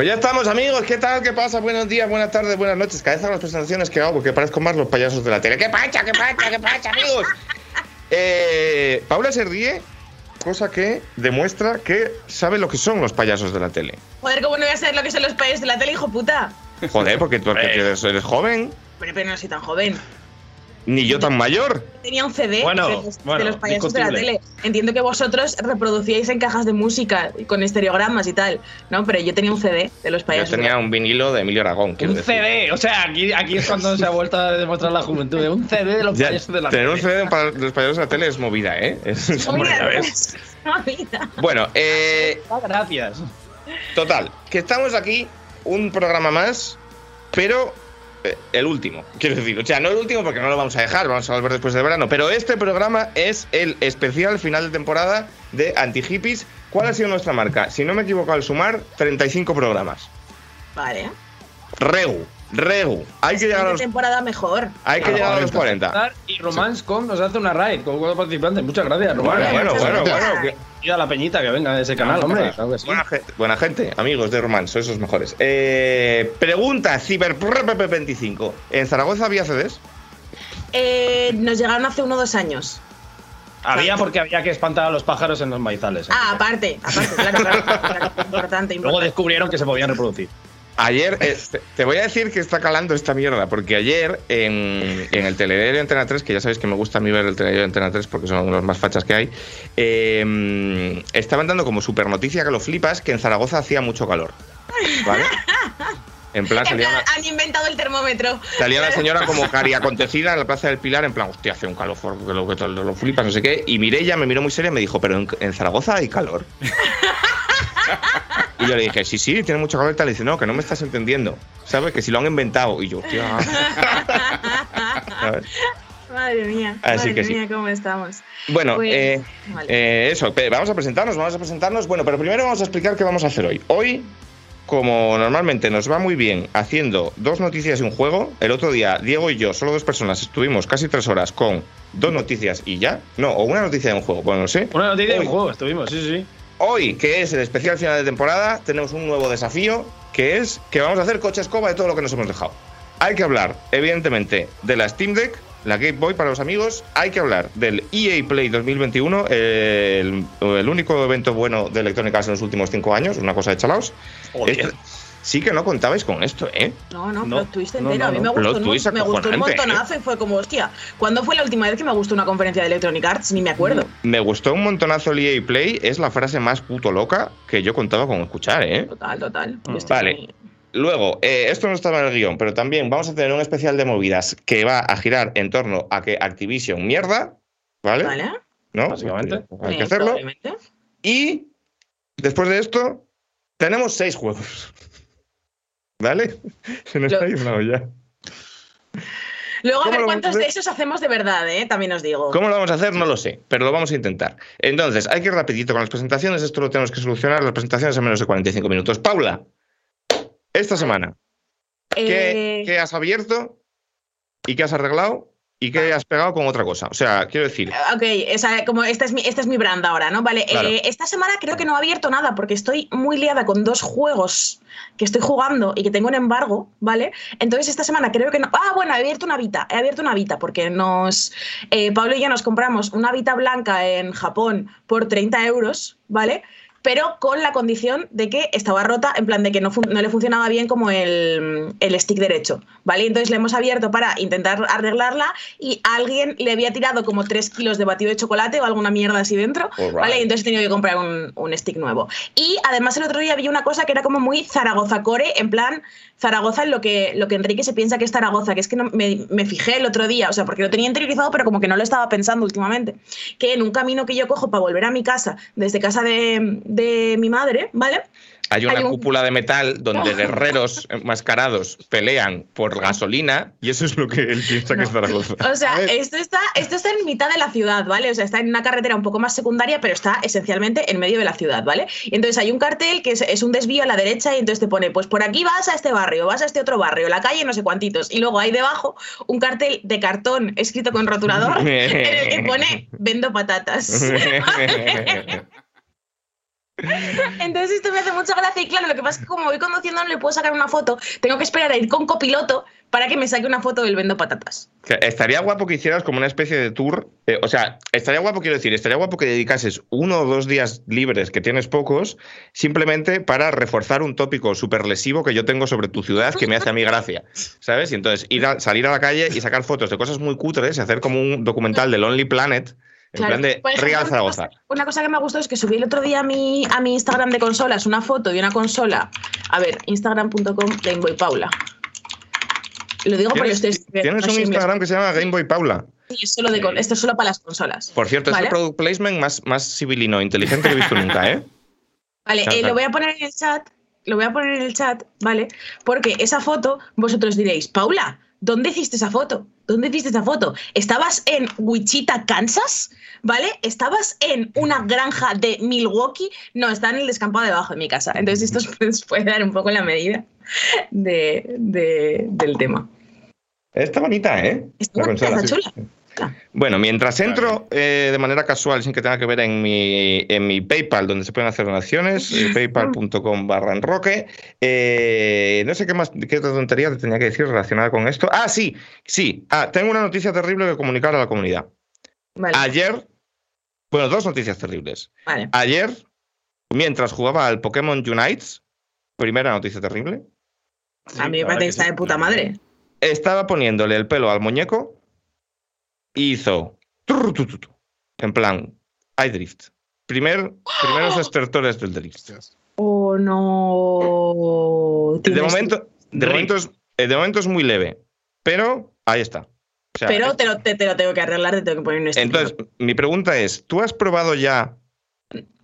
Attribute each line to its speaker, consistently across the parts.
Speaker 1: Pues ya estamos, amigos. ¿Qué tal? ¿Qué pasa? Buenos días, buenas tardes, buenas noches. Cada vez hago las presentaciones que hago porque parezco más los payasos de la tele. ¿Qué pacha, qué pacha, qué pacha, amigos? Eh, Paula se ríe, cosa que demuestra que sabe lo que son los payasos de la tele.
Speaker 2: Joder, ¿cómo no voy a saber lo que son los payasos de la tele, hijo puta?
Speaker 1: Joder, porque, porque tú eres, eres joven,
Speaker 2: Pero, pero no soy tan joven.
Speaker 1: Ni yo tan mayor.
Speaker 2: Tenía un CD
Speaker 3: Bueno,
Speaker 2: de, los,
Speaker 3: bueno,
Speaker 2: de los payasos de la tele. Entiendo que vosotros reproducíais en cajas de música con estereogramas y tal, ¿no? Pero yo tenía un CD de los
Speaker 1: Yo
Speaker 2: payasos.
Speaker 1: tenía un vinilo de Emilio Aragón.
Speaker 3: Un
Speaker 1: decir.
Speaker 3: CD, o sea, aquí, aquí es cuando se ha vuelto a demostrar la juventud. Un CD de los
Speaker 1: Ya,
Speaker 3: payasos de la
Speaker 1: tener un
Speaker 3: tele.
Speaker 1: CD para los payasos de la tele es movida, ¿eh? Es- es movida, ¿ves?
Speaker 2: mira.
Speaker 1: Bueno, eh,
Speaker 3: Ah, Gracias.
Speaker 1: Total, que estamos aquí, un programa más, pero el último, quiero decir. O sea, no el último porque no lo vamos a dejar, vamos a volver después del verano, pero este programa es el especial final de temporada de Anti-Hippies. ¿Cuál ha sido nuestra marca? Si no me equivoco al sumar, 35 programas.
Speaker 2: Vale.
Speaker 1: Regu, Regu. Hay que llegar a los,
Speaker 2: temporada mejor.
Speaker 1: hay que llegar a los 40.
Speaker 3: Y Romance Com nos hace una raid con cuatro participantes. Muchas gracias, Román.
Speaker 1: Bueno, bueno, bueno, bueno. que-
Speaker 3: Y a la peñita que venga de ese canal, hombre. Claro que sí.
Speaker 1: Buena gente, buena gente, amigos de Román, sois los mejores. Eh, pregunta, Cyberprep25. ¿En Zaragoza había CDs?
Speaker 2: Eh, nos llegaron hace uno o dos años.
Speaker 3: Había porque había que espantar a los pájaros en los maizales. ¿eh?
Speaker 2: Ah, aparte, aparte, claro, claro. claro, importante,
Speaker 3: Luego descubrieron que se podían reproducir.
Speaker 1: Ayer, eh, te- voy a decir que está calando esta mierda, porque ayer en, en el telediario de Antena 3, que ya sabéis que me gusta a mí ver el telediario de Antena 3 porque son los más fachas que hay, eh, estaban dando como super noticia que lo flipas que en Zaragoza hacía mucho calor. ¿Vale? En plan, salía una,
Speaker 2: han inventado el termómetro.
Speaker 1: salía la señora como cari acontecida en la Plaza del Pilar, en plan, hostia, hace un calor, que lo, que lo, lo flipas, no sé qué. Y Mireia me miró muy seria y me dijo, pero en, en Zaragoza hay calor. Y yo le dije, sí, sí, tiene mucho calor y tal. Y dice, no, que no me estás entendiendo. ¿Sabes? Que si lo han inventado. Y yo, hostia. ¿sabes?
Speaker 2: Madre mía,
Speaker 1: Así
Speaker 2: madre
Speaker 1: que sí.
Speaker 2: mía, cómo estamos.
Speaker 1: Bueno,
Speaker 2: Pues,
Speaker 1: eh,
Speaker 2: vale.
Speaker 1: eh, eso, vamos a presentarnos, vamos a presentarnos. Bueno, pero primero vamos a explicar qué vamos a hacer hoy. Hoy, como normalmente nos va muy bien haciendo dos noticias y un juego, el otro día Diego y yo, solo dos personas, estuvimos casi tres horas con dos noticias y ya. No, o una noticia y un juego, bueno, no sé.
Speaker 3: Una noticia de
Speaker 1: Hoy-
Speaker 3: un juego, estuvimos, sí, sí.
Speaker 1: Hoy, que es el especial final de temporada, tenemos un nuevo desafío, que es que vamos a hacer coche escoba de todo lo que nos hemos dejado. Hay que hablar, evidentemente, de la Steam Deck, la Game Boy para los amigos. Hay que hablar del EA Play 2021, el, el único evento bueno de Electronic Arts en los últimos cinco años, una cosa de chalaos. Este- sí que no contabais con esto, ¿eh?
Speaker 2: No, no,
Speaker 3: No,
Speaker 2: plot twist entero.
Speaker 3: no,
Speaker 2: a mí
Speaker 3: no.
Speaker 2: me gustó,
Speaker 1: Plot
Speaker 2: un, me gustó un
Speaker 1: ¿eh?
Speaker 2: montonazo y fue como, hostia, ¿cuándo fue la última vez que me gustó una conferencia de Electronic Arts? Ni me acuerdo.
Speaker 1: Me gustó un montonazo el EA Play, es la frase más puto loca que yo contaba con escuchar, ¿eh?
Speaker 2: Total, total.
Speaker 3: Mm.
Speaker 1: Vale.
Speaker 2: muy-
Speaker 1: Luego, eh, esto no estaba en el guion, pero también vamos a tener un especial de movidas que va a girar en torno a que Activision mierda, ¿vale?
Speaker 2: Vale.
Speaker 1: ¿No?
Speaker 3: Básicamente.
Speaker 1: Hay que hacerlo. Y después de esto, tenemos seis juegos. ¿Vale? Se nos
Speaker 2: Lo-
Speaker 1: ha ido olla.
Speaker 2: Luego a
Speaker 1: ¿Cómo
Speaker 2: ver cuántos de esos hacemos de verdad, ¿eh? También os digo.
Speaker 1: ¿Cómo lo vamos a hacer? No lo sé, pero lo vamos a intentar. Entonces, hay que ir rapidito con las presentaciones. Esto lo tenemos que solucionar. Las presentaciones en menos de 45 minutos. Paula, esta semana, ¿Qué,
Speaker 2: Eh,
Speaker 1: qué has abierto y qué has arreglado y qué has pegado con otra cosa? O sea, quiero decir,
Speaker 2: Ok, o sea, como esta es mi, esta es mi brand ahora, ¿no? Vale,
Speaker 1: Claro.
Speaker 2: eh, esta semana creo que no he abierto nada porque estoy muy liada con dos juegos que estoy jugando y que tengo en embargo, ¿vale? Entonces esta semana creo que no... Ah, bueno, he abierto una Vita, he abierto una Vita porque nos... eh, Pablo y yo nos compramos una Vita blanca en Japón por 30 euros, ¿vale? Pero con la condición de que estaba rota, en plan de que no, no le funcionaba bien como el, el stick derecho, ¿vale? Entonces le hemos abierto para intentar arreglarla y alguien le había tirado como 3 kilos de batido de chocolate o alguna mierda así dentro. ¿vale? Y entonces he tenido que comprar un, un stick nuevo. Y además el otro día vi una cosa que era como muy Zaragoza Core, en plan Zaragoza en lo que, lo que Enrique se piensa que es Zaragoza, que es que no, me, me fijé el otro día, o sea, porque lo tenía interiorizado, pero como que no lo estaba pensando últimamente, que en un camino que yo cojo para volver a mi casa, desde casa de, de mi madre, ¿vale?
Speaker 1: Hay una
Speaker 2: hay un-
Speaker 1: cúpula de metal donde guerreros enmascarados pelean por gasolina y eso es lo que él piensa que es Zaragoza.
Speaker 2: O sea, esto está, esto está en mitad de la ciudad, ¿vale? O sea, está en una carretera un poco más secundaria, pero está esencialmente en medio de la ciudad, ¿vale? Y entonces hay un cartel que es, es un desvío a la derecha y entonces te pone, pues por aquí vas a este barrio, vas a este otro barrio, la calle no sé cuantitos. Y luego hay debajo un cartel de cartón escrito con rotulador en el que pone, vendo patatas. Entonces esto me hace mucha gracia y claro, lo que pasa es que como voy conduciendo no le puedo sacar una foto, tengo que esperar a ir con copiloto para que me saque una foto del vendo patatas.
Speaker 1: Estaría guapo que hicieras como una especie de tour. eh, o sea, estaría guapo, quiero decir, estaría guapo que dedicases uno o dos días libres, que tienes pocos, simplemente para reforzar un tópico súper lesivo que yo tengo sobre tu ciudad que me hace a mí gracia. ¿Sabes? Y entonces ir a, salir a la calle y sacar fotos de cosas muy cutres y hacer como un documental de Lonely Planet. En
Speaker 2: Claro.
Speaker 1: plan de
Speaker 2: ejemplo,
Speaker 1: Real
Speaker 2: una
Speaker 1: Zaragoza.
Speaker 2: cosa- Una cosa que me gustó es que subí el otro día a mi, a mi Instagram de consolas una foto de una consola. A ver, instagram.com Gameboy Paula. Lo digo porque
Speaker 1: ¿Tienes,
Speaker 2: estoy
Speaker 1: tienes un Instagram que se llama Gameboy Paula.
Speaker 2: es solo de con- esto es solo para las consolas.
Speaker 1: Por cierto,
Speaker 2: Vale.
Speaker 1: es el product placement más, más civilino, inteligente que he visto nunca, ¿eh?
Speaker 2: Vale, eh, lo voy a poner en el chat. Lo voy a poner en el chat, ¿vale? Porque esa foto, vosotros diréis, Paula, ¿dónde hiciste esa foto? ¿Dónde hiciste esa foto? ¿Estabas en Wichita, Kansas? ¿Vale? ¿Estabas en una granja de Milwaukee? No, está en el descampado debajo de mi casa. Entonces, esto os puede- dar un poco la medida de- de- del tema.
Speaker 1: Está bonita, ¿eh?
Speaker 2: Está
Speaker 1: La
Speaker 2: bonita,
Speaker 1: consola.
Speaker 2: está chula.
Speaker 1: Bueno, mientras entro eh, de manera casual, sin que tenga que ver en mi, en mi PayPal, donde se pueden hacer donaciones, eh, paypal.com barra enroque, eh, no sé qué más, qué otra tontería te tenía que decir relacionada con esto. Ah, sí, sí. Ah, tengo una noticia terrible que comunicar a la comunidad.
Speaker 2: Vale,
Speaker 1: Ayer, bueno, dos noticias terribles.
Speaker 2: vale.
Speaker 1: Ayer, mientras jugaba al Pokémon Unites, primera noticia terrible,
Speaker 2: A mí me parece que está de puta madre.
Speaker 1: estaba poniéndole el pelo al muñeco y hizo en plan iDrift. Primer, primeros estertores del drift.
Speaker 2: Oh, no.
Speaker 1: De momento, de momento, es, eh, de momento es muy leve, pero ahí está. O sea,
Speaker 2: Pero te lo, te, te lo tengo que arreglar, te tengo que poner un sticker.
Speaker 1: entonces, mi pregunta es, ¿tú has probado ya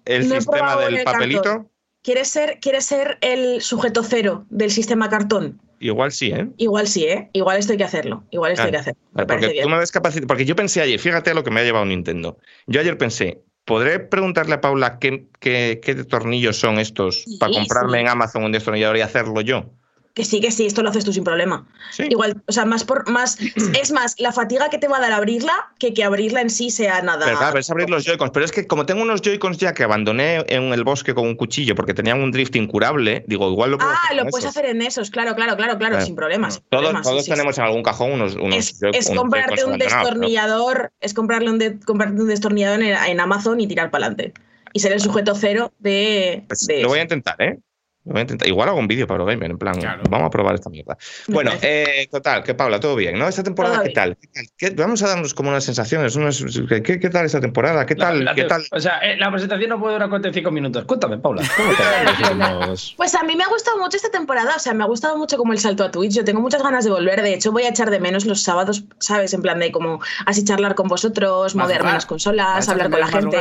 Speaker 1: el
Speaker 2: No
Speaker 1: sistema del
Speaker 2: el
Speaker 1: papelito?
Speaker 2: cartón. ¿Quieres ser, ¿Quieres ser el sujeto cero del sistema cartón?
Speaker 1: Igual sí, ¿eh?
Speaker 2: Igual sí, ¿eh? Igual esto hay que hacerlo. Igual esto hay que
Speaker 1: Claro.
Speaker 2: hacerlo. Me
Speaker 1: porque tú me descapacit- porque yo pensé ayer, fíjate a lo que me ha llevado Nintendo. Yo ayer pensé, ¿podré preguntarle a Paula qué, qué, qué tornillos son estos
Speaker 2: Sí,
Speaker 1: para comprarme
Speaker 2: sí.
Speaker 1: en Amazon un destornillador y hacerlo yo?
Speaker 2: Que sí, que sí, esto lo haces tú sin problema.
Speaker 1: Sí.
Speaker 2: Igual, o sea, más por más. es más, la fatiga que te va a dar abrirla que que abrirla en sí sea nada.
Speaker 1: Pero claro, es abrir los Joy-Cons. Pero es que como tengo unos Joy-Cons ya que abandoné en el bosque con un cuchillo porque tenían un drift incurable, digo, igual lo puedo
Speaker 2: Ah,
Speaker 1: hacer
Speaker 2: lo puedes
Speaker 1: esos.
Speaker 2: hacer en esos, claro, claro, claro, claro, sin problemas.
Speaker 1: Todos,
Speaker 2: problemas,
Speaker 1: todos
Speaker 2: sí, sí.
Speaker 1: tenemos en algún cajón unos, unos
Speaker 2: es,
Speaker 1: Joy-
Speaker 2: es comprarte un destornillador, es comprarle un, de- comprarte un destornillador en, en Amazon y tirar para adelante. Y ser el sujeto cero de.
Speaker 1: Pues
Speaker 2: de
Speaker 1: lo voy a intentar, ¿eh? Lo voy a intentar. Igual hago un vídeo para Gamer, en plan,
Speaker 4: Claro.
Speaker 1: vamos a probar esta mierda. Bueno, eh, total, que Paula, todo bien, ¿no? Esta temporada, ¿qué tal? ¿Qué tal? ¿Qué- vamos a darnos como unas sensaciones. unas- ¿qué, qué tal esta temporada? ¿Qué tal?
Speaker 3: La- la-
Speaker 1: ¿Qué tal?
Speaker 3: O sea, eh, la presentación no puede durar 45 minutos. Cuéntame, Paula. ¿Cómo te va los últimos-
Speaker 2: Pues a mí me ha gustado mucho esta temporada, o sea, me ha gustado mucho como el salto a Twitch. Yo tengo muchas ganas de volver, de hecho voy a echar de menos los sábados, ¿sabes? En plan de como así charlar con vosotros, moverme las consolas, hablar con la gente.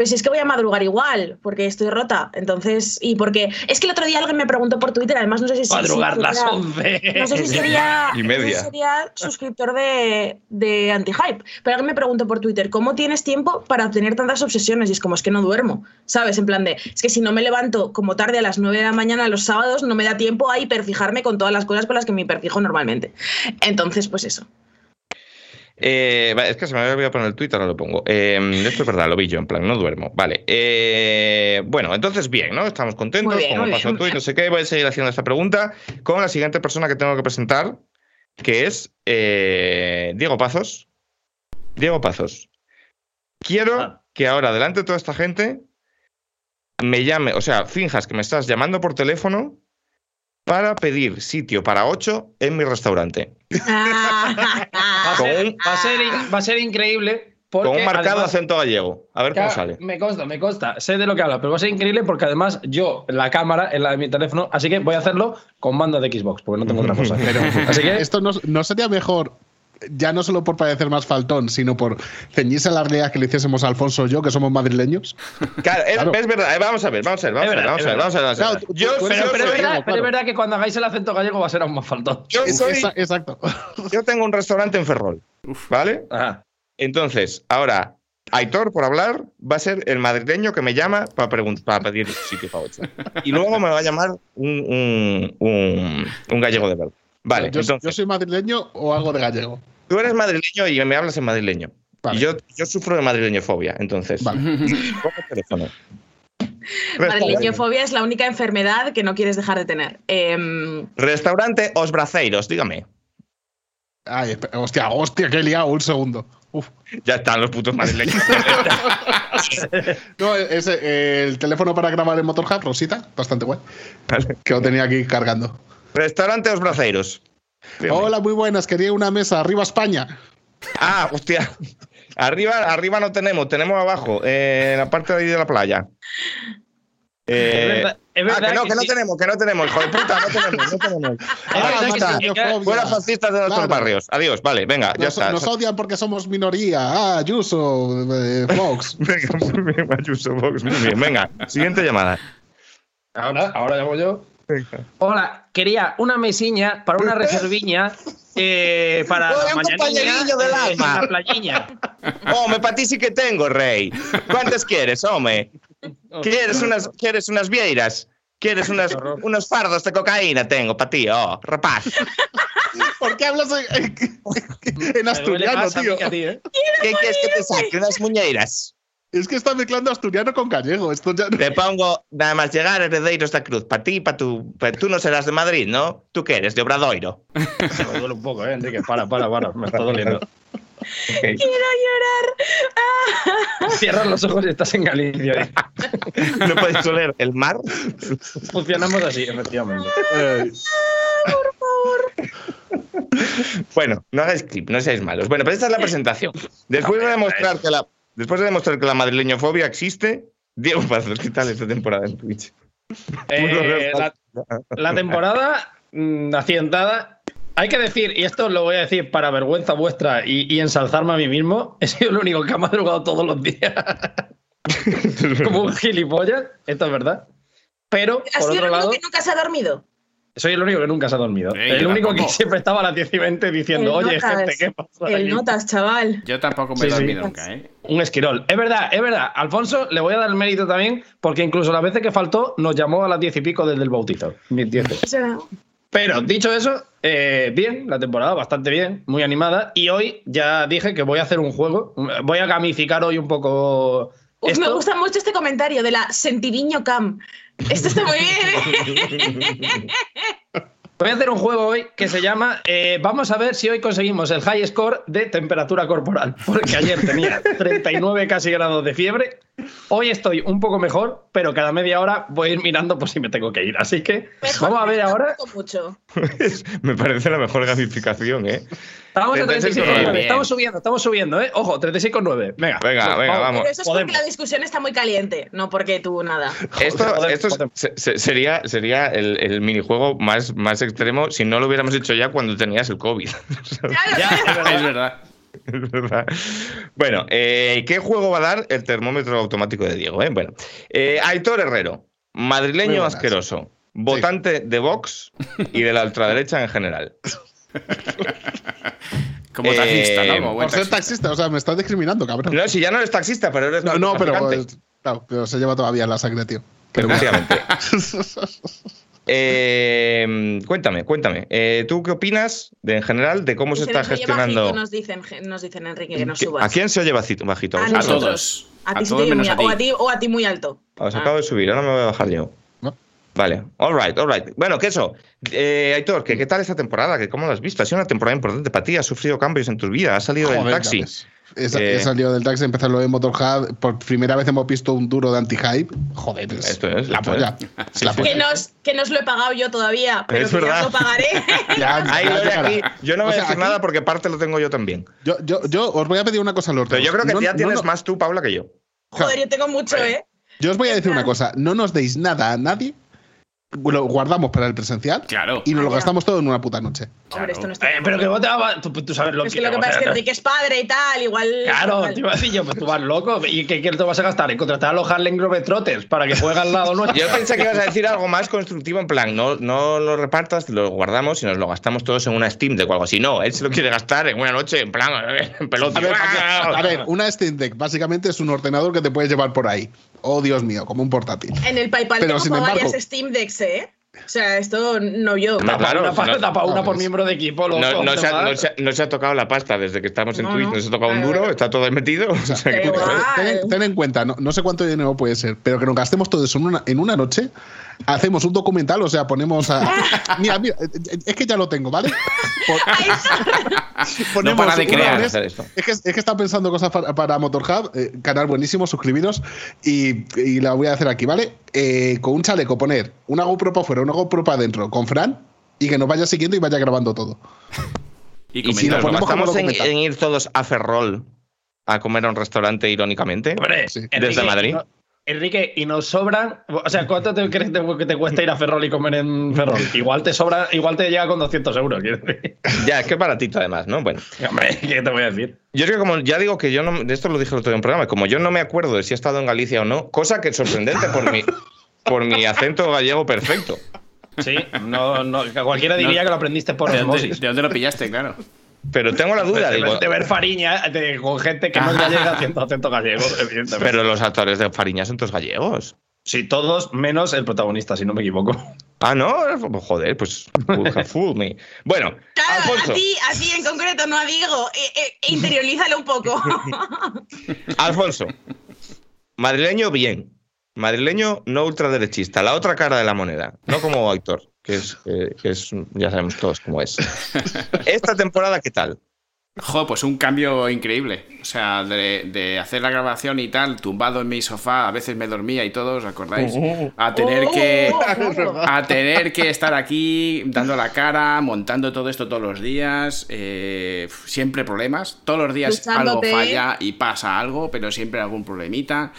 Speaker 2: Pues si es que voy a madrugar igual, porque estoy rota. Entonces, y porque es que el otro día alguien me preguntó por Twitter, además no sé si
Speaker 3: Madrugar
Speaker 2: si
Speaker 3: las
Speaker 2: era-
Speaker 3: 11.
Speaker 2: No sé si sería,
Speaker 1: Y
Speaker 2: no sé
Speaker 1: media.
Speaker 2: si sería suscriptor de, de Antihype, pero alguien me preguntó por Twitter, ¿cómo tienes tiempo para tener tantas obsesiones? Y es como, es que no duermo, ¿sabes? En plan de, es que si no me levanto como tarde a las 9 de la mañana los sábados, no me da tiempo a hiperfijarme con todas las cosas con las que me hiperfijo normalmente. Entonces, pues eso.
Speaker 1: Eh, es que se me había olvidado poner el Twitter, ahora lo pongo. Eh, esto es verdad, lo vi yo, en plan, no duermo. Vale. Eh, bueno, entonces bien, ¿no? Estamos contentos,
Speaker 2: Muy bien,
Speaker 1: como pasó en Twitter, no sé qué. Voy a seguir haciendo esta pregunta con la siguiente persona que tengo que presentar, que es eh, Diego Pazos. Diego Pazos. Quiero
Speaker 3: Ah.
Speaker 1: que ahora, delante de toda esta gente, me llame, o sea, finjas que me estás llamando por teléfono para pedir sitio para ocho en mi restaurante.
Speaker 3: Va a,
Speaker 1: Con
Speaker 3: ser,
Speaker 1: un-
Speaker 3: va a ser va a ser increíble. Porque
Speaker 1: con un marcado
Speaker 3: además-
Speaker 1: acento gallego. A ver cómo sale.
Speaker 3: Me consta, me consta. Sé de lo que habla, pero va a ser increíble porque además yo, la cámara es la de mi teléfono, así que voy a hacerlo con mando de Xbox, porque no tengo otra cosa.
Speaker 4: Pero
Speaker 3: así que
Speaker 4: esto no, no sería mejor, ya no solo por parecer más faltón, sino por ceñirse a la realidad que le hiciésemos a Alfonso o yo, que somos madrileños.
Speaker 1: Claro, es,
Speaker 4: Claro.
Speaker 1: es verdad. Eh, Vamos a ver, vamos a ver, vamos a ver, vamos a
Speaker 3: es
Speaker 1: ver, vamos a ver. vamos a ver. Yo,
Speaker 3: pero, pero verdad,
Speaker 4: claro.
Speaker 3: pero es verdad que cuando hagáis el acento gallego va a ser aún más faltón.
Speaker 1: yo soy-
Speaker 4: Esa- exacto.
Speaker 1: yo tengo un restaurante en Ferrol, ¿vale?
Speaker 3: Ajá.
Speaker 1: Entonces, ahora, Aitor, por hablar, va a ser el madrileño que me llama para, para pedir sitio para ocho. Y luego me va a llamar un, un, un, un gallego de verdad. Vale,
Speaker 4: yo,
Speaker 1: entonces,
Speaker 4: yo soy madrileño o algo de gallego.
Speaker 1: tú eres madrileño y me hablas en madrileño.
Speaker 4: Vale.
Speaker 1: Y yo, yo sufro de madrileñofobia, entonces.
Speaker 4: Vale.
Speaker 1: El teléfono.
Speaker 2: Madrileñofobia es la única enfermedad que no quieres dejar de tener. Em,
Speaker 1: Restaurante Os Braceiros, dígame.
Speaker 4: Ay, hostia, hostia, que he liado, un segundo. Uf.
Speaker 1: Ya están los putos madrileños.
Speaker 4: No, ese, el teléfono para grabar en Motorhub, Rosita, bastante guay.
Speaker 1: Vale.
Speaker 4: Que lo tenía aquí cargando.
Speaker 1: Restaurante Os Braceiros.
Speaker 4: Hola, muy buenas, quería una mesa, arriba España.
Speaker 1: Ah, hostia. Arriba, arriba no tenemos, tenemos abajo, eh, en la parte de ahí de la playa. Eh,
Speaker 3: Es verdad- es
Speaker 1: ah,
Speaker 3: verdad
Speaker 1: que no,
Speaker 3: que
Speaker 1: que no tenemos, que no tenemos, hijo de puta, no tenemos, no tenemos.
Speaker 4: Ah,
Speaker 3: verdad
Speaker 4: mata.
Speaker 3: sí,
Speaker 1: fascistas de nuestros
Speaker 4: Claro.
Speaker 1: barrios. Adiós, vale, venga, ya
Speaker 4: Nos,
Speaker 1: está.
Speaker 4: nos odian porque somos minoría. Ah, Ayuso, eh, Fox.
Speaker 1: Venga, muy bien, Ayuso, Vox, muy bien. Venga, siguiente llamada.
Speaker 3: Ahora, ahora llamo yo. Hola, quería una mesiña para una reserviña eh, para
Speaker 1: Oye,
Speaker 3: la
Speaker 1: un
Speaker 3: mañanilla
Speaker 1: del
Speaker 3: eh, la playiña.
Speaker 1: Home, para ti sí que tengo, rey. ¿Cuántas quieres, home? ¿Quieres unas, ¿quieres unas vieiras? ¿Quieres unas, unos fardos de cocaína? Tengo para ti, oh, rapaz.
Speaker 4: ¿Por qué hablas en, en- asturiano,
Speaker 3: mí
Speaker 4: tío?
Speaker 3: ¿eh?
Speaker 1: ¿Qué quieres que te saque? Unas muñeiras.
Speaker 4: Es que está mezclando asturiano con gallego. Esto ya no-
Speaker 1: Te pongo nada más llegar heredeiros da cruz. Para ti, para tu. pa- tú no serás de Madrid, ¿no? ¿Tú qué eres? De Obradoiro.
Speaker 3: Me duele un poco, ¿eh, Enrique? Para, para, para. Me está doliendo.
Speaker 2: quiero llorar.
Speaker 3: Cierras los ojos y estás en Galicia.
Speaker 1: ¿No puedes oler el mar?
Speaker 3: Funcionamos así, efectivamente.
Speaker 4: Eh,
Speaker 1: Bueno, no hagáis clip, no seáis malos. Bueno, pero esta es la presentación. Después de demostrar que la, después de demostrar que la madrileñofobia existe, Diego Pazos, ¿qué tal esta temporada en Twitch?
Speaker 3: Eh, la, la temporada mm, accidentada. Hay que decir, y esto lo voy a decir para vergüenza vuestra y, y ensalzarme a mí mismo, he sido el único que ha madrugado todos los días. Como un gilipollas, esto es verdad. Pero,
Speaker 2: ¿Has
Speaker 3: por
Speaker 2: sido
Speaker 3: otro
Speaker 2: el único
Speaker 3: lado,
Speaker 2: que nunca se ha dormido?
Speaker 3: Soy el único que nunca se ha dormido.
Speaker 5: Ey,
Speaker 3: el único que siempre estaba a las 10 y 20 diciendo,
Speaker 2: El
Speaker 3: oye,
Speaker 2: notas,
Speaker 3: gente, ¿qué pasa?
Speaker 2: El
Speaker 3: aquí?".
Speaker 2: notas, chaval.
Speaker 5: Yo tampoco me he
Speaker 3: sí.
Speaker 5: dormido nunca, ¿eh?
Speaker 3: Un esquirol. Es verdad, es verdad. Alfonso, le voy a dar el mérito también, porque incluso las veces que faltó, nos llamó a las 10 y pico desde el bautizo. Pero dicho eso, eh, bien, la temporada bastante bien, muy animada. Y hoy ya dije que voy a hacer un juego. Voy a gamificar hoy un poco.
Speaker 2: uf,
Speaker 3: esto.
Speaker 2: me gusta mucho este comentario de la Sentidiño Cam. Esto está muy bien.
Speaker 3: Voy a hacer un juego hoy que se llama eh, Vamos a ver si hoy conseguimos el high score de temperatura corporal. Porque ayer tenía 39 casi grados de fiebre. Hoy estoy un poco mejor, pero cada media hora voy a ir mirando por si me tengo que ir. Así que
Speaker 2: Mejor
Speaker 3: vamos a ver ahora.
Speaker 2: mucho.
Speaker 1: Me parece la mejor gamificación, ¿eh?
Speaker 3: Estamos en
Speaker 1: 36,9.
Speaker 3: 36,9.
Speaker 5: Bien.
Speaker 3: Estamos subiendo, estamos subiendo, ¿eh? Ojo, 36,9. Venga.
Speaker 1: Venga, venga, vamos.
Speaker 2: Pero eso es porque
Speaker 3: Podemos.
Speaker 2: la discusión está muy caliente, no porque tú nada.
Speaker 1: Esto,
Speaker 3: Joder,
Speaker 1: esto es-
Speaker 3: joder.
Speaker 1: se- se- sería, sería el, el minijuego más, más extremo si no lo hubiéramos hecho ya cuando tenías el COVID.
Speaker 3: Ya, es verdad.
Speaker 1: Bueno, eh, ¿qué juego va a dar el termómetro automático de Diego? eh? Bueno, eh, Aitor Herrero, madrileño asqueroso, votante de Vox y de la ultraderecha en general.
Speaker 5: Como
Speaker 1: Eh,
Speaker 5: taxista, ¿no? Como buen
Speaker 4: por ser
Speaker 5: taxista.
Speaker 4: taxista, o sea, me estás discriminando, cabrón.
Speaker 1: No, si ya no eres taxista, pero eres
Speaker 4: No, no, pero, pues, claro, pero se lleva todavía la sangre, tío.
Speaker 1: Efectivamente. Eh, cuéntame, cuéntame. eh, ¿Tú qué opinas de, en general de cómo se
Speaker 2: se
Speaker 1: está gestionando?
Speaker 2: bajito, nos dicen, nos dicen Enrique que nos
Speaker 1: ¿Qué-
Speaker 2: subas.
Speaker 1: ¿A quién se oye bajito? bajito?
Speaker 2: A
Speaker 5: A
Speaker 2: nosotros.
Speaker 5: todos.
Speaker 2: A
Speaker 5: A
Speaker 2: ti
Speaker 5: todos menos
Speaker 2: muy
Speaker 5: a
Speaker 2: a- o a
Speaker 5: ti.
Speaker 2: ti o a ti muy alto.
Speaker 1: Os
Speaker 2: Ah.
Speaker 1: acabo de subir, ahora me voy a bajar yo.
Speaker 4: ¿No?
Speaker 1: Vale, all right, all right. Bueno, que eso. Eh, Aitor, ¿qué, ¿qué tal esta temporada? ¿Qué, ¿Cómo la has visto? Ha sido una temporada importante para ti. ¿Has sufrido cambios en tu vida? ¿Has salido del
Speaker 4: Joder,
Speaker 1: taxi?
Speaker 4: Ves. He, sa-
Speaker 1: Eh,
Speaker 4: he salido del taxi, empezar lo de Motorhead. Por primera vez hemos visto un duro de anti-hype. Joder, es
Speaker 1: Esto es,
Speaker 4: la
Speaker 1: esto
Speaker 4: polla. Es la
Speaker 2: Que
Speaker 4: polla.
Speaker 2: nos, que nos lo he pagado yo todavía, pero
Speaker 1: Es
Speaker 2: que
Speaker 1: verdad.
Speaker 2: ya lo pagaré.
Speaker 4: Ya, ya
Speaker 1: lo de aquí, yo no
Speaker 4: O
Speaker 1: voy
Speaker 4: sea,
Speaker 1: a decir
Speaker 4: aquí-
Speaker 1: nada porque parte lo tengo yo también.
Speaker 4: Yo, yo, yo os voy a pedir una cosa los
Speaker 1: Pero yo creo que
Speaker 4: No-
Speaker 1: ya
Speaker 4: no
Speaker 1: tienes
Speaker 4: no-
Speaker 1: más tú, Paula, que yo.
Speaker 2: Joder, yo tengo mucho, ¿eh?
Speaker 4: Yo os voy a decir una cosa. No nos deis nada a nadie. Lo guardamos para el presencial.
Speaker 5: Claro.
Speaker 4: Y nos lo
Speaker 2: Ah,
Speaker 4: gastamos todo en una puta noche.
Speaker 2: Hombre, esto no está.
Speaker 3: Eh, pero que vos te vas- tú, tú sabes lo
Speaker 2: Pero es
Speaker 3: que
Speaker 2: que lo que pasa es que Enrique es padre y tal, igual.
Speaker 3: Claro, te iba a decir yo, pues tú vas loco. ¿Y qué, qué te vas a gastar? ¿En contratar a los Harlem Globetrotters para que juegue al lado nuestro?
Speaker 1: Yo pensé que ibas a decir algo más constructivo, en plan, no, no lo repartas, lo guardamos y nos lo gastamos todos en una Steam Deck o algo así. No, él se lo quiere gastar en una noche, en plan, en pelota.
Speaker 4: A ver, a ver, a ver, una Steam Deck básicamente es un ordenador que te puedes llevar por ahí. Oh, Dios mío, como un portátil.
Speaker 2: En el PayPal
Speaker 4: Pero,
Speaker 2: tengo
Speaker 4: sin embargo-
Speaker 2: varias Steam Decks, ¿eh? O sea, esto no yo.
Speaker 1: No, claro,
Speaker 3: una,
Speaker 1: no-
Speaker 3: tapa una por miembro de equipo. loco,
Speaker 1: No, no
Speaker 3: ¿qué
Speaker 1: se ha, no se ha- no se ha tocado la pasta desde que estamos en
Speaker 2: No,
Speaker 1: Twitch,
Speaker 2: no.
Speaker 1: se ha tocado un duro, está todo metido. o sea que-.
Speaker 4: Ten, ten en cuenta, no, no sé cuánto dinero puede ser, pero que nos gastemos todo eso en una, en una noche, hacemos un documental, o sea, ponemos a. Mira, mira, es que ya lo tengo, ¿vale? Por-
Speaker 6: No para de crear.
Speaker 4: vez-
Speaker 1: hacer esto.
Speaker 4: Es que, es que está pensando cosas para, para Motorhub, eh, canal buenísimo, suscribiros y, y la voy a hacer aquí, ¿vale? Eh, con un chaleco poner una GoPro para afuera, una GoPro para adentro, con Fran y que nos vaya siguiendo y vaya grabando todo.
Speaker 6: Y
Speaker 1: Y si nos
Speaker 4: ponemos
Speaker 1: en, ir todos a Ferrol a comer a un restaurante, irónicamente.
Speaker 3: Hombre,
Speaker 4: Sí.
Speaker 3: Enrique,
Speaker 1: Desde Madrid.
Speaker 3: no- Enrique, y nos sobran. O sea, ¿cuánto te crees que te cuesta ir a Ferrol y comer en Ferrol? Igual te sobra, igual te llega con 200 euros. decir.
Speaker 1: Ya, es que es baratito además, ¿no? Bueno,
Speaker 3: Hombre, ¿qué te voy a decir?
Speaker 1: yo es que como ya digo que yo no, de esto lo dije el otro día en un programa, como yo no me acuerdo de si he estado en Galicia o no, cosa que es sorprendente por mi, por mi acento gallego perfecto.
Speaker 3: Sí, no, no, cualquiera diría
Speaker 6: No.
Speaker 3: que lo aprendiste por
Speaker 6: ¿De dónde,
Speaker 3: osmosis.
Speaker 6: de dónde lo pillaste? Claro.
Speaker 1: Pero tengo la duda,
Speaker 3: De,
Speaker 1: digo,
Speaker 3: de ver Fariña de- con gente que no es gallega haciendo acento gallego, evidentemente.
Speaker 1: pero los actores de Fariña son todos gallegos.
Speaker 3: Sí, todos menos el protagonista, si no me equivoco.
Speaker 1: Ah, no, joder, pues have fooled me. Bueno,
Speaker 2: Claro,
Speaker 1: Alfonso,
Speaker 2: a ti, a ti en concreto, no a Diego. Eh, eh, interiorízalo un poco.
Speaker 1: Alfonso, madrileño bien, madrileño no ultraderechista, la otra cara de la moneda, no como Héctor, que es, que- que es ya sabemos todos cómo es. Esta temporada, ¿qué tal?
Speaker 6: Jo, pues un cambio increíble. O sea, de, de hacer la grabación y tal, tumbado en mi sofá, a veces me dormía y todo, ¿os acordáis? A tener que. A tener que estar aquí dando la cara, montando todo esto todos los días. eh, siempre problemas. Todos los días algo
Speaker 2: Duchándote.
Speaker 6: falla y pasa algo, pero siempre algún problemita.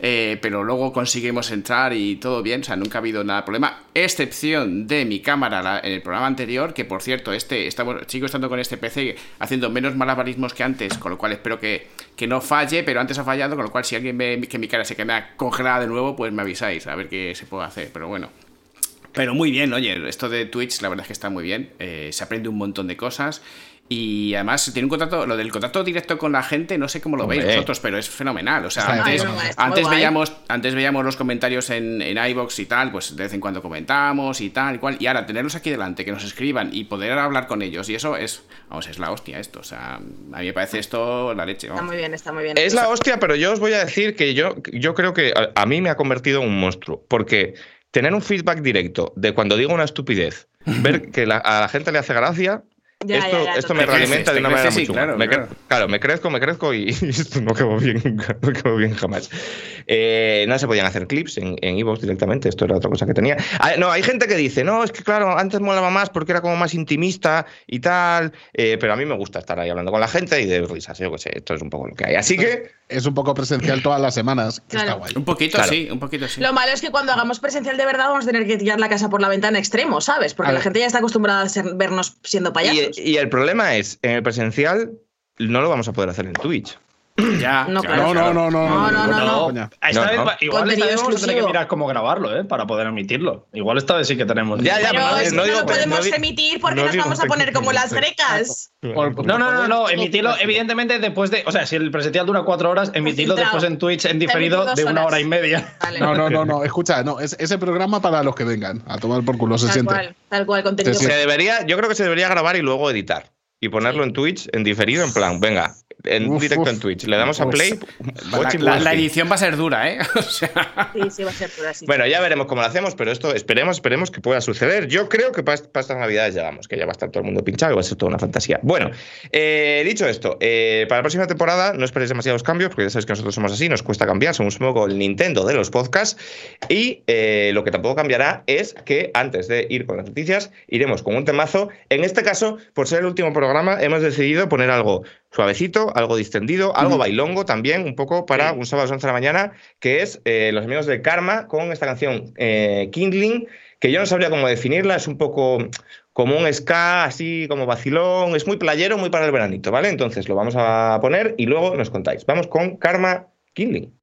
Speaker 6: Eh, pero luego conseguimos entrar y todo bien, o sea, nunca ha habido nada de problema, excepción de mi cámara en el programa anterior, que por cierto, este estamos, sigo estando con este PC haciendo menos malabarismos que antes, con lo cual espero que, que no falle, pero antes ha fallado, con lo cual si alguien ve que mi cara se queda congelada de nuevo, pues me avisáis, a ver qué se puede hacer, pero bueno. Pero muy bien, oye, esto de Twitch la verdad es que está muy bien, eh, se aprende un montón de cosas y además tiene un contacto, lo del contacto directo con la gente, no sé cómo lo veis vosotros, pero es fenomenal. O sea,
Speaker 4: Está
Speaker 6: antes,
Speaker 2: bien,
Speaker 6: antes
Speaker 2: guay.
Speaker 6: veíamos, antes veíamos los comentarios en, en iVoox y tal, pues de vez en cuando comentamos y tal y cual, y ahora tenerlos aquí delante, que nos escriban y poder hablar con ellos, y eso es, vamos, es la hostia esto, o sea, a mí me parece esto la leche.
Speaker 2: Está muy bien, está muy bien.
Speaker 1: Es la hostia, pero yo os voy a decir que yo, yo creo que a, a mí me ha convertido en un monstruo, porque tener un feedback directo de cuando digo una estupidez, ver que la- a la gente le hace gracia,
Speaker 2: Ya,
Speaker 1: esto,
Speaker 2: ya, ya,
Speaker 1: esto me realimenta de una manera muy
Speaker 6: sí, claro,
Speaker 1: me
Speaker 6: claro.
Speaker 1: claro, me crezco, me crezco y esto no quedó bien, nunca, no quedó bien jamás. Eh, no se podían hacer clips en en Evox directamente, esto era otra cosa que tenía. Ah, no, hay gente que dice, no, es que claro, antes molaba más porque era como más intimista y tal, eh, pero a mí me gusta estar ahí hablando con la gente y de risas, yo qué sé, esto es un poco lo que hay. Así que,
Speaker 4: Es un poco presencial todas las semanas, que
Speaker 2: Claro.
Speaker 4: está guay.
Speaker 6: Un poquito
Speaker 1: Claro.
Speaker 6: sí, un poquito sí.
Speaker 2: Lo malo es que cuando hagamos presencial de verdad vamos a tener que tirar la casa por la ventana extremo, ¿sabes? Porque
Speaker 4: A
Speaker 2: la
Speaker 4: ver.
Speaker 2: gente ya está acostumbrada a ser- vernos siendo payasos.
Speaker 1: y, y el problema es, en el presencial no lo vamos a poder hacer en Twitch.
Speaker 6: Ya,
Speaker 2: No, claro.
Speaker 4: No, no, no, no,
Speaker 2: No, no, no, no.
Speaker 4: coña.
Speaker 3: Esta
Speaker 1: No,
Speaker 3: vez igual esta vez vamos a tener que mirar cómo grabarlo, ¿eh? Para poder emitirlo. Igual esta vez sí que tenemos.
Speaker 1: Ya, ya,
Speaker 2: Pero
Speaker 1: no,
Speaker 2: es que
Speaker 1: no
Speaker 2: no,
Speaker 1: digo-
Speaker 2: lo podemos emitir porque
Speaker 1: no
Speaker 2: nos vamos a poner como las grecas.
Speaker 3: No, no, no, no, emitirlo evidentemente después de. O sea, si el presencial dura cuatro horas, emitirlo
Speaker 2: Filtrado.
Speaker 3: después en Twitch en diferido de una hora y media.
Speaker 2: Vale.
Speaker 4: No, no, no, no, escucha, no, es ese programa para los que vengan, a tomar por culo, se
Speaker 2: tal
Speaker 4: siente.
Speaker 2: cual, tal cual, contenido.
Speaker 1: Se debería, yo creo que se debería grabar y luego editar. Y ponerlo en Twitch en diferido, en plan, venga, en
Speaker 4: Uf,
Speaker 1: directo
Speaker 4: uf.
Speaker 1: en Twitch. Le damos a play.
Speaker 6: La,
Speaker 1: watching,
Speaker 6: la- la
Speaker 1: watching.
Speaker 6: edición va a ser dura, ¿eh? O sea,
Speaker 2: Sí, sí, va a ser así.
Speaker 1: Bueno, ya veremos cómo lo hacemos, pero esto esperemos, esperemos que pueda suceder. Yo creo que para, para estas navidades llegamos, que ya va a estar todo el mundo pinchado y va a ser toda una fantasía. Bueno, eh, dicho esto, eh, para la próxima temporada no esperéis demasiados cambios, porque ya sabéis que nosotros somos así, nos cuesta cambiar, somos un poco el Nintendo de los podcasts. Y eh, lo que tampoco cambiará es que antes de ir con las noticias, iremos con un temazo. En este caso, por ser el último programa, hemos decidido poner algo suavecito, algo distendido, algo bailongo también, un poco para un sábado a las 11 de la mañana, que es eh, Los Amigos del Karma con esta canción eh, Kindling, que yo no sabría cómo definirla, es un poco como un ska, así como vacilón, es muy playero, muy para el veranito, ¿vale? Entonces lo vamos a poner y luego nos contáis. Vamos con Karma Kindling.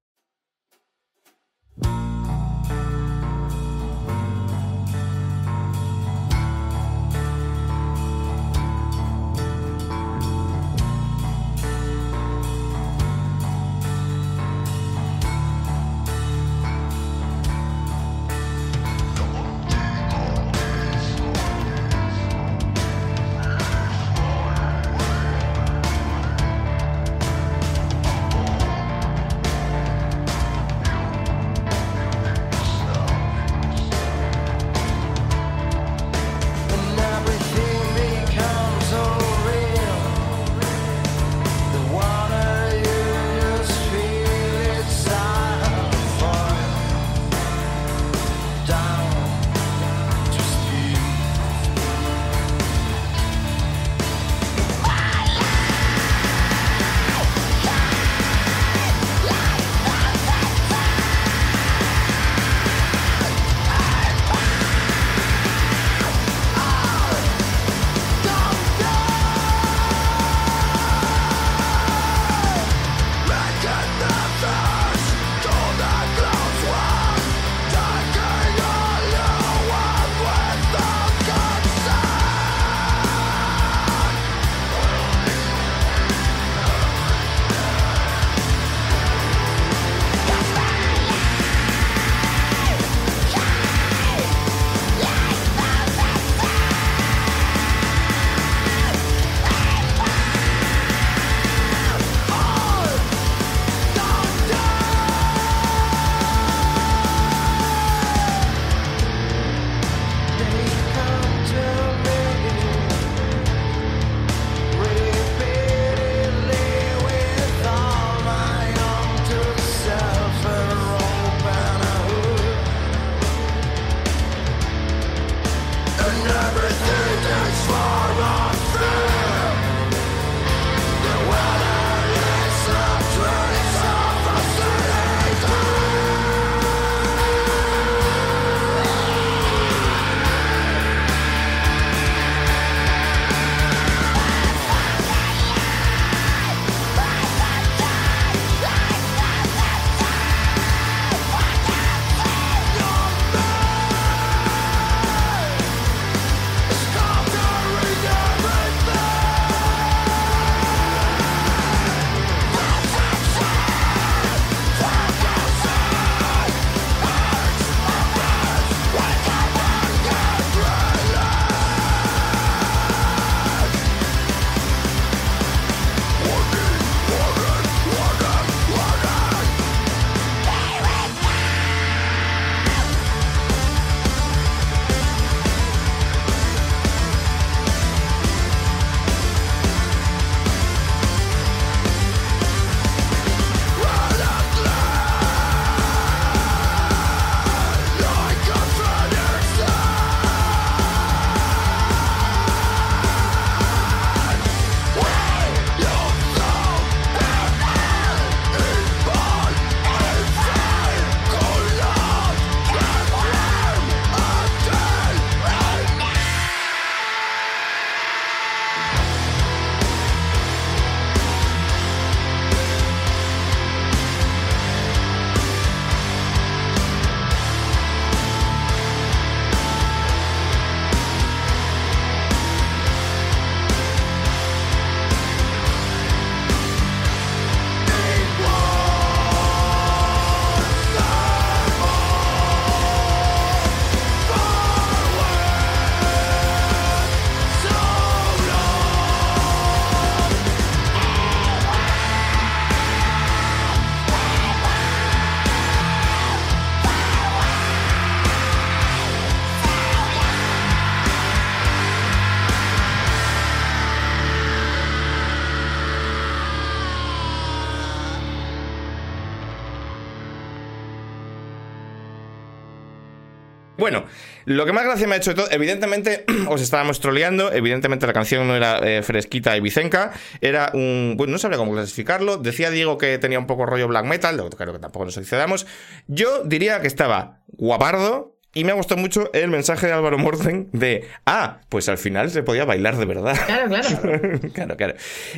Speaker 1: Lo que más gracia me ha hecho de todo, evidentemente os estábamos troleando, evidentemente la canción no era eh, fresquita y bicenca, era un... Bueno, no sabría cómo clasificarlo, decía Diego que tenía un poco rollo black metal, claro que tampoco nos excedamos, yo diría que estaba guapardo, y me ha gustado mucho el mensaje de Álvaro Morten de, ah, pues al final se podía bailar de verdad.
Speaker 2: Claro, claro.
Speaker 1: claro, claro.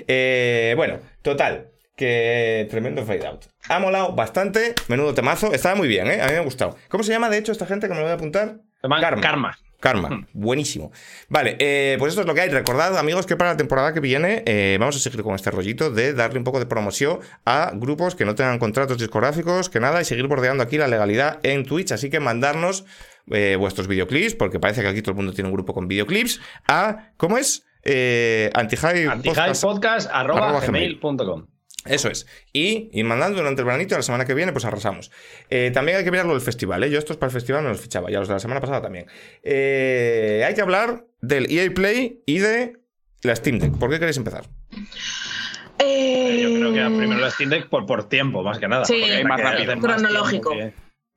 Speaker 1: Eh, bueno, total, que tremendo fade out. Ha molado bastante, menudo temazo, estaba muy bien, ¿eh? A mí me ha gustado. ¿Cómo se llama, de hecho, esta gente que me lo voy a apuntar?
Speaker 3: Karma. Karma.
Speaker 1: Karma, hmm. buenísimo. Vale, eh, pues esto es lo que hay. Recordad, amigos, que para la temporada que viene eh, vamos a seguir con este rollito de darle un poco de promoción a grupos que no tengan contratos discográficos, que nada, y seguir bordeando aquí la legalidad en Twitch. Así que mandarnos eh, vuestros videoclips, porque parece que aquí todo el mundo tiene un grupo con videoclips, a, ¿cómo es? Eh, eso es. Y ir mandando durante el veranito, la semana que viene, pues arrasamos. Eh, también hay que mirarlo del festival, ¿eh? Yo estos para el festival no los fichaba, ya los de la semana pasada también. Eh, hay que hablar del EA Play y de la Steam Deck. ¿Por qué queréis empezar?
Speaker 3: Eh, Yo creo que primero la Steam Deck por, por tiempo, más que nada.
Speaker 2: Sí, hay más rápido. Cronológico.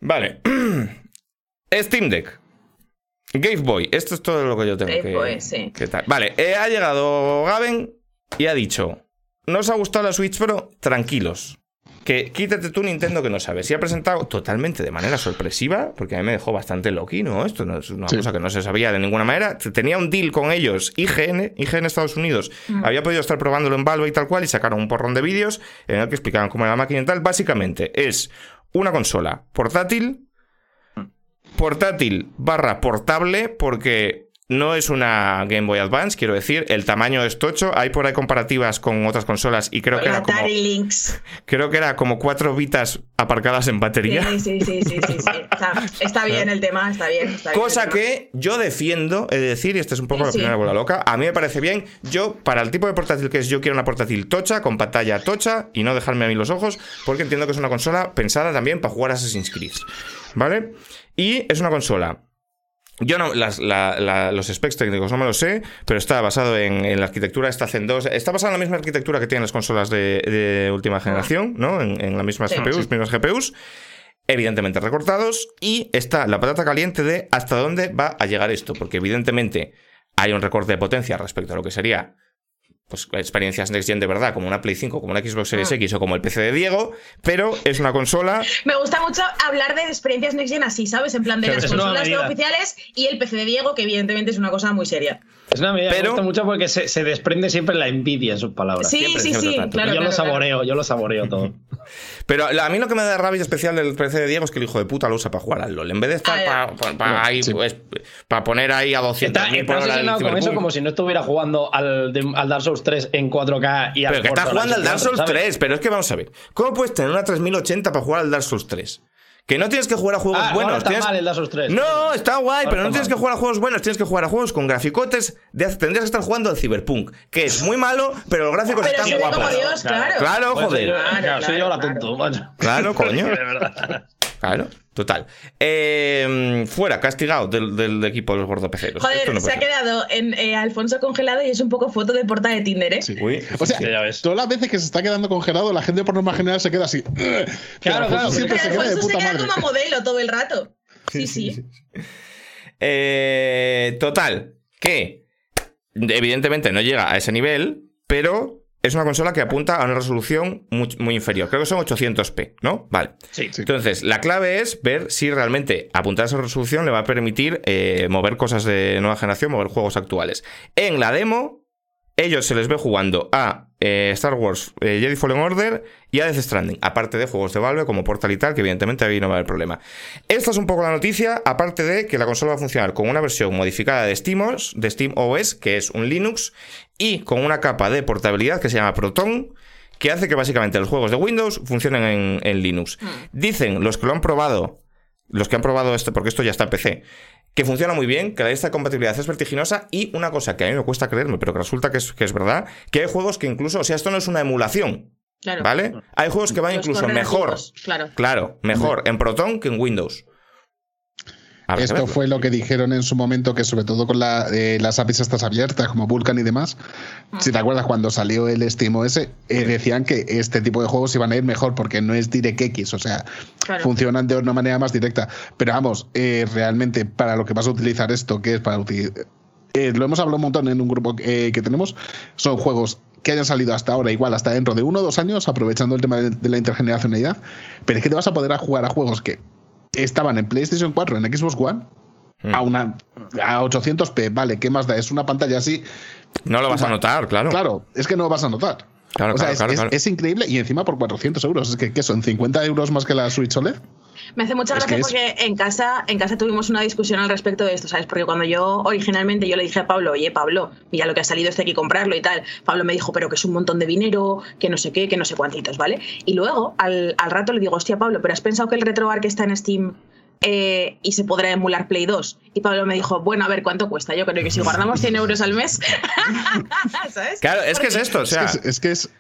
Speaker 1: Vale. Steam Deck. Game Boy. Esto es todo lo que yo tengo
Speaker 2: Game Boy, sí.
Speaker 1: Vale, ha llegado Gaben y ha dicho no os ha gustado la Switch Pro, tranquilos. Que quítate tú Nintendo que no sabes. Y ha presentado totalmente de manera sorpresiva, porque a mí me dejó bastante loqui, ¿no? Esto no es una cosa que no se sabía de ninguna manera. Tenía un deal con ellos, IGN, IGN Estados Unidos. Mm. Había podido estar probándolo en Valve y tal cual, y sacaron un porrón de vídeos en el que explicaban cómo era la máquina y tal. Básicamente es una consola portátil, mm. portátil barra portable, porque no es una Game Boy Advance, quiero decir, el tamaño es tocho. Hay por ahí comparativas con otras consolas y creo que era como. Creo que era como cuatro bitas aparcadas en batería.
Speaker 2: Sí, sí, sí, sí, sí. Está, bien el tema, está bien.
Speaker 1: Cosa que yo defiendo, he de decir, y esta es un poco la primera bola loca. A mí me parece bien. Yo, para el tipo de portátil que es, yo quiero una portátil tocha, con pantalla tocha y no dejarme a mí los ojos, porque entiendo que es una consola pensada también para jugar a Assassin's Creed. ¿Vale? Y es una consola yo no, los specs técnicos no me lo sé, pero está basado en, la arquitectura esta Zen 2. Está basado en la misma arquitectura que tienen las consolas de, última ah. generación, ¿no? En, las mismas GPUs, mismas GPUs. Evidentemente recortados. Y está la patata caliente de hasta dónde va a llegar esto. Porque evidentemente hay un recorte de potencia respecto a lo que sería pues experiencias Next Gen de verdad, como una Play 5, como una Xbox Series ah. X o como el PC de Diego, pero es una consola.
Speaker 2: Me gusta mucho hablar de experiencias Next Gen así, ¿sabes? En plan de las consolas oficiales y el PC de Diego, que evidentemente es una cosa muy seria.
Speaker 3: Es una medida pero... me gusta mucho porque se, desprende siempre la envidia en sus palabras.
Speaker 2: Sí, sí, sí. Claro,
Speaker 3: yo lo saboreo, yo lo saboreo todo.
Speaker 1: pero a mí lo que me da rabia especial del PC de Diego es que el hijo de puta lo usa para jugar al LOL. En vez de estar ah, para pues, poner ahí a 200
Speaker 3: está, está con eso como si no estuviera jugando al, al Dark Souls 3 en 4K y
Speaker 1: al Pero que está jugando al Dark Souls 3, pero es que vamos a ver. ¿Cómo puedes tener una 3080 para jugar al Dark Souls 3? Que no tienes que jugar a juegos
Speaker 3: ah,
Speaker 1: buenos.
Speaker 3: Está mal el Dark Souls 3.
Speaker 1: No, está guay, pero no tienes que jugar a juegos buenos, tienes que jugar a juegos con graficotes. De... Tendrías que estar jugando al Cyberpunk, que es muy malo, pero los gráficos están guapos.
Speaker 2: Dios, claro.
Speaker 1: claro, joder.
Speaker 3: Claro, soy yo la tonto,
Speaker 1: Claro, coño. Claro. Total. Em, fuera, castigado del, equipo de los gordopeceros.
Speaker 2: Joder, se ha quedado en eh, Alfonso congelado y es un poco foto de portada de Tinder, ¿eh? Sí.
Speaker 4: o sea, todas las veces que se está quedando congelado, la gente por norma general se queda así.
Speaker 2: Claro, claro. Siempre se queda de puta se queda como modelo todo el rato. Sí, sí.
Speaker 1: Eh, total, que evidentemente no llega a ese nivel, pero es una consola que apunta a una resolución muy, inferior. Creo que son 800p, ¿no? Vale.
Speaker 3: Sí,
Speaker 1: Entonces, la clave es ver si realmente apuntar a esa resolución le va a permitir eh, mover cosas de nueva generación, mover juegos actuales. En la demo, ellos se les ve jugando a eh, Star Wars eh, Jedi Fallen Order y a Death Stranding, aparte de juegos de Valve como Portal y tal, que evidentemente ahí no va a haber problema. Esta es un poco la noticia, aparte de que la consola va a funcionar con una versión modificada de SteamOS, de Steam OS, que es un Linux, y con una capa de portabilidad que se llama Proton, que hace que básicamente los juegos de Windows funcionen en, Linux. Hmm. Dicen los que lo han probado, los que han probado esto, porque esto ya está en PC, que funciona muy bien, que la lista de compatibilidad es vertiginosa y una cosa que a mí me cuesta creerme, pero que resulta que es, que es verdad, que hay juegos que incluso, o sea, esto no es una emulación, ¿vale? Hay juegos que van incluso mejor,
Speaker 2: claro.
Speaker 1: claro, mejor en Proton que en Windows.
Speaker 4: Esto fue lo que dijeron en su momento, que sobre todo con eh, las APIs estas abiertas, como Vulkan y demás, si te acuerdas cuando salió el Steam OS, eh, decían que este tipo de juegos iban a ir mejor porque no es DirectX, o sea, funcionan de una manera más directa. Pero vamos, eh, realmente para lo que vas a utilizar esto, que es para utilizar... lo hemos hablado un montón en un grupo que tenemos, son juegos que hayan salido hasta ahora, igual hasta dentro de uno o dos años, aprovechando el tema de, la intergeneracionalidad, pero es que te vas a poder jugar a juegos que estaban en PlayStation 4, en Xbox One, hmm. a una a 800p, vale, ¿qué más da? Es una pantalla así.
Speaker 1: No lo vas a notar, claro.
Speaker 4: Claro, es que no lo vas a notar. Claro, es, increíble y encima por 400 euros. Es que ¿qué son? ¿50 euros más que la Switch OLED?
Speaker 2: Me hace mucha gracia porque en casa, en casa tuvimos una discusión al respecto de esto, ¿sabes? Porque cuando yo originalmente yo le dije a Pablo, oye Pablo, mira lo que ha salido, este hay que comprarlo y tal. Pablo me dijo, pero que es un montón de dinero, que no sé qué, que no sé cuántitos, ¿vale? Y luego al, rato le digo, hostia Pablo, pero has pensado que el RetroArch está en Steam eh, y se podrá emular Play 2. Y Pablo me dijo, bueno, a ver, ¿cuánto cuesta? Yo creo que si guardamos 100 euros al mes,
Speaker 1: ¿sabes? Claro, es que es esto, o sea...
Speaker 4: es que es, es que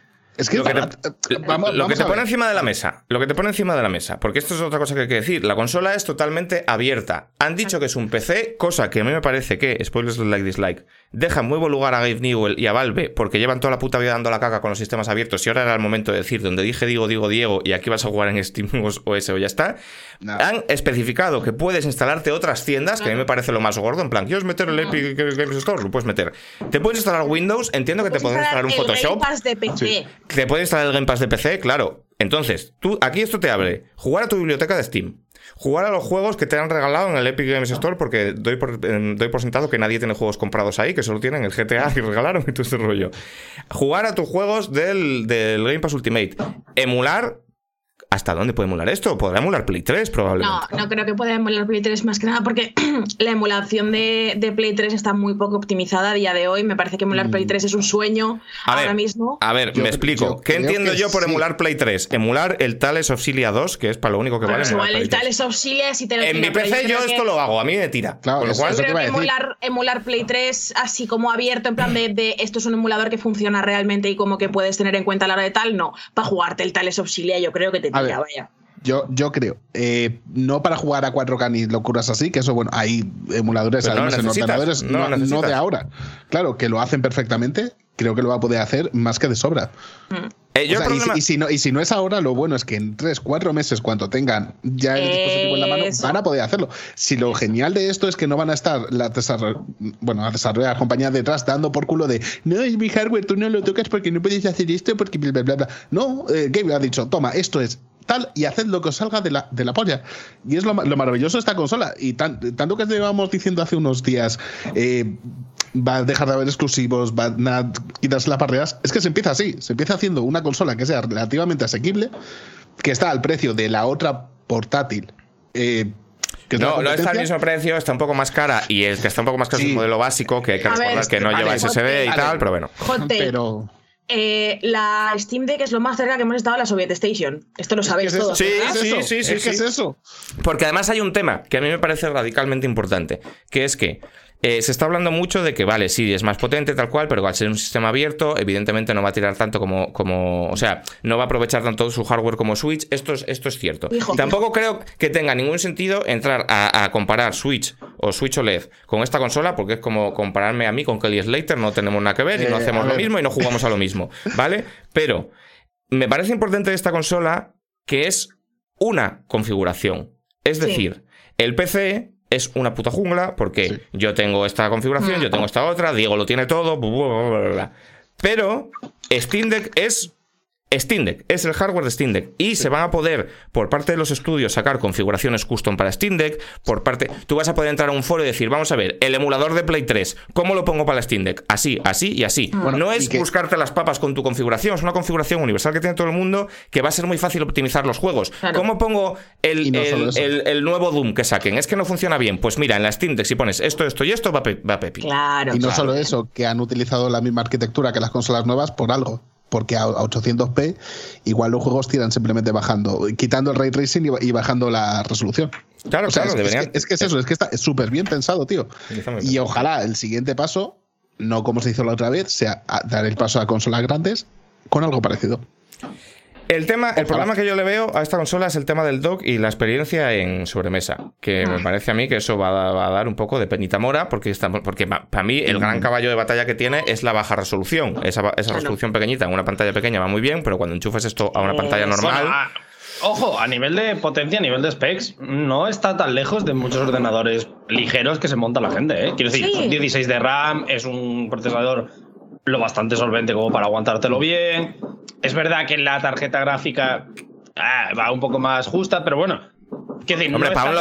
Speaker 1: lo que te, lo que te pone encima de la mesa, lo que te pone encima de la mesa, porque esto es otra cosa que hay que decir, la consola es totalmente abierta. Han dicho que es un PC, cosa que a mí me parece que, spoilers like dislike, deja muy buen lugar a Gabe Newell y a Valve, porque llevan toda la puta vida dando la caca con los sistemas abiertos y ahora era el momento de decir, donde dije digo, digo, Diego, y aquí vas a jugar en Steam OS o ya está. Han especificado que puedes instalarte otras tiendas, que a mí me parece lo más gordo, en plan, ¿quieres meter el Epic Games Store? Lo puedes meter. Te puedes instalar Windows, entiendo que te puedes instalar un Photoshop.
Speaker 2: de PC.
Speaker 1: Te puedes instalar el Game Pass de PC, claro. Entonces, tú, aquí esto te abre. Jugar a tu biblioteca de Steam. Jugar a los juegos que te han regalado en el Epic Games Store, porque doy por, por sentado que nadie tiene juegos comprados ahí, que solo tienen el GTA y regalaron y todo ese rollo. Jugar a tus juegos del, del Game Pass Ultimate. Emular ¿Hasta dónde puede emular esto? ¿Podrá emular Play 3 probablemente?
Speaker 2: No, no creo que pueda emular Play 3 más que nada porque la emulación de, Play 3 está muy poco optimizada a día de hoy. Me parece que emular Play 3 mm. es un sueño ahora mismo.
Speaker 1: A ver, me explico. ¿Qué entiendo yo por emular Play 3? Emular el Thales Auxilia 2, que es para lo único que vale.
Speaker 2: igual el Thales Auxilia si te lo
Speaker 1: En mi PC yo, esto lo hago, a mí me tira.
Speaker 2: Claro, lo cual, creo que emular, emular, Play 3 así como abierto, en plan de, esto es un emulador que funciona realmente y como que puedes tener en cuenta a la hora de tal, no. Para jugarte el Thales Auxilia yo creo que te tira, vaya.
Speaker 4: Yo, yo creo, eh, no para jugar a 4K ni locuras así, que eso, bueno, hay emuladores además en ordenadores, no, de ahora. Claro, que lo hacen perfectamente, creo que lo va a poder hacer más que de sobra.
Speaker 1: Mm.
Speaker 4: Eh, y, si, no, y si no es ahora, lo bueno es que en 3, 4 meses, cuando tengan ya el dispositivo en la mano, van a poder hacerlo. Si lo genial de esto es que no van a estar la bueno, a desarrollar compañías detrás dando por culo de no, es mi hardware, tú no lo tocas porque no puedes hacer esto, porque bla, bla, bla. No, eh, Gabe ha dicho, toma, esto es y haced lo que os salga de la, de la polla. Y es lo, maravilloso de esta consola. Y tanto que llevamos diciendo hace unos días, eh, va a dejar de haber exclusivos, va a quitarse las barreras, es que se empieza así. Se empieza haciendo una consola que sea relativamente asequible, que está al precio de la otra portátil.
Speaker 1: Eh, no, no está al mismo precio, está un poco más cara y el que está un poco más caro es un modelo básico que hay que recordar que no lleva SSD y tal, pero bueno.
Speaker 2: Pero eh, la Steam Deck es lo más cerca que hemos estado a la Soviet Station. Esto lo sabéis todos.
Speaker 1: Sí, sí, sí, sí,
Speaker 4: ¿Qué es eso?
Speaker 1: Porque además hay un tema que a mí me parece radicalmente importante, que es que eh, se está hablando mucho de que, vale, sí, es más potente, tal cual, pero al ser un sistema abierto, evidentemente no va a tirar tanto como. como o sea, no va a aprovechar tanto su hardware como Switch. Esto es, esto es cierto. Tampoco creo que tenga ningún sentido entrar a, comparar Switch o Switch OLED con esta consola, porque es como compararme a mí con Kelly Slater, no tenemos nada que ver y no eh, hacemos lo mismo y no jugamos a lo mismo, ¿vale? Pero me parece importante de esta consola que es una configuración. Es decir, el PC es una puta jungla porque yo tengo esta configuración, yo tengo esta otra, Diego lo tiene todo, pero Steam Deck es Steam Deck, es el hardware de Steam Deck y se van a poder por parte de los estudios sacar configuraciones custom para Steam Deck, por parte tú vas a poder entrar a un foro y decir, vamos a ver, el emulador de Play 3, ¿cómo lo pongo para Steam Deck? Así, así y así. no es buscarte las papas con tu configuración, es una configuración universal que tiene todo el mundo que va a ser muy fácil optimizar los juegos. ¿Cómo pongo el, el, nuevo Doom que saquen? Es que no funciona bien. Pues mira, en la Steam Deck si pones esto, esto y esto va, a pepi.
Speaker 2: Claro.
Speaker 4: Y no solo eso, que han utilizado la misma arquitectura que las consolas nuevas por algo porque a 800p igual los juegos tiran simplemente bajando, quitando el ray tracing y bajando la resolución.
Speaker 1: Claro, claro,
Speaker 4: es, que, es, eso, es que está súper bien pensado, tío. Y ojalá el siguiente paso, no como se hizo la otra vez, sea dar el paso a consolas grandes con algo parecido.
Speaker 1: El tema, el problema que yo le veo a esta consola es el tema del dock y la experiencia en sobremesa. Que me parece a mí que eso va a, va a dar un poco de penita mora, porque, está, porque para mí el gran caballo de batalla que tiene es la baja resolución. Esa, resolución pequeñita en una pantalla pequeña va muy bien, pero cuando enchufes esto a una pantalla normal.
Speaker 3: Bueno, a- ojo, a nivel de potencia, a nivel de specs, no está tan lejos de muchos ordenadores ligeros que se monta la gente. ¿eh? Quiero decir,
Speaker 2: Sí.
Speaker 3: son 16 de RAM, es un procesador lo bastante solvente como para aguantártelo bien. Es verdad que la tarjeta gráfica ah, va un poco más justa, pero bueno. decir,
Speaker 1: Hombre,
Speaker 3: no está
Speaker 1: para un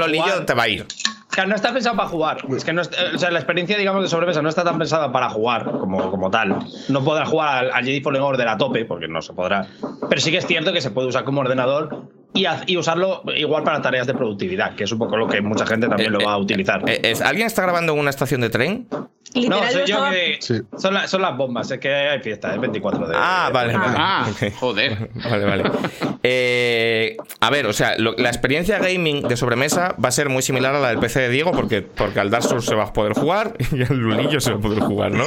Speaker 1: lolillo
Speaker 3: jugar.
Speaker 1: te va a ir.
Speaker 3: No está pensado para jugar. Es que no es- o sea, la experiencia, digamos, de sobremesa no está tan pensada para jugar como, como tal. No podrás jugar al, al Jedi Fallen Order a tope, porque no se podrá. Pero sí que es cierto que se puede usar como ordenador y, usarlo igual para tareas de productividad, que es un poco lo que mucha gente también lo va a utilizar.
Speaker 1: Eh, ¿Alguien está grabando en una estación de tren?
Speaker 2: Literal,
Speaker 3: no, soy
Speaker 2: yo
Speaker 3: que.
Speaker 4: Sí.
Speaker 3: Son, la- son las bombas, es que hay fiesta, es 24 de.
Speaker 1: Ah, vale,
Speaker 2: Ah.
Speaker 1: vale.
Speaker 5: Ah, joder.
Speaker 1: Vale, vale. Eh, a ver, o sea, lo- la experiencia gaming de sobremesa va a ser muy similar a la del PC de Diego, porque, porque al Dark Souls se va a poder jugar y al Lulillo se va a poder jugar, ¿no?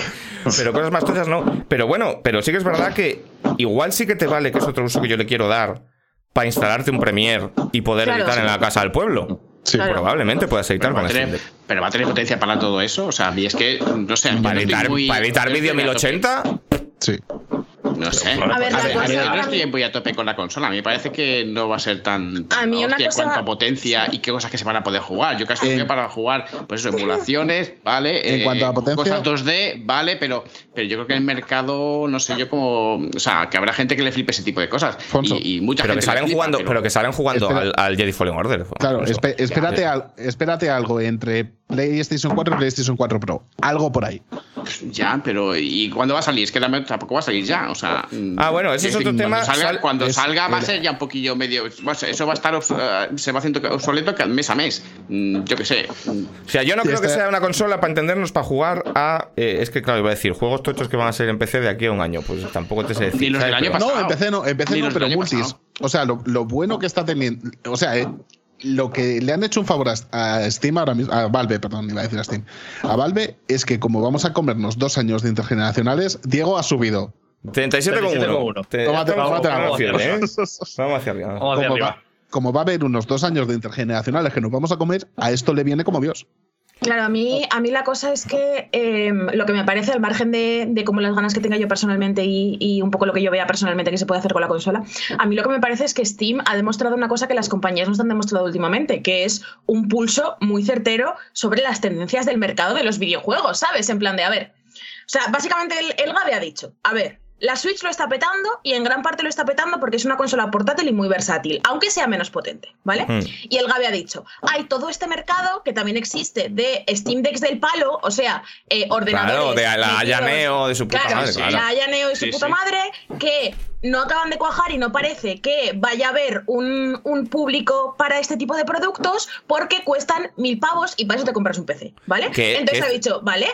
Speaker 1: Pero cosas más tochas no. Pero bueno, pero sí que es verdad que igual sí que te vale, que es otro uso que yo le quiero dar, para instalarte un Premiere y poder
Speaker 2: Claro.
Speaker 1: editar en la casa del pueblo.
Speaker 4: Sí.
Speaker 2: Claro.
Speaker 1: Probablemente puedas editar
Speaker 5: Va
Speaker 1: con
Speaker 5: tener-
Speaker 1: Deck.
Speaker 5: pero va a tener potencia para todo eso. O sea, a mí es que, no sé. no
Speaker 1: Para editar,
Speaker 5: muy-
Speaker 1: para editar vídeo
Speaker 5: estoy a tope.
Speaker 1: 1080,
Speaker 4: Sí.
Speaker 5: No sé.
Speaker 2: A ver, la
Speaker 5: a ver,
Speaker 2: cosa
Speaker 5: yo
Speaker 2: para
Speaker 5: no estoy muy a tope con la consola. A mí me parece que no va a ser tan.
Speaker 2: A mí una
Speaker 5: hostia en
Speaker 2: cosa-
Speaker 5: cuanto a potencia y qué cosas que se van a poder jugar. Yo casi veo para jugar, pues eso, emulaciones, ¿vale?
Speaker 4: En cuanto a potencia-
Speaker 5: Cosas 2D, ¿vale? Pero, pero yo creo que el mercado, no sé yo cómo. O sea, que habrá gente que le flipe ese tipo de cosas.
Speaker 4: Fonso.
Speaker 5: Y, y mucha
Speaker 1: pero que
Speaker 5: gente.
Speaker 1: salen
Speaker 5: flipa,
Speaker 1: jugando, pero que salen jugando
Speaker 4: Espera.
Speaker 1: al, al Jedi Fallen Order.
Speaker 4: Claro, espérate, al- espérate algo entre PlayStation 4 y PlayStation 4 Pro. Algo por ahí.
Speaker 5: Ya, pero ¿y cuándo va a salir? Es que la- tampoco va a salir ya. O sea.
Speaker 1: Ah, bueno, ese es otro tema.
Speaker 5: Cuando salga,
Speaker 1: Sal-
Speaker 5: cuando
Speaker 4: es-
Speaker 5: salga va a ser ya un poquillo medio. Eso va a estar. eh, se va haciendo obsoleto que mes a mes. Mm, Yo qué sé.
Speaker 1: O sea, yo no
Speaker 4: Sí,
Speaker 1: creo que
Speaker 4: está-
Speaker 1: sea una consola para entendernos para jugar a. eh, es que, claro, iba a decir, juegos tochos que van a ser en PC de aquí a un año. Pues tampoco te sé decir.
Speaker 5: Ni los del año pasado.
Speaker 4: No, empecé no, empecé
Speaker 5: Ni
Speaker 4: no, pero multis.
Speaker 5: pasado.
Speaker 4: O sea, lo, lo bueno que está teniendo. O sea, eh, lo que le han hecho un favor a, Steam ahora mismo. A Valve, perdón, iba a decir a Steam. A Valve es que, como vamos a comernos dos años de intergeneracionales, Diego ha subido.
Speaker 1: 37,1.
Speaker 3: 37,1.
Speaker 1: Te-
Speaker 4: Tómate-
Speaker 1: vamos-
Speaker 4: tómate la
Speaker 1: hacia ¿eh? Vamos hacia arriba.
Speaker 3: Vamos hacia
Speaker 4: Como
Speaker 3: arriba.
Speaker 4: va, como va a haber unos dos años de intergeneracionales que nos vamos a comer, a esto le viene como Dios.
Speaker 2: Claro, a mí, a mí la cosa es que eh, lo que me parece, al margen de, de como las ganas que tenga yo personalmente y, y un poco lo que yo vea personalmente que se puede hacer con la consola, a mí lo que me parece es que Steam ha demostrado una cosa que las compañías nos han demostrado últimamente, que es un pulso muy certero sobre las tendencias del mercado de los videojuegos, ¿sabes? En plan de, a ver, o sea, básicamente el, el Gabe ha dicho, a ver, la Switch lo está petando y en gran parte lo está petando porque es una consola portátil y muy versátil, aunque sea menos potente, ¿vale?
Speaker 1: Hmm.
Speaker 2: Y el Gabe ha dicho, hay todo este mercado que también existe de Steam Decks del palo, o sea, eh, ordenadores...
Speaker 1: Claro, de la
Speaker 2: metidos-
Speaker 1: Haya Neo de su puta
Speaker 2: Claro,
Speaker 1: madre, claro.
Speaker 2: la Haya Neo de su
Speaker 5: Sí,
Speaker 2: puta
Speaker 5: sí.
Speaker 2: madre, que no acaban de cuajar y no parece que vaya a haber un, un público para este tipo de productos porque cuestan mil pavos y para eso te compras un PC, ¿vale? Entonces ha dicho, vale,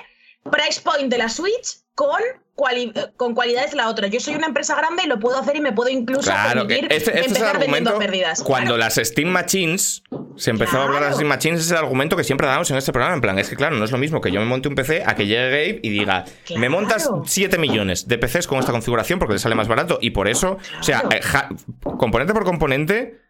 Speaker 2: price point de la Switch con, cuali- eh, con cualidades de la otra. Yo soy una empresa grande y lo puedo hacer y me puedo incluso
Speaker 1: Claro, que
Speaker 2: permitir
Speaker 1: este, este es el
Speaker 2: empezar vendiendo pérdidas.
Speaker 1: Cuando
Speaker 2: Claro.
Speaker 1: las Steam Machines se empezó a hablar de las. Steam Machines, es el argumento que siempre damos en este programa. En plan, es que claro, no es lo mismo que yo me monte un PC a que llegue Gabe y diga,
Speaker 2: Claro.
Speaker 1: me montas 7 millones de PCs con esta configuración porque le sale más barato y por eso, o sea, eh, componente por componente.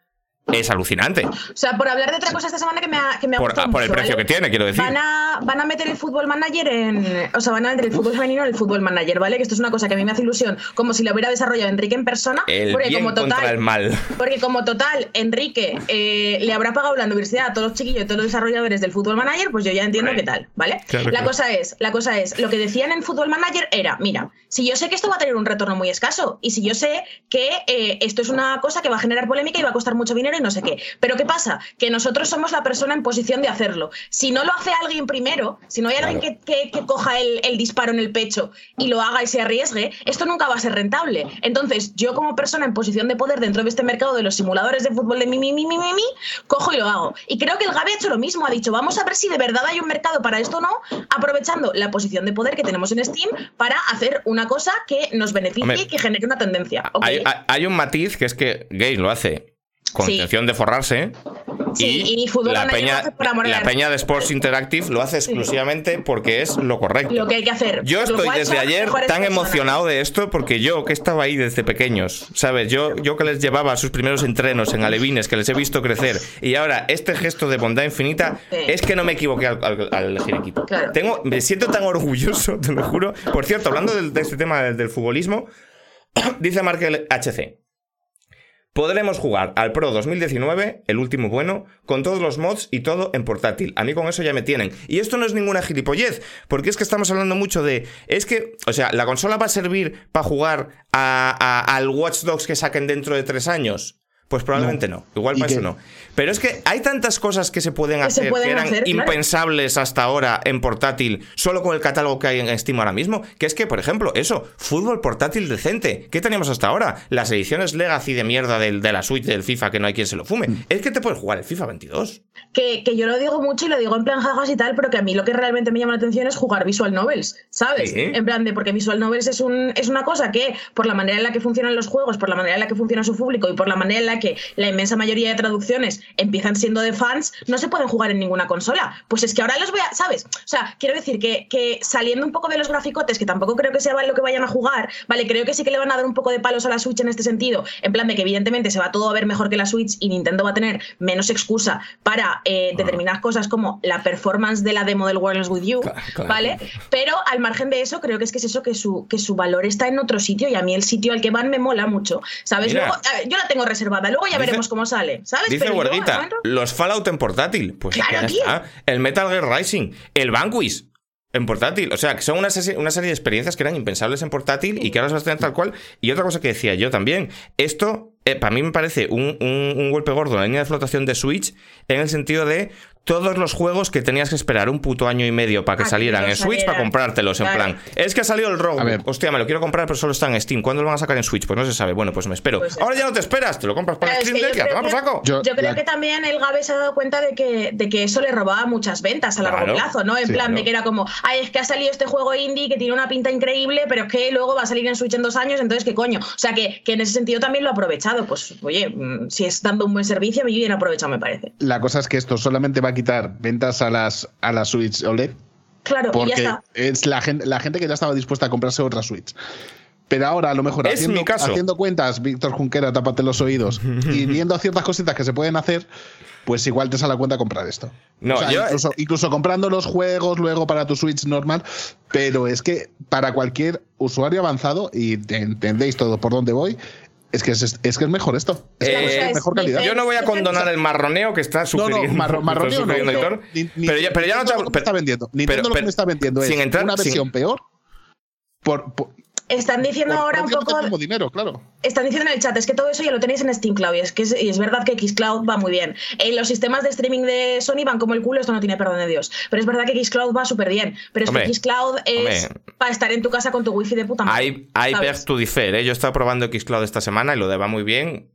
Speaker 1: Es alucinante.
Speaker 2: O sea, por hablar de otra cosa esta semana que me ha, que me ha
Speaker 1: Por,
Speaker 2: gustado
Speaker 1: por el precio
Speaker 2: ¿vale?
Speaker 1: que tiene, quiero decir.
Speaker 2: Van a, van a meter el fútbol manager en. O sea, van a meter el fútbol femenino en el fútbol manager, ¿vale? Que esto es una cosa que a mí me hace ilusión, como si lo hubiera desarrollado Enrique en persona.
Speaker 1: El
Speaker 2: porque
Speaker 1: bien
Speaker 2: como
Speaker 1: contra
Speaker 2: total.
Speaker 1: el mal.
Speaker 2: Porque como total, Enrique eh, le habrá pagado la universidad a todos los chiquillos y todos los desarrolladores del fútbol manager, pues yo ya entiendo qué tal, ¿vale?
Speaker 1: Claro,
Speaker 2: la
Speaker 1: claro.
Speaker 2: cosa es, la cosa es, lo que decían en fútbol manager era, mira, si yo sé que esto va a tener un retorno muy escaso y si yo sé que eh, esto es una cosa que va a generar polémica y va a costar mucho dinero y no sé qué. Pero ¿qué pasa? Que nosotros somos la persona en posición de hacerlo. Si no lo hace alguien primero, si no hay alguien que, que- que coja el, el disparo en el pecho y lo haga y se arriesgue, esto nunca va a ser rentable. Entonces, yo como persona en posición de poder dentro de este mercado de los simuladores de fútbol de mi, mi, mi, mi, mi, mi, cojo y lo hago. Y creo que el Gabi ha hecho lo mismo. Ha dicho, vamos a ver si de verdad hay un mercado para esto o no, aprovechando la posición de poder que tenemos en Steam para hacer una cosa que nos beneficie
Speaker 1: Hombre,
Speaker 2: y que genere una tendencia.
Speaker 1: Hay, hay- hay un matiz que es que Gay lo hace con
Speaker 2: Sí.
Speaker 1: intención de forrarse,
Speaker 2: y,
Speaker 1: la, peña, la peña de Sports Interactive lo hace exclusivamente porque es lo correcto.
Speaker 2: Lo que hay que hacer.
Speaker 1: Yo estoy desde ayer tan emocionado de esto porque yo, que estaba ahí desde pequeños, ¿sabes? Yo, yo que les llevaba a sus primeros entrenos en alevines, que les he visto crecer, y ahora este gesto de bondad infinita, es que no me equivoqué al, elegir equipo. Tengo, me siento tan orgulloso, te lo juro. Por cierto, hablando de, este tema del, del futbolismo, dice Markel HC. Podremos jugar al Pro 2019, el último bueno, con todos los mods y todo en portátil. A mí con eso ya me tienen. Y esto no es ninguna gilipollez, porque es que estamos hablando mucho de... Es que, o sea, ¿la consola va a servir para jugar al Watch Dogs que saquen dentro de tres años? Pues probablemente no. Igual para eso no. Pero es que hay tantas cosas que se pueden hacer que eran impensables hasta ahora en portátil, solo con el catálogo que hay en Steam ahora mismo, que es que, por ejemplo, eso, fútbol portátil decente. ¿Qué teníamos hasta ahora? Las ediciones Legacy de mierda de, de la Switch del FIFA que no hay quien se lo fume. Mm. Es que te puedes jugar el FIFA 22.
Speaker 2: Que, que, yo lo digo mucho y lo digo en plan jajas y tal, pero que a mí lo que realmente me llama la atención es jugar visual novels, ¿sabes? En plan de, porque visual novels es, un, es una cosa que, por la manera en la que funcionan los juegos, por la manera en la que funciona su público y por la manera en la que la inmensa mayoría de traducciones empiezan siendo de fans, no se pueden jugar en ninguna consola. Pues es que ahora los voy a, ¿sabes? O sea, quiero decir que, que saliendo un poco de los graficotes, que tampoco creo que sea lo que vayan a jugar, vale, creo que sí que le van a dar un poco de palos a la Switch en este sentido, en plan de que evidentemente se va todo a ver mejor que la Switch y Nintendo va a tener menos excusa para eh, determinadas cosas como la performance de la demo del Worlds With You, ¿vale? Pero al margen de eso, creo que es que es eso, que su, que su valor está en otro sitio y a mí el sitio al que van me mola mucho, ¿sabes? Luego, yo la tengo reservada, luego ya veremos cómo sale, ¿sabes?
Speaker 1: Dice Huerguita, los Fallout en portátil. Pues
Speaker 2: claro,
Speaker 1: El Metal Gear Rising, el Vanquish. En portátil. O sea, que son una, serie, una serie de experiencias que eran impensables en portátil y que ahora se vas a tener tal cual. Y otra cosa que decía yo también. Esto, eh, para mí me parece un, un, golpe gordo en la línea de flotación de Switch en el sentido de todos los juegos que tenías que esperar un puto año y medio para que salieran en Switch para comprártelos. En plan, es que ha salido el Rogue. Hostia, me lo quiero comprar, pero solo está en Steam. ¿Cuándo lo van a sacar en Switch? Pues no se sabe. Bueno, pues me espero. Pues Ahora ya no te esperas, te lo compras para Steam Deck y vamos saco.
Speaker 2: Yo, creo que también el Gabe se ha dado cuenta de que, de que eso le robaba muchas ventas a largo plazo, ¿no? En plan, de que era como, ay, es que ha salido este juego indie que tiene una pinta increíble, pero es que luego va a salir en Switch en dos años, entonces, ¿qué coño? O sea, que, que en ese sentido también lo ha aprovechado. Pues, oye, mm, si es dando un buen servicio, muy bien aprovechado, me parece.
Speaker 4: La cosa es que esto solamente va a quitar ventas a las, a las Switch OLED.
Speaker 2: Claro,
Speaker 4: porque es la gente, la gente que ya estaba dispuesta a comprarse otra Switch. Pero ahora, a lo mejor, haciendo, haciendo, cuentas, Víctor Junquera, tápate los oídos, y viendo ciertas cositas que se pueden hacer, pues igual te sale a cuenta comprar esto.
Speaker 1: No,
Speaker 4: incluso, incluso, comprando los juegos luego para tu Switch normal, pero es que para cualquier usuario avanzado, y entendéis todo por dónde voy, es que es, es, que es mejor esto. Es,
Speaker 1: eh, mejor calidad. Yo no voy a condonar el marroneo que está sugiriendo.
Speaker 4: No, no, marroneo no,
Speaker 1: pero, ya, pero ya no te,
Speaker 4: está vendiendo. Nintendo lo que me está vendiendo es una versión peor por,
Speaker 2: están diciendo ahora un poco.
Speaker 4: Como dinero, claro.
Speaker 2: Están diciendo en el chat, es que todo eso ya lo tenéis en Steam Cloud. Y es, que es, verdad que Xcloud va muy bien. En los sistemas de streaming de Sony van como el culo, esto no tiene perdón de Dios. Pero es verdad que Xcloud va súper bien. Pero es que Xcloud es para estar en tu casa con tu wifi de puta madre.
Speaker 1: Hay, hay to differ, ¿eh? Yo he estado probando Xcloud esta semana y lo de va muy bien.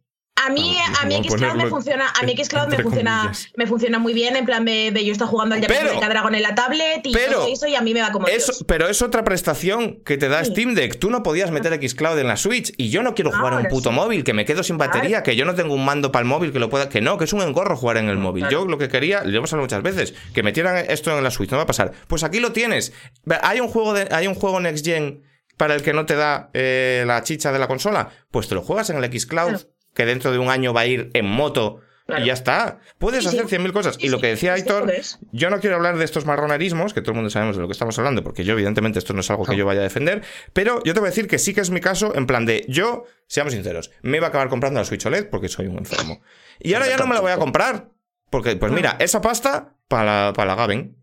Speaker 2: A mí, a mí Xcloud me funciona, a mí Xcloud me funciona, me funciona muy bien, en plan de, yo estoy jugando al Yakuza Dragon en la tablet y todo eso y a mí me va como
Speaker 1: eso, Pero es otra prestación que te da Steam Deck. Tú no podías meter Xcloud en la Switch y yo no quiero jugar en un puto móvil, que me quedo sin batería, que yo no tengo un mando para el móvil que lo pueda, que no, que es un engorro jugar en el móvil. Yo lo que quería, lo hemos hablado muchas veces, que metieran esto en la Switch, no va a pasar. Pues aquí lo tienes. Hay un juego de, hay un juego Next Gen para el que no te da eh, la chicha de la consola, pues te lo juegas en el Xcloud que dentro de un año va a ir en moto y ya está. Puedes hacer cien 100.000 cosas. y lo que decía Aitor, yo no quiero hablar de estos marronerismos, que todo el mundo sabemos de lo que estamos hablando, porque yo, evidentemente, esto no es algo que yo vaya a defender. Pero yo te voy a decir que sí que es mi caso, en plan de yo, seamos sinceros, me iba a acabar comprando la Switch OLED porque soy un enfermo. Y ahora ya no me la voy a comprar. Porque, pues mira, esa pasta para la, para la Gaben.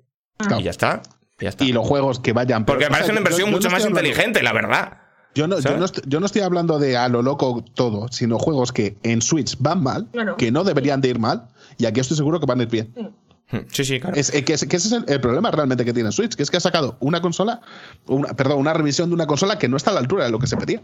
Speaker 1: Y ya está. Ya está.
Speaker 4: Y los juegos que vayan.
Speaker 1: Porque me parece una inversión mucho más inteligente, la verdad.
Speaker 4: Yo no, yo no, estoy, hablando de a lo loco todo, sino juegos que en Switch van mal, que no deberían de ir mal, y aquí estoy seguro que van a ir bien.
Speaker 1: Sí, sí, claro.
Speaker 4: Es, que, ese es el, problema realmente que tiene Switch, que es que ha sacado una consola, una, perdón, una revisión de una consola que no está a la altura de lo que se pedía.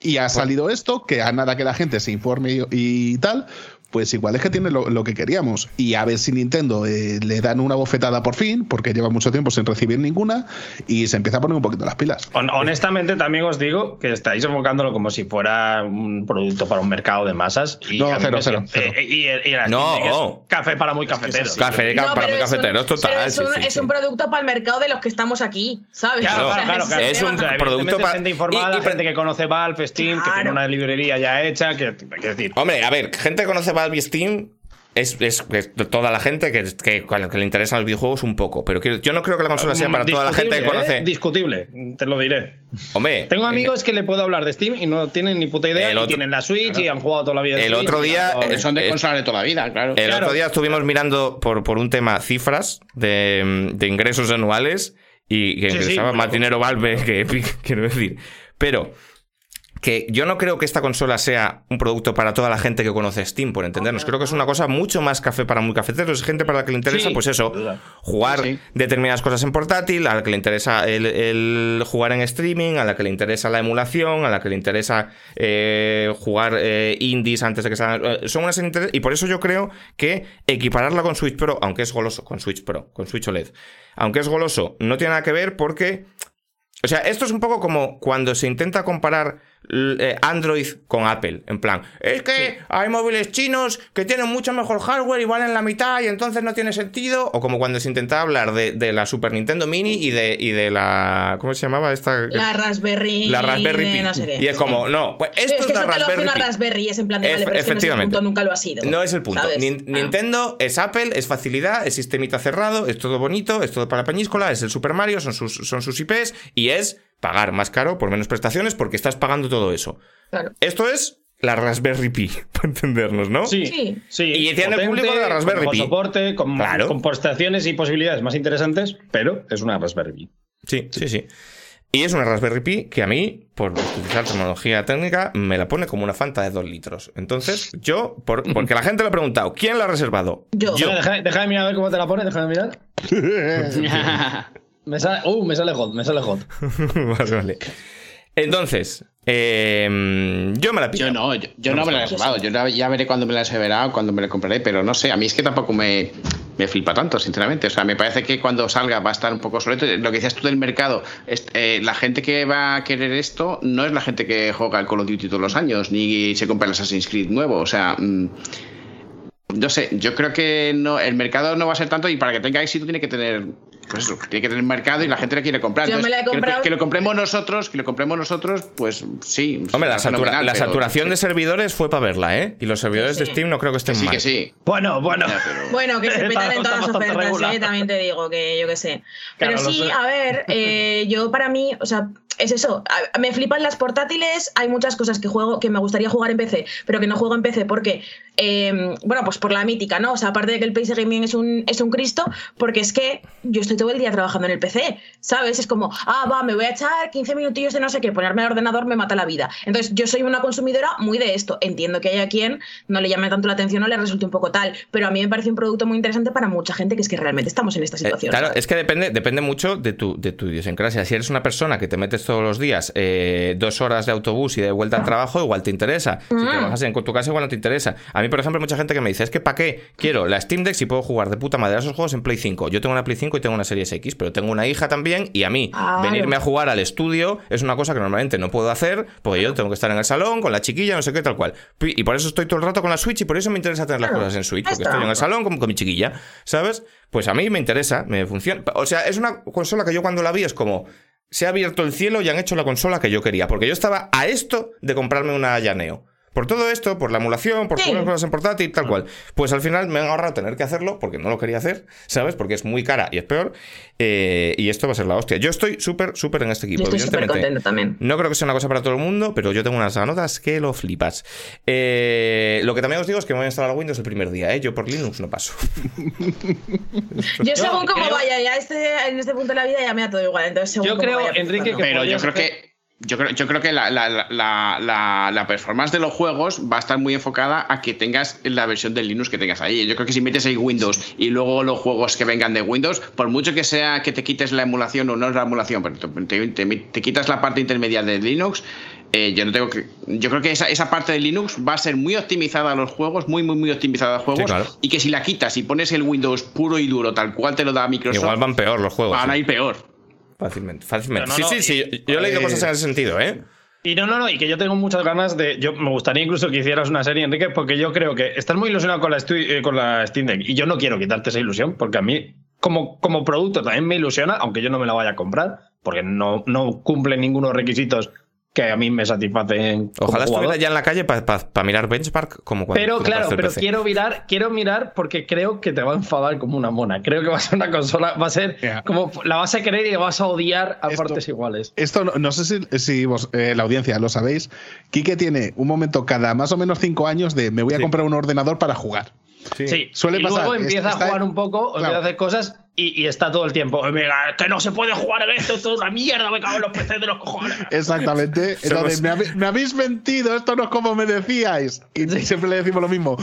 Speaker 4: Y ha salido esto, que a nada que la gente se informe y, tal, pues igual es que tiene lo, que queríamos. Y a ver si Nintendo eh, le dan una bofetada por fin, porque lleva mucho tiempo sin recibir ninguna, y se empieza a poner un poquito las pilas.
Speaker 3: honestamente, también os digo que estáis enfocándolo como si fuera un producto para un mercado de masas. Y
Speaker 4: no, cero, cero,
Speaker 3: y, no, café para muy cafeteros.
Speaker 1: café para muy cafeteros, total.
Speaker 2: Es un, es un, producto para el mercado de los que estamos aquí, ¿sabes?
Speaker 3: Claro, claro, claro.
Speaker 1: Es un producto para.
Speaker 3: gente informada, gente que conoce Valve, Steam, que tiene una librería ya hecha. Que, que decir.
Speaker 1: Hombre, a ver, gente que conoce Valve y Steam es, es, toda la gente que, que, que, le interesan los videojuegos un poco. Pero yo no creo que la consola sea para toda la gente que conoce.
Speaker 3: ¿eh? Discutible, te lo diré.
Speaker 1: Hombre.
Speaker 3: Tengo amigos que le puedo hablar de Steam y no tienen ni puta idea. y tienen la Switch y han jugado toda la vida.
Speaker 1: El otro día.
Speaker 3: son de consola de toda la vida, claro.
Speaker 1: El otro día estuvimos mirando por, por un tema cifras de, de ingresos anuales y que ingresaba más dinero Valve que quiero decir. Pero que yo no creo que esta consola sea un producto para toda la gente que conoce Steam, por entendernos. Creo que es una cosa mucho más café para muy cafeteros, es gente para la que le interesa, pues eso, jugar determinadas cosas en portátil, a la que le interesa el, jugar en streaming, a la que le interesa la emulación, a la que le interesa eh, jugar eh, indies antes de que salgan. Eh, son unas y por eso yo creo que equipararla con Switch Pro, aunque es goloso, con Switch Pro, con Switch OLED, aunque es goloso, no tiene nada que ver porque. O sea, esto es un poco como cuando se intenta comparar Android con Apple. En plan, es que hay móviles chinos que tienen mucho mejor hardware y valen la mitad y entonces no tiene sentido. O como cuando se intentaba hablar de, la Super Nintendo Mini y de, y de la. ¿Cómo se llamaba esta?
Speaker 2: La Raspberry.
Speaker 1: La Raspberry Pi. y es como, no, pues esto es,
Speaker 2: que
Speaker 1: la
Speaker 2: Raspberry. Una Raspberry es en plan de, vale, pero efectivamente. no es el punto, nunca lo ha sido.
Speaker 1: No es el punto. Ah. Nintendo es Apple, es facilidad, es sistemita cerrado, es todo bonito, es todo para la peñíscola, es el Super Mario, son sus, son sus IPs y es pagar más caro por menos prestaciones porque estás pagando todo eso. Esto es la Raspberry Pi, para entendernos, ¿no?
Speaker 3: Sí, sí.
Speaker 1: Y tiene el público de la Raspberry Pi.
Speaker 3: Con soporte, con, con prestaciones y posibilidades más interesantes, pero es una Raspberry Pi.
Speaker 1: Sí, sí, sí. Y es una Raspberry Pi que a mí, por utilizar tecnología técnica, me la pone como una Fanta de dos litros. Entonces, yo, porque la gente lo ha preguntado, ¿quién la ha reservado?
Speaker 2: Yo.
Speaker 3: Deja, de mirar a ver cómo te la pone, deja de mirar. Me sale, uh, me sale hot, me sale hot.
Speaker 1: vale, vale. Entonces, eh, yo me la pido.
Speaker 3: Yo no, yo, no, me la he reservado. Yo ya veré cuando me la he o cuando me la compraré, pero no sé, a mí es que tampoco me, me flipa tanto, sinceramente. O sea, me parece que cuando salga va a estar un poco obsoleto. Lo que decías tú del mercado, eh, la gente que va a querer esto no es la gente que juega el Call of Duty todos los años, ni se compra el Assassin's Creed nuevo. O sea. Mm, no sé, yo creo que no, el mercado no va a ser tanto y para que tenga éxito tiene que tener pues eso, tiene que tener mercado y la gente la quiere comprar. que, lo compremos nosotros, que lo compremos nosotros, pues sí.
Speaker 1: Hombre, la, saturación de servidores fue para verla, ¿eh? Y los servidores de Steam no creo que estén
Speaker 3: sí,
Speaker 1: mal.
Speaker 3: Que sí.
Speaker 2: Bueno, bueno. Bueno, que se petan en todas las ofertas, ¿eh? También te digo que yo qué sé. Pero sí, a ver, eh, yo para mí, o sea, es eso, me flipan las portátiles, hay muchas cosas que juego que me gustaría jugar en PC, pero que no juego en PC porque, em, bueno, pues por la mítica, ¿no? O sea, aparte de que el PC Gaming es un, es un Cristo, porque es que yo estoy todo el día trabajando en el PC, ¿sabes? Es como, ah, va, me voy a echar 15 minutillos de no sé qué, ponerme al ordenador me mata la vida. Entonces, yo soy una consumidora muy de esto. Entiendo que haya quien no le llame tanto la atención o le resulte un poco tal, pero a mí me parece un producto muy interesante para mucha gente que es que realmente estamos en esta eh, situación.
Speaker 1: claro, es que depende, depende mucho de tu, de tu idiosincrasia. Si eres una persona que te metes todos los días eh, dos horas de autobús y de vuelta al trabajo, igual te interesa. Si mm. trabajas en tu casa, igual no te interesa. A mí, por ejemplo, hay mucha gente que me dice, es que ¿para qué quiero la Steam Deck si puedo jugar de puta madre a esos juegos en Play 5? Yo tengo una Play 5 y tengo una Series X, pero tengo una hija también y a mí venirme a jugar al estudio es una cosa que normalmente no puedo hacer porque yo tengo que estar en el salón con la chiquilla, no sé qué, tal cual. Y por eso estoy todo el rato con la Switch y por eso me interesa tener las cosas en Switch, porque estoy en el salón con, con mi chiquilla, ¿sabes? Pues a mí me interesa, me funciona. O sea, es una consola que yo cuando la vi es como, se ha abierto el cielo y han hecho la consola que yo quería. Porque yo estaba a esto de comprarme una Llaneo. Por todo esto, por la emulación, por todas las cosas en portátil, tal cual. Pues al final me han ahorrado tener que hacerlo porque no lo quería hacer, ¿sabes? Porque es muy cara y es peor. Eh, y esto va a ser la hostia. Yo estoy súper, súper en este equipo.
Speaker 2: estoy súper contento también.
Speaker 1: No creo que sea una cosa para todo el mundo, pero yo tengo unas anotas que lo flipas. Eh, lo que también os digo es que me voy a instalar Windows el primer día, ¿eh? Yo por Linux no paso.
Speaker 2: yo según cómo vaya, ya este, en este punto de la vida ya me da todo igual. Entonces, según
Speaker 3: yo creo, Enrique, que
Speaker 6: pero yo creo que yo creo, yo creo que la, la, performance de los juegos va a estar muy enfocada a que tengas la versión de Linux que tengas ahí. Yo creo que si metes ahí Windows y luego los juegos que vengan de Windows, por mucho que sea que te quites la emulación o no es la emulación, pero te, te quitas la parte intermedia de Linux, eh, yo no tengo que. Yo creo que esa, esa, parte de Linux va a ser muy optimizada a los juegos, muy, muy, muy optimizada a los juegos. Y que si la quitas y pones el Windows puro y duro, tal cual te lo da Microsoft.
Speaker 1: Igual van peor los juegos.
Speaker 6: Van a ir peor.
Speaker 1: Fácilmente, fácilmente. sí, sí, sí. Yo he leído cosas en ese sentido, ¿eh?
Speaker 3: Y no, no, no, y que yo tengo muchas ganas de. Yo me gustaría incluso que hicieras una serie, Enrique, porque yo creo que estás muy ilusionado con la, eh, con la Steam Deck. Y yo no quiero quitarte esa ilusión, porque a mí, como, como producto, también me ilusiona, aunque yo no me la vaya a comprar, porque no, no cumple ninguno de los requisitos que a mí me satisfacen.
Speaker 1: Ojalá estuviera ya en la calle para mirar benchmark como cuando.
Speaker 3: Pero claro, pero quiero mirar, quiero mirar porque creo que te va a enfadar como una mona. Creo que va a ser una consola, va a ser como la vas a querer y la vas a odiar a partes iguales.
Speaker 4: Esto no, sé si, si vos, eh, la audiencia lo sabéis. Quique tiene un momento cada más o menos cinco años de me voy a comprar un ordenador para jugar.
Speaker 3: Sí, suele y luego empieza a jugar un poco, empieza a hacer cosas y, está todo el tiempo. que no se puede jugar en esto, esto es una mierda, me cago en los PCs de los cojones.
Speaker 4: Exactamente. Entonces, me, habéis mentido, esto no es como me decíais. Y siempre le decimos lo mismo.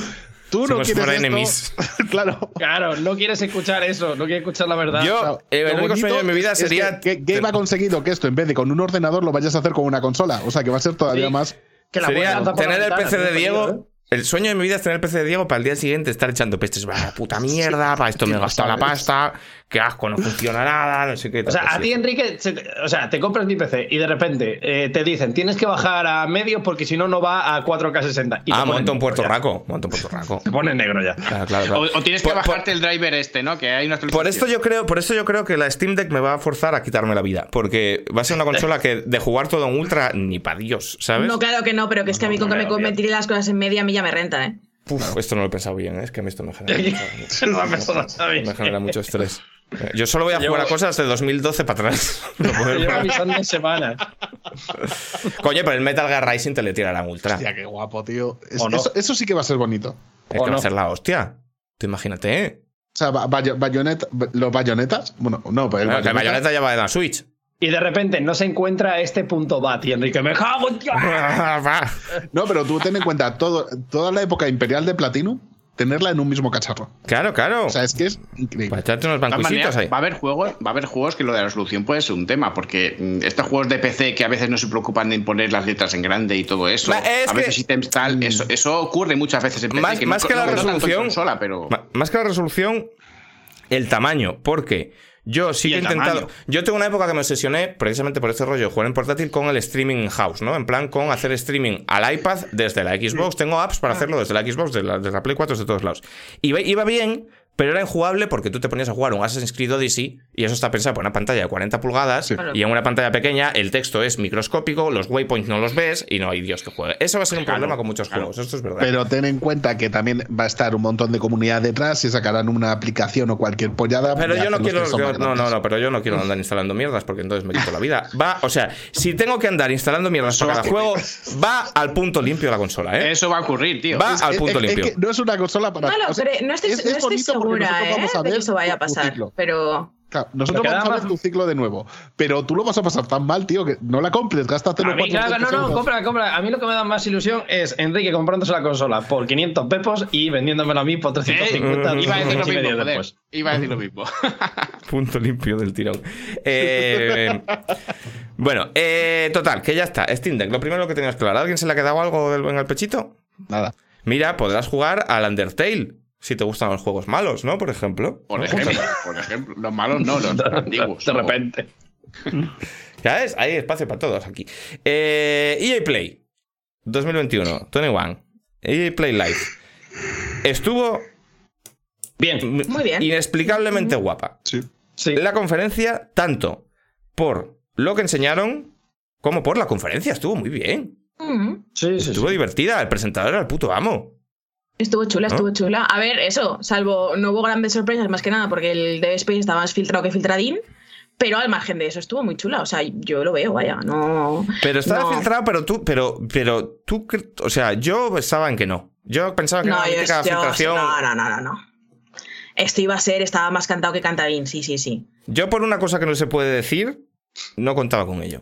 Speaker 4: Tú no quieres esto.
Speaker 3: claro. Claro, no quieres escuchar eso, no quieres escuchar la verdad.
Speaker 1: Yo, el único sueño de mi vida sería.
Speaker 4: que, Game ha conseguido que esto, en vez de con un ordenador, lo vayas a hacer con una consola. O sea, que va a ser todavía más.
Speaker 1: Que la sería tener el PC de Diego. El sueño de mi vida es tener el PC de Diego para el día siguiente estar echando pestes. Va, puta mierda, para esto me he gastado la pasta, qué asco, no funciona nada, no sé qué.
Speaker 3: O sea, a ti, Enrique, o sea, te compras mi PC y de repente eh, te dicen tienes que bajar a medio porque si no, no va a 4K60.
Speaker 1: ah, monta un Puerto Raco. Monta un Puerto Raco.
Speaker 3: Te pone negro ya.
Speaker 6: Claro, claro, O, tienes que bajarte el driver este, ¿no? Que hay una
Speaker 1: por esto yo creo Por eso yo creo que la Steam Deck me va a forzar a quitarme la vida. Porque va a ser una consola que de jugar todo en ultra, ni para Dios, ¿sabes?
Speaker 2: No, claro que no, pero que es que a mí con que me convertiré las cosas en media, mí ya me renta, ¿eh?
Speaker 1: Uf, esto no lo he pensado bien, ¿eh? es que a mí esto me genera, mucho, me genera mucho estrés. Yo solo voy a jugar a cosas de 2012 para atrás.
Speaker 3: Llevo avisando semanas.
Speaker 1: Coño, pero el Metal Gear Rising te le tira la ultra.
Speaker 4: Hostia, qué guapo, tío. eso, sí que va a ser bonito.
Speaker 1: Es que va a ser la hostia. Tú imagínate, ¿eh?
Speaker 4: O sea, bayoneta, los bayonetas. Bueno, no, pero
Speaker 1: el, bayoneta... bayoneta ya va en la Switch.
Speaker 3: Y de repente no se encuentra este punto bat y Enrique me cago en
Speaker 4: No, pero tú ten en cuenta todo, toda la época imperial de Platino tenerla en un mismo cacharro.
Speaker 1: Claro, claro.
Speaker 4: O sea, es que es increíble.
Speaker 1: unos ahí.
Speaker 6: Va a haber juegos, va a haber juegos que lo de la resolución puede ser un tema, porque mm, estos juegos de PC que a veces no se preocupan en poner las letras en grande y todo eso, a veces ítems tal, mm. eso, eso ocurre muchas veces en PC.
Speaker 1: Más que, más que la resolución, sola, pero... más que la resolución, el tamaño, porque yo sí que he intentado. Yo tengo una época que me obsesioné precisamente por este rollo, jugar en portátil con el streaming house, ¿no? En plan, con hacer streaming al iPad desde la Xbox. Tengo apps para hacerlo desde la Xbox, desde la, desde la Play 4, desde todos lados. Y iba bien, pero era injugable porque tú te ponías a jugar un Assassin's Creed Odyssey y eso está pensado por una pantalla de 40 pulgadas y en una pantalla pequeña el texto es microscópico, los waypoints no los ves y no hay Dios que juegue. Eso va a ser un problema con muchos juegos, esto es verdad.
Speaker 4: Pero ten en cuenta que también va a estar un montón de comunidad detrás y sacarán una aplicación o cualquier pollada.
Speaker 1: Pero yo no quiero, no, no, no, pero yo no quiero andar instalando mierdas porque entonces me quito la vida. Va, o sea, si tengo que andar instalando mierdas para cada juego, va al punto limpio la consola, ¿eh?
Speaker 6: Eso va a ocurrir, tío.
Speaker 1: Va al punto limpio.
Speaker 4: no es una consola para.
Speaker 2: No, no, estoy, no estoy segura, ¿eh? que eso vaya a pasar, pero...
Speaker 4: Claro, nosotros vamos a ver tu ciclo de nuevo, pero tú lo vas a pasar tan mal, tío, que no la compres, gástate los
Speaker 3: claro, No, no, compra, compra. A mí lo que me da más ilusión es Enrique comprándose la consola por 500 pepos y vendiéndomela a mí por 350.
Speaker 6: Eh, iba a decir lo mismo, después. Iba a decir lo mismo.
Speaker 1: Punto limpio del tirón. Eh, bueno, eh, total, que ya está. Steam Deck, lo primero que tenías claro. ¿Alguien se le ha quedado algo en el pechito?
Speaker 4: Nada.
Speaker 1: Mira, podrás jugar al Undertale si te gustan los juegos malos, ¿no? Por ejemplo.
Speaker 6: Por ejemplo, por ejemplo. Los malos no, los antiguos.
Speaker 3: De repente.
Speaker 1: Ya ves, hay espacio para todos aquí. Eh, EA Play 2021, 21. EA Play Live. Estuvo
Speaker 2: bien, muy bien.
Speaker 1: Inexplicablemente guapa.
Speaker 4: Sí.
Speaker 1: sí. La conferencia, tanto por lo que enseñaron como por la conferencia, estuvo muy bien.
Speaker 3: Sí, sí,
Speaker 1: estuvo divertida. El presentador era el puto amo.
Speaker 2: Estuvo chula, estuvo chula. A ver, eso, salvo, no hubo grandes sorpresas más que nada porque el Dev Space estaba más filtrado que filtradín. Pero al margen de eso estuvo muy chula. O sea, yo lo veo, vaya, no.
Speaker 1: Pero estaba filtrado, pero tú, pero, pero tú, o sea, yo pensaba en que no. Yo pensaba que no,
Speaker 2: era una filtración. No, no, no, no, Esto iba a ser, estaba más cantado que cantadín, sí, sí, sí.
Speaker 1: Yo por una cosa que no se puede decir, no contaba con ello.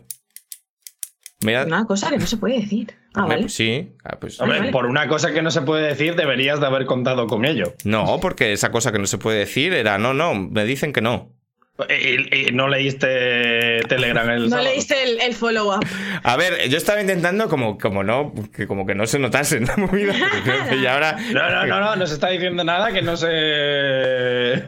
Speaker 2: Una cosa que no se puede decir. Ah, vale.
Speaker 1: Sí. Ah, pues
Speaker 3: Hombre, por una cosa que no se puede decir, deberías de haber contado con ello.
Speaker 1: No, porque esa cosa que no se puede decir era, no, no, me dicen que no.
Speaker 3: Y, no leíste Telegram el
Speaker 2: No leíste el, el follow-up.
Speaker 1: A ver, yo estaba intentando como, como no, que como que no se notase la movida. Y ahora.
Speaker 3: No, no, no, no, no se está diciendo nada que no se.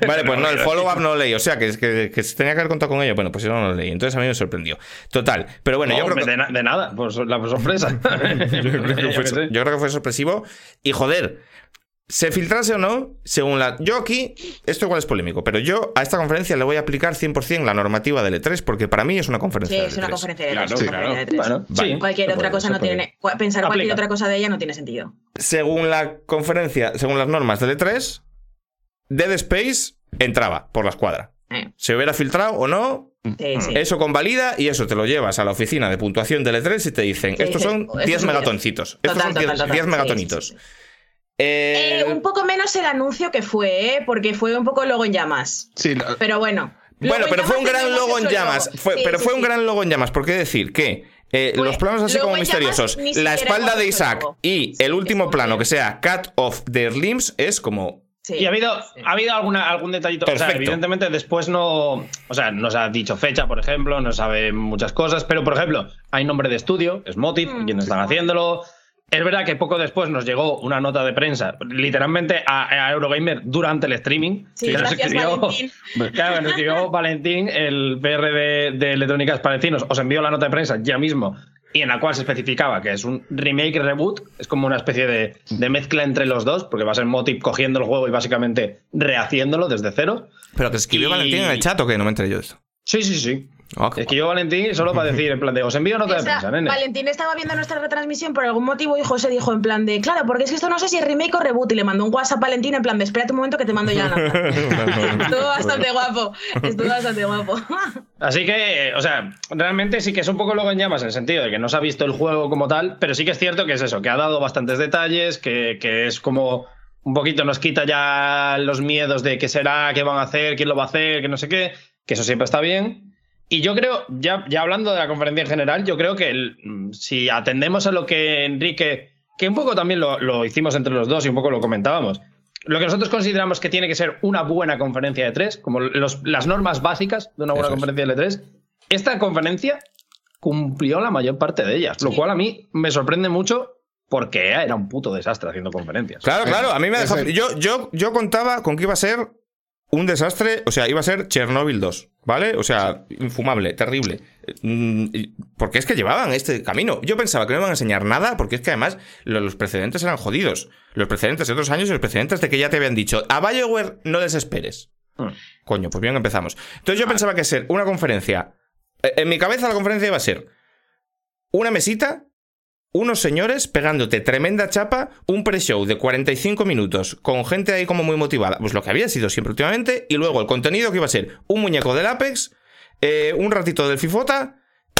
Speaker 1: Vale, pues no, el follow-up no lo leí. O sea, que, que, que se tenía que haber contado con ello. Bueno, pues yo no lo leí. Entonces a mí me sorprendió. Total. Pero bueno, yo creo que.
Speaker 3: De, na- de nada, pues la sorpresa.
Speaker 1: yo, creo que
Speaker 3: Yo
Speaker 1: fue,
Speaker 3: qué sé.
Speaker 1: yo creo que fue sorpresivo. Y joder, se filtrase o no, según la. Yo aquí, esto igual es polémico, pero yo a esta conferencia le voy a aplicar 100% la normativa del E3, porque para mí es una
Speaker 2: Sí,
Speaker 1: conferencia del
Speaker 2: es una
Speaker 1: E3.
Speaker 2: conferencia de
Speaker 6: Claro,
Speaker 2: es una
Speaker 6: claro.
Speaker 2: conferencia de tres.
Speaker 3: Bueno, sí.
Speaker 2: Cualquier
Speaker 3: se
Speaker 2: otra
Speaker 3: puede,
Speaker 2: cosa no
Speaker 3: puede.
Speaker 2: tiene. Pensar cualquier otra cosa de ella no tiene sentido.
Speaker 1: Según la conferencia, según las normas del E3, Dead Space entraba por la escuadra.
Speaker 2: Eh,
Speaker 1: Se hubiera filtrado o no,
Speaker 2: sí, sí.
Speaker 1: eso convalida y eso te lo llevas a la oficina de puntuación del E3 y te dicen,
Speaker 2: Sí,
Speaker 1: estos
Speaker 2: sí,
Speaker 1: son
Speaker 2: esto
Speaker 1: 10
Speaker 2: es un
Speaker 1: megatoncitos.
Speaker 2: Total,
Speaker 1: Estos son 10
Speaker 2: total, total.
Speaker 1: 10
Speaker 2: Sí,
Speaker 1: megatonitos. Eh,
Speaker 2: Eh, un poco menos el anuncio que fue, ¿eh? porque fue un poco logo en llamas.
Speaker 4: Sí, lo-
Speaker 2: Pero bueno.
Speaker 1: Bueno, pero fue un gran logo en llamas.
Speaker 2: luego.
Speaker 1: Fue,
Speaker 2: Sí,
Speaker 1: pero
Speaker 2: sí,
Speaker 1: fue un gran logo en llamas. ¿Por qué decir que eh, los planos así como misteriosos, la espalda de Isaac
Speaker 2: logo.
Speaker 1: y
Speaker 2: Sí,
Speaker 1: el último plano que sea cut off their limbs es como
Speaker 2: Sí.
Speaker 3: Y ha habido, ha habido alguna, algún detallito. O sea, evidentemente después no. O sea, no se ha dicho fecha, por ejemplo, no sabe muchas cosas, pero por ejemplo, hay nombre de estudio, es Motive,
Speaker 2: Mm,
Speaker 3: quienes están haciéndolo. Es verdad que poco después nos llegó una nota de prensa, literalmente a, a Eurogamer durante el streaming.
Speaker 2: Sí,
Speaker 3: que nos
Speaker 2: gracias,
Speaker 3: escribió-
Speaker 2: Valentín.
Speaker 3: Claro, nos escribió Valentín, el PR de, de Electrónicas Palestinos. Os envió la nota de prensa ya mismo y en la cual se especificaba que es un remake reboot. Es como una especie de, de mezcla entre los dos, porque va a ser Motive cogiendo el juego y básicamente rehaciéndolo desde cero.
Speaker 1: Pero que escribió
Speaker 3: Y-
Speaker 1: Valentín en el chat o que no me enteré yo de esto.
Speaker 3: Sí, sí, sí.
Speaker 1: Ah, qué
Speaker 3: Escribió Valentín solo para decir, en plan de, os envío nota de prensa, nene.
Speaker 2: Valentín estaba viendo nuestra retransmisión por algún motivo y José dijo en plan de, claro, porque es que esto no sé si es remake o reboot y le mandó un WhatsApp a Valentín en plan de, espérate un momento que te mando ya nota. Estuvo bastante guapo, estuvo bastante guapo.
Speaker 3: Así que, o sea, realmente sí que es un poco luego en llamas en el sentido de que no se ha visto el juego como tal, pero sí que es cierto que es eso, que ha dado bastantes detalles, que, que es como un poquito nos quita ya los miedos de qué será, qué van a hacer, quién lo va a hacer, que no sé qué, que eso siempre está bien. Y yo creo, ya, ya hablando de la conferencia en general, yo creo que el- mm, si atendemos a lo que Enrique, que un poco también lo, lo hicimos entre los dos y un poco lo comentábamos, lo que nosotros consideramos que tiene que ser una buena conferencia de tres, como los- las normas básicas de una buena
Speaker 1: Eso es.
Speaker 3: conferencia de tres, esta conferencia cumplió la mayor parte de ellas, lo cual a mí me sorprende mucho porque era un puto desastre haciendo conferencias.
Speaker 1: Claro, claro, a mí me ha dejado-
Speaker 4: Ese-
Speaker 1: yo, yo, yo contaba con que iba a ser un desastre, o sea, iba a ser Chernobyl 2, ¿vale? O sea, infumable, terrible. Mm, Porque es que llevaban este camino. Yo pensaba que no iban a enseñar nada, porque es que además lo- los precedentes eran jodidos. Los precedentes de otros años y los precedentes de que ya te habían dicho, a BioWare no desesperes.
Speaker 3: Hmm.
Speaker 1: Coño, pues bien empezamos. Entonces yo pensaba que ser una conferencia. eh, En mi cabeza la conferencia iba a ser una mesita, unos señores pegándote tremenda chapa, un pre-show de 45 minutos con gente ahí como muy motivada, pues lo que había sido siempre últimamente, y luego el contenido que iba a ser un muñeco del Apex, eh, un ratito del Fifota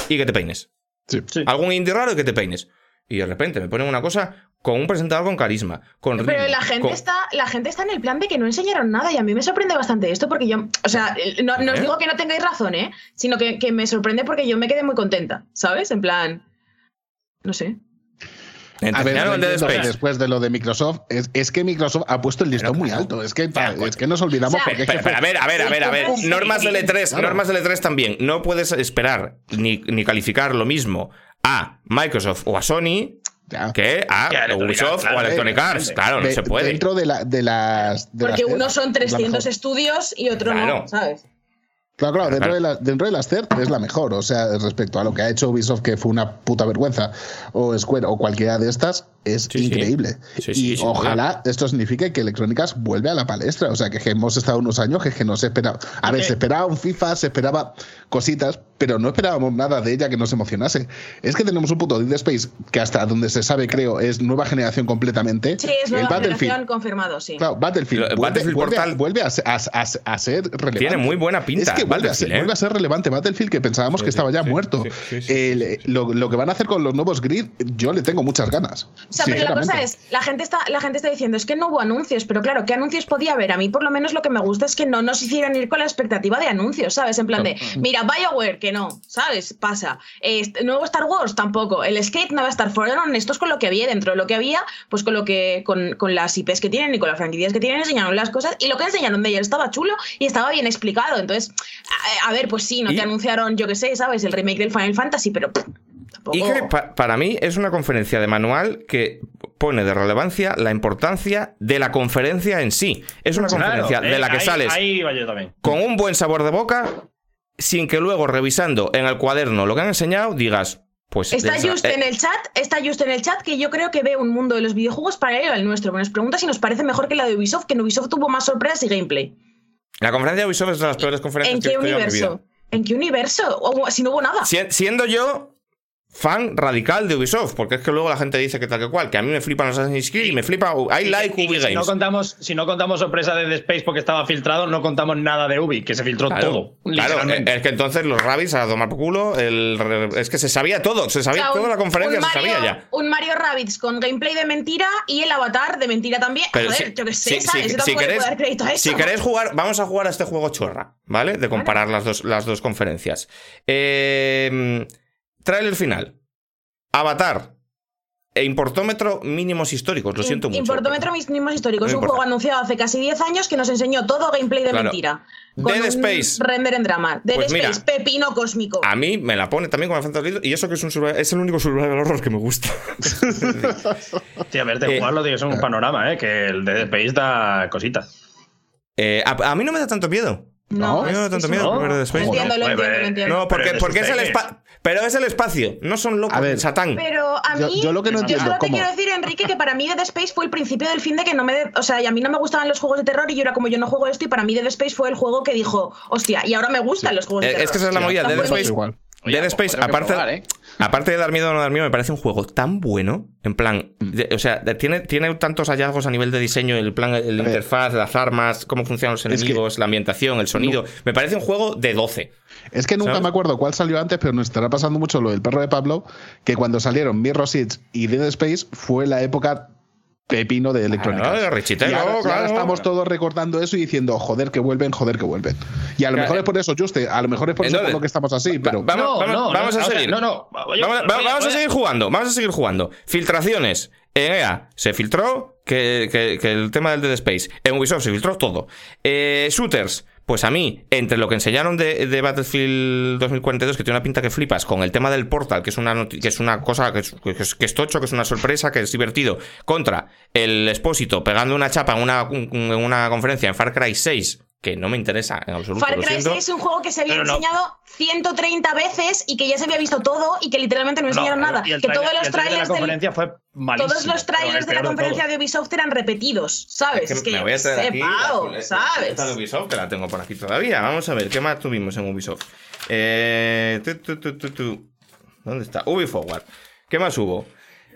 Speaker 1: y que te peines.
Speaker 4: sí.
Speaker 3: Sí.
Speaker 1: Algún indie raro y que te peines. Y de repente me ponen una cosa con un presentador con carisma, con
Speaker 2: Pero la gente,
Speaker 1: con-
Speaker 2: está, la gente está en el plan de que no enseñaron nada y a mí me sorprende bastante esto porque yo, o sea, no, no os
Speaker 1: ¿Eh?
Speaker 2: digo que no tengáis razón, ¿eh? Sino que, que me sorprende porque yo me quedé muy contenta, ¿sabes? En plan, no sé.
Speaker 4: A ver,
Speaker 1: Dead Space.
Speaker 4: después de lo de Microsoft, es, es que Microsoft ha puesto el listón muy alto. Es que, es que nos olvidamos
Speaker 2: O sea,
Speaker 4: porque es que
Speaker 1: Pero, pero, a ver, a ver, a ver, a ver. Normas del E3,
Speaker 4: claro.
Speaker 1: normas del E3 también. No puedes esperar ni, ni calificar lo mismo a Microsoft o a Sony
Speaker 4: Ya.
Speaker 1: que a Ubisoft o a
Speaker 3: claro,
Speaker 1: Electronic Arts. Claro, no
Speaker 4: De-
Speaker 1: se puede.
Speaker 4: Dentro de, la, de las. de
Speaker 2: Porque
Speaker 4: las
Speaker 2: unos son
Speaker 4: es la
Speaker 2: 300
Speaker 4: mejor.
Speaker 2: estudios y otro
Speaker 1: Claro.
Speaker 2: no, ¿sabes?
Speaker 4: Claro, claro, dentro. De la- dentro de las CER es la mejor. O sea, respecto a lo que ha hecho Ubisoft, que fue una puta vergüenza, o Square, o cualquiera de estas, es
Speaker 1: Sí,
Speaker 4: increíble.
Speaker 1: Sí, sí,
Speaker 4: y ojalá esto signifique que Electrónicas vuelve a la palestra. O sea, que, hemos estado unos años que, que no se esperaba. A ver, se esperaba un FIFA, se esperaba cositas, pero no esperábamos nada de ella que nos emocionase. Es que tenemos un puto Dead Space que hasta donde se sabe, creo, es nueva generación completamente.
Speaker 2: Sí, es nueva
Speaker 4: el Battlefield.
Speaker 2: generación confirmado, sí.
Speaker 4: Claro, Battlefield.
Speaker 1: El
Speaker 4: vuelve,
Speaker 1: Battlefield
Speaker 4: vuelve a-
Speaker 1: Portal-
Speaker 4: vuelve a, ser- a- a- a ser relevante.
Speaker 1: Tiene muy buena pinta,
Speaker 4: Es que vuelve a, ser,
Speaker 1: Battlefield, ¿eh?
Speaker 4: vuelve a ser relevante Battlefield, que pensábamos
Speaker 1: Sí,
Speaker 4: que estaba ya
Speaker 1: sí,
Speaker 4: muerto.
Speaker 1: sí, sí, sí.
Speaker 4: El- lo, lo que van a hacer con los nuevos grid, yo le tengo muchas ganas.
Speaker 2: O sea, pero la cosa es, la gente, está, la gente está diciendo, es que no hubo anuncios, pero claro, ¿qué anuncios podía haber? A mí por lo menos lo que me gusta es que no nos hicieran ir con la expectativa de anuncios, ¿sabes? En plan de, mira, Bioware, que no, ¿sabes? Pasa. Este, nuevo Star Wars, tampoco. El Skate no va a estar. Fueron honestos con lo que había dentro de lo que había, pues con lo que, con, con las IPs que tienen y con las franquicias que tienen, enseñaron las cosas y lo que enseñaron de ayer estaba chulo y estaba bien explicado. Entonces, a, ver, pues sí, no te anunciaron, yo qué sé, ¿sabes? El remake del Final Fantasy, pero
Speaker 1: y que para mí es una conferencia de manual que pone de relevancia la importancia de la conferencia en sí. Es una conferencia de la que sales con un buen sabor de boca, sin que luego revisando en el cuaderno lo que han enseñado digas, pues
Speaker 2: está just en el chat, está just en el chat que yo creo que ve un mundo de los videojuegos paralelo al nuestro. Nos pregunta si nos parece mejor que la de Ubisoft, que en Ubisoft tuvo más sorpresas y gameplay.
Speaker 1: La conferencia de Ubisoft es de las peores conferencias
Speaker 2: ¿En qué universo? ¿En qué universo? O, si no hubo nada.
Speaker 1: siendo yo fan radical de Ubisoft, porque es que luego la gente dice que tal que cual, que a mí me flipan los Assassin's Creed y me flipa I like Ubi Games.
Speaker 3: Si no, contamos, si no contamos sorpresa de The Space porque estaba filtrado, no contamos nada de Ubi, que se filtró todo.
Speaker 1: Claro, es que entonces los Rabbids a tomar por culo, el, es que se sabía todo, se sabía toda la conferencia, se sabía ya.
Speaker 2: Un Mario Rabbids con gameplay de mentira y el avatar de mentira también. Joder, si, yo que sé, ¿sabes?
Speaker 1: Si, queréis, si queréis jugar, vamos a jugar a este juego chorra, ¿vale? De comparar las, dos, las dos conferencias. Eh, trailer final. Avatar. E importómetro mínimos históricos, lo siento mucho.
Speaker 2: Importómetro mínimos históricos, es un juego anunciado hace casi 10 años que nos enseñó todo gameplay de mentira.
Speaker 1: Dead Space.
Speaker 2: Render en drama. Dead pues Space, pepino cósmico.
Speaker 1: A mí me la pone también con la fantasía y eso que es, un es el único survival horror que me gusta.
Speaker 3: sí, a ver, de eh, jugarlo es un panorama, ¿eh? que el Dead Space da cositas.
Speaker 1: Eh, a, mí no me da tanto miedo. No, a mí no me da tanto miedo no. Dead Space.
Speaker 2: Lo entiendo, lo entiendo, lo entiendo.
Speaker 1: No, porque, porque es el espacio. Pero es el espacio, no son locos, a ver, Satán.
Speaker 2: Pero a mí, yo, lo que no entiendo, solo te quiero decir, Enrique, que para mí Dead Space fue el principio del fin de que no me. o sea, y a mí no me gustaban los juegos de terror y yo era como yo no juego esto y para mí Dead Space fue el juego que dijo, hostia, y ahora me gustan los juegos de terror.
Speaker 1: Es que esa es la movida, Dead Space. Igual. Dead Space, aparte, ¿eh? aparte de dar miedo o no dar miedo, me parece un juego tan bueno. En plan, mm. o sea, tiene, tiene tantos hallazgos a nivel de diseño, el plan, el interfaz, las armas, cómo funcionan los enemigos, la ambientación, el sonido. Me parece un juego de 12.
Speaker 4: Es que nunca me acuerdo cuál salió antes, pero nos estará pasando mucho lo del perro de Pablo, que cuando salieron Mirror Seeds y Dead Space fue la época pepino de electrónica.
Speaker 1: y
Speaker 4: ahora, estamos todos recordando eso y diciendo, joder que vuelven, joder que vuelven. Y a lo mejor es por eso, Juste, a lo mejor es por eso por lo que estamos así, pero...
Speaker 1: Vamos, vamos, a seguir. vamos, a seguir jugando, vamos a seguir jugando. Filtraciones. En EA se filtró que, que, el tema del Dead Space. En Ubisoft se filtró todo. Eh, shooters. Pues a mí, entre lo que enseñaron de, Battlefield 2042, que tiene una pinta que flipas, con el tema del Portal, que es una, que es una cosa que es, que, es, tocho, que es una sorpresa, que es divertido, contra el expósito pegando una chapa en una, en una conferencia en Far Cry 6, que no me interesa en absoluto.
Speaker 2: Far Cry 6 es un juego que se había enseñado 130 veces y que ya se había visto todo y que literalmente no enseñaron nada. que todos los trailers
Speaker 3: de la conferencia fue malísimo,
Speaker 2: Todos los trailers de la conferencia de, Ubisoft eran repetidos, ¿sabes?
Speaker 1: Es que, me voy a traer aquí ¿sabes? Esta de Ubisoft, que la tengo por aquí todavía. Vamos a ver, ¿qué más tuvimos en Ubisoft? Eh, ¿Dónde está? Ubiforward. ¿Qué más hubo?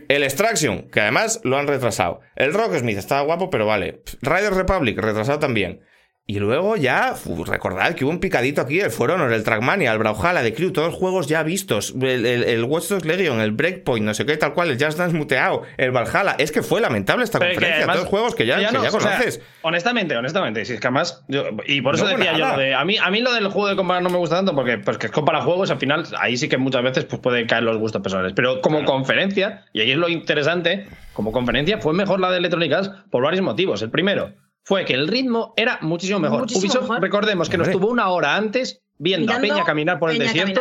Speaker 1: El Extraction, que además lo han retrasado. El Rocksmith estaba guapo, pero vale. Rider Republic, retrasado también. Y luego ya, recordad que hubo un picadito aquí, el For Honor, el Trackmania, el Brawlhalla, de Crew, todos los juegos ya vistos, el, el, Watch Dogs Legion, el Breakpoint, no sé qué, tal cual, el Just Dance muteado, el Valhalla. Es que fue lamentable esta conferencia, todos los juegos que ya, conoces.
Speaker 3: honestamente, honestamente, si es que además, y por eso decía yo, lo de, a, mí, a mí lo del juego de comparar no me gusta tanto, porque pues, que es compara juegos, al final, ahí sí que muchas veces pues, pueden caer los gustos personales. Pero como conferencia, y ahí es lo interesante, como conferencia fue mejor la de Electronic Arts por varios motivos. El primero, fue que el ritmo era muchísimo mejor. Ubisoft, recordemos que nos tuvo una hora antes viendo a Peña caminar por el desierto.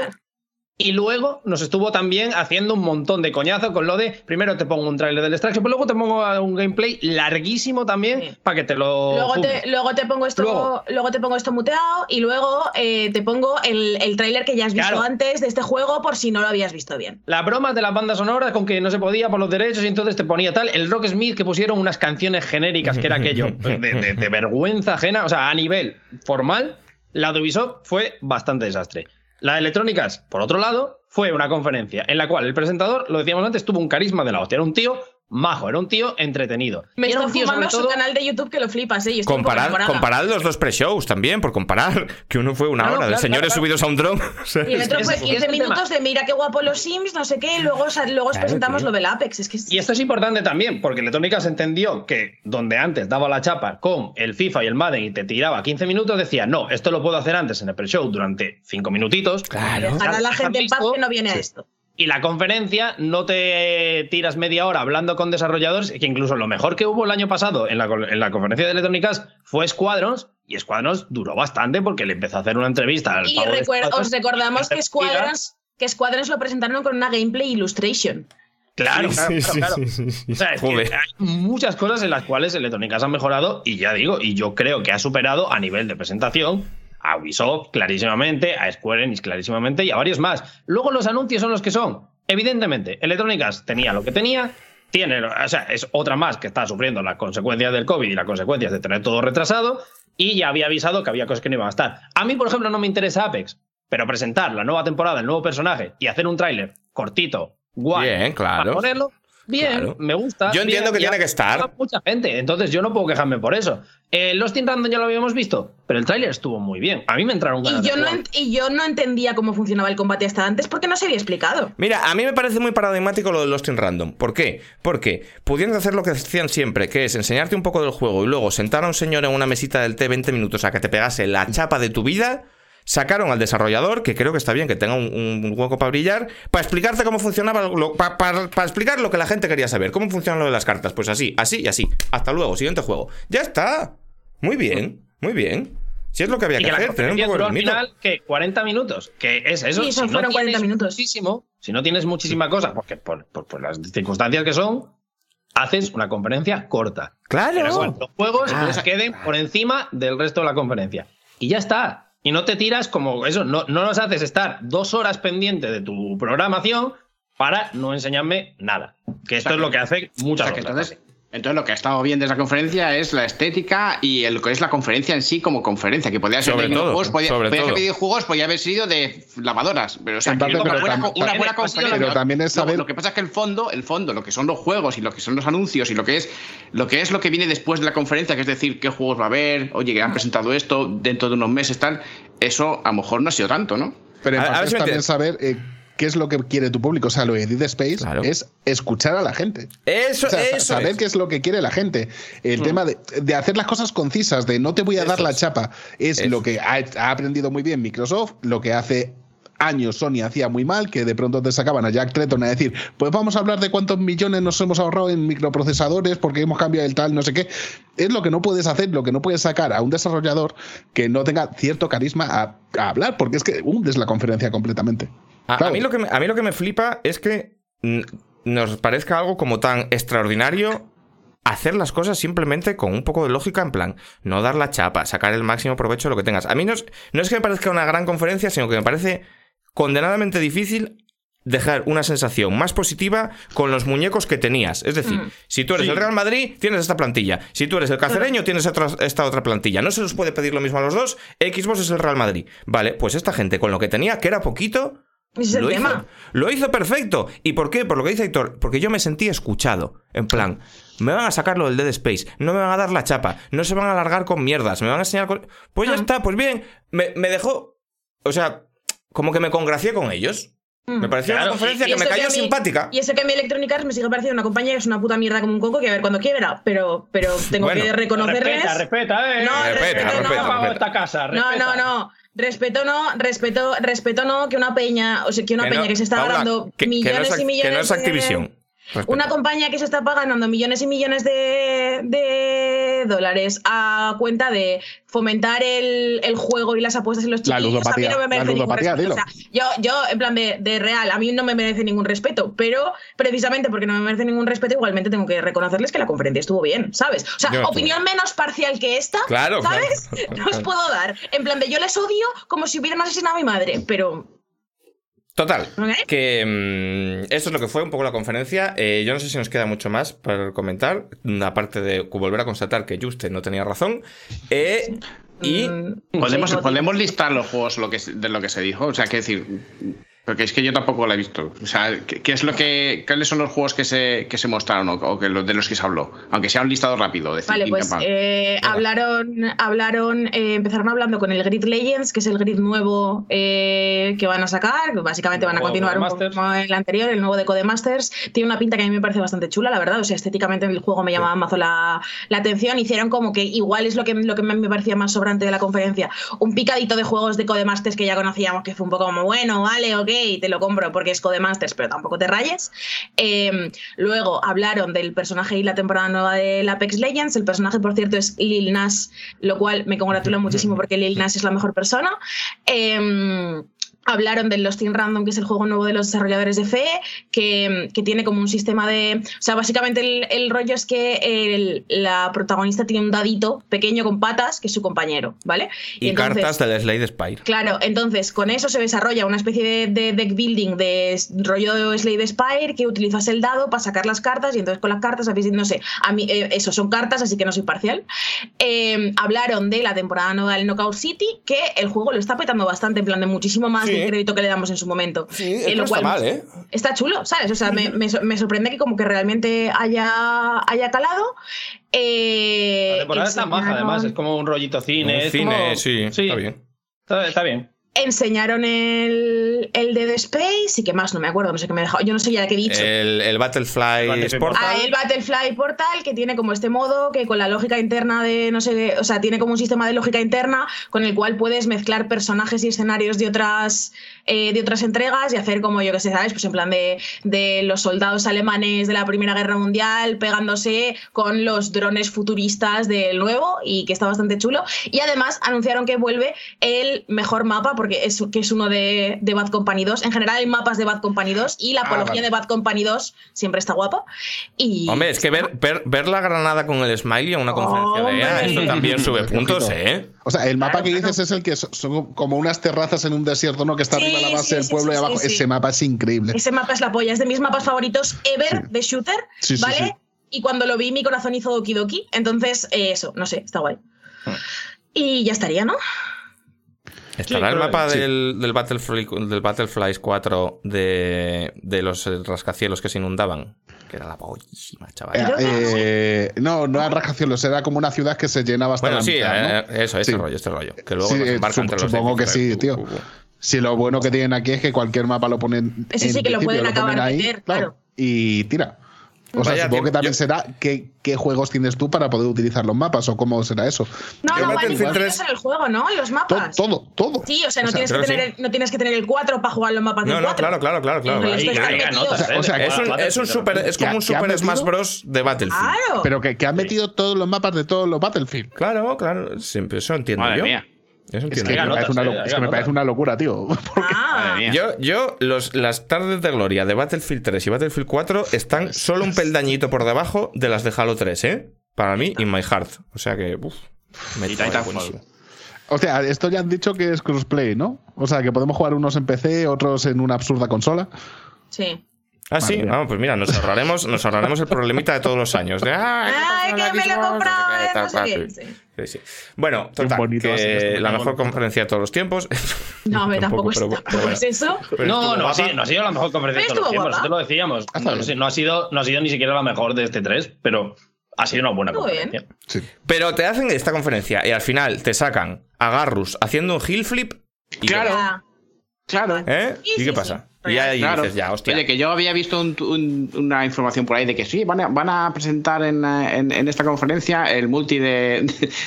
Speaker 3: Y luego nos estuvo también haciendo un montón de coñazo con lo de primero te pongo un trailer del extraction, pero luego te pongo un gameplay larguísimo también para que te lo.
Speaker 2: Luego te, luego te, pongo esto, luego. te pongo esto muteado y luego eh, te pongo el, el tráiler que ya has visto antes de este juego por si no lo habías visto bien.
Speaker 3: La broma de las bandas sonoras con que no se podía por los derechos y entonces te ponía tal. El Rock Smith que pusieron unas canciones genéricas que era aquello de, de vergüenza ajena. O sea, a nivel formal, la de Ubisoft fue bastante desastre. La de electrónicas, por otro lado, fue una conferencia en la cual el presentador, lo decíamos antes, tuvo un carisma de la hostia. Era un tío majo, era un tío entretenido.
Speaker 2: Me estoy fumando
Speaker 3: sobre
Speaker 2: su
Speaker 3: todo-
Speaker 2: canal de YouTube que lo flipas, ¿eh?
Speaker 1: Comparad, los dos pre-shows también, por comparar. Que uno fue una
Speaker 3: Claro,
Speaker 1: hora de
Speaker 3: claro,
Speaker 1: señores
Speaker 3: claro.
Speaker 1: subidos a un dron.
Speaker 2: Y el otro fue
Speaker 3: ese es
Speaker 2: 15
Speaker 3: el tema.
Speaker 2: minutos de mira qué guapo los Sims, no sé qué, y luego, o sea, luego os
Speaker 1: Claro,
Speaker 2: presentamos
Speaker 1: tío.
Speaker 2: lo del Apex. Es que es-
Speaker 3: Y esto es importante también, porque Electronic Arts entendió que donde antes daba la chapa con el FIFA y el Madden y te tiraba 15 minutos, decía, no, esto lo puedo hacer antes en el pre-show durante 5 minutitos.
Speaker 1: Claro.
Speaker 2: dejar a la gente en paz que no viene a esto.
Speaker 3: Y la conferencia no te tiras media hora hablando con desarrolladores, que incluso lo mejor que hubo el año pasado en la, en la conferencia de Electronic Arts fue Squadrons, y Squadrons duró bastante porque le empezó a hacer una entrevista al
Speaker 2: Y recuer- os recordamos que Squadrons, que Squadrons lo presentaron con una gameplay illustration.
Speaker 3: Claro,
Speaker 1: Sí,
Speaker 3: claro,
Speaker 1: sí,
Speaker 3: claro,
Speaker 1: sí,
Speaker 3: claro.
Speaker 1: sí, sí, sí.
Speaker 3: O sea, es que
Speaker 1: Joder.
Speaker 3: hay muchas cosas en las cuales Electronic Arts ha mejorado y ya digo, y yo creo que ha superado a nivel de presentación a Ubisoft clarísimamente, a Square Enix clarísimamente y a varios más. Luego los anuncios son los que son. Evidentemente, Electronic Arts tenía lo que tenía, tiene, o sea, es otra más que está sufriendo las consecuencias del COVID y las consecuencias de tener todo retrasado y ya había avisado que había cosas que no iban a estar. A mí, por ejemplo, no me interesa Apex, pero presentar la nueva temporada, el nuevo personaje y hacer un tráiler cortito, guay,
Speaker 1: Bien, claro.
Speaker 3: para ponerlo, bien,
Speaker 1: Claro.
Speaker 3: me gusta.
Speaker 1: Yo entiendo
Speaker 3: bien,
Speaker 1: que tiene que estar.
Speaker 3: ha Mucha gente, entonces yo no puedo quejarme por eso. Eh, Lost in Random ya lo habíamos visto, pero el tráiler estuvo muy bien. A mí me entraron ganas
Speaker 2: Y yo, no, y yo no entendía cómo funcionaba el combate hasta antes porque no se había explicado.
Speaker 1: Mira, a mí me parece muy paradigmático lo de Lost in Random. ¿Por qué? Porque pudiendo hacer lo que hacían siempre, que es enseñarte un poco del juego y luego sentar a un señor en una mesita del té 20 minutos a que te pegase la chapa de tu vida, sacaron al desarrollador, que creo que está bien que tenga un, un hueco para brillar, para explicarte cómo funcionaba, para explicar lo que la gente quería saber. ¿Cómo funciona lo de las cartas? Pues así, así y así. Hasta luego, siguiente juego. Ya está. Muy bien, muy bien. Si es lo que había
Speaker 3: Y
Speaker 1: que hacer, tener un poco
Speaker 3: duró
Speaker 1: de
Speaker 3: al final, que 40 minutos, que es eso.
Speaker 2: Sí, son-
Speaker 3: si
Speaker 2: fueron
Speaker 3: no
Speaker 2: 40
Speaker 3: tienes
Speaker 2: minutos.
Speaker 3: Muchísimo, si no tienes muchísima cosa, porque por, por- por las circunstancias que son, haces una conferencia corta.
Speaker 1: Claro.
Speaker 3: Pero bueno, los juegos
Speaker 1: Ah,
Speaker 3: pues, queden por encima del resto de la conferencia. Y ya está. Y no te tiras como eso, no, no nos haces estar dos horas pendiente de tu programación para no enseñarme nada. Que esto
Speaker 6: O sea,
Speaker 3: es lo que hace
Speaker 6: O
Speaker 3: muchas
Speaker 6: sea, que
Speaker 3: cosas.
Speaker 6: entonces, entonces lo que ha estado bien de esa conferencia es la estética y el que es la conferencia en sí como conferencia, que podía ser
Speaker 1: Sobre
Speaker 6: de
Speaker 1: todo,
Speaker 6: videojuegos, podía,
Speaker 1: sobre
Speaker 6: podía ser
Speaker 1: todo.
Speaker 6: videojuegos, podía haber sido de lavadoras, pero o sea, una buena,
Speaker 4: tam-
Speaker 6: una buena
Speaker 3: también-
Speaker 6: conferencia.
Speaker 4: pero también es saber-
Speaker 6: Lo que pasa es que el fondo, el fondo, lo que son los juegos y lo que son los anuncios y lo que es lo que es lo que viene después de la conferencia, que es decir, qué juegos va a haber, oye, que han presentado esto dentro de unos meses tal, eso a lo mejor no ha sido tanto, ¿no?
Speaker 4: Pero en
Speaker 1: A- a ver si
Speaker 4: también saber eh, qué es lo que quiere tu público. O sea, lo de Dead Space
Speaker 1: Claro.
Speaker 4: es escuchar a la gente.
Speaker 1: Eso,
Speaker 4: O sea,
Speaker 1: eso
Speaker 4: saber
Speaker 1: es.
Speaker 4: qué es lo que quiere la gente. El tema de, de hacer las cosas concisas, de no te voy a dar la chapa, es
Speaker 1: Eso.
Speaker 4: lo que ha, ha aprendido muy bien Microsoft, lo que hace años Sony hacía muy mal, que de pronto te sacaban a Jack Tretton a decir, pues vamos a hablar de cuántos millones nos hemos ahorrado en microprocesadores porque hemos cambiado el tal, no sé qué. Es lo que no puedes hacer, lo que no puedes sacar a un desarrollador que no tenga cierto carisma a, a hablar, porque es que hundes la conferencia completamente.
Speaker 1: A, mí lo que me, a mí lo que me flipa es que nos parezca algo como tan extraordinario hacer las cosas simplemente con un poco de lógica, en plan, no dar la chapa, sacar el máximo provecho de lo que tengas. A mí no es, no es que me parezca una gran conferencia, sino que me parece condenadamente difícil dejar una sensación más positiva con los muñecos que tenías. Es decir,
Speaker 2: Mm.
Speaker 1: si tú eres
Speaker 3: Sí.
Speaker 1: el Real Madrid, tienes esta plantilla. Si tú eres el cacereño, tienes otra- esta otra plantilla. No se les puede pedir lo mismo a los dos. Xbox es el Real Madrid. Vale, pues esta gente con lo que tenía, que era poquito,
Speaker 2: es el
Speaker 1: lo hizo,
Speaker 2: tema.
Speaker 1: lo hizo perfecto. ¿Y por qué? Por lo que dice Héctor. Porque yo me sentí escuchado. En plan, me van a sacar lo del Dead Space. No me van a dar la chapa. No se van a alargar con mierdas. Me van a enseñar con... Pues ya
Speaker 2: Ah.
Speaker 1: está, pues bien. Me, me dejó... O sea, como que me congracié con ellos.
Speaker 2: Mm.
Speaker 1: Me pareció
Speaker 3: Claro,
Speaker 1: una conferencia
Speaker 2: y- y
Speaker 1: que me cayó
Speaker 2: a mí-
Speaker 1: simpática.
Speaker 2: Y eso que a mí Electronic Arts me sigue pareciendo una compañía que es una puta mierda como un coco que a ver cuando quiera, pero, pero tengo
Speaker 1: Bueno.
Speaker 2: que reconocerles.
Speaker 3: Respeta, respeta, eh.
Speaker 2: No,
Speaker 1: Respeta,
Speaker 2: respeto,
Speaker 1: respeta,
Speaker 2: no.
Speaker 1: Respeta.
Speaker 3: esta casa.
Speaker 2: No,
Speaker 3: respeta.
Speaker 2: no, no. Respeto no, respeto, respeto no, que una peña, o sea, que una
Speaker 1: Que
Speaker 2: peña que se está
Speaker 1: Paula,
Speaker 2: ganando
Speaker 1: que- que no
Speaker 2: millones
Speaker 1: es-
Speaker 2: y millones
Speaker 1: Que no es
Speaker 2: de- Una compañía que se está ganando millones y millones de, de dólares a cuenta de fomentar el, el juego y las apuestas en los
Speaker 4: La
Speaker 2: chiquillos, a mí no me merece ningún respeto.
Speaker 4: dilo.
Speaker 2: O sea, yo, yo, en plan de, de real, a mí no me merece ningún respeto, pero precisamente porque no me merece ningún respeto, igualmente tengo que reconocerles que la conferencia estuvo bien, ¿sabes? O sea,
Speaker 1: Yo
Speaker 2: opinión menos parcial que esta,
Speaker 1: Claro,
Speaker 2: ¿sabes?
Speaker 1: claro.
Speaker 2: No os puedo dar. En plan de yo les odio como si hubieran asesinado a mi madre, pero
Speaker 1: Total, que mm, eso es lo que fue un poco la conferencia. Eh, yo no sé si nos queda mucho más para comentar, aparte de volver a constatar que Juste no tenía razón. Eh, y
Speaker 2: mm,
Speaker 6: Podemos, podemos listar los juegos lo que, se- de lo que se dijo. O sea, que decir, Porque es que yo tampoco la he visto. O sea, ¿qué, es lo que, ¿cuáles son los juegos que se, que se mostraron o, que, de los que se habló? Aunque sea un listado rápido. De
Speaker 2: vale, pues eh, hablaron, hablaron eh, empezaron hablando con el Grid Legends, que es el grid nuevo eh, que van a sacar. Básicamente van a continuar un poco como el anterior, el nuevo de Codemasters. Tiene una pinta que a mí me parece bastante chula, la verdad. O sea, estéticamente el juego me llamaba mazo la, la, atención. Hicieron como que igual es lo que, lo que me parecía más sobrante de la conferencia. Un picadito de juegos de Codemasters que ya conocíamos, que fue un poco como, bueno, vale, ok y te lo compro porque es Codemasters, pero tampoco te rayes. Em, luego hablaron del personaje y la temporada nueva del Apex Legends. El personaje, por cierto, es Lil Nas, lo cual me congratula muchísimo porque Lil Nas es la mejor persona. Eh, Hablaron del Lost in Random, que es el juego nuevo de los desarrolladores de FE, que, que tiene como un sistema de. O sea, básicamente el, el rollo es que la protagonista tiene un dadito pequeño con patas, que es su compañero, ¿vale?
Speaker 1: Y, cartas del Slade Spire.
Speaker 2: Claro, entonces con eso se desarrolla una especie de, deck building de rollo de Slade Spire, que utilizas el dado para sacar las cartas, y entonces con las cartas, no sé, a mí, eh, eso son cartas, así que no soy parcial. Eh, hablaron de la temporada nueva del Knockout City, que el juego lo está petando bastante, en plan de muchísimo más crédito que le damos en su momento.
Speaker 1: Sí, eh, está mal, ¿eh?
Speaker 2: Está chulo, ¿sabes? O sea, me, me, sorprende que como que realmente haya, haya calado.
Speaker 3: Eh, la temporada está maja, además, es como un rollito cine.
Speaker 1: cine, sí, está bien.
Speaker 3: está bien
Speaker 2: enseñaron el, el Dead Space y qué más, no me acuerdo, no sé qué me he dejado. Yo no sé ya qué he dicho.
Speaker 1: El, el Battlefly Portal.
Speaker 2: Ah, el Battlefly Portal, que tiene como este modo que con la lógica interna de, no sé, o sea, tiene como un sistema de lógica interna con el cual puedes mezclar personajes y escenarios de otras, eh, de otras entregas y hacer como, yo qué sé, ¿sabes? Pues en plan de, de los soldados alemanes de la Primera Guerra Mundial pegándose con los drones futuristas del nuevo y que está bastante chulo. Y además anunciaron que vuelve el mejor mapa, porque es, que es uno de, de, Bad Company 2. En general hay mapas de Bad Company 2 y la ah, apología de Bad Company 2 siempre está guapa. Y,
Speaker 1: Hombre, es que ver, ver, la granada con el smiley en una conferencia de EA, eso también sube puntos, ¿eh?
Speaker 4: O sea, el mapa que dices es el que son como unas terrazas en un desierto, ¿no? Que está arriba la base del pueblo y abajo. Ese mapa es increíble.
Speaker 2: Ese mapa es la polla, es de mis mapas favoritos ever de shooter, ¿vale? Y cuando lo vi, mi corazón hizo doki doki. Entonces, eh, eso, no sé, está guay. Hmm. Y ya estaría, ¿no?
Speaker 1: ¿Estará el mapa del, del, Battlefly, del Battleflies 4 de, de, los rascacielos que se inundaban? Que era la pollísima, chaval.
Speaker 4: Eh, no, no era rascacielos, era como una ciudad que se llenaba hasta
Speaker 1: bueno, sí, eh, eso, este rollo, este rollo. Que luego
Speaker 4: sí, entre Supongo que sí, tío. Si lo bueno que tienen aquí es que cualquier mapa lo ponen.
Speaker 2: Eso sí que lo pueden acabar de meter, claro.
Speaker 4: Y tira. O sea, supongo que también será qué, qué, juegos tienes tú para poder utilizar los mapas o cómo será eso.
Speaker 2: No, no, vale, en el juego, ¿no? Los mapas.
Speaker 4: Todo, todo.
Speaker 2: Sí, o sea, no, tienes, que tener el, no tienes que tener el 4 para jugar los mapas del 4. No,
Speaker 1: claro, claro, claro. claro. o sea, es, un, es, un super, es como un Super Smash Bros. de Battlefield.
Speaker 2: Claro.
Speaker 4: Pero que, que han metido todos los mapas de todos los Battlefield.
Speaker 1: Claro, claro. Siempre eso entiendo
Speaker 6: Madre
Speaker 1: yo.
Speaker 6: Mía.
Speaker 4: Eso es, que, me parece, una, locura, es que me parece una locura, tío.
Speaker 2: Ah.
Speaker 1: Yo, yo los, las tardes de gloria de Battlefield 3 y Battlefield 4 están solo un peldañito por debajo de las de Halo 3, ¿eh? Para mí, in my heart. O sea que, uff, me buenísimo.
Speaker 4: O sea, esto ya han dicho que es crossplay, ¿no? O sea, que podemos jugar unos en PC, otros en una absurda consola.
Speaker 2: Sí.
Speaker 1: Ah, sí, vamos, pues mira, nos ahorraremos, nos ahorraremos el problemita de todos los años. De,
Speaker 2: ¡Ay, que me lo he comprado!
Speaker 1: sí, sí. Bueno, total, que la mejor conferencia de todos los tiempos.
Speaker 2: No, me tampoco, es, tampoco es eso.
Speaker 3: No, no, ha sido, no ha sido la mejor conferencia de todos los tiempos, te lo decíamos. No, no, ha sido, no ha sido ni siquiera la mejor de este 3, pero ha sido una buena conferencia.
Speaker 1: Sí. Pero te hacen esta conferencia y al final te sacan a Garrus haciendo un heel flip.
Speaker 6: Y claro. Claro.
Speaker 1: ¿Eh? ¿Y qué pasa? Y ahí dices, ya, hostia.
Speaker 6: Oye, que yo había visto una información por ahí de que sí, van a, van a presentar en, en, esta conferencia el multi de,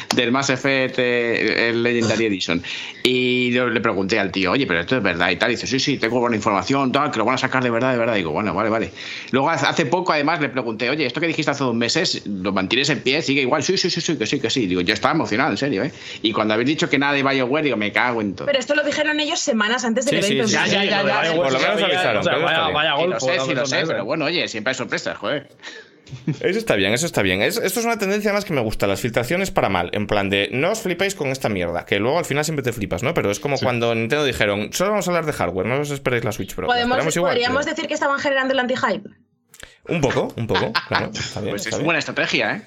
Speaker 6: del Mass Effect eh, el Legendary Edition. Y yo le pregunté al tío, oye, pero esto es verdad y tal. Y dice, sí, sí, tengo buena información, tal, que lo van a sacar de verdad, de verdad. Y digo, bueno, vale, vale. Luego hace poco, además, le pregunté, oye, esto que dijiste hace dos meses, ¿lo mantienes en pie? Sigue igual, sí, sí, sí, sí, que sí, que sí. Digo, yo estaba emocionado, en serio, ¿eh? Y cuando habéis dicho que nada de BioWare, digo, me cago en todo.
Speaker 2: Pero esto lo dijeron ellos semanas antes del evento.
Speaker 1: ya, ya, ya, ya avisaron.
Speaker 3: vaya, vaya golpe.
Speaker 6: Lo sé, sí lo sé, pero bueno, oye, siempre hay sorpresas, joder.
Speaker 1: Eso está bien, eso está bien. esto es una tendencia más que me gusta, las filtraciones para mal. En plan de, no os flipéis con esta mierda, que luego al final siempre te flipas, ¿no? Pero es como cuando Nintendo dijeron, solo vamos a hablar de hardware, no os esperéis la Switch Pro.
Speaker 2: ¿Podríamos decir que estaban generando el anti-hype?
Speaker 1: Un poco, un poco, claro.
Speaker 6: pues es una buena estrategia, ¿eh?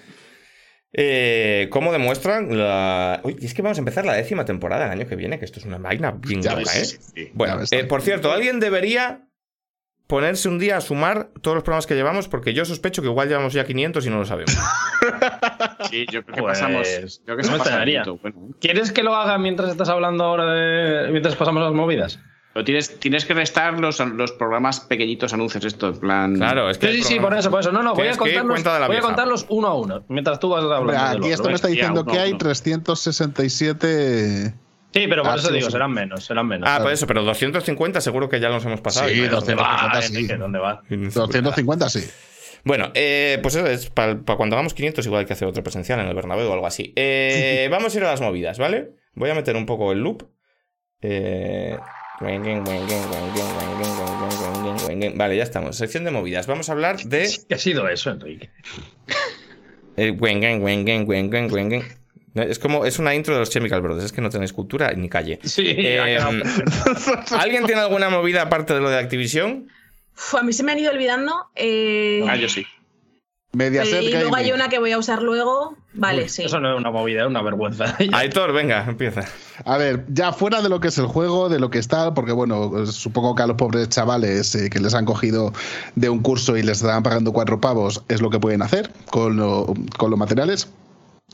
Speaker 1: Eh, ¿Cómo demuestran la.? Uy, es que vamos a empezar la décima temporada el año que viene, que esto es una vaina bien
Speaker 4: Ya
Speaker 1: loca,
Speaker 4: ves,
Speaker 1: ¿eh?
Speaker 4: sí, sí.
Speaker 1: Bueno, eh, por cierto, alguien debería ponerse un día a sumar todos los programas que llevamos, porque yo sospecho que igual llevamos ya 500 y no lo sabemos.
Speaker 6: Sí, yo creo que
Speaker 3: Pues,
Speaker 6: pasamos. Creo que
Speaker 3: no
Speaker 6: se
Speaker 3: me
Speaker 6: pasa bueno.
Speaker 3: ¿Quieres que lo haga mientras estás hablando ahora de. mientras pasamos las movidas?
Speaker 6: Pero tienes, tienes que restar los, los programas pequeñitos anuncios, esto, en plan.
Speaker 1: Claro, es que.
Speaker 3: Sí, sí, sí, por eso, por eso. No, no, voy a contarlos, voy a contarlos uno a uno, mientras tú vas hablando.
Speaker 4: Hombre, aquí esto me está diciendo
Speaker 6: uno,
Speaker 4: que hay
Speaker 6: uno.
Speaker 4: 367.
Speaker 3: Sí, pero por
Speaker 4: Ah,
Speaker 3: eso
Speaker 4: sí,
Speaker 3: digo,
Speaker 4: sí.
Speaker 3: serán menos, serán menos.
Speaker 1: Ah, por eso, pero 250 seguro que ya los hemos pasado.
Speaker 4: Sí,
Speaker 1: Y-
Speaker 4: 200.
Speaker 3: Ah,
Speaker 4: sí.
Speaker 3: Enrique, ¿dónde va?
Speaker 4: 250, sí.
Speaker 1: Bueno, eh, pues eso es, para cuando hagamos 500 igual hay que hacer otro presencial en el Bernabéu o algo así. Eh, vamos a ir a las movidas, ¿vale? Voy a meter un poco el loop. Eh, Vale, ya estamos. Sección de movidas. Vamos a hablar de...
Speaker 3: ¿Qué ha sido eso, Enrique?
Speaker 1: el wengen, wengen, wengen, wengen. Es como, es una intro de los Chemical Brothers, es que no tenéis cultura ni calle.
Speaker 3: Sí,
Speaker 1: Eh. ¿Alguien tiene alguna movida aparte de lo de Activision?
Speaker 2: Uf, a mí se me han ido olvidando. eh,
Speaker 6: Ah, yo sí.
Speaker 4: Mediaset
Speaker 2: y luego hay una que voy a usar luego. Vale,
Speaker 3: Uy,
Speaker 2: sí.
Speaker 3: Eso no es una movida, es una vergüenza.
Speaker 1: Aitor, venga, empieza.
Speaker 4: A ver, ya fuera de lo que es el juego, de lo que está, porque bueno, supongo que a los pobres chavales eh, que les han cogido de un curso y les están pagando cuatro pavos es lo que pueden hacer con, lo- con los materiales.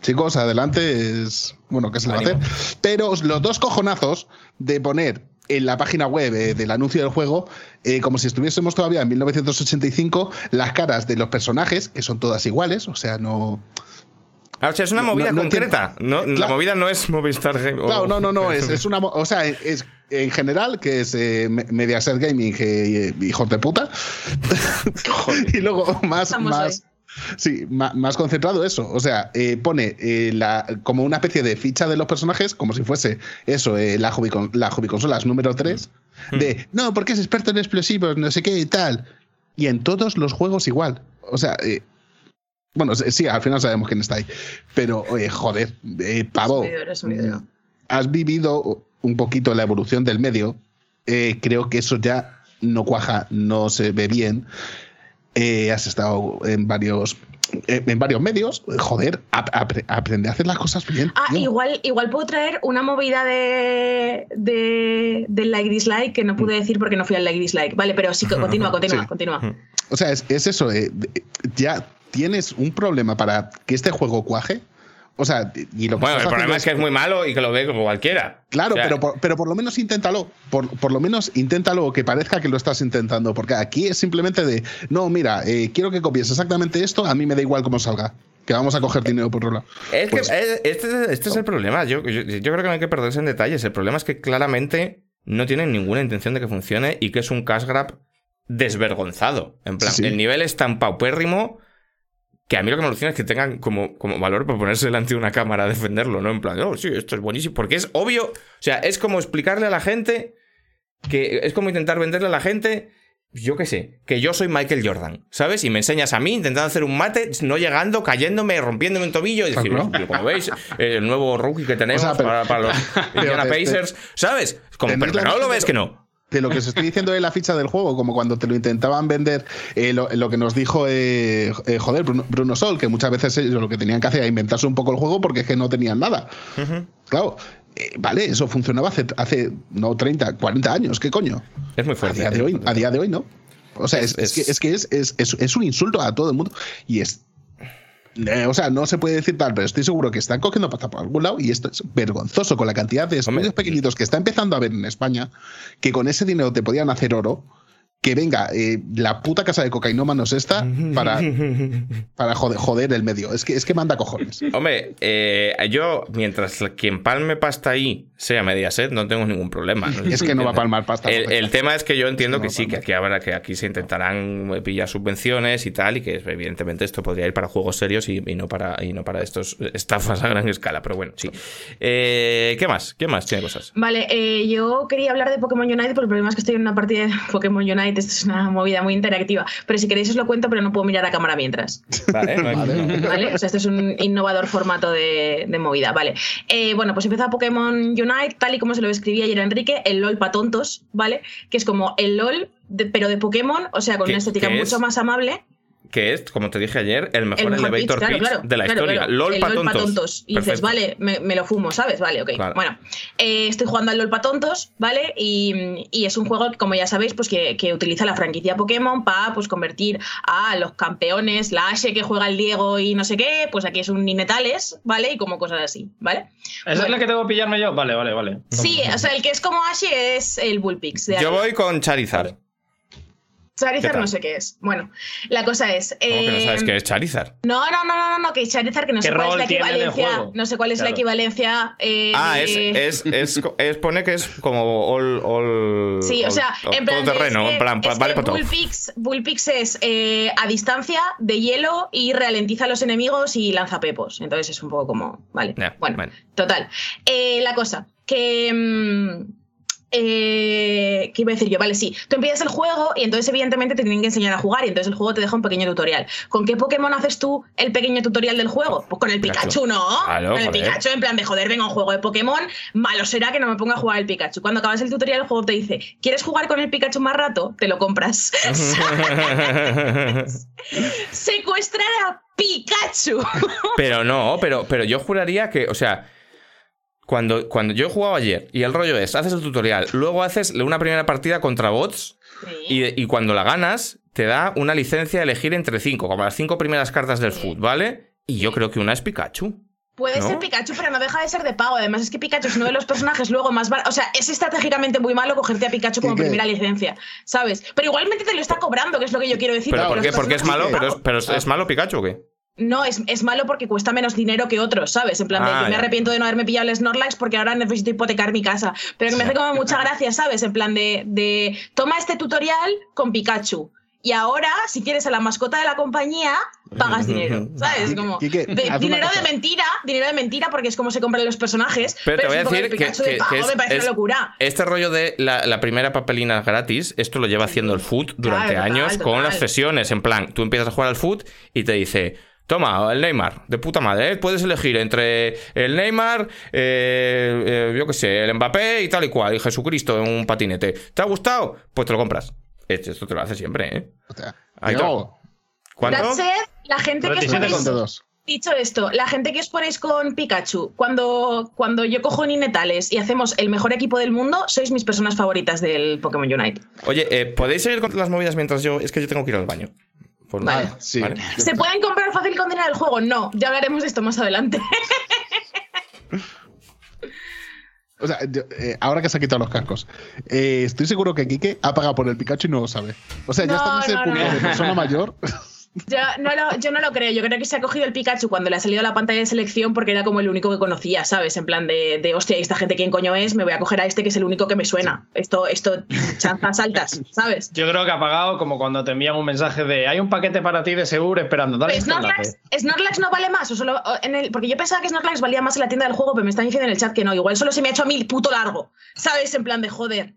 Speaker 4: Chicos, adelante, es bueno, ¿qué se le va a hacer? Pero los dos cojonazos de poner en la página web eh, del anuncio del juego, eh, como si estuviésemos todavía en 1985, las caras de los personajes, que son todas iguales, o sea, no,
Speaker 1: Ah, o sea, es una movida
Speaker 4: no
Speaker 1: concreta. No, La movida no es Movistar Game. o-
Speaker 4: Claro, no, no, no, es, es una. O sea, es en general, que es eh, Me- Mediaset Gaming, que, eh, hijos de puta. y luego más.
Speaker 2: Estamos
Speaker 4: más Sí, más, concentrado eso. O sea, eh, pone eh, la, como una especie de ficha de los personajes, como si fuese eso, eh, la, hobby con- la hobby consolas número 3, de no, porque es experto en explosivos, no sé qué y tal. Y en todos los juegos igual. O sea, eh, bueno, sí, al final sabemos quién está ahí. Pero, joder, eh, pavo.
Speaker 2: Es un video, es un video.
Speaker 4: Has vivido un poquito la evolución del medio. eh, creo que eso ya no cuaja, no se ve bien. Eh, has estado en varios, eh, en varios medios. Joder, ap- apre- aprende a hacer las cosas bien.
Speaker 2: Ah,
Speaker 4: tío.
Speaker 2: igual, igual puedo traer una movida de, de, del like dislike que no pude decir porque no fui al like dislike. Vale, pero sí, continúa, continúa,
Speaker 4: Sí.
Speaker 2: continúa.
Speaker 4: O sea, es, es eso. eh, ya tienes un problema para que este juego cuaje. O sea, y lo que
Speaker 1: Bueno, el problema es que es muy malo y que lo ve como cualquiera.
Speaker 4: Claro,
Speaker 1: O sea,
Speaker 4: pero, por, pero por lo menos inténtalo. Por, por lo menos inténtalo que parezca que lo estás intentando. Porque aquí es simplemente de, no, mira, eh, quiero que copies exactamente esto, a mí me da igual cómo salga. Que vamos a coger dinero por otro lado.
Speaker 1: Es
Speaker 4: Pues-
Speaker 1: que eh, este, este es el problema. Yo, yo, yo creo que no hay que perderse en detalles. El problema es que claramente no tienen ninguna intención de que funcione y que es un cash grab desvergonzado. En plan,
Speaker 4: sí.
Speaker 1: el nivel es tan paupérrimo que a mí lo que me alucina es que tengan como, como valor para ponerse delante de una cámara a defenderlo, ¿no? En plan, oh, sí, esto es buenísimo. Porque es obvio. O sea, es como explicarle a la gente que es como intentar venderle a la gente. Yo qué sé, que yo soy Michael Jordan, ¿sabes? Y me enseñas a mí intentando hacer un mate, no llegando, cayéndome, rompiéndome un tobillo y decir,
Speaker 4: Claro.
Speaker 1: "Pero como veis, el nuevo rookie que tenemos
Speaker 4: O sea, pero-
Speaker 1: para, para los Indiana Pacers, ¿sabes? Como, pero, pero no lo ves que no.
Speaker 4: De lo que os estoy diciendo de la ficha del juego, como cuando te lo intentaban vender, eh, lo, lo que nos dijo, eh, eh, joder, Bruno, Bruno Sol, que muchas veces ellos lo que tenían que hacer era inventarse un poco el juego porque es que no tenían nada. Claro, vale, eso funcionaba hace, hace, no 30, 40 años, ¿qué coño?
Speaker 1: Es muy
Speaker 4: A
Speaker 1: fuerte.
Speaker 4: día de hoy, a día de hoy no. O sea, es,
Speaker 1: Es-
Speaker 4: es que, es, que es, es- es- es un insulto a todo el mundo. Y es. Eh, o sea, no se puede decir tal, pero estoy seguro que están cogiendo pasta por algún lado y esto es vergonzoso con la cantidad de estudios
Speaker 1: Hombre.
Speaker 4: pequeñitos que está empezando a ver en España, que con ese dinero te podían hacer oro. Que venga eh, la puta casa de cocainómanos esta para, para joder, joder el medio. Es que, es que manda cojones.
Speaker 1: Hombre, eh, yo, mientras quien palme pasta ahí sea Mediaset, no tengo ningún problema.
Speaker 4: Es que no va a palmar pasta.
Speaker 1: El, el tema es que yo entiendo
Speaker 4: No
Speaker 1: que sí, que aquí habrá que aquí se intentarán pillar subvenciones y tal, y que evidentemente esto podría ir para juegos serios y, y no para y no para estos estafas a gran escala. Pero bueno, sí. Eh, ¿Qué más? ¿Qué más tiene cosas?
Speaker 2: Vale, eh, yo quería hablar de Pokémon Unite, pero el problema es que estoy en una partida de Pokémon Unite, esto es una movida muy interactiva. Pero si queréis os lo cuento, pero no puedo mirar a cámara mientras.
Speaker 1: Vale, no hay problema.
Speaker 2: ¿Vale? O sea, esto es un innovador formato de, de movida, ¿vale? Eh, bueno, pues empieza Pokémon Unite, tal y como se lo escribía ayer Enrique, el LOL pa' tontos, ¿vale? Que es como el LOL, de- pero de Pokémon, o sea, con
Speaker 1: ¿Qué-
Speaker 2: una estética mucho más amable.
Speaker 1: Que es, como te dije ayer, el mejor
Speaker 2: El mejor
Speaker 1: elevator
Speaker 2: pitch,
Speaker 1: pitch,
Speaker 2: claro, claro,
Speaker 1: de la
Speaker 2: claro,
Speaker 1: historia.
Speaker 2: claro.
Speaker 1: LOL
Speaker 2: El
Speaker 1: pa'
Speaker 2: LOL pa'
Speaker 1: tontos.
Speaker 2: Y dices, vale, me, me lo fumo, ¿sabes? Vale, ok.
Speaker 1: Claro.
Speaker 2: Bueno, eh, estoy jugando al LOL pa' tontos, ¿vale? Y, y es un juego que, como ya sabéis, pues que, que utiliza la franquicia Pokémon para pues, convertir a los campeones, la Ashe que juega el Diego y no sé qué, pues aquí es un Ninetales, ¿vale? Y como cosas así, ¿vale?
Speaker 3: ¿Esa es la que tengo que pillarme yo? Vale, vale, vale.
Speaker 2: Sí, o sea, el que es como Ashe es el Bullpix. De
Speaker 1: Yo voy con Charizard. ¿Qué
Speaker 2: Charizard no sé qué es. Bueno, la cosa es.
Speaker 1: ¿Cómo que no sabes
Speaker 2: eh,
Speaker 1: qué es Charizard?
Speaker 2: No, no, no, no, no, que Charizard, que no
Speaker 3: ¿Qué
Speaker 2: sé cuál es la equivalencia. No sé cuál es la equivalencia. eh,
Speaker 1: Ah, es, es, es, es- pone que es como all, all
Speaker 2: Sí, o
Speaker 1: all-
Speaker 2: sea, en plan.
Speaker 1: todo terreno,
Speaker 2: es que-
Speaker 1: en plan,
Speaker 2: es
Speaker 1: vale
Speaker 2: que
Speaker 1: para todo.
Speaker 2: Bullpix, es eh, a distancia de hielo y ralentiza a los enemigos y lanza pepos. Entonces es un poco como. Vale. Bueno, total. Eh, la cosa, que. Eh, ¿Qué iba a decir yo? Vale, sí. Tú empiezas el juego y entonces, evidentemente, te tienen que enseñar a jugar y entonces el juego te deja un pequeño tutorial. ¿Con qué Pokémon haces tú el pequeño tutorial del juego? Pues con el
Speaker 1: Pikachu.
Speaker 2: Pikachu, ¿no?
Speaker 1: Claro,
Speaker 2: con el
Speaker 1: joder.
Speaker 2: Pikachu, en plan de joder, venga, un juego de Pokémon, malo será que no me ponga a jugar el Pikachu. Cuando acabas el tutorial, el juego te dice: ¿Quieres jugar con el Pikachu más rato? Te lo compras. Secuestrar a Pikachu.
Speaker 1: pero no, pero, pero yo juraría que, o sea, cuando, cuando yo he jugado ayer y el rollo es, haces el tutorial, luego haces una primera partida contra bots y, y cuando la ganas, te da una licencia de elegir entre cinco, como las cinco primeras cartas del foot, ¿vale? Y yo creo que una es Pikachu.
Speaker 2: Puede
Speaker 1: ¿No?
Speaker 2: ser Pikachu, pero no deja de ser de pago. Además, es que Pikachu es uno de los personajes luego más baratos. O sea, es estratégicamente muy malo cogerte a Pikachu como primera licencia, ¿sabes? Pero igualmente te lo está cobrando, que es lo que yo quiero decir.
Speaker 1: ¿Pero
Speaker 2: porque
Speaker 1: por qué? Porque es malo, pero es,
Speaker 2: pago-
Speaker 1: pero es, es malo Pikachu o qué?
Speaker 2: No, es, es malo porque cuesta menos dinero que otros, ¿sabes? En plan, de,
Speaker 1: Ah,
Speaker 2: yo me
Speaker 1: ya.
Speaker 2: arrepiento de no haberme pillado el Snorlax porque ahora necesito hipotecar mi casa. Pero que me hace como mucha gracia, ¿sabes? En plan de, de toma este tutorial con Pikachu. Y ahora, si quieres a la mascota de la compañía, pagas dinero, ¿sabes? Como de- dinero de mentira, dinero de mentira porque es como se compran los personajes.
Speaker 1: Pero te voy a decir que,
Speaker 2: de pago,
Speaker 1: que es,
Speaker 2: me parece
Speaker 1: es-
Speaker 2: una locura.
Speaker 1: este rollo de la, la primera papelina gratis, esto lo lleva haciendo el foot durante
Speaker 2: Claro, total,
Speaker 1: años con
Speaker 2: total.
Speaker 1: las sesiones. En plan, tú empiezas a jugar al foot y te dice. Toma, el Neymar, de puta madre. ¿eh? Puedes elegir entre el Neymar, eh, eh, yo qué sé, el Mbappé y tal y cual, y Jesucristo en un patinete. ¿Te ha gustado? Pues te lo compras. Esto te lo hace siempre, ¿eh?
Speaker 4: O sea,
Speaker 1: Ahí
Speaker 4: yo,
Speaker 1: ¿Cuánto?
Speaker 2: That said, la gente que os
Speaker 3: 37
Speaker 2: ponéis, dicho esto, la gente que os ponéis con Pikachu, cuando, cuando yo cojo Ninetales y hacemos el mejor equipo del mundo, sois mis personas favoritas del Pokémon Unite.
Speaker 1: Oye, eh, ¿podéis seguir con las movidas mientras yo.? Es que yo tengo que ir al baño. Por
Speaker 2: Vale.
Speaker 4: Sí.
Speaker 1: Vale.
Speaker 2: ¿Se pueden comprar fácil con dinero del juego? No, ya hablaremos de esto más adelante.
Speaker 4: O sea, yo, eh, ahora que se ha quitado los cascos, eh, estoy seguro que Kike ha pagado por el Pikachu y no lo sabe. O sea, ya está en ese
Speaker 2: no,
Speaker 4: punto
Speaker 2: no.
Speaker 4: de persona mayor.
Speaker 2: Yo no, lo, yo no lo creo. Yo creo que se ha cogido el Pikachu cuando le ha salido la pantalla de selección porque era como el único que conocía, ¿sabes? En plan de, de hostia, ¿y esta gente quién coño es? Me voy a coger a este que es el único que me suena. Esto, esto, chanzas altas, ¿sabes?
Speaker 3: Yo creo que ha pagado como cuando te envían un mensaje de hay un paquete para ti de seguro esperando. Dale este
Speaker 2: Snorlax. Snorlax no vale más. O solo en el, porque yo pensaba que Snorlax valía más en la tienda del juego, pero me están diciendo en el chat que no. Igual solo se me ha hecho a mí el puto largo. ¿Sabes? En plan de joder.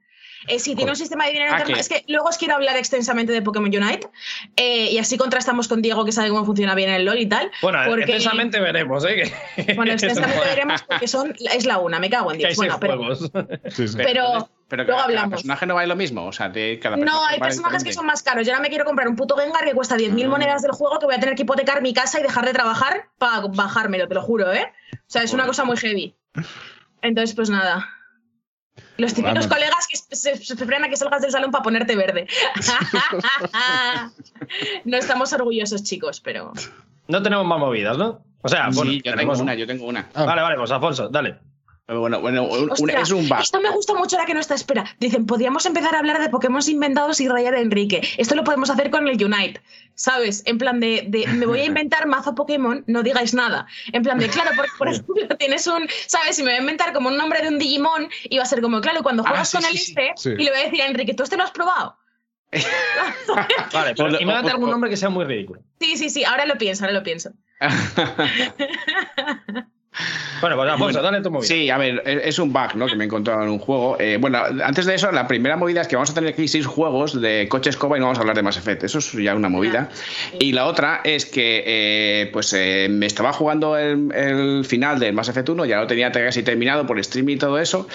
Speaker 2: Eh, sí, tiene un sistema de dinero
Speaker 6: Ah,
Speaker 2: interno. Es que luego os quiero hablar extensamente de Pokémon Unite. eh, y así contrastamos con Diego, que sabe cómo funciona bien el LOL y tal.
Speaker 3: Bueno,
Speaker 2: porque,
Speaker 3: extensamente veremos, ¿eh?
Speaker 2: Bueno, extensamente veremos porque son, es la una, me cago en Dios. Bueno, pero.
Speaker 4: Sí, sí.
Speaker 2: pero,
Speaker 6: Pero
Speaker 2: luego
Speaker 6: cada, cada
Speaker 2: hablamos.
Speaker 6: personaje no vale lo mismo. O sea, de cada
Speaker 2: No, hay personajes que son más caros. Yo ahora me quiero comprar un puto Gengar que cuesta 10.000
Speaker 6: Ah.
Speaker 2: monedas del juego que voy a tener que hipotecar mi casa y dejar de trabajar para bajármelo, te lo juro, ¿eh? O sea, es una cosa muy heavy. Entonces, pues nada. Los típicos
Speaker 4: Vamos.
Speaker 2: colegas que se, se esperan a que salgas del salón para ponerte verde. no estamos orgullosos, chicos, pero.
Speaker 3: No tenemos más movidas, ¿no? O sea, bueno,
Speaker 6: Sí, yo tengo una, yo tengo una.
Speaker 4: Ah.
Speaker 3: Vale, vale, pues Alfonso, dale.
Speaker 6: Bueno, bueno, un-
Speaker 2: Ostras,
Speaker 6: es un bug.
Speaker 2: Esto me gusta mucho la que no está espera. Dicen, podríamos empezar a hablar de Pokémon inventados y rayar a Enrique. Esto lo podemos hacer con el Unite. ¿Sabes? En plan de, de, me voy a inventar mazo Pokémon, no digáis nada. En plan de, claro, por, por ejemplo, tienes un, ¿sabes? Si me voy a inventar como un nombre de un Digimon, y va a ser como, claro, cuando
Speaker 6: Ah,
Speaker 2: juegas
Speaker 6: sí,
Speaker 2: con el
Speaker 6: sí, sí.
Speaker 2: este,
Speaker 4: Sí.
Speaker 2: y le voy a decir a Enrique, ¿tú este lo has probado?
Speaker 3: Vale, pero invéntate
Speaker 6: o-
Speaker 3: algún nombre que sea muy ridículo.
Speaker 2: Sí, sí, sí, ahora lo pienso, ahora lo pienso.
Speaker 3: Bueno, pues Alfonso, dale tu movida.
Speaker 6: Sí, a ver, es es un bug, ¿no? Que me he encontrado en un juego. Eh, bueno, antes de eso, la primera movida es que vamos a tener aquí seis juegos de coche escoba y no vamos a hablar de Mass Effect. Eso es ya una movida. Y la otra es que, eh, pues, eh, me estaba jugando el, el final del Mass Effect 1, ya lo tenía casi terminado por stream y todo eso.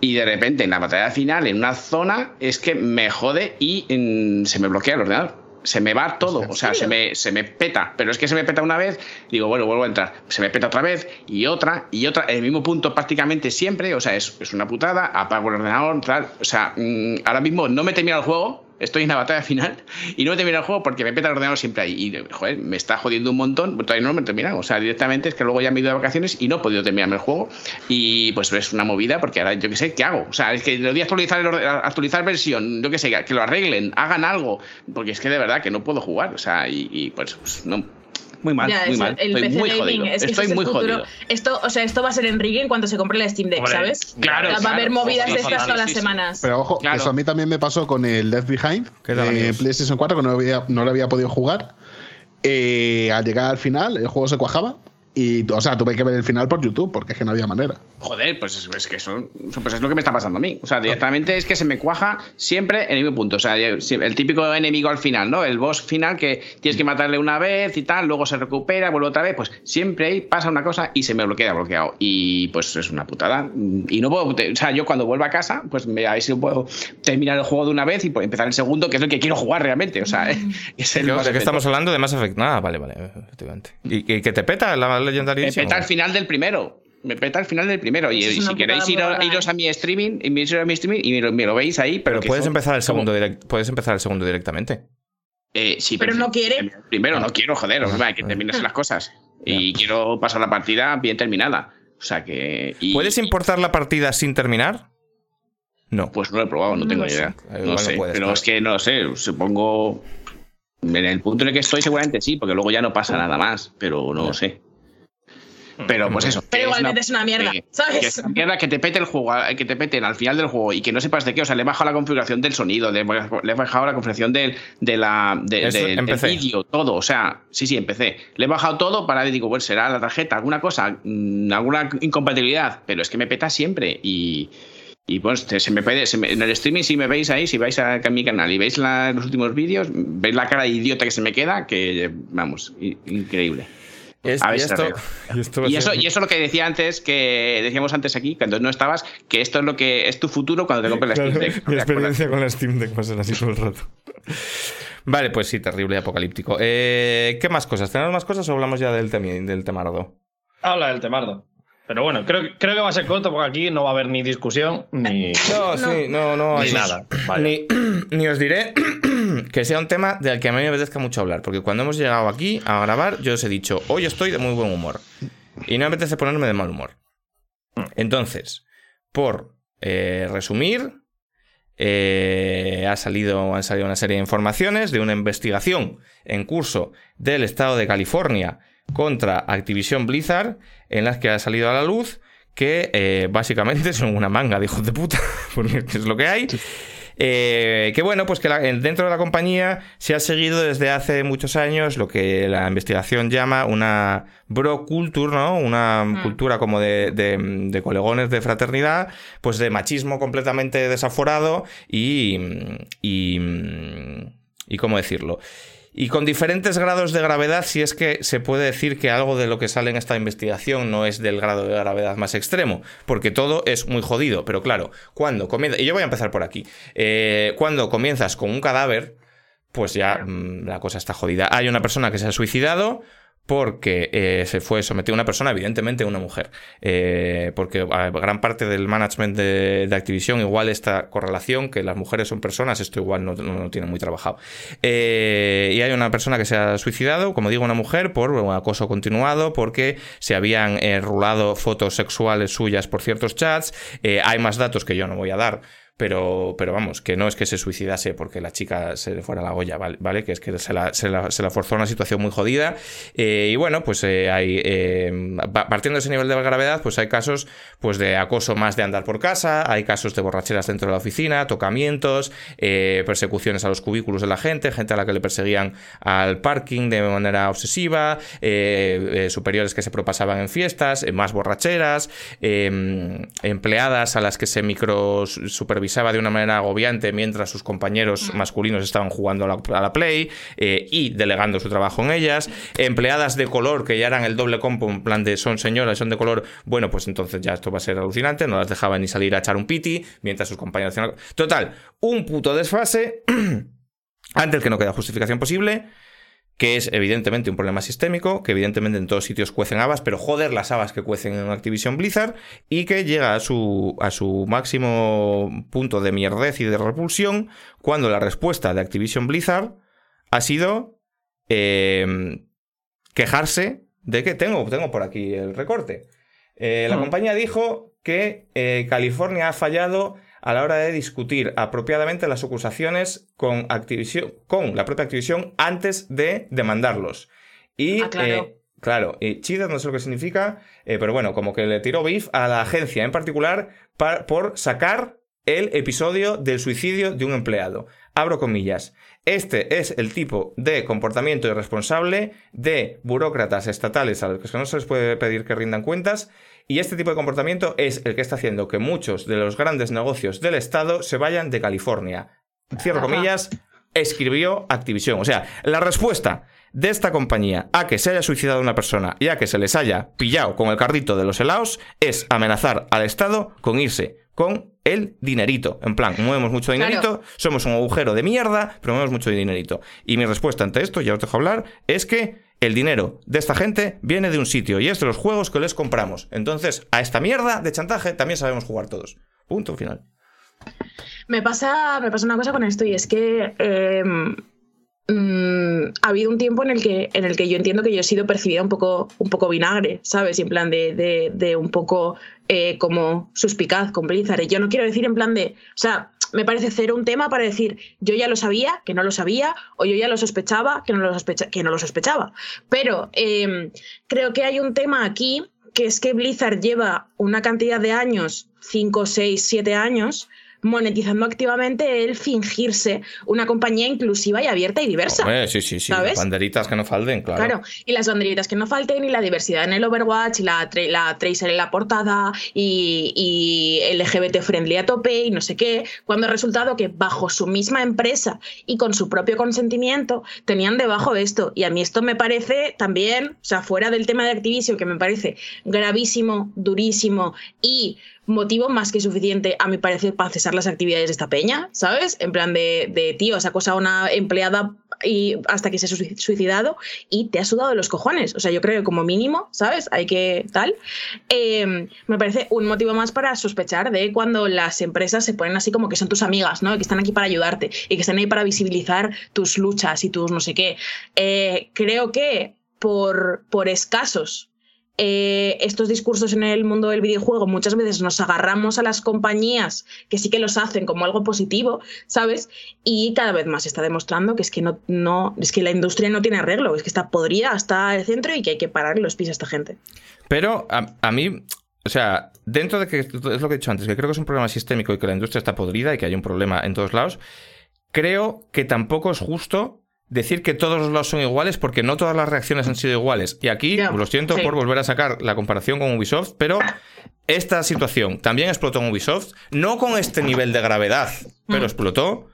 Speaker 6: Y de repente, en la batalla final, en una zona, es que me jode y mm, se me bloquea el ordenador. Se me va todo, o sea, se me, se me peta, pero es que se me peta una vez, digo, bueno, vuelvo a entrar, se me peta otra vez y otra y otra, en el mismo punto prácticamente siempre, o sea, es, es una putada, apago el ordenador, tal, o sea, mm, ahora mismo no me termina el juego, estoy en la batalla final y no me termina el juego porque me peta el ordenador siempre ahí. Y, joder, me está jodiendo un montón, todavía no me he terminado. O sea, directamente es que luego ya me he ido de vacaciones y no he podido terminarme el juego. Y pues es una movida porque ahora yo qué sé, ¿qué hago? O sea, es que le voy a actualizar, el actualizar versión, yo qué sé, que lo arreglen, hagan algo, porque es que de verdad que no puedo jugar. O sea, y, pues, pues no muy mal, muy mal. Estoy muy jodido. Estoy muy jodido.
Speaker 2: Esto, o sea, esto va a ser en rigging cuando se compre la Steam Deck, ¿sabes?
Speaker 6: Claro.
Speaker 2: va a haber movidas de estas todas las semanas.
Speaker 4: Pero ojo, eso a mí también me pasó con el Left Behind en PlayStation 4, que no, había, no lo había podido jugar. Eh, al llegar al final, el juego se cuajaba y, o sea, tuve que ver el final por YouTube porque es que no había manera.
Speaker 6: Joder, pues es, que eso, pues es lo que me está pasando a mí. O sea, directamente es que se me cuaja siempre en el mismo punto. O sea, el típico enemigo al final, ¿no? El boss final que tienes que matarle una vez y tal, luego se recupera, vuelve otra vez. Pues siempre ahí pasa una cosa y se me bloquea bloqueado. Y pues es una putada. Y no puedo. O sea, yo cuando vuelvo a casa, pues me, a ver si puedo terminar el juego de una vez y empezar el segundo, que es el que quiero jugar realmente. O sea, es el.
Speaker 1: ¿De qué estamos hablando? De Mass Effect. Nada, vale, vale, efectivamente. ¿Y que te peta la
Speaker 6: Legendary Me peta al final del primero. Me peta al final del primero. Y, si queréis iros a mi streaming, y me, a mi streaming y me lo, veis ahí.
Speaker 1: Pero, puedes, empezar el segundo puedes empezar el segundo directamente.
Speaker 6: Eh, sí,
Speaker 2: pero, no quiere.
Speaker 6: Primero, no quiero, joder, hay que termines las cosas. Y quiero pasar la partida bien terminada. O sea que.
Speaker 1: ¿Puedes importar la partida sin terminar? No.
Speaker 6: Pues no lo he probado, no, tengo idea. No sé. pero es que no sé, supongo. En el punto en el que estoy, seguramente sí, porque luego ya no pasa nada más, pero no lo sé. Pero pues eso.
Speaker 2: Pero igualmente es una, mierda, ¿sabes?
Speaker 6: Que es una mierda que te pete el juego, que te peten al final del juego y que no sepas de qué. O sea, le he bajado la configuración del sonido, le he bajado la configuración del, de la, del vídeo, todo. O sea, sí, sí, empecé. Le he bajado todo para, digo, bueno, será la tarjeta, alguna cosa, mm, alguna incompatibilidad, pero es que me peta siempre y. Y pues se me pide, en el streaming, si me veis ahí, si vais a, mi canal y veis los últimos vídeos, veis la cara de idiota que se me queda, que vamos, increíble
Speaker 1: y, esto,
Speaker 6: y, eso, y eso lo que decía antes, que decíamos antes aquí, cuando no estabas, que esto es lo que es tu futuro cuando te compres la Steam Deck.
Speaker 1: Mi experiencia con la Steam Deck va a ser así todo el rato. Vale, pues sí, terrible y apocalíptico. Eh, ¿Qué más cosas? ¿Tenemos más cosas o hablamos ya del, del temardo?
Speaker 3: Habla del temardo. Pero bueno, creo, creo que va a ser corto porque aquí no va a haber ni discusión ni.
Speaker 1: No, sí, no, no.
Speaker 3: Ni nada.
Speaker 1: Ni, ni, os diré que sea un tema del que a mí me apetezca mucho hablar. Porque cuando hemos llegado aquí a grabar, yo os he dicho, hoy estoy de muy buen humor. Y no me apetece ponerme de mal humor. Entonces, por eh, resumir, eh, ha salido, han salido una serie de informaciones de una investigación en curso del estado de California contra Activision Blizzard, en las que ha salido a la luz que eh, básicamente son una manga de hijos de puta, porque es lo que hay. Eh, que bueno, pues que dentro de la compañía se ha seguido desde hace muchos años lo que la investigación llama una bro culture, ¿no? Una mm. cultura como de, de, colegones de fraternidad, pues de machismo completamente desaforado y, y, y ¿cómo decirlo? Y con diferentes grados de gravedad, si es que se puede decir que algo de lo que sale en esta investigación no es del grado de gravedad más extremo, porque todo es muy jodido. Pero claro, cuando comienza, y yo voy a empezar por aquí, eh, cuando comienzas con un cadáver, pues ya mm, la cosa está jodida. Hay una persona que se ha suicidado, porque eh, se fue sometido a una persona, evidentemente una mujer, eh, porque gran parte del management de, Activision igual esta correlación, que las mujeres son personas, esto igual no, no, tiene muy trabajado. Eh, y hay una persona que se ha suicidado, como digo, una mujer, por un acoso continuado, porque se habían rulado fotos sexuales suyas por ciertos chats, hay más datos que yo no voy a dar pero, pero vamos, que no es que se suicidase porque la chica se le fuera la olla, ¿vale? Que es que se la, se la, se la forzó a una situación muy jodida. Eh, y bueno, pues eh, hay, eh, partiendo de ese nivel de gravedad, pues hay casos pues de acoso más de andar por casa, hay casos de borracheras dentro de la oficina, tocamientos, persecuciones a los cubículos de la gente, gente a la que le perseguían al parking de manera obsesiva, superiores que se propasaban en fiestas, más borracheras, empleadas a las que se micro supervisaban de una manera agobiante mientras sus compañeros masculinos estaban jugando a la, Play eh, y delegando su trabajo en ellas. Empleadas de color que ya eran el doble compo, en plan de son señoras, son de color. Bueno, pues entonces ya esto va a ser alucinante. No las dejaban ni salir a echar un piti mientras sus compañeros hacían. Total, un puto desfase. ante el que no queda justificación posible, que es evidentemente un problema sistémico, que evidentemente en todos sitios cuecen habas, pero joder las habas que cuecen en Activision Blizzard, y que llega a su, a su máximo punto de mierdez y de repulsión cuando la respuesta de Activision Blizzard ha sido eh, quejarse de que tengo, tengo por aquí el recorte. Eh, la compañía dijo que eh, California ha fallado a la hora de discutir apropiadamente las acusaciones con, Activision, con la propia Activision antes de demandarlos. Y,
Speaker 2: Ah, claro.
Speaker 1: claro, y no sé lo que significa, pero bueno, como que le tiró beef a la agencia en particular pa- por sacar el episodio del suicidio de un empleado. Abro comillas. Este es el tipo de comportamiento irresponsable de burócratas estatales a los que no se les puede pedir que rindan cuentas y este tipo de comportamiento es el que está haciendo que muchos de los grandes negocios del Estado se vayan de California. Cierro
Speaker 2: Ajá.
Speaker 1: comillas, escribió Activision. O sea, la respuesta de esta compañía a que se haya suicidado una persona y a que se les haya pillado con el carrito de los helados es amenazar al Estado con irse con el dinerito. En plan, movemos mucho dinerito,
Speaker 2: Claro.
Speaker 1: somos un agujero de mierda, pero movemos mucho dinerito. Y mi respuesta ante esto, ya os dejo hablar, es que el dinero de esta gente viene de un sitio y es de los juegos que les compramos. Entonces, a esta mierda de chantaje también sabemos jugar todos. Punto final.
Speaker 2: Me pasa, me pasa una cosa con esto y es que eh, mm, ha habido un tiempo en el que en el que yo entiendo que yo he sido percibida un poco un poco vinagre, ¿sabes? Y en plan de, un poco eh, como suspicaz con Blizzard. Y yo no quiero decir en plan de, o sea, me parece cero un tema para decir yo ya lo sabía, que no lo sabía, o yo ya lo sospechaba, que no lo, sospecha- que no lo sospechaba. Pero eh, creo que hay un tema aquí que es que Blizzard lleva una cantidad de años, 5, 6, 7 años, monetizando activamente el fingirse una compañía inclusiva y abierta y diversa.
Speaker 1: Hombre, sí, sí, sí.
Speaker 2: ¿Sabes?
Speaker 1: Banderitas que no falten, claro.
Speaker 2: Claro, y las banderitas que no falten, y la diversidad en el Overwatch, y la, tra- la Tracer en la portada, y, y LGBT friendly a tope, y no sé qué, cuando ha resultado que bajo su misma empresa y con su propio consentimiento tenían debajo esto. Y a mí esto me parece también, o sea, fuera del tema de Activision, que me parece gravísimo, durísimo y motivo más que suficiente, a mi parecer, para cesar las actividades de esta peña, ¿sabes? En plan de, tío, has acosado a una empleada y hasta que se ha sui- suicidado y te ha sudado de los cojones. O sea, yo creo que como mínimo, ¿sabes? Hay que tal. Eh, me parece un motivo más para sospechar de cuando las empresas se ponen así como que son tus amigas, ¿no? Que están aquí para ayudarte y que están ahí para visibilizar tus luchas y tus no sé qué. Eh, creo que por, por escasos eh, estos discursos en el mundo del videojuego muchas veces nos agarramos a las compañías que sí que los hacen como algo positivo, ¿sabes? Y cada vez más se está demostrando que es que no, no, es que la industria no tiene arreglo, es que está podrida hasta el centro y que hay que parar los pies a esta gente.
Speaker 1: Pero a, a mí, o sea, dentro de que es lo que he dicho antes, que creo que es un problema sistémico y que la industria está podrida y que hay un problema en todos lados, creo que tampoco es justo decir que todos los lados son iguales porque no todas las reacciones han sido iguales. Y aquí, lo siento
Speaker 2: sí.
Speaker 1: por volver a sacar la comparación con Ubisoft, pero esta situación también explotó en Ubisoft, no con este nivel de gravedad, pero
Speaker 2: Mm.
Speaker 1: explotó.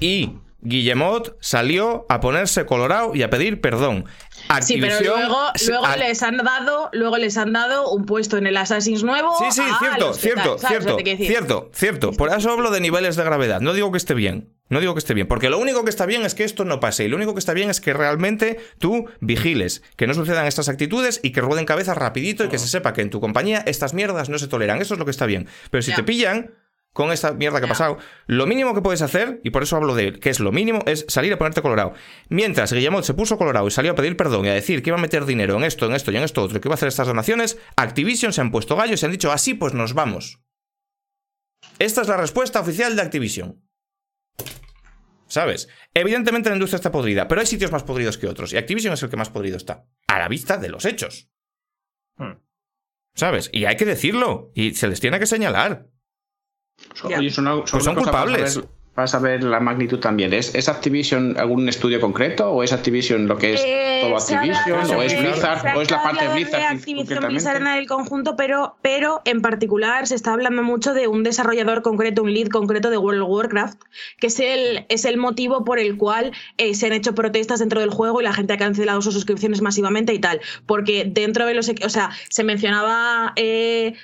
Speaker 1: Y Guillemot salió a ponerse colorado y a pedir perdón.
Speaker 2: Sí, pero luego, luego
Speaker 1: a-
Speaker 2: les han dado, luego les han dado un puesto en el Assassin's nuevo.
Speaker 1: Sí, sí, cierto, cierto,
Speaker 2: tal, ¿sabes lo
Speaker 1: cierto, cierto, cierto. Por eso hablo de niveles de gravedad. No digo que esté bien. No digo que esté bien, porque lo único que está bien es que esto no pase y lo único que está bien es que realmente tú vigiles, que no sucedan estas actitudes y que rueden cabezas rapidito y que se sepa que en tu compañía estas mierdas no se toleran. Eso es lo que está bien. Pero si te pillan con esta mierda que ha pasado, lo mínimo que puedes hacer, y por eso hablo de que es lo mínimo, es salir a ponerte colorado. Mientras Guillemot se puso colorado y salió a pedir perdón y a decir que iba a meter dinero en esto, en esto y en esto otro, y que iba a hacer estas donaciones, Activision se han puesto gallos y se han dicho, así pues nos vamos. Esta es la respuesta oficial de Activision. ¿Sabes? Evidentemente la industria está podrida, pero hay sitios más podridos que otros, y Activision es el que más podrido está. A la vista de los hechos.
Speaker 3: Hmm.
Speaker 1: ¿Sabes? Y hay que decirlo, y se les tiene que señalar.
Speaker 6: Oye, es una-
Speaker 1: Pues son
Speaker 6: una cosa para
Speaker 1: culpables.
Speaker 6: saber- Para saber la magnitud también. ¿Es, ¿Es Activision algún estudio concreto? ¿O es Activision lo que es
Speaker 2: Eh,
Speaker 6: todo Activision? ¿O es Blizzard? ¿O es la parte de Blizzard
Speaker 2: Activision? Blizzard en el conjunto, pero, pero en particular se está hablando mucho de un desarrollador concreto, un lead concreto de World of Warcraft, que es el, es el motivo por el cual eh, se han hecho protestas dentro del juego y la gente ha cancelado sus suscripciones masivamente y tal. Porque dentro de los. O sea, se mencionaba. eh,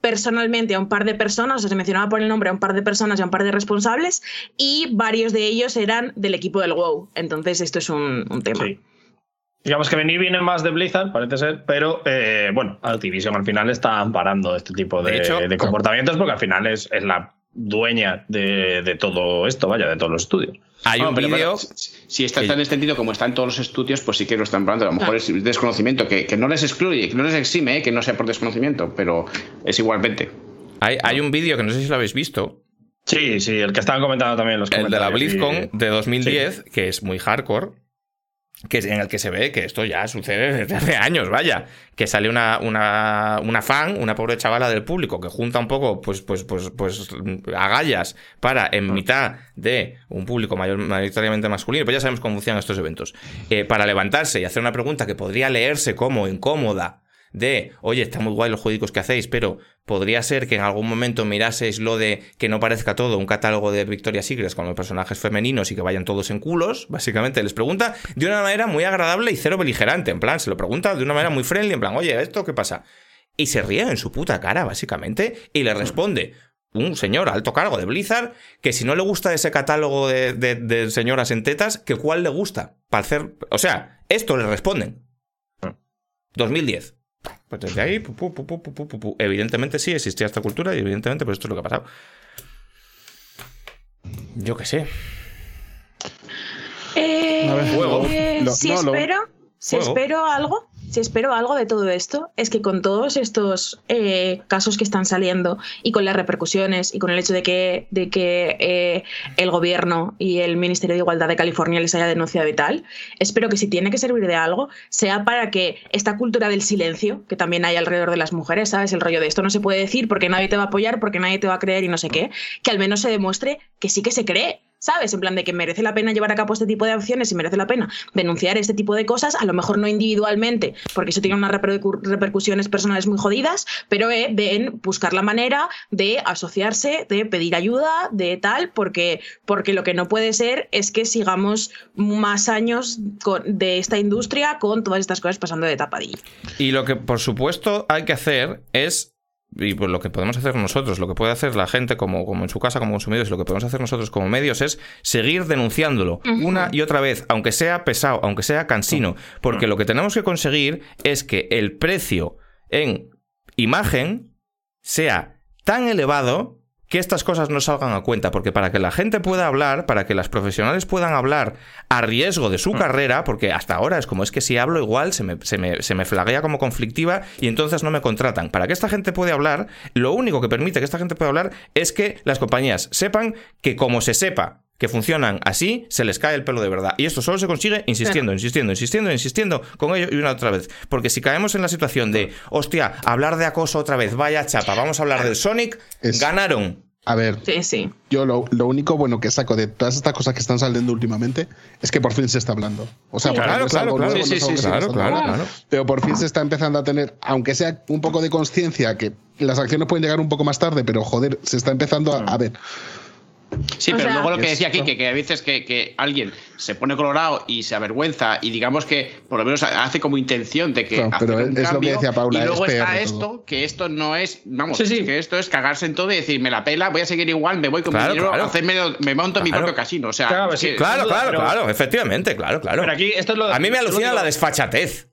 Speaker 2: personalmente a un par de personas, o sea, se mencionaba por el nombre a un par de personas y a un par de responsables, y varios de ellos eran del equipo del WoW. Entonces, esto es un, tema.
Speaker 3: Digamos que venir viene más de Blizzard, parece ser, pero eh, bueno, Activision al final está amparando este tipo de, comportamientos porque al final es, es la dueña de, todo esto, vaya, de todos los estudios.
Speaker 6: Hay un vídeo. Si está tan extendido como está en todos los estudios, pues sí que lo están probando. A lo mejor es desconocimiento, que, que, no les excluye, que no les exime, eh, que no sea por desconocimiento, pero es igualmente.
Speaker 1: Hay, hay un vídeo que no sé si lo habéis visto.
Speaker 3: Sí, sí, el que estaban comentando también los
Speaker 1: El de la BlizzCon de 2010, que es muy hardcore que en el que se ve que esto ya sucede desde hace años, vaya, que sale una, una, una, fan, una pobre chavala del público que junta un poco, pues, pues, pues, pues, agallas para en mitad de un público mayoritariamente masculino, pues ya sabemos cómo funcionan estos eventos, eh, para levantarse y hacer una pregunta que podría leerse como incómoda de, oye, está muy guay los juegos que hacéis, pero podría ser que en algún momento miraseis lo de que no parezca todo un catálogo de Victoria's Secret con los personajes femeninos y que vayan todos en culos, básicamente les pregunta de una manera muy agradable y cero beligerante, en plan, se lo pregunta de una manera muy friendly, en plan, oye, ¿esto qué pasa? Y se ríe en su puta cara, básicamente, y le responde un señor alto cargo de Blizzard que si no le gusta ese catálogo de, de señoras en tetas, que cuál le gusta para hacer... O sea, esto le responden. 2010. Pues desde ahí, evidentemente sí existía esta cultura y evidentemente pues esto es lo que ha pasado. Yo qué sé.
Speaker 2: Eh, eh, si espero, si espero algo, si espero algo de todo esto, es que con todos estos eh, casos que están saliendo y con las repercusiones y con el hecho de que, de que eh, el gobierno y el Ministerio de Igualdad de California les haya denunciado y tal, espero que si tiene que servir de algo, sea para que esta cultura del silencio, que también hay alrededor de las mujeres, ¿sabes? El rollo de esto no se puede decir porque nadie te va a apoyar, porque nadie te va a creer y no sé qué, que al menos se demuestre que sí que se cree ¿sabes? En plan de que merece la pena llevar a cabo este tipo de acciones y merece la pena denunciar este tipo de cosas, a lo mejor no individualmente, porque eso tiene unas repercusiones personales muy jodidas, pero eh, buscar la manera de asociarse, de pedir ayuda, de tal, porque, porque lo que no puede ser es que sigamos más años de esta industria con todas estas cosas pasando de tapadilla.
Speaker 1: Y lo que por supuesto hay que hacer es y pues lo que podemos hacer nosotros, lo que puede hacer la gente como, como en su casa, como consumidores, lo que podemos hacer nosotros como medios es seguir denunciándolo una y otra vez, aunque sea pesado, aunque sea cansino, porque lo que tenemos que conseguir es que el precio en imagen sea tan elevado que estas cosas no salgan a cuenta, porque para que la gente pueda hablar, para que las profesionales puedan hablar a riesgo de su mm. carrera, porque hasta ahora es como es que si hablo igual se me, se, me, se me flaguea como conflictiva y entonces no me contratan. Para que esta gente pueda hablar, lo único que permite que esta gente pueda hablar es que las compañías sepan que como se sepa que funcionan así, se les cae el pelo de verdad. Y esto solo se consigue insistiendo, insistiendo, insistiendo, insistiendo con ello y una otra vez. Porque si caemos en la situación de, hostia, hablar de acoso otra vez, vaya chapa, vamos a hablar del Sonic, ganaron.
Speaker 4: A ver,
Speaker 2: sí, sí.
Speaker 4: yo lo, único bueno que saco de todas estas cosas que están saliendo últimamente es que por fin se está hablando. O sea,
Speaker 1: claro, claro, claro, sí, sí, claro, claro,
Speaker 4: Pero por fin se está empezando a tener, aunque sea un poco de conciencia, que las acciones pueden llegar un poco más tarde, pero joder, se está empezando a, a ver.
Speaker 6: Sí, pero luego lo que decía aquí, que, que a veces que, que, alguien se pone colorado y se avergüenza y digamos que por lo menos hace como intención de que.
Speaker 4: pero es lo que decía Paula.
Speaker 6: Y luego está esto, que esto no es. Vamos, que esto es cagarse en todo y decir, me la pela, voy a seguir igual, me voy con mi dinero, hacerme, me monto mi propio casino. O sea,
Speaker 1: claro, claro, claro, efectivamente, claro, claro.
Speaker 3: Pero aquí esto es lo
Speaker 1: a mí me alucina la desfachatez.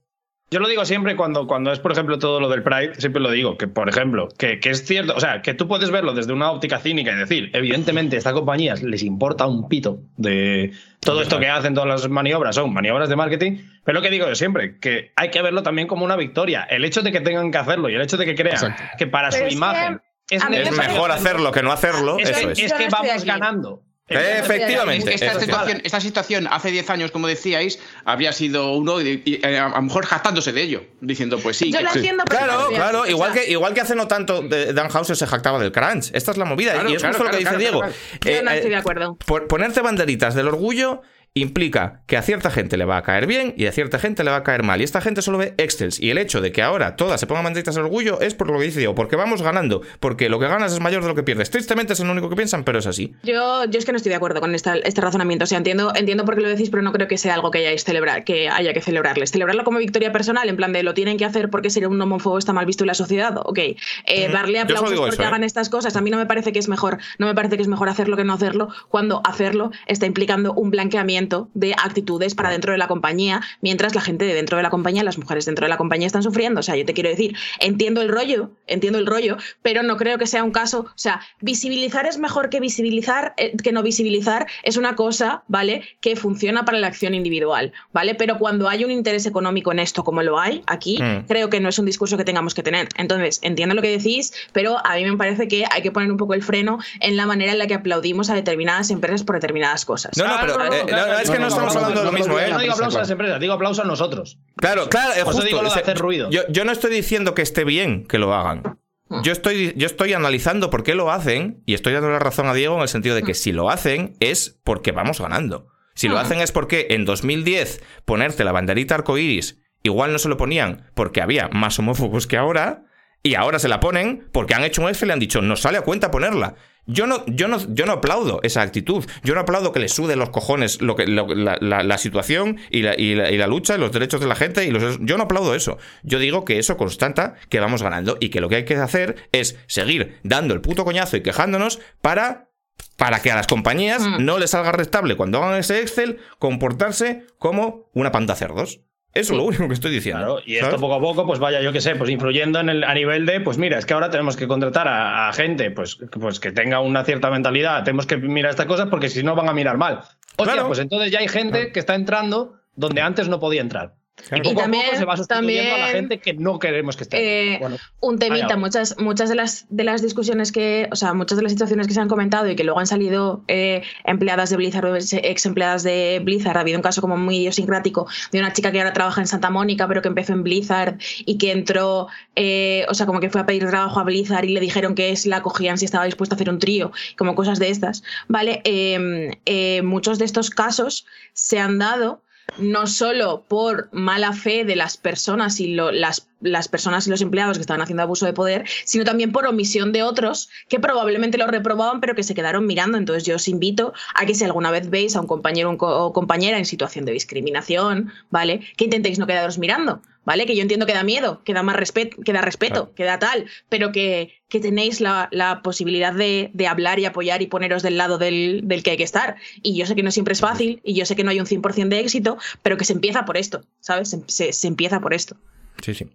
Speaker 3: Yo lo digo siempre cuando, cuando es, por ejemplo, todo lo del Pride, siempre lo digo, que, por ejemplo, que, que, es cierto, o sea, que tú puedes verlo desde una óptica cínica y decir, evidentemente, a estas compañías les importa un pito de todo esto que hacen, todas las maniobras, son maniobras de marketing, pero lo que digo yo siempre, que hay que verlo también como una victoria. El hecho de que tengan que hacerlo y el hecho de que crean que para su imagen
Speaker 1: es, mejor hacerlo que no hacerlo, eso es.
Speaker 3: Es que vamos ganando.
Speaker 1: Efectivamente.
Speaker 6: Esta, situación, hace 10 años, como decíais, habría sido uno, y, eh, a lo mejor jactándose de ello, diciendo, pues sí.
Speaker 2: Yo lo entiendo,
Speaker 1: Claro, claro. Igual, que, igual que hace no tanto Dan Houser se jactaba del crunch. Esta es la movida. y es justo lo que dice Diego.
Speaker 2: Yo no estoy de acuerdo.
Speaker 1: ponerte banderitas del orgullo implica que a cierta gente le va a caer bien y a cierta gente le va a caer mal. Y esta gente solo ve Excels. Y el hecho de que ahora todas se pongan banditas de orgullo es por lo que dice Diego, porque vamos ganando, porque lo que ganas es mayor de lo que pierdes. Tristemente es lo único que piensan, pero es así.
Speaker 2: Yo, yo es que no estoy de acuerdo con esta, este razonamiento. O sea, entiendo, entiendo por qué lo decís, pero no creo que sea algo que hayáis celebrar, que haya que celebrarles. Celebrarlo como victoria personal, en plan de lo tienen que hacer porque ser un homófobo está mal visto en la sociedad. Ok. Eh, darle aplausos porque
Speaker 1: ¿eh?
Speaker 2: hagan estas cosas. A mí no me parece que es mejor, no me parece que es mejor hacerlo que no hacerlo, cuando hacerlo está implicando un blanqueamiento de actitud para dentro de la compañía, mientras la gente de dentro de la compañía, las mujeres dentro de la compañía están sufriendo. O sea, yo te quiero decir, entiendo el rollo, entiendo el rollo, pero no creo que sea un caso, o sea, visibilizar es mejor que visibilizar, eh, que no visibilizar, es una cosa, ¿vale? Que funciona para la acción individual, ¿vale? Pero cuando hay un interés económico en esto, como lo hay aquí, mm. creo que no es un discurso que tengamos que tener. Entonces, entiendo lo que decís, pero a mí me parece que hay que poner un poco el freno en la manera en la que aplaudimos a determinadas empresas por determinadas cosas.
Speaker 1: No, no, pero eh, es que no, estamos hablando lo mismo, ¿eh?
Speaker 3: no digo aplausos a las empresas, digo aplausos a nosotros.
Speaker 1: Claro, claro, es justo.
Speaker 3: digo lo de hacer ruido.
Speaker 1: Yo, no estoy diciendo que esté bien que lo hagan. Hmm. Yo estoy, yo estoy analizando por qué lo hacen y estoy dando la razón a Diego en el sentido de que hmm. si lo hacen es porque vamos ganando. Si lo hmm. hacen es porque en 2010 ponerte la banderita arcoiris igual no se lo ponían porque había más homófobos que ahora y ahora se la ponen porque han hecho un F y le han dicho no sale a cuenta ponerla. Yo no, yo, no, yo no aplaudo esa actitud. Yo no aplaudo que le sude los cojones lo que, la, situación y la, y, la, lucha y los derechos de la gente. Y los, yo no aplaudo eso. Yo digo que eso constata que vamos ganando y que lo que hay que hacer es seguir dando el puto coñazo y quejándonos para para que a las compañías mm. no les salga restable cuando hagan ese Excel comportarse como una panda cerdos. Eso es lo único que estoy diciendo.
Speaker 3: y esto poco a poco, pues vaya, yo qué sé, pues influyendo en el, a nivel de, pues mira, es que ahora tenemos que contratar a, gente pues, pues que tenga una cierta mentalidad, tenemos que mirar estas cosas porque si no van a mirar mal. Hostia, pues entonces ya hay gente que está entrando donde antes no podía entrar. Y, también, se va sustituyendo a la gente que no queremos que esté.
Speaker 2: Eh, un temita, muchas, muchas de las, de las discusiones que, o sea, muchas de las situaciones que se han comentado y que luego han salido eh, empleadas de Blizzard o ex empleadas de Blizzard. Ha habido un caso como muy idiosincrático de una chica que ahora trabaja en Santa Mónica, pero que empezó en Blizzard y que entró, eh, o sea, como que fue a pedir trabajo a Blizzard y le dijeron que es la cogían si estaba dispuesta a hacer un trío, como cosas de estas. ¿Vale? Em, muchos de estos casos se han dado no solo por mala fe de las personas y las, las, personas y los empleados que estaban haciendo abuso de poder, sino también por omisión de otros que probablemente lo reprobaban pero que se quedaron mirando. Entonces yo os invito a que si alguna vez veis a un compañero o compañera en situación de discriminación, ¿vale? Que intentéis no quedaros mirando, ¿vale? Que yo entiendo que da miedo, que da más respeto, que da respeto, que da tal, pero que, que tenéis la, posibilidad de, hablar y apoyar y poneros del lado del, que hay que estar. Y yo sé que no siempre es fácil y yo sé que no hay un 100% de éxito, pero que se empieza por esto, ¿sabes? Se, se empieza por esto.
Speaker 1: Sí, sí.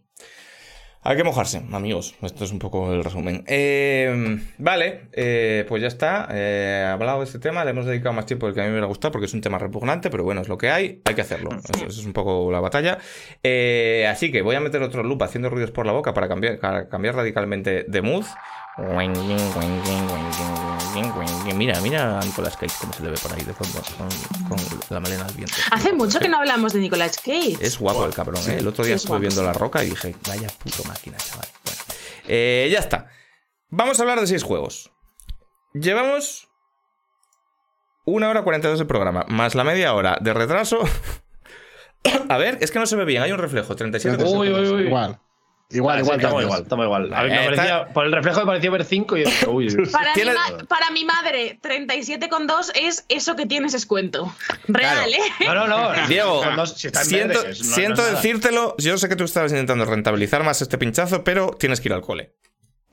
Speaker 1: Hay que mojarse, amigos. Esto es un poco el resumen. Eh, vale, eh, pues ya está. Eh, hablado de este tema, le hemos dedicado más tiempo del que a mí me hubiera gustado porque es un tema repugnante, pero bueno, es lo que hay, hay que hacerlo. Eso, es un poco la batalla. Eh, así que voy a meter otro loop haciendo ruidos por la boca para cambiar, para cambiar radicalmente de mood. Mira, mira a Nicolas Cage como se le ve por ahí de fondo con, la melena al viento.
Speaker 2: Hace mucho que no hablamos de Nicolas Cage.
Speaker 1: Es guapo el cabrón, ¿eh? El otro día estuve viendo La Roca y dije, vaya puto máquina, chaval. Eh, ya está. Vamos a hablar de seis juegos. Llevamos una hora 42 de programa, más la media hora de retraso. a ver, es que no se ve bien, hay un reflejo, 37
Speaker 3: uy, uy, uy.
Speaker 4: Igual. Igual, igual,
Speaker 3: estamos igual, estamos igual. A eh, por el reflejo me pareció ver 5 y uy,
Speaker 2: para, mi para mi madre, 37,2 es eso que tienes descuento. Real, ¿eh?
Speaker 3: No, no, no.
Speaker 1: Diego, siento, siento decírtelo. Yo sé que tú estabas intentando rentabilizar más este pinchazo, pero tienes que ir al cole.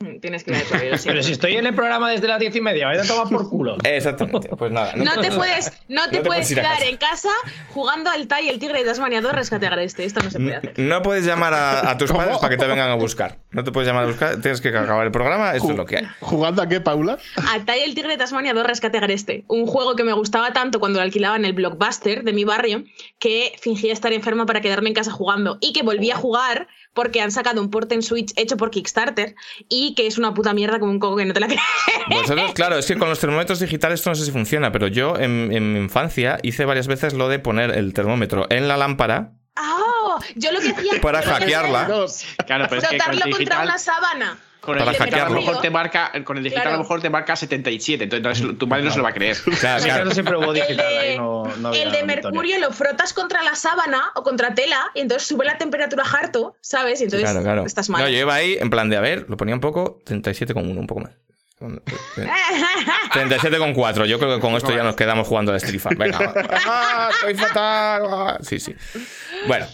Speaker 2: Mm, tienes que ir
Speaker 3: Pero si estoy en el programa desde las diez y media, vaya a tomar por culo.
Speaker 1: Exactamente. Pues nada.
Speaker 2: No, te puedes, no te, puedes, quedar en casa jugando al Tai el tigre de Tasmania 2 rescate agreste. Esto no se puede hacer.
Speaker 1: No puedes llamar a, tus padres para que te vengan a buscar. No te puedes llamar a buscar. Tienes que acabar el programa. Esto es lo que hay.
Speaker 4: ¿Jugando a qué, Paula?
Speaker 2: Al Tai el tigre de Tasmania 2 rescate agreste. Un juego que me gustaba tanto cuando lo alquilaba en el blockbuster de mi barrio que fingía estar enfermo para quedarme en casa jugando y que volví a jugar porque han sacado un port en Switch hecho por Kickstarter y que es una puta mierda como un coco que no te la crees.
Speaker 1: Vosotros, claro, es que con los termómetros digitales esto no sé si funciona, pero yo en, mi infancia hice varias veces lo de poner el termómetro en la lámpara
Speaker 2: Oh, yo lo que hacía
Speaker 1: para hackearla.
Speaker 2: Claro, pero es que contra una sábana.
Speaker 6: Con el,
Speaker 1: Para
Speaker 6: digital, a lo mejor te marca, con el digital a lo mejor te marca 77, entonces tu madre no se lo va a creer.
Speaker 1: Claro, claro.
Speaker 3: caso siempre hubo
Speaker 2: El de,
Speaker 3: ahí no, no había
Speaker 2: el de
Speaker 3: Antonio.
Speaker 2: mercurio lo frotas contra la sábana o contra tela y entonces sube la temperatura harto, ¿sabes? Y entonces
Speaker 1: Claro, claro.
Speaker 2: estás mal.
Speaker 1: No, yo iba ahí en plan de, a ver, lo ponía un poco, 37,1, un poco más. 37,4. Yo creo que con esto ya nos quedamos jugando al Street. Venga, ah, estoy fatal. ah. Sí, sí. Bueno.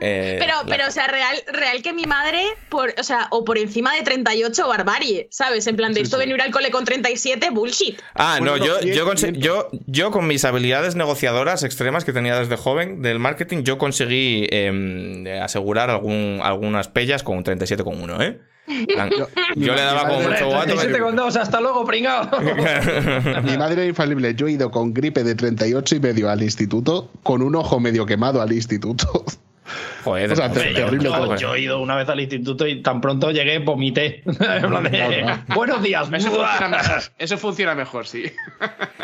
Speaker 1: Eh,
Speaker 2: Pero,
Speaker 1: la-
Speaker 2: pero, o sea, real, real que mi madre, por, o sea, o por encima de 38, barbarie, ¿sabes? En plan de esto venir al cole con 37, bullshit.
Speaker 1: Ah, no, yo, yo, yo, yo con mis habilidades negociadoras extremas que tenía desde joven del marketing, yo conseguí em, asegurar algún, algunas pellas con un 37,1, ¿eh? Plan, Yo, yo le daba como mucho guato.
Speaker 3: 37 con dos, hasta luego, pringao.
Speaker 4: Mi madre era infalible. Yo he ido con gripe de 38 y medio al instituto, con un ojo medio quemado al instituto.
Speaker 1: Joder,
Speaker 4: O sea,
Speaker 1: joder,
Speaker 4: te- terrible
Speaker 3: yo, he ido una vez al instituto y tan pronto llegué, vomité. Buenos días,
Speaker 6: Eso
Speaker 3: buah".
Speaker 6: funciona mejor, eso funciona mejor, sí.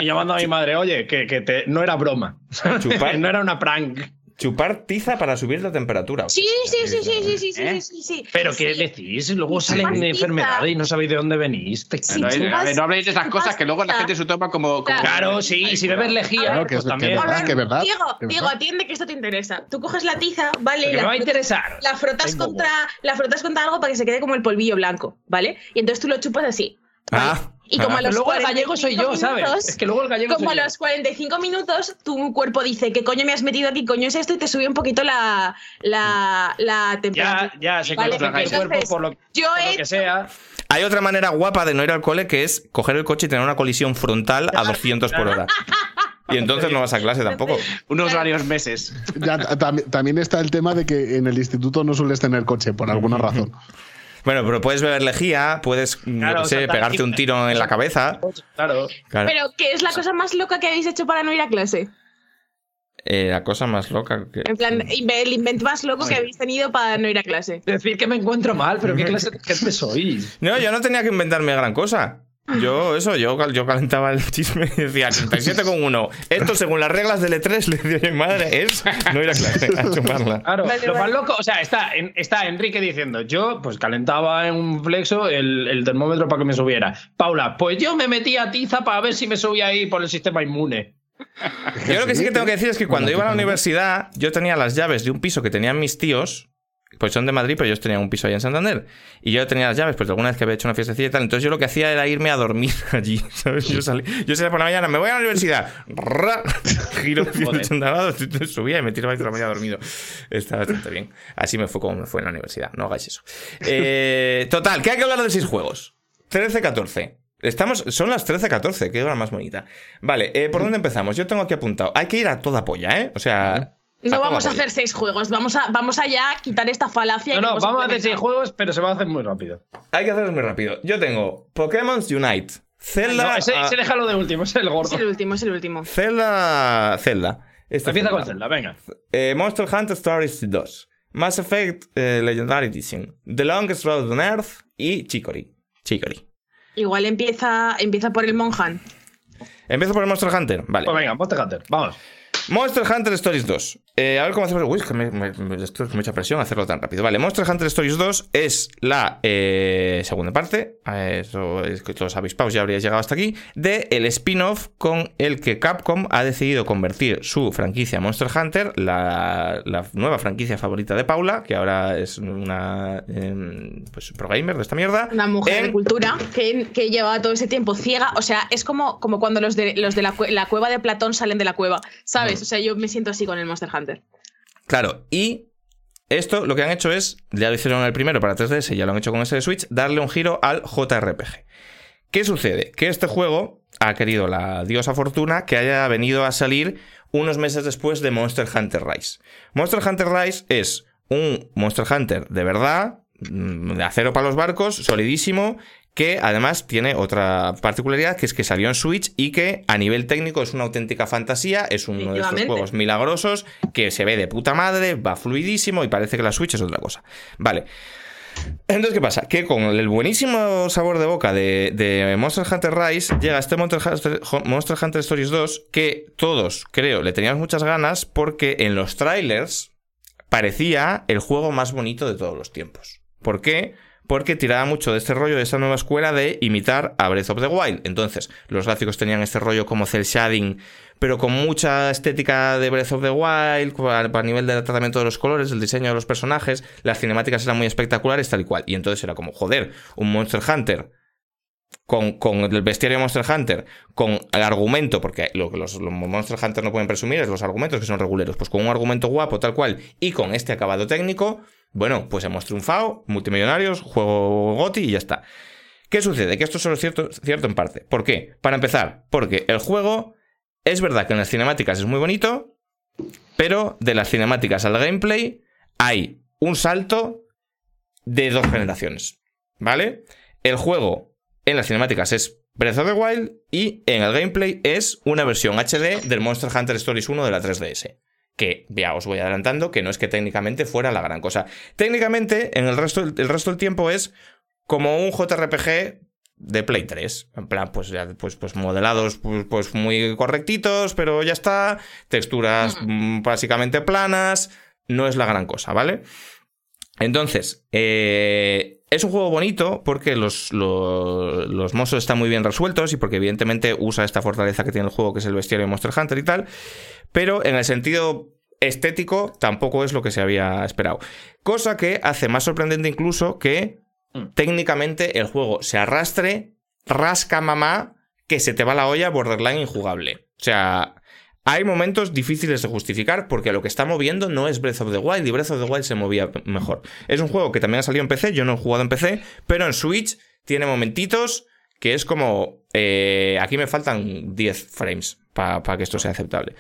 Speaker 3: Y llamando a mi madre, oye, que, que te- no era broma. No era una prank.
Speaker 1: Chupar tiza para subir la temperatura.
Speaker 2: Sí, sí, sí, sí, sí, sí, sí,
Speaker 6: ¿Eh?
Speaker 2: sí, sí, sí.
Speaker 3: Pero
Speaker 2: Sí.
Speaker 3: ¿qué decís? Luego salen enfermedades y no sabéis de dónde venís. Te-
Speaker 2: Sí,
Speaker 6: no,
Speaker 2: chupas-
Speaker 6: a ver, no habléis de esas cosas que luego la gente se toma como. como-
Speaker 3: Claro, sí, si bebes lejía,
Speaker 4: Claro, que
Speaker 3: pues
Speaker 4: que
Speaker 3: también.
Speaker 4: verdad, que verdad,
Speaker 2: Diego,
Speaker 4: que
Speaker 2: Diego, atiende que esto te interesa. Tú coges la tiza, ¿vale? La
Speaker 3: me va a
Speaker 2: frotas-
Speaker 3: interesar.
Speaker 2: La frotas,
Speaker 3: Tengo
Speaker 2: contra, la frotas contra algo para que se quede como el polvillo blanco, ¿vale? Y entonces tú lo chupas así. ¿vale?
Speaker 1: Ah,
Speaker 2: y como
Speaker 1: ah.
Speaker 2: a los
Speaker 3: Luego el gallego soy
Speaker 2: 45
Speaker 3: yo, Es que luego el gallego
Speaker 2: como a
Speaker 3: soy
Speaker 2: los 45 minutos, tu cuerpo dice, ¿qué coño me has metido aquí? Coño es esto y te sube un poquito la, la, la temperatura.
Speaker 3: Ya, ya, sé que
Speaker 2: Vale,
Speaker 3: el
Speaker 2: entonces,
Speaker 3: cuerpo por lo,
Speaker 2: yo
Speaker 3: por lo
Speaker 2: he
Speaker 3: que sea.
Speaker 1: Hay otra manera guapa de no ir al cole que es coger el coche y tener una colisión frontal a 200 por hora. Y entonces no vas a clase tampoco.
Speaker 6: Unos varios meses.
Speaker 4: Ya, tam- también está el tema de que en el instituto no sueles tener coche, por alguna razón.
Speaker 1: Bueno, pero puedes beber lejía, puedes,
Speaker 3: Claro,
Speaker 1: qué sé, pegarte un tiro en la cabeza.
Speaker 3: Claro.
Speaker 1: Claro.
Speaker 2: Pero, ¿qué es la cosa más loca que habéis hecho para no ir a clase?
Speaker 1: Eh, la cosa más loca que...
Speaker 2: En plan, inve- el invento más loco que habéis tenido para no ir a clase.
Speaker 3: Decir que me encuentro mal, pero ¿qué clase de gente sois?
Speaker 1: No, yo no tenía que inventarme gran cosa. Yo, eso, yo, yo calentaba el chisme y decía 37,1. Esto, según las reglas del E3, le decía a mi madre, es no ir a clase, a chuparla.
Speaker 3: Claro, lo más loco, o sea, está, en- está Enrique diciendo, yo pues calentaba en un flexo el, el termómetro para que me subiera. Paula, pues yo me metía tiza para ver si me subía ahí por el sistema inmune.
Speaker 1: Yo lo que sí que tengo que decir es que cuando iba a la universidad, yo tenía las llaves de un piso que tenían mis tíos. Pues son de Madrid, pero ellos tenían un piso allá en Santander. Y yo tenía las llaves, pues alguna vez que había hecho una fiestecilla y tal. Entonces yo lo que hacía era irme a dormir allí. ¿sabes? Yo, salí, yo salía por la mañana, me voy a la universidad. Ra, Giro 180 grados, subía y me tiraba y la mañana dormido. Está bastante bien. Así me fue como me fue en la universidad. No hagáis eso. Eh, total, ¿qué hay que hablar de seis juegos? 13-14. Estamos, son las 13-14, qué hora más bonita. Vale, eh, ¿por dónde empezamos? Yo tengo aquí apuntado. Hay que ir a toda polla, ¿eh? O sea.
Speaker 2: No vamos a hacer seis juegos, vamos a, vamos a ya quitar esta falacia.
Speaker 3: No,
Speaker 2: que
Speaker 3: no, vamos a hacer seis juegos, pero se va a hacer muy rápido.
Speaker 1: Hay que hacerlo muy rápido. Yo tengo Pokémon Unite, Zelda.
Speaker 3: No, ese,
Speaker 1: ah,
Speaker 3: ese déjalo de último, es el gordo.
Speaker 2: Es el último, es el último.
Speaker 1: Zelda. Zelda. Este
Speaker 3: Empieza con
Speaker 1: Zelda.
Speaker 3: Venga.
Speaker 1: Eh, Monster Hunter Stories 2. Mass Effect eh, Legendary Edition. The Longest Road on Earth y Chicory. Chicory.
Speaker 2: Igual empieza, empieza por el Monjan.
Speaker 1: Empiezo por el Monster Hunter. Vale.
Speaker 3: Pues venga, Monster Hunter, vamos.
Speaker 1: Monster Hunter Stories 2. Eh, a ver cómo hacemos. Uy, es que me, me- esto es mucha presión hacerlo tan rápido. Vale, Monster Hunter Stories 2 es la eh, segunda parte. Eso es que todos habéis paus, ya habríais llegado hasta aquí. De el spin-off con el que Capcom ha decidido convertir su franquicia Monster Hunter, la, la nueva franquicia favorita de Paula, que ahora es una em, pues, pro gamer de esta mierda.
Speaker 2: Una mujer de cultura que, que llevaba todo ese tiempo ciega. O sea, es como, como cuando los de, los de la, cue- la cueva de Platón salen de la cueva. ¿Sabes? O sea, yo me siento así con el Monster Hunter.
Speaker 1: Claro, y esto lo que han hecho es, ya lo hicieron el primero para 3DS, ya lo han hecho con ese de Switch, darle un giro al JRPG. ¿Qué sucede? Que este juego ha querido la diosa fortuna que haya venido a salir unos meses después de Monster Hunter Rise. Monster Hunter Rise es un Monster Hunter de verdad, mm, de acero para los barcos, solidísimo, que además tiene otra particularidad, que es que salió en Switch y que a nivel técnico es una auténtica fantasía, es uno de estos juegos milagrosos, que se ve de puta madre, va fluidísimo y parece que la Switch es otra cosa. Vale. Entonces, ¿qué pasa? Que con el buenísimo sabor de boca de, de Monster Hunter Rise llega este Monster Hunter, Monster Hunter Stories 2 que todos, creo, le teníamos muchas ganas porque en los trailers parecía el juego más bonito de todos los tiempos. ¿Por qué? Porque tiraba mucho de este rollo, de esta nueva escuela de imitar a Breath of the Wild. Entonces, los gráficos tenían este rollo como cel shading, pero con mucha estética de Breath of the Wild, a nivel del tratamiento de los colores, el diseño de los personajes, las cinemáticas eran muy espectaculares, tal y cual. Y entonces era como, joder, un Monster Hunter con, el bestiario Monster Hunter, con el argumento, porque lo que los, Monster Hunter no pueden presumir es los argumentos que son reguleros, pues con un argumento guapo, tal cual, y con este acabado técnico, bueno, pues hemos triunfado, multimillonarios, juego GOTI y ya está. ¿Qué sucede? Que esto solo es cierto, cierto en parte. ¿Por qué? Para empezar, porque el juego es verdad que en las cinemáticas es muy bonito, pero de las cinemáticas al gameplay hay un salto de dos generaciones. ¿Vale? El juego en las cinemáticas es Breath of the Wild y en el gameplay es una versión HD del Monster Hunter Stories 1 de la 3DS. Que ya os voy adelantando que no es que técnicamente fuera la gran cosa. Técnicamente, en el resto, el resto del tiempo es como un JRPG de Play 3. En plan, pues ya, pues, pues modelados pues, pues muy correctitos, pero ya está. Texturas mm, básicamente planas. No es la gran cosa, ¿vale? Entonces, eh, es un juego bonito porque los, los, monstruos están muy bien resueltos y porque evidentemente usa esta fortaleza que tiene el juego, que es el bestiario de Monster Hunter y tal, pero en el sentido estético tampoco es lo que se había esperado. Cosa que hace más sorprendente incluso que mm. técnicamente el juego se arrastre, rasca mamá, que se te va la olla borderline injugable. O sea, hay momentos difíciles de justificar porque lo que está moviendo no es Breath of the Wild y Breath of the Wild se movía mejor. Es un juego que también ha salido en PC, yo no he jugado en PC, pero en Switch tiene momentitos que es como... Eh, aquí me faltan 10 frames para que esto sea aceptable.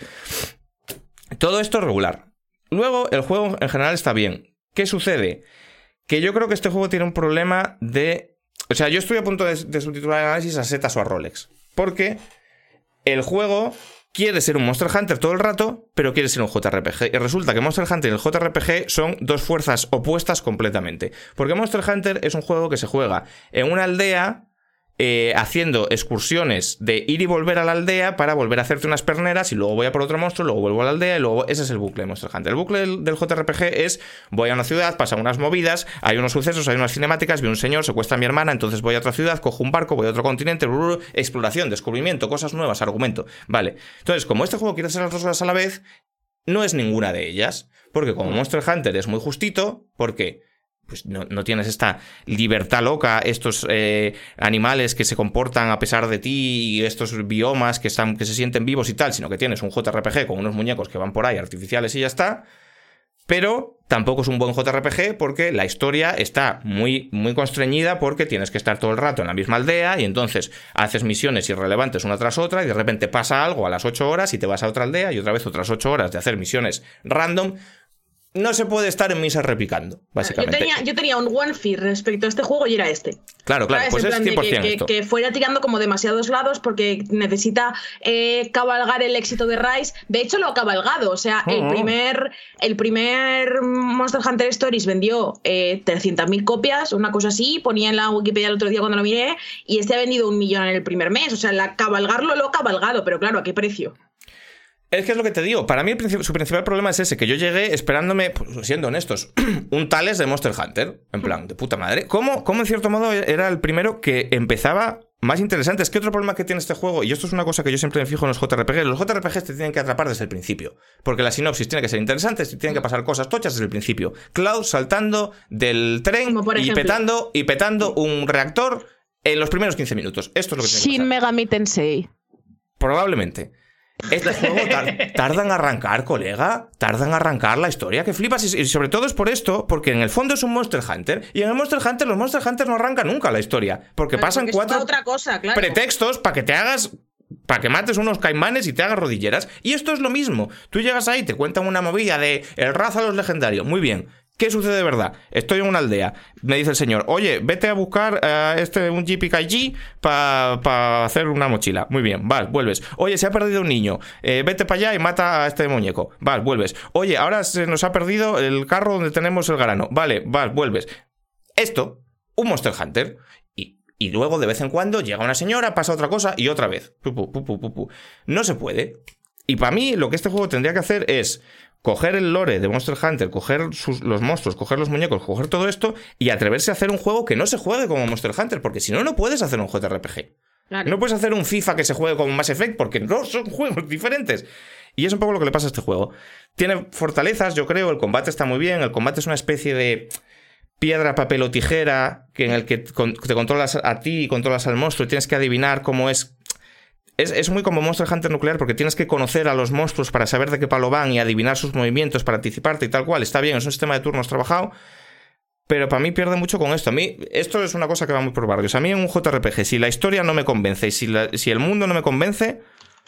Speaker 1: Todo esto es regular. Luego, el juego en general está bien. ¿Qué sucede? Que yo creo que este juego tiene un problema de... O sea, yo estoy a punto de, de subtitular el análisis a Setas o a Rolex. Porque el juego quiere ser un Monster Hunter todo el rato, pero quiere ser un JRPG. Y resulta que Monster Hunter y el JRPG son dos fuerzas opuestas completamente. Porque Monster Hunter es un juego que se juega en una aldea eh, haciendo excursiones de ir y volver a la aldea para volver a hacerte unas perneras y luego voy a por otro monstruo, luego vuelvo a la aldea y luego ese es el bucle de Monster Hunter. El bucle del, JRPG es voy a una ciudad, pasan unas movidas, hay unos sucesos, hay unas cinemáticas, vi un señor, secuestra a mi hermana, entonces voy a otra ciudad, cojo un barco, voy a otro continente, exploración, descubrimiento, cosas nuevas, argumento. Vale. Entonces, como este juego quiere hacer las dos cosas a la vez, no es ninguna de ellas. Porque como Monster Hunter es muy justito, porque pues no, tienes esta libertad loca, estos eh, animales que se comportan a pesar de ti y estos biomas que, están, que se sienten vivos y tal, sino que tienes un JRPG con unos muñecos que van por ahí artificiales y ya está. Pero tampoco es un buen JRPG porque la historia está muy, muy constreñida porque tienes que estar todo el rato en la misma aldea y entonces haces misiones irrelevantes una tras otra y de repente pasa algo a las 8 horas y te vas a otra aldea y otra vez otras 8 horas de hacer misiones random no se puede estar en misa replicando, básicamente.
Speaker 2: Yo tenía, un one fear respecto a este juego y era este.
Speaker 1: Claro, claro, pues es 100%
Speaker 2: que, que, fuera tirando como demasiados lados porque necesita eh, cabalgar el éxito de Rise. De hecho, lo ha cabalgado. O sea, el, oh. primer, el primer Monster Hunter Stories vendió eh, 300.000 copias, una cosa así. Ponía en la Wikipedia el otro día cuando lo miré. Y este ha vendido un millón en el primer mes. O sea, la, cabalgarlo lo ha cabalgado, pero claro, ¿a qué precio?
Speaker 1: Es que es lo que te digo. Para mí su principal problema es ese, que yo llegué esperándome, pues, siendo honestos, un Tales de Monster Hunter. En plan, de puta madre. ¿Cómo, ¿Cómo, en cierto modo era el primero que empezaba más interesante? Es que otro problema que tiene este juego, y esto es una cosa que yo siempre me fijo en los JRPG, los JRPGs te tienen que atrapar desde el principio. Porque la sinopsis tiene que ser interesante, tienen que pasar cosas tochas desde el principio. Cloud saltando del tren y petando, y petando un reactor en los primeros 15 minutos. Esto es lo que tiene
Speaker 2: Shin Megami Tensei.
Speaker 1: Probablemente. Este juego tarda en arrancar, colega. Tarda en arrancar la historia. Que flipas. Y, sobre todo es por esto, porque en el fondo es un Monster Hunter. Y en el Monster Hunter, los Monster Hunter no arrancan nunca la historia. Porque pasan cuatro pretextos para que te hagas para que mates unos caimanes y te hagas rodilleras. Y esto es lo mismo. Tú llegas ahí, te cuentan una movida de el raza los legendarios. Muy bien. ¿Qué sucede de verdad? Estoy en una aldea. Me dice el señor, oye, vete a buscar a este, un GPKG para hacer una mochila. Muy bien, vale, vuelves. Oye, se ha perdido un niño. Eh, vete para allá y mata a este muñeco. Vale, vuelves. Oye, ahora se nos ha perdido el carro donde tenemos el grano. Vale, vale, vuelves. Esto, un Monster Hunter. Y, y luego de vez en cuando llega una señora, pasa otra cosa y otra vez. no se puede. Y para mí lo que este juego tendría que hacer es coger el lore de Monster Hunter, coger los monstruos, coger los muñecos, coger todo esto y atreverse a hacer un juego que no se juegue como Monster Hunter, porque si no, no puedes hacer un JRPG. No puedes hacer un FIFA que se juegue como Mass Effect, porque no son juegos diferentes. Y es un poco lo que le pasa a este juego. Tiene fortalezas, yo creo, el combate está muy bien, el combate es una especie de piedra, papel o tijera, que en el que te controlas a ti y controlas al monstruo y tienes que adivinar cómo es es, muy como Monster Hunter nuclear porque tienes que conocer a los monstruos para saber de qué palo van y adivinar sus movimientos para anticiparte y tal cual. Está bien, es un sistema de turnos trabajado. Pero para mí pierde mucho con esto. A mí, esto es una cosa que va muy por barrios. A mí en un JRPG, si la historia no me convence y si, si el mundo no me convence,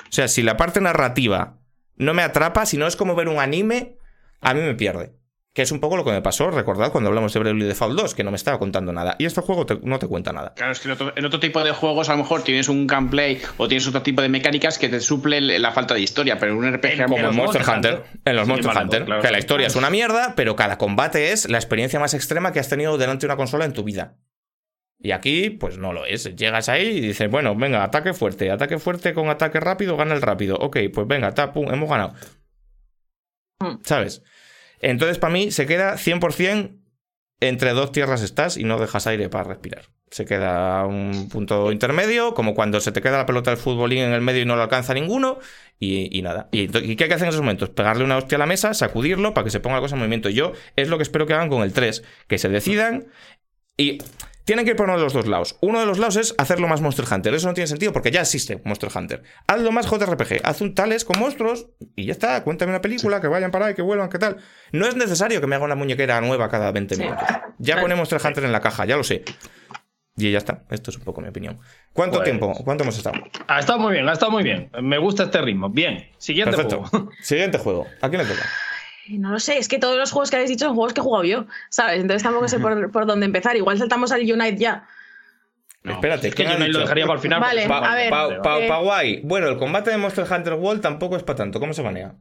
Speaker 1: o sea, si la parte narrativa no me atrapa, si no es como ver un anime, a mí me pierde. Que es un poco lo que me pasó, recordad, cuando hablamos de Bravely Default 2, que no me estaba contando nada. Y este juego no te cuenta nada.
Speaker 6: Claro, es que en otro, tipo de juegos a lo mejor tienes un gameplay o tienes otro tipo de mecánicas que te suple la falta de historia, pero en un RPG
Speaker 1: como en Monster Hunter, en los Monster Hunter, que la historia es una mierda, pero cada combate es la experiencia más extrema que has tenido delante de una consola en tu vida. Y aquí, pues no lo es. Llegas ahí y dices, bueno, venga, ataque fuerte, ataque fuerte con ataque rápido, gana el rápido. Ok, pues venga, ta, pum, hemos ganado. Hmm. ¿Sabes? Entonces, para mí, se queda 100% entre dos tierras estás y no dejas aire para respirar. Se queda un punto intermedio, como cuando se te queda la pelota del futbolín en el medio y no lo alcanza ninguno, y, nada. Y, qué hay que hacer en esos momentos? Pegarle una hostia a la mesa, sacudirlo para que se ponga la cosa en movimiento. Yo es lo que espero que hagan con el 3, que se decidan y tienen que ir por uno de los dos lados. Uno de los lados es hacerlo más Monster Hunter. Eso no tiene sentido porque ya existe Monster Hunter. Hazlo más JRPG. Haz un tales con monstruos y ya está. Cuéntame una película, que vayan para ahí, que vuelvan, qué tal. No es necesario que me haga una muñequera nueva cada 20 minutos. Ya pone Monster Hunter en la caja, ya lo sé. Y ya está. Esto es un poco mi opinión. ¿Cuánto pues tiempo? ¿Cuánto hemos estado?
Speaker 3: Ha estado muy bien, ha estado muy bien. Me gusta este ritmo. Bien. Siguiente juego.
Speaker 1: Siguiente juego. ¿A quién le toca?
Speaker 2: No lo sé, es que todos los juegos que habéis dicho son juegos que he jugado yo, ¿sabes? Entonces tampoco sé por, dónde empezar. Igual saltamos al Unite ya.
Speaker 1: Espérate,
Speaker 3: que Unite lo dejaría para el final.
Speaker 2: Vale, a ver.
Speaker 1: Pa, eh, Bueno, el combate de Monster Hunter World tampoco es para tanto. ¿Cómo se maneja?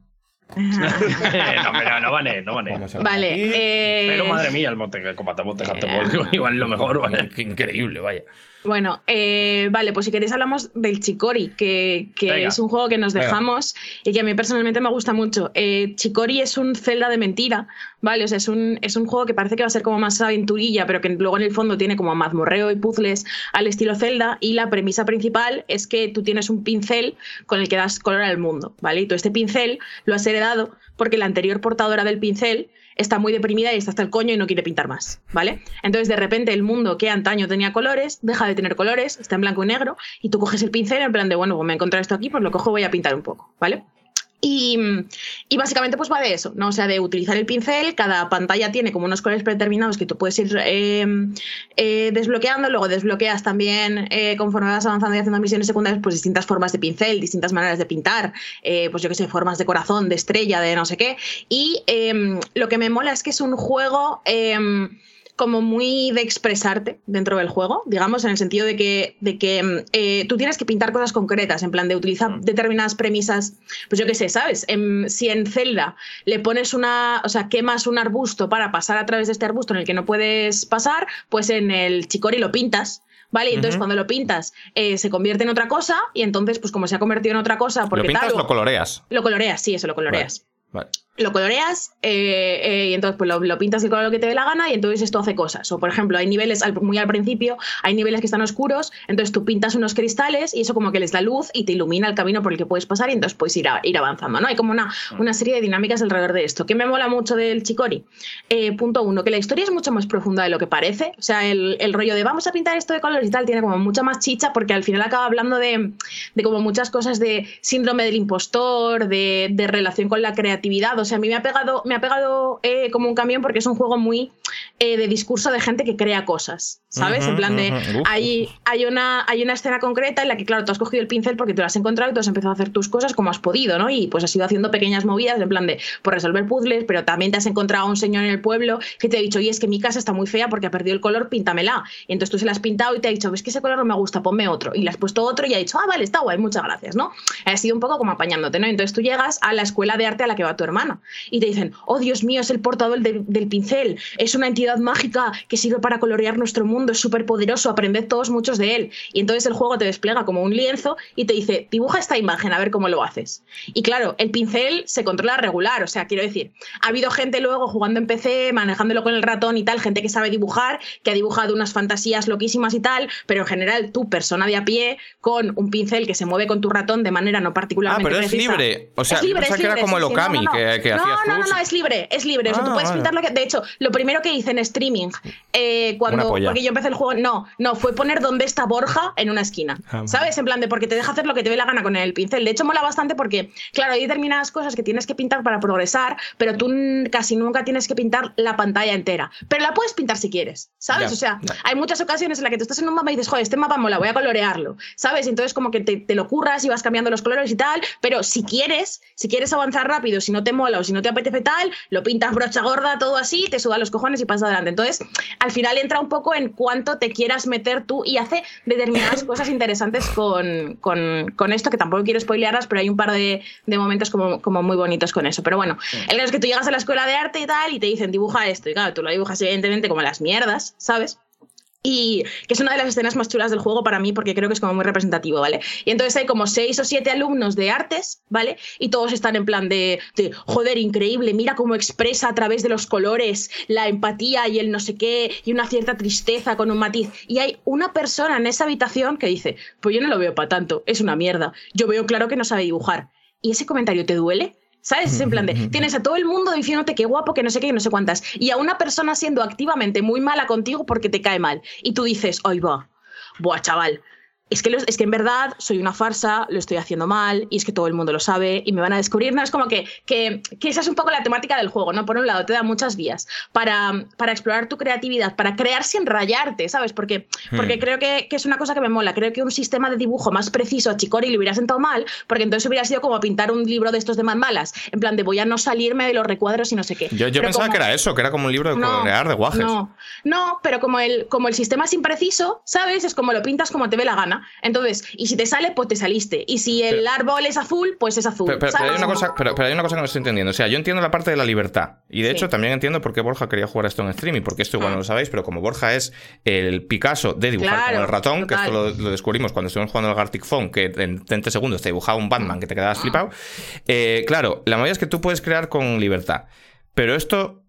Speaker 3: no, pero no vale, no vale.
Speaker 2: Vale. Eh...
Speaker 3: Pero madre mía, el, combate de Monster Hunter World igual lo mejor, vale.
Speaker 1: Increíble, vaya.
Speaker 2: Bueno, eh, vale, pues si queréis hablamos del Chicori, que, es un juego que nos dejamos y que a mí personalmente me gusta mucho. Eh, Chicori es un Zelda de mentira, ¿vale? O sea, es un, es un juego que parece que va a ser como más aventurilla, pero que luego en el fondo tiene como mazmorreo y puzzles al estilo Zelda. Y la premisa principal es que tú tienes un pincel con el que das color al mundo, ¿vale? Y tú este pincel lo has heredado porque la anterior portadora del pincel está muy deprimida y está hasta el coño y no quiere pintar más, ¿vale? Entonces de repente el mundo que antaño tenía colores deja de tener colores, está en blanco y negro y tú coges el pincel en plan de, bueno, pues me he encontrado esto aquí, pues lo cojo voy a pintar un poco, ¿vale? Y, básicamente pues va de eso, ¿no? O sea, de utilizar el pincel, cada pantalla tiene como unos colores predeterminados que tú puedes ir em, eh, desbloqueando, luego desbloqueas también eh, conforme vas avanzando y haciendo misiones secundarias, pues distintas formas de pincel, distintas maneras de pintar, eh, pues yo qué sé, formas de corazón, de estrella, de no sé qué. Y lo que me mola es que es un juego como muy de expresarte dentro del juego, digamos, en el sentido de que, de que mm, eh, tú tienes que pintar cosas concretas, en plan de utilizar mm. determinadas premisas, pues yo qué sé, ¿sabes? si en Zelda le pones una, o sea, quemas un arbusto para pasar a través de este arbusto en el que no puedes pasar, pues en el Chicori lo pintas. ¿Vale? Y entonces cuando lo pintas eh, se convierte en otra cosa y entonces pues como se ha convertido en otra cosa porque
Speaker 1: lo pintas lo coloreas
Speaker 2: lo coloreas sí eso lo coloreas lo coloreas eh, eh, y entonces pues lo, pintas el color que te dé la gana y entonces esto hace cosas. O por ejemplo, hay niveles muy al principio, hay niveles que están oscuros, entonces tú pintas unos cristales y eso como que les da luz y te ilumina el camino por el que puedes pasar y entonces puedes ir, ir avanzando. ¿no? Hay como una, una serie de dinámicas alrededor de esto. ¿Qué me mola mucho del Chicori? Eh, punto uno, que la historia es mucho más profunda de lo que parece. O sea, el, el, rollo de vamos a pintar esto de colores y tal tiene como mucha más chicha porque al final acaba hablando de, de como muchas cosas de síndrome del impostor, de, de relación con la creatividad. O sea, a mí me ha pegado, me ha pegado eh, como un camión porque es un juego muy eh, de discurso de gente que crea cosas, ¿sabes? en plan de, hay, hay, una, hay una escena concreta en la que, claro, tú has cogido el pincel porque te lo has encontrado y tú has empezado a hacer tus cosas como has podido, ¿no? Y pues has ido haciendo pequeñas movidas en plan de, por resolver puzzles, pero también te has encontrado a un señor en el pueblo que te ha dicho, oye, es que mi casa está muy fea porque ha perdido el color, píntamela. Y entonces tú se la has pintado y te ha dicho, ves que ese color no me gusta, ponme otro. Y le has puesto otro y ha dicho, ah, vale, está guay, muchas gracias, ¿no? Ha sido un poco como apañándote, ¿no? Entonces tú llegas a la escuela de arte a la que va tu hermana y te dicen, oh Dios mío, es el portador del pincel, es una entidad habilidad mágica que sirve para colorear nuestro mundo, es súper poderoso, aprended todos muchos de él. Y entonces el juego te despliega como un lienzo y te dice, dibuja esta imagen, a ver cómo lo haces. Y claro, el pincel se controla regular, o sea, quiero decir, ha habido gente luego jugando en PC, manejándolo con el ratón y tal, gente que sabe dibujar, que ha dibujado unas fantasías loquísimas y tal, pero en general tú, persona de a pie, con un pincel que se mueve con tu ratón de manera no particularmente
Speaker 1: Ah, pero es libre. O sea,
Speaker 2: es libre, es
Speaker 1: que era
Speaker 2: libre,
Speaker 1: el
Speaker 2: sí, no, no, no.
Speaker 1: que, que
Speaker 2: no,
Speaker 1: hacías
Speaker 2: no, no,
Speaker 1: flux.
Speaker 2: no, es libre, es libre. O sea, tú
Speaker 1: Ah,
Speaker 2: puedes
Speaker 1: vale.
Speaker 2: pintar lo que. De hecho, lo primero que hice en streaming, eh, cuando. Porque yo empecé el juego. No, no, fue poner dónde está Borja en una esquina.
Speaker 1: Ah.
Speaker 2: ¿Sabes? En plan de porque te deja hacer lo que te dé la gana con el pincel. De hecho, mola bastante porque, claro, hay determinadas cosas que tienes que pintar para progresar, pero tú casi nunca tienes que pintar la pantalla entera. Pero la puedes pintar si quieres, ¿sabes?
Speaker 1: Ya,
Speaker 2: o sea,
Speaker 1: ya.
Speaker 2: hay muchas ocasiones en las que tú estás en un mapa y dices, joder, este mapa mola, voy a colorearlo, ¿sabes? Y entonces como que te, te lo curras y vas cambiando los colores y tal, pero si quieres, si quieres avanzar rápido, si no te mola o si no te apetece tal, lo pintas brocha gorda, todo así, te suda los cojones y pasas adelante. Entonces, al final entra un poco en cuánto te quieras meter tú y hace determinadas cosas interesantes con, con, con esto, que tampoco quiero spoilearlas, pero hay un par de, de momentos como, como muy bonitos con eso. Pero bueno, el caso es que tú llegas a la escuela de arte y tal y te dicen dibuja esto, y claro, tú lo dibujas evidentemente como las mierdas, ¿sabes? Y que es una de las escenas más chulas del juego para mí porque creo que es como muy representativo, ¿vale? Y entonces hay como seis o siete alumnos de artes, ¿vale? Y todos están en plan de, de, joder, increíble, mira cómo expresa a través de los colores la empatía y el no sé qué y una cierta tristeza con un matiz. Y hay una persona en esa habitación que dice, pues yo no lo veo para tanto, es una mierda, yo veo claro que no sabe dibujar. ¿Y ese comentario te duele? ¿Sabes? Es en plan de, tienes a todo el mundo diciéndote qué guapo, que no sé qué, que no sé cuántas. Y a una persona siendo activamente muy mala contigo porque te cae mal. Y tú dices, ay va, buah, chaval. Es que, es que en verdad soy una farsa, lo estoy haciendo mal y es que todo el mundo lo sabe y me van a descubrir. No, es como que, que, que esa es un poco la temática del juego, ¿no? Por un lado, te da muchas vías para, para explorar tu creatividad, para crear sin rayarte, ¿sabes? Porque, porque
Speaker 1: Hmm.
Speaker 2: creo que, que es una cosa que me mola. Creo que un sistema de dibujo más preciso a Chicori le hubiera sentado mal, porque entonces hubiera sido como pintar un libro de estos de manmalas, en plan de voy a no salirme de los recuadros y no sé qué.
Speaker 1: Yo, yo pensaba
Speaker 2: como-
Speaker 1: que era eso, que era como un libro de colorear de guajes.
Speaker 2: no, no, pero como el, como el sistema es impreciso, ¿sabes? Es como lo pintas como te ve la gana. Entonces, y si te sale, pues te saliste. Y si el
Speaker 1: Pero-
Speaker 2: árbol es azul, pues es azul.
Speaker 1: Pero, pero- pero hay una cosa, pero, pero hay una cosa que no estoy entendiendo. O sea, yo entiendo la parte de la libertad. Y de
Speaker 2: Sí.
Speaker 1: hecho, también entiendo por qué Borja quería jugar esto en streaming. Porque esto igual
Speaker 2: Ah.
Speaker 1: no lo sabéis, pero como Borja es el Picasso de dibujar
Speaker 2: Claro,
Speaker 1: con el ratón, que esto lo, lo descubrimos cuando estuvimos jugando al Gartic Phone, que en 30 segundos te dibujaba un Batman que te quedabas flipado. Eh, claro, la mayoría es que tú puedes crear con libertad. Pero esto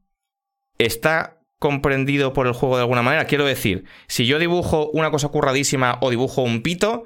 Speaker 1: está comprendido por el juego de alguna manera. Quiero decir, si yo dibujo una cosa curradísima o dibujo un pito,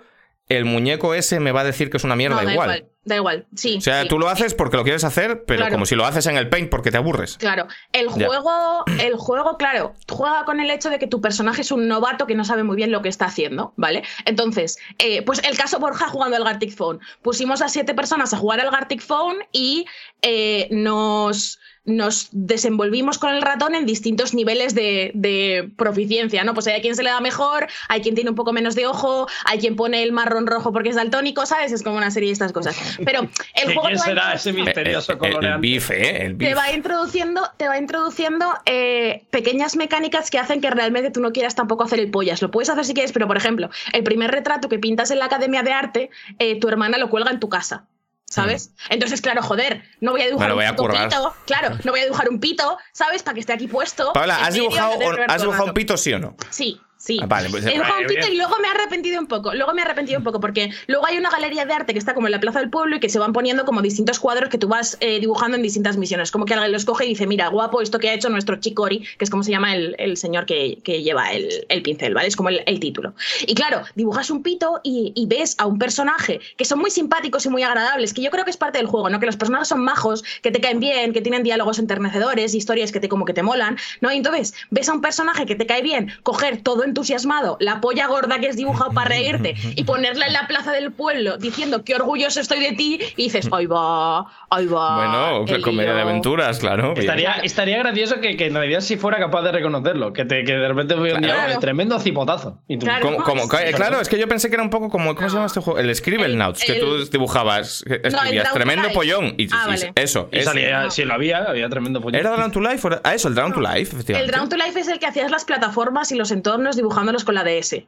Speaker 1: el muñeco ese me va a decir que es una mierda
Speaker 2: No, da
Speaker 1: igual.
Speaker 2: igual. Da igual, sí.
Speaker 1: O sea,
Speaker 2: sí.
Speaker 1: tú lo haces porque lo quieres hacer, pero
Speaker 2: Claro.
Speaker 1: como si lo haces en el paint porque te aburres.
Speaker 2: Claro, el
Speaker 1: Ya.
Speaker 2: juego, el juego, claro, juega con el hecho de que tu personaje es un novato que no sabe muy bien lo que está haciendo, ¿vale? Entonces, eh, pues el caso Borja jugando al Gartic Phone. Pusimos a siete personas a jugar al Gartic Phone y eh, nos, nos desenvolvimos con el ratón en distintos niveles de, de proficiencia, ¿no? Pues hay a quien se le da mejor, hay quien tiene un poco menos de ojo, hay quien pone el marrón rojo porque es daltónico, ¿sabes? Es como una serie de estas cosas. Pero el
Speaker 3: ¿De
Speaker 2: juego
Speaker 3: quién
Speaker 2: te va
Speaker 3: será ese misterioso
Speaker 1: el,
Speaker 3: coloreante?
Speaker 1: beef. El
Speaker 2: te
Speaker 1: beef.
Speaker 2: va introduciendo, te va introduciendo eh, pequeñas mecánicas que hacen que realmente tú no quieras tampoco hacer el pollas. Lo puedes hacer si quieres, pero por ejemplo, el primer retrato que pintas en la academia de arte, eh, tu hermana lo cuelga en tu casa. ¿Sabes? Entonces, claro, joder, no voy a dibujar un
Speaker 1: a
Speaker 2: pito. Claro, no voy a dibujar un pito, ¿sabes? Para que esté aquí puesto.
Speaker 1: Paula, ¿has dibujado,
Speaker 2: de tener
Speaker 1: ¿has dibujado un pito, sí o no?
Speaker 2: Sí, sí.
Speaker 1: Ah, vale, pues-
Speaker 3: Eh,
Speaker 2: pito
Speaker 3: bien.
Speaker 2: y luego me he arrepentido un poco. Luego me he arrepentido un poco porque luego hay una galería de arte que está como en la plaza del pueblo y que se van poniendo como distintos cuadros que tú vas eh, dibujando en distintas misiones. Como que alguien los coge y dice, mira, guapo esto que ha hecho nuestro Chicori, que es como se llama el, el señor que, que lleva el, el pincel, ¿vale? Es como el, el título. Y claro, dibujas un pito y, y ves a un personaje que son muy simpáticos y muy agradables, que yo creo que es parte del juego, ¿no? Que los personajes son majos, que te caen bien, que tienen diálogos enternecedores, historias que te como que te molan, ¿no? Y entonces ves a un personaje que te cae bien, coger todo entusiasmado, la polla gorda que es dibujado para reírte y ponerla en la plaza del pueblo diciendo qué orgulloso estoy de ti y dices, ahí va, ahí va.
Speaker 1: Bueno, comedia de
Speaker 2: lío".
Speaker 1: aventuras, claro.
Speaker 3: Estaría, estaría gracioso que, que en realidad si fuera capaz de reconocerlo, que, te, que de repente un día
Speaker 2: Claro.
Speaker 3: "Oye, tremendo cipotazo. Y tú,
Speaker 2: Claro.
Speaker 1: Como-
Speaker 2: es-
Speaker 1: ca- claro, es que yo pensé que era un poco como. ¿Cómo se llama este juego? El Scribblenauts, que
Speaker 2: el-
Speaker 1: tú dibujabas, escribías tremendo
Speaker 2: Life.
Speaker 1: pollón. Y,
Speaker 2: Ah,
Speaker 1: y-
Speaker 2: vale.
Speaker 1: eso.
Speaker 3: Y
Speaker 1: es-
Speaker 3: salía, si lo había, había tremendo pollo.
Speaker 1: ¿Era Drown to Life? Ah, eso, el Drown to Life,
Speaker 2: El. Drown to Life es el que hacías las plataformas y los entornos dibujándolos con la DS.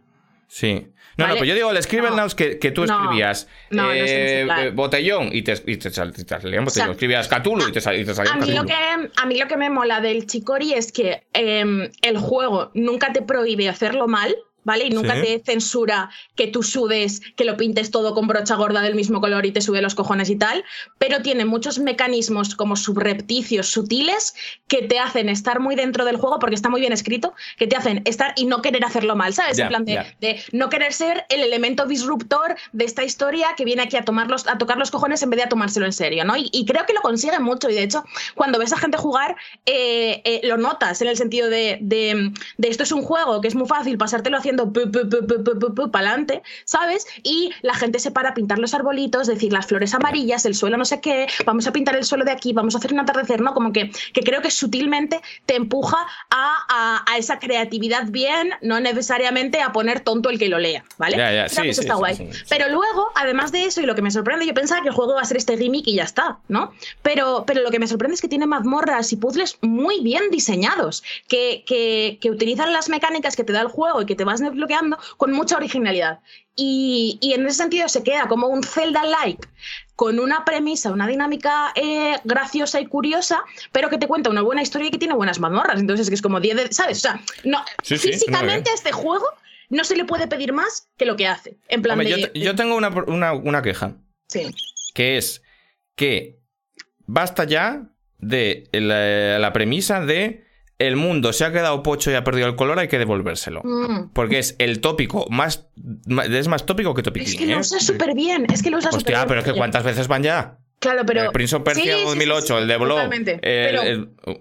Speaker 7: Sí. No, no, pero yo digo el Scribblenauts que, que, tú escribías eh, botellón y te, y te, salía botellón. escribías Cthulhu y te, salía,
Speaker 2: a mí, lo que, a mí lo que me mola del Chicori es que em, el juego nunca te prohíbe hacerlo mal, ¿vale? Y nunca te censura que tú sudes, que lo pintes todo con brocha gorda del mismo color y te sube los cojones y tal, pero tiene muchos mecanismos como subrepticios, sutiles, que te hacen estar muy dentro del juego porque está muy bien escrito, que te hacen estar y no querer hacerlo mal, ¿sabes? en plan de, no querer ser el elemento disruptor de esta historia que viene aquí a, tomarlos, a tocar los cojones en vez de a tomárselo en serio, ¿no? Y, creo que lo consigue mucho y de hecho, cuando ves a gente jugar, eh, eh, lo notas en el sentido de, de, de esto es un juego que es muy fácil pasártelo haciendo para adelante, ¿sabes? Y la gente se para a pintar los arbolitos, decir las flores amarillas, el suelo no sé qué, vamos a pintar el suelo de aquí, vamos a hacer un atardecer, ¿no? Como que, que creo que sutilmente te empuja a, a, esa creatividad bien, no necesariamente a poner tonto el que lo lea, ¿vale? está guay. Pero luego, además de eso, y lo que me sorprende, yo pensaba que el juego va a ser este gimmick y ya está, ¿no? Pero, pero lo que me sorprende es que tiene mazmorras y puzzles muy bien diseñados, que, que, que utilizan las mecánicas que te da el juego y que te vas bloqueando con mucha originalidad. Y, en ese sentido se queda como un Zelda-like, con una premisa, una dinámica eh, graciosa y curiosa, pero que te cuenta una buena historia y que tiene buenas mazmorras. Entonces, que es como 10 de, ¿sabes? O sea, no, físicamente este juego no se le puede pedir más que lo que hace. En plan
Speaker 7: yo, tengo una, queja.
Speaker 2: Sí.
Speaker 7: Que es que basta ya de la premisa de el mundo se ha quedado pocho y ha perdido el color, hay que devolvérselo. Mm. Porque es el tópico más, Es más tópico que tópico.
Speaker 2: Es que lo ¿eh? usa súper bien. Es que lo usa súper
Speaker 7: bien. pero es que ¿cuántas veces van ya?
Speaker 2: Claro, pero.
Speaker 7: El Prince of Persia 2008, el de Blob.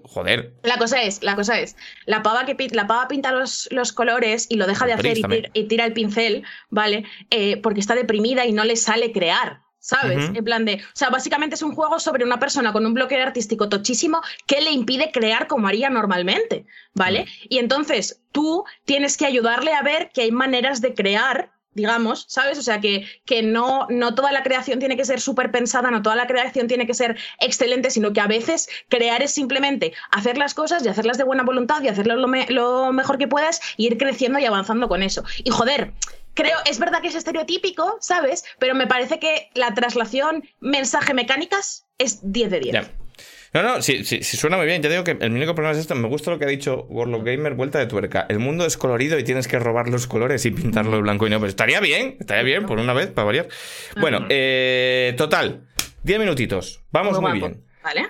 Speaker 7: joder.
Speaker 2: La cosa es, la cosa es, la pava que la pava pinta los, los colores y lo deja de hacer y, tira el pincel, ¿vale? Eh, porque está deprimida y no le sale crear. ¿Sabes? En plan de, o sea, básicamente es un juego sobre una persona con un bloqueo artístico tochísimo que le impide crear como haría normalmente, ¿vale? Y entonces tú tienes que ayudarle a ver que hay maneras de crear digamos, ¿sabes? O sea, que, que no, no toda la creación tiene que ser súper pensada, no toda la creación tiene que ser excelente, sino que a veces crear es simplemente hacer las cosas y hacerlas de buena voluntad y hacerlo lo, lo mejor que puedas y ir creciendo y avanzando con eso. Y joder, creo, es verdad que es estereotípico, ¿sabes? Pero me parece que la traslación mensaje-mecánicas es 10 de 10.
Speaker 7: No, no, sí, sí, suena muy bien. Ya digo que el único problema es esto. Me gusta lo que ha dicho Warlock Gamer, vuelta de tuerca. El mundo es colorido y tienes que robar los colores y pintarlo de blanco y negro. Pero estaría bien, estaría bien, por una vez, para variar. Bueno, eh, total, 10 minutitos. Vamos muy bien.
Speaker 2: Vale.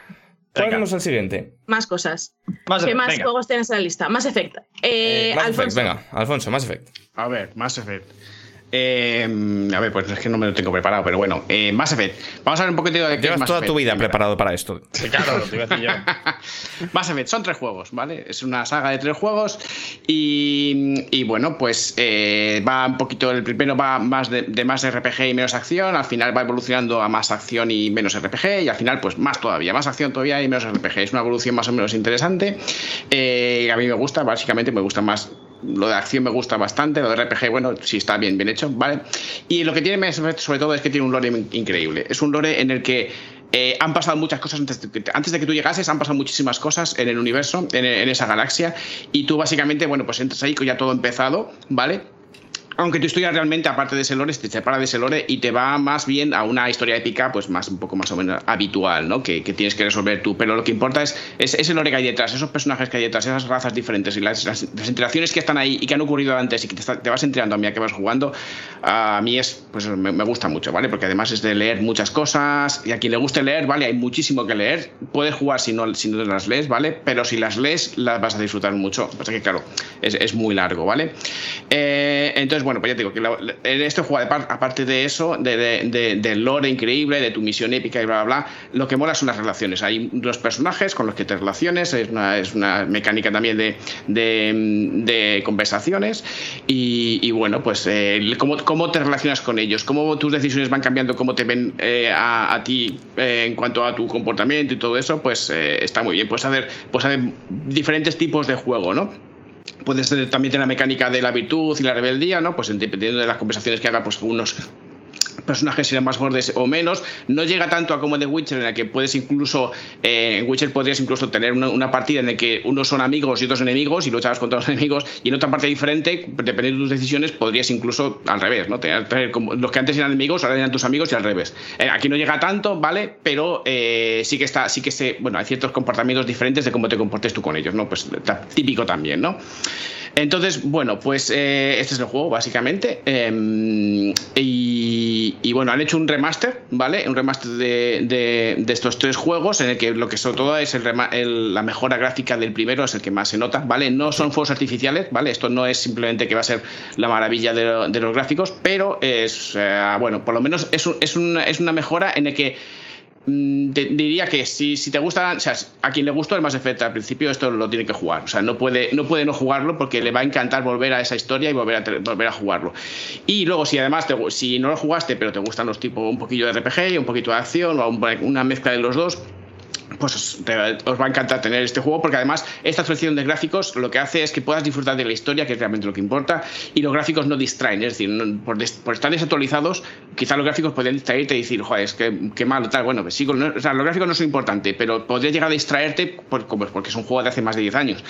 Speaker 7: Vámonos al siguiente.
Speaker 2: Más cosas. ¿Qué más juegos tienes en la lista? Más Effect. Eh,
Speaker 7: eh Alfonso. Venga, Alfonso, más Effect.
Speaker 6: A ver, más Effect. Eh, a ver, pues es que no me lo tengo preparado, pero bueno, eh, Mass Effect. Vamos a ver un poquito de
Speaker 7: qué Llevas toda tu vida preparado para esto.
Speaker 6: claro, lo te iba a decir yo. Mass Effect, son tres juegos, ¿vale? Es una saga de tres juegos y, bueno, pues eh, va un poquito, el primero va más de, más RPG y menos acción, al final va evolucionando a más acción y menos RPG y al final pues más todavía, más acción todavía y menos RPG. Es una evolución más o menos interesante. Eh, a mí me gusta, básicamente me gusta más lo de acción me gusta bastante, lo de RPG, bueno, sí está bien, bien hecho, ¿vale? Y lo que tiene sobre todo es que tiene un lore increíble. Es un lore en el que eh, han pasado muchas cosas antes de, antes de, que tú llegases, han pasado muchísimas cosas en el universo, en, en, esa galaxia, y tú básicamente, bueno, pues entras ahí con ya todo empezado, ¿vale? Aunque tu historia realmente, aparte de ese lore, te separa de ese lore y te va más bien a una historia épica, pues más un poco más o menos habitual, ¿no? Que, tienes que resolver tú. Pero lo que importa es, ese lore que hay detrás, esos personajes que hay detrás, esas razas diferentes y las, interacciones que están ahí y que han ocurrido antes y que te, vas enterando a que vas jugando, a mí es, pues me, gusta mucho, ¿vale? Porque además es de leer muchas cosas y a quien le guste leer, ¿vale? Hay muchísimo que leer. Puedes jugar si no, si no las lees, ¿vale? Pero si las lees, las vas a disfrutar mucho. Pasa que, claro, es, es muy largo, ¿vale? Eh, entonces, bueno, pues ya te digo que en este juego, aparte de eso, de, del lore increíble, de tu misión épica y bla, bla, bla, lo que mola son las relaciones. Hay dos personajes con los que te relaciones, es una, es una mecánica también de, de conversaciones y, bueno, pues eh, cómo, cómo, te relacionas con ellos, cómo tus decisiones van cambiando, cómo te ven eh, a, ti eh, en cuanto a tu comportamiento y todo eso, pues está muy bien. Puedes hacer, puedes hacer diferentes tipos de juego, ¿no? Puedes también tener la mecánica de la virtud y la rebeldía, ¿no? Pues dependiendo de las conversaciones que haga, pues unos personajes serán más fuertes o menos. No llega tanto a como The Witcher, en la que puedes incluso. Eh, en Witcher podrías incluso tener una, partida en la que unos son amigos y otros enemigos y luchabas contra los enemigos. Y en otra parte diferente, dependiendo de tus decisiones, podrías incluso al revés, ¿no? Tener, como, los que antes eran enemigos ahora eran tus amigos y al revés. Eh, aquí no llega tanto, ¿vale? Pero eh, sí que está, sí que se. Bueno, hay ciertos comportamientos diferentes de cómo te comportes tú con ellos, ¿no? Pues típico también, ¿no? Entonces, bueno, pues eh, este es el juego, básicamente. Em, y, bueno, han hecho un remaster, ¿vale? Un remaster de, estos tres juegos, en el que lo que sobre todo es la mejora gráfica del primero, es el que más se nota, ¿vale? No son fuegos artificiales, ¿vale? Esto no es simplemente que va a ser la maravilla de, los gráficos, pero es, eh, bueno, por lo menos es, es, una, es una mejora en el que Mm, diría que si, si te gusta, o sea, a quien le gustó el Mass Effect al principio, esto lo tiene que jugar. O sea, no puede, no puede no jugarlo porque le va a encantar volver a esa historia y volver a, volver a jugarlo. Y luego, si además, si no lo jugaste, pero te gustan los tipos un poquillo de RPG, un poquito de acción o una mezcla de los dos, pues os, va a encantar tener este juego porque además esta selección de gráficos lo que hace es que puedas disfrutar de la historia que es realmente lo que importa y los gráficos no distraen es decir por, estar desactualizados quizás los gráficos pueden distraerte y decir joder es que qué malo tal bueno pues sí o sea, los gráficos no son importantes pero podría llegar a distraerte por, porque es un juego de hace más de 10 años.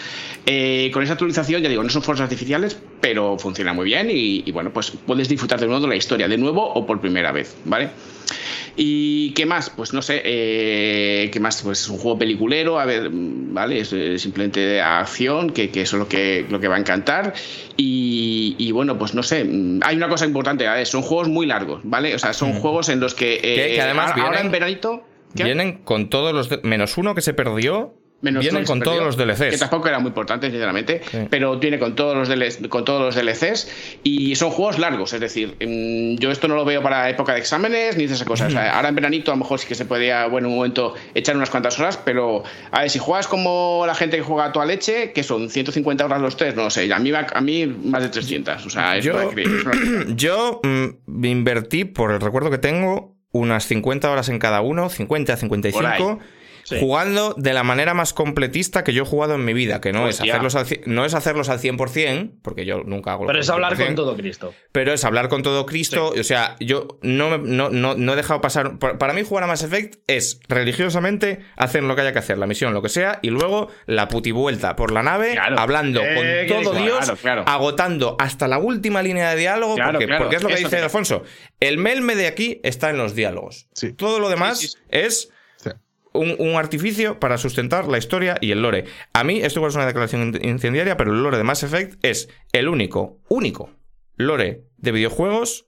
Speaker 6: Eh, con esa actualización ya digo no son fuerzas artificiales pero funciona muy bien y, y bueno pues puedes disfrutar de nuevo de la historia de nuevo o por primera vez vale ¿Y qué más? Pues no sé, eh, ¿qué más? Pues es un juego peliculero, a ver, ¿vale? Es, simplemente de acción, que, eso es lo que, lo que va a encantar. Y, bueno, pues no sé, hay una cosa importante, son juegos muy largos, ¿vale? O sea, son mm. juegos en los que...
Speaker 1: que, además ahora, en veranito... Vienen con todos los... menos uno que se perdió Vienen con todos los DLCs.
Speaker 6: Que tampoco era muy importante, sinceramente. Pero tiene con todos, los DLCs, con todos los DLCs. Y son juegos largos. Es decir, mm, yo esto no lo veo para época de exámenes ni esas cosas. ahora en veranito a lo mejor sí que se podía, bueno, en un momento echar unas cuantas horas. Pero a ver, si juegas como la gente que juega a toda leche, que son 150 horas los tres, no sé. A mí, a mí más de 300. O sea,
Speaker 1: yo, yo mm, invertí, por el recuerdo que tengo, unas 50 horas en cada uno, 50, 55 jugando de la manera más completista que yo he jugado en mi vida, que no, es hacerlos, al, no es hacerlos al 100%, porque yo nunca hago
Speaker 3: Pero es hablar con todo Cristo.
Speaker 1: Pero es hablar con todo Cristo, o sea, yo no, no, no, he dejado pasar... Para mí jugar a Mass Effect es religiosamente hacer lo que haya que hacer, la misión, lo que sea, y luego la putivuelta por la nave, hablando eh, con todo Dios, agotando hasta la última línea de diálogo, porque, es lo que dice Alfonso. El melme de aquí está en los diálogos. Todo lo demás es un, artificio para sustentar la historia y el lore. A mí, esto es una declaración incendiaria, pero el lore de Mass Effect es el único, único lore de videojuegos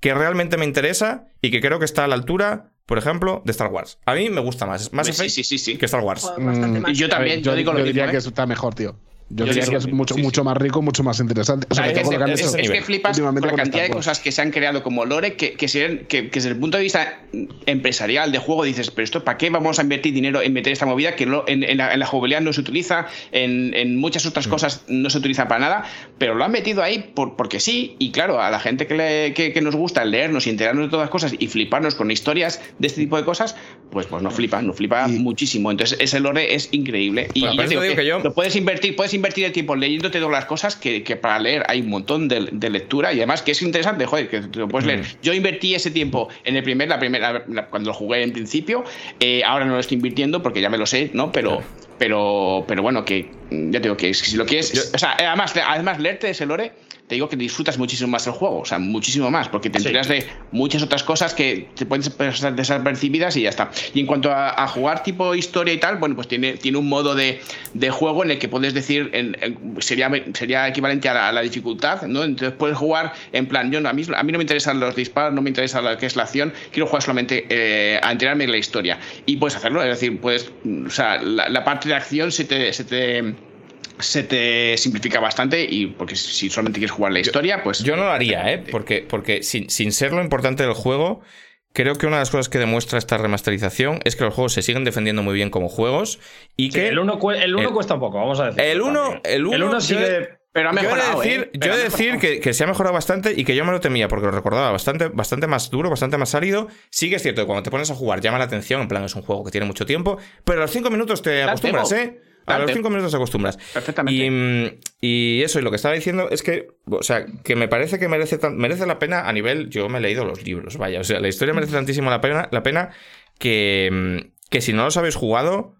Speaker 1: que realmente me interesa y que creo que está a la altura, por ejemplo, de Star Wars. A mí me gusta más Mass Effect que Star Wars.
Speaker 6: y yo también, yo, digo lo
Speaker 4: diría
Speaker 6: que
Speaker 4: ¿eh? está mejor, tío. Yo, diría que es mucho, mucho más rico, mucho más interesante.
Speaker 6: es, que, flipas con la cantidad de cosas que se han creado como lore que, que, que, desde el punto de vista empresarial de juego dices, pero esto ¿para qué vamos a invertir dinero en meter esta movida que en, la, en, jugabilidad no se utiliza, en, muchas otras cosas no se utiliza para nada, pero lo han metido ahí por, porque sí, y claro, a la gente que, nos gusta leernos y enterarnos de todas las cosas y fliparnos con historias de este tipo de cosas, pues, pues nos flipa, nos flipa muchísimo. Entonces ese lore es increíble. Y digo que lo puedes invertir, puedes invertir el tiempo leyéndote todas las cosas que, para leer hay un montón de, lectura y además que es interesante, joder, que te lo puedes leer. Mm. Yo invertí ese tiempo en el primer, la primera, cuando lo jugué en principio, eh, ahora no lo estoy invirtiendo porque ya me lo sé, ¿no? Pero, pero, pero bueno, que ya digo que si lo quieres, o sea, además, además leerte ese lore te digo que disfrutas muchísimo más el juego, o sea, muchísimo más, porque te enteras de muchas otras cosas que te pueden ser desapercibidas y ya está. Y en cuanto a, jugar tipo historia y tal, bueno, pues tiene, tiene un modo de, juego en el que puedes decir, sería, sería equivalente a la, dificultad, ¿no? Entonces puedes jugar en plan, yo a, mí, a mí no me interesan los disparos, no me interesa lo que es la acción, quiero jugar solamente eh, a enterarme de la historia. Y puedes hacerlo, es decir, puedes, o sea, la, parte de acción se te, se te se te simplifica bastante y porque si solamente quieres jugar la historia, pues...
Speaker 1: Yo no lo haría, ¿eh? Porque, porque sin, sin ser lo importante del juego, creo que una de las cosas que demuestra esta remasterización es que los juegos se siguen defendiendo muy bien como juegos y que...
Speaker 3: El 1 el uno cuesta un poco, vamos a decir.
Speaker 1: El 1 el uno, sigue...
Speaker 6: Pero ha mejorado.
Speaker 1: Yo he de decir,
Speaker 6: ¿eh?
Speaker 1: decir que, que, se ha mejorado bastante y que yo me lo temía porque lo recordaba bastante, bastante más duro, bastante más sólido. Sí que es cierto que cuando te pones a jugar llama la atención, en plan es un juego que tiene mucho tiempo, pero a los 5 minutos te acostumbras, ¿eh? A los cinco minutos te acostumbras.
Speaker 6: Perfectamente.
Speaker 1: Y, mm, y eso, y lo que estaba diciendo es que, o sea, que me parece que merece, tan- merece la pena a nivel. Yo me he leído los libros, vaya. O sea, la historia merece tantísimo la pena, la pena que, mm, que si no los habéis jugado.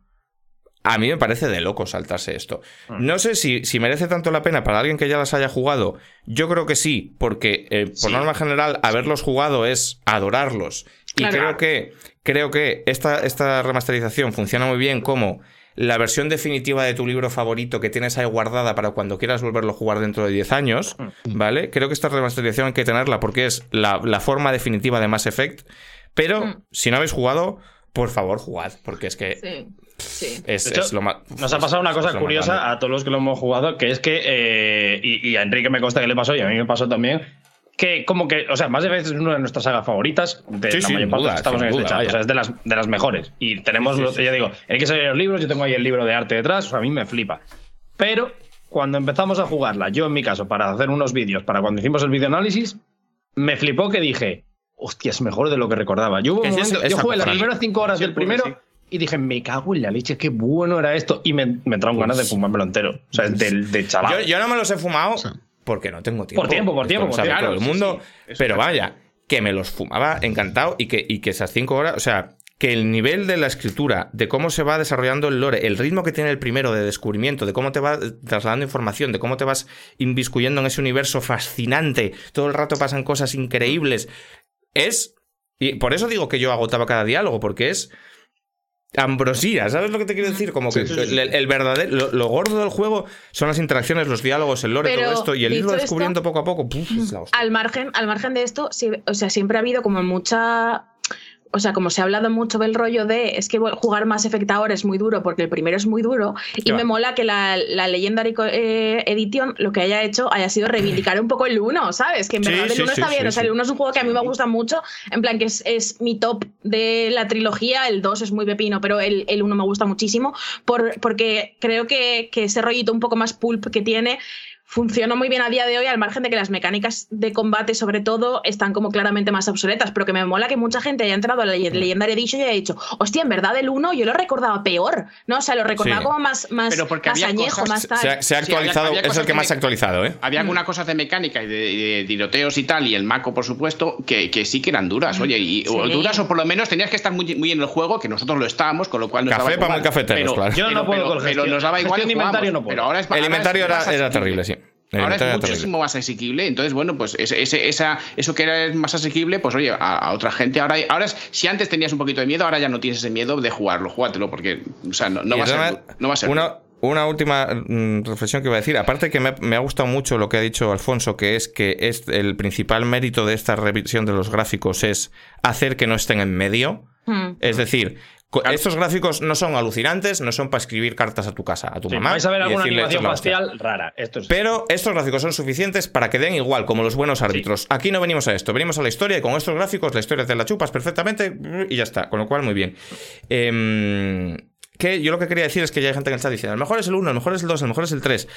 Speaker 1: A mí me parece de loco saltarse esto. No sé si, si merece tanto la pena para alguien que ya las haya jugado. Yo creo que sí, porque eh, por
Speaker 6: Sí.
Speaker 1: norma general, haberlos jugado es adorarlos. Y
Speaker 2: Claro.
Speaker 1: creo que, creo que esta, esta remasterización funciona muy bien como la versión definitiva de tu libro favorito que tienes ahí guardada para cuando quieras volverlo a jugar dentro de 10 años, ¿vale? Creo que esta remasterización hay que tenerla porque es la, la forma definitiva de Mass Effect. Pero
Speaker 2: Mm.
Speaker 1: si no habéis jugado, por favor, jugad, porque es que
Speaker 2: Sí, sí.
Speaker 1: es,
Speaker 3: De hecho,
Speaker 1: es lo más.
Speaker 3: Nos ha pasado una cosa curiosa a todos los que lo hemos jugado, que es que, eh, y, y a Enrique me consta que le pasó y a mí me pasó también, que como que, o sea, más de veces es una de nuestras sagas favoritas, de
Speaker 1: Sí,
Speaker 3: la mayor parte
Speaker 1: duda,
Speaker 3: estamos en este
Speaker 1: duda,
Speaker 3: chat, o sea, es de las, de las mejores. Y tenemos,
Speaker 1: Sí,
Speaker 3: los-
Speaker 1: sí.
Speaker 3: ya digo, hay que salir los libros, yo tengo ahí el libro de arte detrás, o sea, a mí me flipa. Pero cuando empezamos a jugarla, yo en mi caso, para hacer unos vídeos, para cuando hicimos el videoanálisis, me flipó que dije, hostia, es mejor de lo que recordaba. Yo, hubo un momento- yo jugué las primeras cinco horas del primero y dije, me cago en la leche, qué bueno era esto. Y me, me entraron ganas de fumármelo entero. O sea, de, de chaval.
Speaker 1: Yo, yo no me los he fumado porque no tengo tiempo.
Speaker 3: Por tiempo, por tiempo, por tiempo.
Speaker 1: todo el mundo.
Speaker 6: sí,
Speaker 1: pero vaya, que me los fumaba encantado y que, y que esas cinco horas, o sea, que el nivel de la escritura, de cómo se va desarrollando el lore, el ritmo que tiene el primero de descubrimiento, de cómo te va trasladando información, de cómo te vas inviscuyendo en ese universo fascinante, todo el rato pasan cosas increíbles, es... Y por eso digo que yo agotaba cada diálogo, porque es ambrosía, ¿sabes lo que te quiero decir? Como que
Speaker 4: Sí, sí,
Speaker 1: el, el verdadero, lo, lo gordo del juego son las interacciones, los diálogos, el lore,
Speaker 2: Pero,
Speaker 1: todo esto, y el irlo
Speaker 2: esto-
Speaker 1: descubriendo poco a poco, puf, es la hostia.
Speaker 2: Al margen, al margen de esto, sí, o sea, siempre ha habido como mucha. O sea, como se ha hablado mucho del rollo de es que jugar Mass Effect ahora es muy duro porque el primero es muy duro y me mola que la, la Legendary eh, Edition lo que haya hecho haya sido reivindicar un poco el 1, ¿sabes? Que en
Speaker 1: Sí,
Speaker 2: verdad el
Speaker 1: sí,
Speaker 2: 1
Speaker 1: sí,
Speaker 2: está bien, o sea, el 1 es un juego que a mí me gusta mucho, en plan que es, es mi top de la trilogía, el 2 es muy pepino, pero el, el 1 me gusta muchísimo por, porque creo que, que ese rollito un poco más pulp que tiene funciona muy bien a día de hoy, al margen de que las mecánicas de combate, sobre todo, están como claramente más obsoletas. Pero que me mola que mucha gente haya entrado a la Legendary Edition y haya dicho, hostia, en verdad el 1 yo lo recordaba peor, ¿no? O sea, lo recordaba
Speaker 1: Sí.
Speaker 2: como más, más,
Speaker 6: Pero porque
Speaker 2: más añejo,
Speaker 6: cosas-
Speaker 2: más tal.
Speaker 1: Se ha, se ha
Speaker 6: Sí, había-
Speaker 1: actualizado,
Speaker 6: había
Speaker 1: es el que más se ha actualizado, ¿eh?
Speaker 6: Había algunas cosas de mecánica y de, de tiroteos y tal, y el maco, por supuesto, que, que sí que eran duras, oye, y, o duras o por lo menos tenías que estar muy, muy en el juego, que nosotros lo estábamos, con lo cual nos
Speaker 1: Café
Speaker 6: daba
Speaker 1: para
Speaker 6: igual.
Speaker 1: cafeteros,
Speaker 6: pero,
Speaker 1: claro.
Speaker 3: Yo no
Speaker 6: pero-
Speaker 3: puedo
Speaker 6: pero-
Speaker 3: con
Speaker 6: pero nos daba igual
Speaker 3: de inventario no puedo.
Speaker 6: Pero ahora es
Speaker 1: El
Speaker 6: ahora
Speaker 1: inventario
Speaker 6: es
Speaker 1: era, terrible, sí.
Speaker 6: Ahora es
Speaker 1: terrible.
Speaker 6: muchísimo más asequible, entonces bueno, pues ese, ese- esa, eso que era más asequible, pues oye, a, a otra gente, ahora, ahora es, si antes tenías un poquito de miedo, ahora ya no tienes ese miedo de jugarlo, júgatelo, porque o sea, no, va, a ser, no va a ser.
Speaker 1: Una, una última mm, reflexión que iba a decir. Aparte que me, me ha gustado mucho lo que ha dicho Alfonso, que es que es el principal mérito de esta revisión de los gráficos es hacer que no estén en medio.
Speaker 2: Hmm.
Speaker 1: Es decir, estos gráficos no son alucinantes, no son para escribir cartas a tu casa, a tu
Speaker 3: Sí,
Speaker 1: mamá.
Speaker 3: vais a ver
Speaker 1: y
Speaker 3: alguna
Speaker 1: decirle,
Speaker 3: animación facial rara. Esto es.
Speaker 1: Pero estos gráficos son suficientes para que den igual, como los buenos árbitros. Aquí no venimos a esto, venimos a la historia y con estos gráficos la historia te la chupas perfectamente y ya está. Con lo cual, muy bien. Em, que yo lo que quería decir es que ya hay gente en el chat diciendo, el mejor es el 1, el mejor es el 2, el mejor es el 3.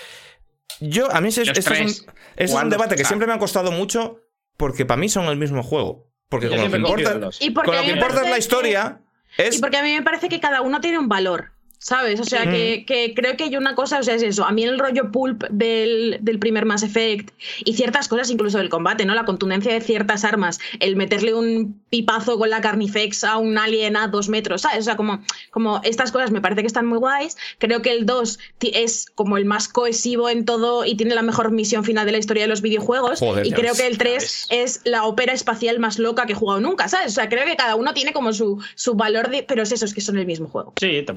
Speaker 1: Yo, a mí es un,
Speaker 6: tres.
Speaker 1: es un debate que
Speaker 6: sea.
Speaker 1: siempre me ha costado mucho porque para mí son el mismo juego. Porque con lo que importa,
Speaker 2: Y porque
Speaker 1: con lo
Speaker 2: a
Speaker 1: que importa es la historia, es...
Speaker 2: Y porque a mí me parece que cada uno tiene un valor. ¿Sabes? O sea, que, que creo que hay una cosa, o sea, es eso. A mí el rollo pulp del, del primer Mass Effect y ciertas cosas, incluso del combate, ¿no? La contundencia de ciertas armas, el meterle un pipazo con la Carnifex a un alien a dos metros, ¿sabes? O sea, como, como estas cosas me parece que están muy guays. Creo que el 2 ti- es como el más cohesivo en todo y tiene la mejor misión final de la historia de los videojuegos.
Speaker 1: Joder,
Speaker 2: y creo que el 3 es la ópera espacial más loca que he jugado nunca, ¿sabes? O sea, creo que cada uno tiene como su, su valor, de, pero es eso, es que son el mismo juego.
Speaker 3: Sí, te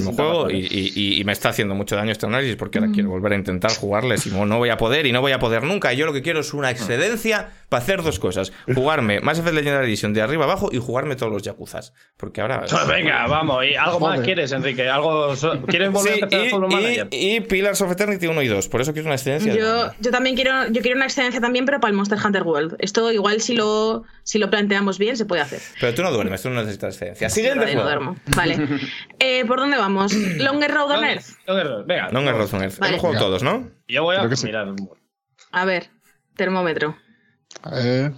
Speaker 1: Mismo juego y, y- y- me está haciendo mucho daño este análisis porque
Speaker 2: Mm.
Speaker 1: ahora quiero volver a intentar jugarles y no, no voy a poder y no voy a poder nunca. Y yo lo que quiero es una excedencia para hacer dos cosas. Jugarme Mass Effect Legendary Edition de arriba abajo y jugarme todos los Yakuzas. Porque ahora...
Speaker 3: Pues venga, vamos. ¿Y algo más
Speaker 4: Joder.
Speaker 3: quieres, Enrique? ¿Algo so- ¿Quieres volver
Speaker 1: Sí,
Speaker 3: a empezar
Speaker 1: y,
Speaker 3: Football
Speaker 1: y-
Speaker 3: Manager?
Speaker 1: y Pillars of Eternity 1 y 2. Por eso quiero una excedencia. de
Speaker 2: Yo, yo también quiero, yo quiero una excedencia también, pero para el Monster Hunter World. Esto igual si lo, si lo planteamos bien se puede hacer.
Speaker 1: Pero tú no duermes, tú no necesitas excedencia. Siguiente
Speaker 2: Vale, no duermo. Vale. Eh, ¿Por dónde vamos? Longer Road on Earth.
Speaker 3: Longer- Venga.
Speaker 1: En Road on Earth.
Speaker 2: Vale.
Speaker 1: Hemos jugado todos, ¿no?
Speaker 3: Yo voy a
Speaker 4: que sí.
Speaker 3: mirar.
Speaker 2: A ver, termómetro.
Speaker 4: Eh,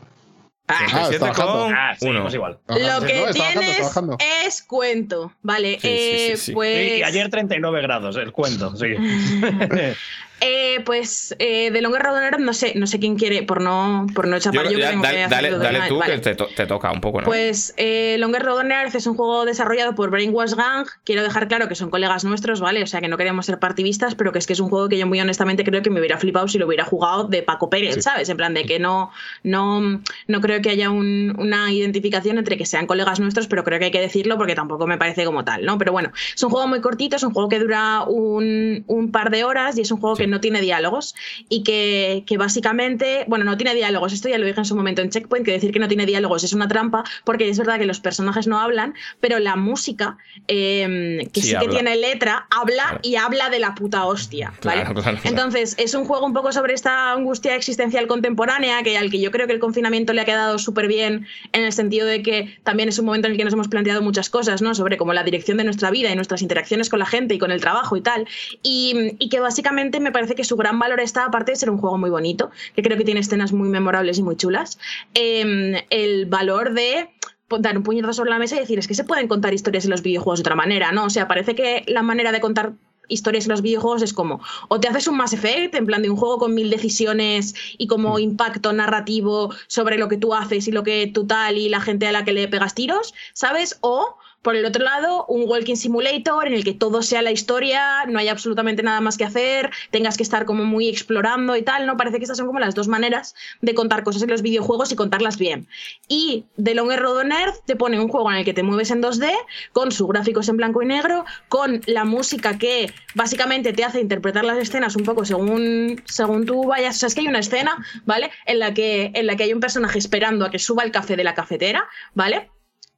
Speaker 4: Ah,
Speaker 1: 37
Speaker 4: está
Speaker 1: con
Speaker 3: Ah, sí,
Speaker 1: uno.
Speaker 3: pues igual.
Speaker 2: Lo que
Speaker 4: No,
Speaker 2: tienes
Speaker 4: bajando.
Speaker 2: es cuento, ¿vale?
Speaker 1: Sí, sí,
Speaker 2: eh,
Speaker 1: sí, sí.
Speaker 2: Pues,
Speaker 3: Y ayer 39 grados, el cuento, sí.
Speaker 2: eh, pues eh, de Longer Road Runner no sé, no sé quién quiere, por no, por no
Speaker 1: Yo-
Speaker 2: chapar yo, que
Speaker 1: ya,
Speaker 2: tengo
Speaker 1: dale,
Speaker 2: que
Speaker 1: dale,
Speaker 2: hacerlo
Speaker 1: dale
Speaker 2: de-
Speaker 1: tú
Speaker 2: vale.
Speaker 1: que te, to- te toca un poco, ¿no?
Speaker 2: Pues eh, Longer Road on Earth es un juego desarrollado por Brainwash Gang. Quiero dejar claro que son colegas nuestros, ¿vale? O sea que no queremos ser partidistas, pero que es que es un juego que yo muy honestamente creo que me hubiera flipado si lo hubiera jugado de Paco Pérez, ¿sabes? En plan de que no, no, no creo que haya un- una identificación entre que sean colegas nuestros, pero creo que hay que decirlo porque tampoco me parece como tal, ¿no? Pero bueno, es un juego muy cortito, es un juego que dura un, un par de horas y es un juego que no tiene diálogos y que, que básicamente, bueno, no tiene diálogos, esto ya lo dije en su momento en Checkpoint, que decir que no tiene diálogos es una trampa, porque es verdad que los personajes no hablan, pero la música, eh, que
Speaker 1: Sí,
Speaker 2: sí, que tiene letra, habla
Speaker 1: Claro.
Speaker 2: y habla de la puta hostia, ¿vale?
Speaker 1: Claro, claro, claro.
Speaker 2: Entonces, es un juego un poco sobre esta angustia existencial contemporánea, que al que yo creo que el confinamiento le ha quedado súper bien, en el sentido de que también es un momento en el que nos hemos planteado muchas cosas, ¿no? Sobre como la dirección de nuestra vida y nuestras interacciones con la gente y con el trabajo y tal. Y, y que básicamente me parece que su gran valor está, aparte de ser un juego muy bonito, que creo que tiene escenas muy memorables y muy chulas, eh, el valor de dar un puñetazo sobre la mesa y decir, es que se pueden contar historias en los videojuegos de otra manera, ¿no? O sea, parece que la manera de contar historias en los videojuegos es como, o te haces un Mass Effect, en plan de un juego con mil decisiones y como impacto narrativo sobre lo que tú haces y lo que tú tal y la gente a la que le pegas tiros, ¿sabes? O por el otro lado, un walking simulator en el que todo sea la historia, no hay absolutamente nada más que hacer, tengas que estar como muy explorando y tal, ¿no? Parece que estas son como las dos maneras de contar cosas en los videojuegos y contarlas bien. Y The Longer Road on Earth te pone un juego en el que te mueves en 2D, con sus gráficos en blanco y negro, con la música que básicamente te hace interpretar las escenas un poco según, según tú vayas. O sea, es que hay una escena, ¿vale? En la, que, en la que hay un personaje esperando a que suba el café de la cafetera, ¿vale?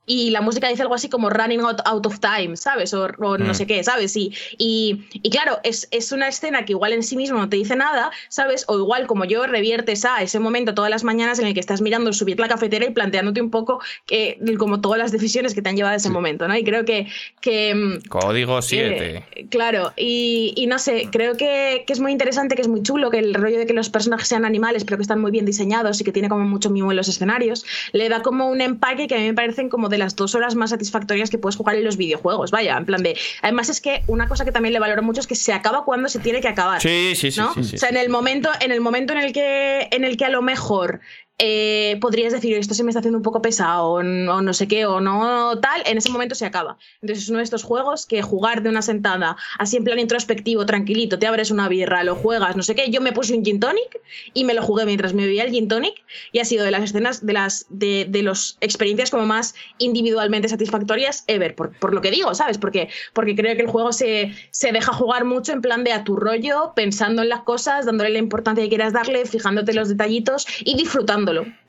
Speaker 2: Y la música dice algo así como running out, out of time, ¿sabes? O, o no
Speaker 1: Mm.
Speaker 2: sé qué, ¿sabes? Y, y, y claro, es, es una escena que igual en sí mismo no te dice nada, ¿sabes? O igual como yo reviertes a ese momento todas las mañanas en el que estás mirando subir la cafetera y planteándote un poco que, como todas las decisiones que te han llevado a ese momento, ¿no? Y creo que... que mm,
Speaker 1: Código 7.
Speaker 2: eh, claro, y, y no sé, creo que, que es muy interesante, que es muy chulo, que el rollo de que los personajes sean animales, pero que están muy bien diseñados y que tiene como mucho mimo en los escenarios, le da como un empaque que a mí me parecen como de las dos horas más satisfactorias que puedes jugar en los videojuegos. Vaya, en plan de. Además, es que una cosa que también le valoro mucho es que se acaba cuando se tiene que acabar.
Speaker 1: Sí, sí, sí,
Speaker 2: ¿no?
Speaker 1: sí, sí.
Speaker 2: O sea, en el momento, en el momento en el que, en el que a lo mejor eh, podrías decir esto se me está haciendo un poco pesado o no, sé qué o no tal, en ese momento se acaba. Entonces es uno de estos juegos que jugar de una sentada, así en plan introspectivo, tranquilito, te abres una birra, lo juegas, no sé qué. Yo me puse un gin tonic y me lo jugué mientras me bebía el gin tonic y ha sido de las escenas, de las de, de las experiencias como más individualmente satisfactorias ever, por, por lo que digo, ¿sabes? Porque, porque creo que el juego se, se deja jugar mucho en plan de a tu rollo, pensando en las cosas, dándole la importancia que quieras darle, fijándote en los detallitos y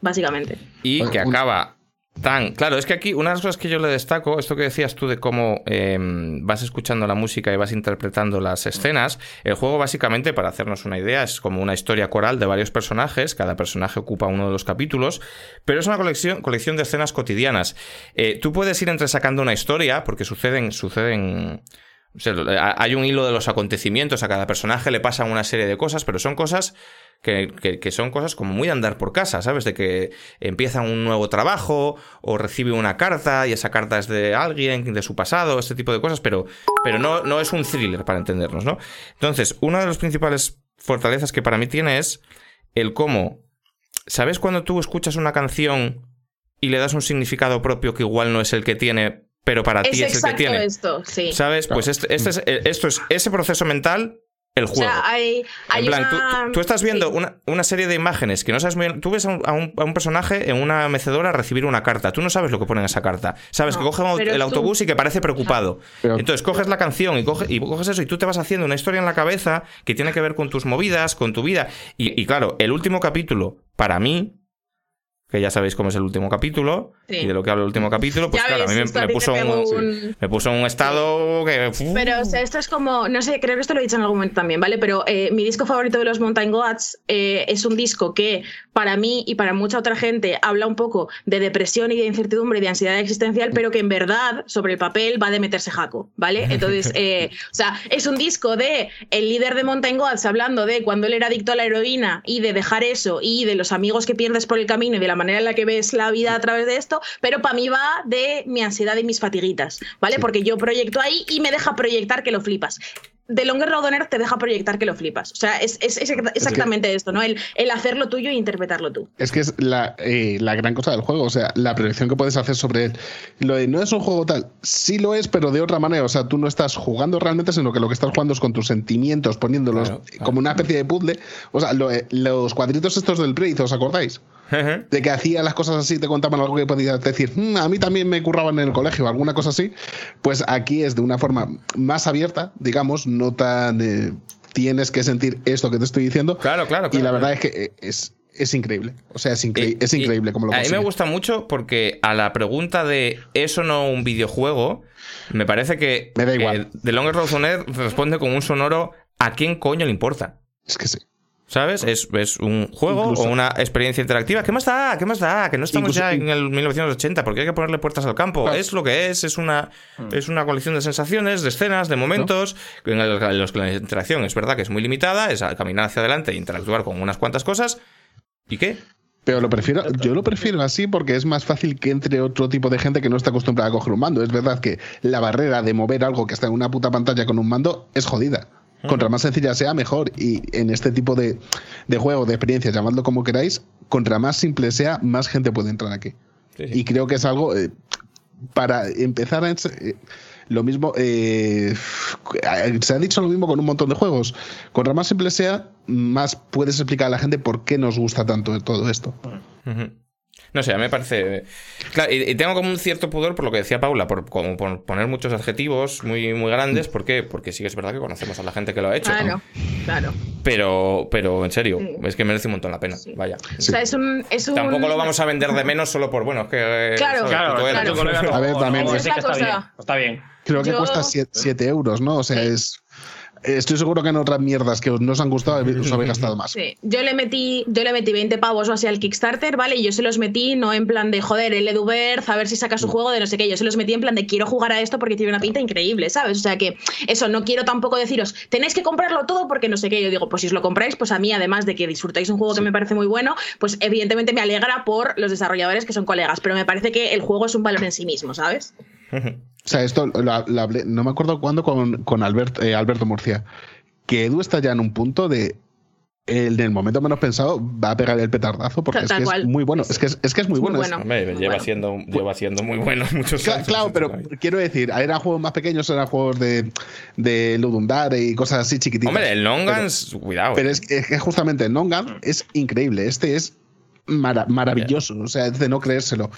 Speaker 2: básicamente.
Speaker 1: Y que acaba tan. Claro, es que aquí una de las cosas que yo le destaco, esto que decías tú de cómo eh, vas escuchando la música y vas interpretando las escenas, el juego básicamente, para hacernos una idea, es como una historia coral de varios personajes, cada personaje ocupa uno de los capítulos, pero es una colección, colección de escenas cotidianas. Eh, tú puedes ir entresacando una historia, porque suceden. suceden o sea, hay un hilo de los acontecimientos, a cada personaje le pasan una serie de cosas, pero son cosas que, que- que son cosas como muy de andar por casa, ¿sabes? De que empieza un nuevo trabajo o recibe una carta y esa carta es de alguien, de su pasado, este tipo de cosas, pero, pero no, no es un thriller para entendernos, ¿no? Entonces, una de las principales fortalezas que para mí tiene es el cómo, ¿sabes cuando tú escuchas una canción y le das un significado propio que igual no es el que tiene, pero para
Speaker 2: Es
Speaker 1: ti es el que
Speaker 2: exacto
Speaker 1: tiene?
Speaker 2: esto, sí.
Speaker 1: ¿Sabes? Pues este, este es, esto es ese proceso mental, el
Speaker 2: O
Speaker 1: juego.
Speaker 2: sea, hay, hay
Speaker 1: en plan, tú-
Speaker 2: una-
Speaker 1: tú, tú estás viendo
Speaker 2: sí.
Speaker 1: una, una serie de imágenes que no sabes muy bien. Tú ves a un, a un- a un personaje en una mecedora recibir una carta. Tú no sabes lo que pone en esa carta. Sabes
Speaker 2: No,
Speaker 1: que coge el
Speaker 2: tú-
Speaker 1: autobús y que parece preocupado.
Speaker 4: Pero-
Speaker 1: Entonces coges la canción y, coge- y coges eso y tú te vas haciendo una historia en la cabeza que tiene que ver con tus movidas, con tu vida. Y, y claro, el último capítulo, para mí, que ya sabéis cómo es el último capítulo
Speaker 2: Sí.
Speaker 1: y de lo que habla el último capítulo, pues
Speaker 2: Ya
Speaker 1: claro,
Speaker 2: ves,
Speaker 1: a mí me, me puso un,
Speaker 2: un-
Speaker 1: me puso un estado que...
Speaker 2: Pero, o sea, esto es como, no sé, creo que esto lo he dicho en algún momento también, ¿vale? Pero eh, mi disco favorito de los Mountain Goats eh, es un disco que para mí y para mucha otra gente habla un poco de depresión y de incertidumbre y de ansiedad existencial, pero que en verdad, sobre el papel, va de meterse jaco, ¿vale? Entonces, eh, o sea, es un disco de el líder de Mountain Goats hablando de cuando él era adicto a la heroína y de dejar eso y de los amigos que pierdes por el camino y de la manera manera en la que ves la vida a través de esto, pero para mí va de mi ansiedad y mis fatiguitas, ¿vale? Porque yo proyecto ahí y me deja proyectar que lo flipas. The Longer Road te deja proyectar que lo flipas. O sea, es, es, es exactamente esto, ¿no? El, el, hacerlo tuyo e interpretarlo tú.
Speaker 4: Es que es la, eh, la, gran cosa del juego, o sea, la proyección que puedes hacer sobre él. Lo de no es un juego tal, sí lo es, pero de otra manera. O sea, tú no estás jugando realmente, sino que lo que estás jugando es con tus sentimientos, poniéndolos claro, claro. como una especie de puzzle. O sea, lo, eh, los cuadritos estos del Braid, ¿os acordáis? De que hacía las cosas así, te contaban algo que podías decir, mmm, a mí también me curraban en el colegio, alguna cosa así, pues aquí es de una forma más abierta, digamos, no tan eh, tienes que sentir esto que te estoy diciendo.
Speaker 1: Claro, claro.
Speaker 4: claro
Speaker 1: y
Speaker 4: la verdad
Speaker 1: claro.
Speaker 4: es que es, es increíble. O sea, es, incre y, es increíble como lo
Speaker 1: A
Speaker 4: consigue.
Speaker 1: mí me gusta mucho porque a la pregunta de ¿eso no un videojuego? Me parece que
Speaker 4: me da igual.
Speaker 1: Eh, The Longest Road on Earth responde con un sonoro ¿a quién coño le importa?
Speaker 4: Es que sí.
Speaker 1: ¿Sabes? Es, es, un juego Incluso, o una experiencia interactiva. ¿Qué más da? ¿Qué más da? Que no estamos Incluso, ya en el 1980, porque hay que ponerle puertas al campo. Claro. Es lo que es, es una, es una colección de sensaciones, de escenas, de momentos, ¿no? en los que la interacción es verdad que es muy limitada, es caminar hacia adelante e interactuar con unas cuantas cosas. ¿Y qué?
Speaker 4: Pero lo prefiero, yo lo prefiero así porque es más fácil que entre otro tipo de gente que no está acostumbrada a coger un mando. Es verdad que la barrera de mover algo que está en una puta pantalla con un mando es jodida. Contra más sencilla sea, mejor. Y en este tipo de, de juego, de experiencia, llamadlo como queráis, contra más simple sea, más gente puede entrar aquí. Sí, sí. Y creo que es algo. Eh, para empezar a. Eh, lo mismo. Eh, se ha dicho lo mismo con un montón de juegos. Contra más simple sea, más puedes explicar a la gente por qué nos gusta tanto todo esto.
Speaker 1: Uh -huh. No sé, a mí me parece. Claro, y, y, tengo como un cierto pudor por lo que decía Paula, por, como por poner muchos adjetivos muy, muy grandes. ¿Por qué? Porque sí que es verdad que conocemos a la gente que lo ha hecho.
Speaker 2: Claro,
Speaker 1: ¿no?
Speaker 2: claro.
Speaker 1: Pero, pero en serio, sí. es que merece un montón la pena. Sí. Vaya.
Speaker 2: O sea, es un, es un,
Speaker 1: Tampoco lo vamos a vender de menos solo por, bueno, es que.
Speaker 2: Claro,
Speaker 3: claro, claro.
Speaker 4: A ver, también.
Speaker 3: No, que está, bien, está bien.
Speaker 4: Creo que Yo... cuesta 7 euros, ¿no? O sea, sí. es estoy seguro que en otras mierdas que no os han gustado os habéis gastado más.
Speaker 2: Sí. Yo le metí, yo le metí 20 pavos o así al Kickstarter, ¿vale? Y yo se los metí no en plan de joder, el Eduberth, a ver si saca su juego de no sé qué. Yo se los metí en plan de quiero jugar a esto porque tiene una pinta increíble, ¿sabes? O sea que eso, no quiero tampoco deciros, tenéis que comprarlo todo porque no sé qué. Yo digo, pues si os lo compráis, pues a mí, además de que disfrutáis un juego sí. que me parece muy bueno, pues evidentemente me alegra por los desarrolladores que son colegas, pero me parece que el juego es un valor en sí mismo, ¿sabes?
Speaker 4: O sea, esto lo, lo hablé, no me acuerdo cuándo con, con Albert, eh, Alberto Murcia que Edu está ya en un punto de el del momento menos pensado va a pegar el petardazo porque es, que es, muy bueno. Sí, sí. Es, que es, es, que es muy,
Speaker 2: es
Speaker 4: bueno.
Speaker 2: Muy bueno.
Speaker 1: Hombre, lleva,
Speaker 2: bueno.
Speaker 1: Siendo, lleva siendo muy bueno muchos
Speaker 4: claro,
Speaker 1: años.
Speaker 4: Claro, pero quiero decir, eran juegos más pequeños, eran juegos de, de Ludundare y cosas así chiquititas.
Speaker 1: Hombre, el Nongans,
Speaker 4: pero,
Speaker 1: cuidado.
Speaker 4: Pero es, es, que justamente el Nongan mm. es increíble. Este es mara maravilloso. Yeah. O sea, es de no creérselo.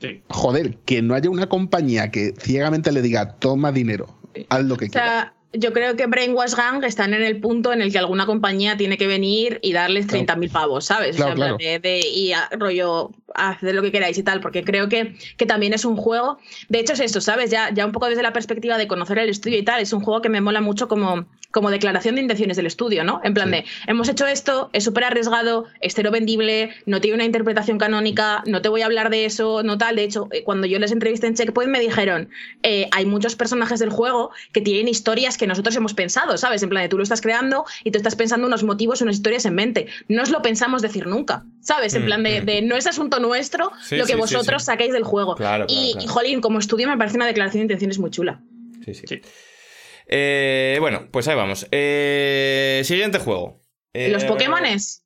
Speaker 3: Sí.
Speaker 4: Joder, que no haya una compañía que ciegamente le diga toma dinero, haz lo que
Speaker 2: o sea,
Speaker 4: quieras
Speaker 2: yo creo que Brainwash Gang están en el punto en el que alguna compañía tiene que venir y darles 30.000 mil pavos, ¿sabes?
Speaker 4: Claro,
Speaker 2: o sea,
Speaker 4: claro.
Speaker 2: De, de, y a, rollo, hacer lo que queráis y tal, porque creo que, que también es un juego. De hecho, es esto, ¿sabes? Ya, ya un poco desde la perspectiva de conocer el estudio y tal, es un juego que me mola mucho como, como declaración de intenciones del estudio, ¿no? En plan sí. de, hemos hecho esto, es súper arriesgado, es cero vendible, no tiene una interpretación canónica, no te voy a hablar de eso, no tal. De hecho, eh, cuando yo les entrevisté en Checkpoint me dijeron, eh, hay muchos personajes del juego que tienen historias que nosotros hemos pensado ¿sabes? En plan de tú lo estás creando y tú estás pensando unos motivos, unas historias en mente. No os lo pensamos decir nunca, ¿sabes? En plan de, de no es asunto nuestro sí, lo que sí, vosotros sí, saquéis del juego.
Speaker 1: Claro,
Speaker 2: y,
Speaker 1: claro,
Speaker 2: y, jolín, como estudio me parece una declaración de intenciones muy chula.
Speaker 1: Sí, sí. Eh, bueno, pues ahí vamos. Eh, siguiente juego. Eh,
Speaker 2: ¿Los Pokémones?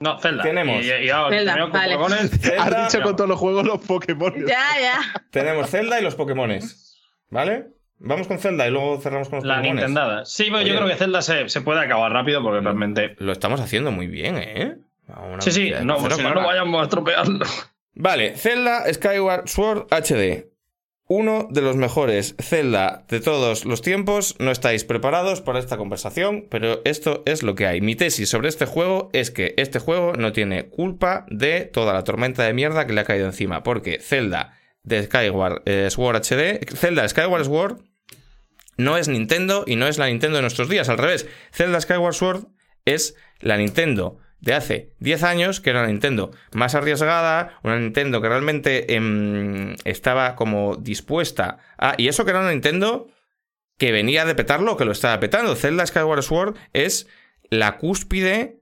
Speaker 3: No, Zelda.
Speaker 1: Tenemos.
Speaker 3: Y, y, y ahora,
Speaker 2: Zelda, vale.
Speaker 4: Has dicho con todos los juegos los Pokémon.
Speaker 2: Ya, ya.
Speaker 1: Tenemos Zelda y los Pokémones. ¿Vale? Vamos con Zelda y luego cerramos con los
Speaker 3: La
Speaker 1: Pokémones.
Speaker 3: Nintendada. Sí, pero yo creo que Zelda se, se, puede acabar rápido porque realmente.
Speaker 1: Lo estamos haciendo muy bien, ¿eh?
Speaker 3: Sí, sí, no, si no, no vayamos a estropearlo.
Speaker 1: Vale, Zelda Skyward Sword HD. Uno de los mejores Zelda de todos los tiempos. No estáis preparados para esta conversación, pero esto es lo que hay. Mi tesis sobre este juego es que este juego no tiene culpa de toda la tormenta de mierda que le ha caído encima, porque Zelda de Skyward eh, Sword HD, Zelda Skyward Sword no es Nintendo y no es la Nintendo de nuestros días, al revés. Zelda Skyward Sword es la Nintendo de hace 10 años, que era una Nintendo más arriesgada, una Nintendo que realmente eh, estaba como dispuesta a... Y eso que era una Nintendo que venía de petarlo, que lo estaba petando. Zelda Skyward Sword es la cúspide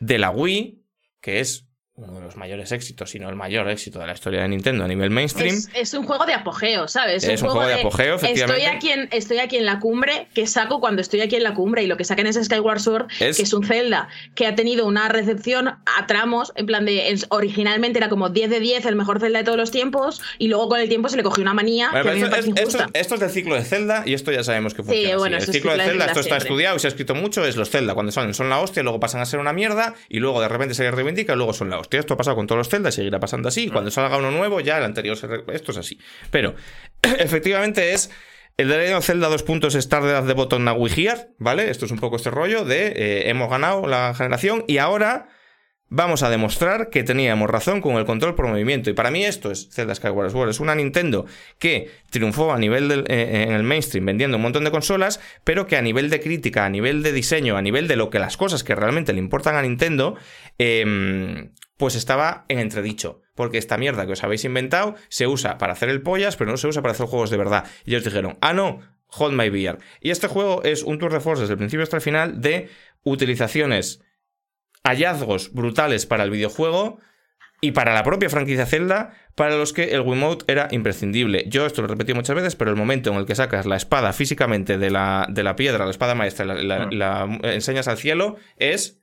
Speaker 1: de la Wii, que es uno de los mayores éxitos, si no el mayor éxito de la historia de Nintendo a nivel mainstream.
Speaker 2: Es, un juego de apogeo, ¿sabes?
Speaker 1: Es, un, juego, de, apogeo, efectivamente.
Speaker 2: Estoy aquí, en, estoy aquí en la cumbre, que saco cuando estoy aquí en la cumbre, y lo que sacan es Skyward Sword, que es un Zelda que ha tenido una recepción a tramos, en plan de. originalmente era como 10 de 10, el mejor Zelda de todos los tiempos, y luego con el tiempo se le cogió una manía. que me
Speaker 1: esto, esto, es del ciclo de Zelda, y esto ya sabemos que funciona. Sí, bueno, El ciclo de Zelda, esto está estudiado y se ha escrito mucho, es los Zelda, cuando son, son la hostia, luego pasan a ser una mierda, y luego de repente se reivindica, y luego son la hostia. Esto ha pasado con todos los Zelda y seguirá pasando así. Cuando salga uno nuevo, ya el anterior se... Esto es así. Pero, efectivamente es... El de Zelda 2 puntos Star de de Botón Now ¿vale? Esto es un poco este rollo de eh, hemos ganado la generación y ahora vamos a demostrar que teníamos razón con el control por movimiento. Y para mí esto es Zelda Skyward Sword. Es una Nintendo que triunfó a nivel del, eh, en el mainstream vendiendo un montón de consolas, pero que a nivel de crítica, a nivel de diseño, a nivel de lo que las cosas que realmente le importan a Nintendo, eh, pues estaba en entredicho. Porque esta mierda que os habéis inventado se usa para hacer el pollas, pero no se usa para hacer juegos de verdad. Y ellos dijeron, ah, no, hold my beer. Y este juego es un tour de force desde el principio hasta el final de utilizaciones, hallazgos brutales para el videojuego y para la propia franquicia Zelda, para los que el Wiimote era imprescindible. Yo esto lo he repetido muchas veces, pero el momento en el que sacas la espada físicamente de la, de la piedra, la espada maestra, la, la enseñas al cielo, es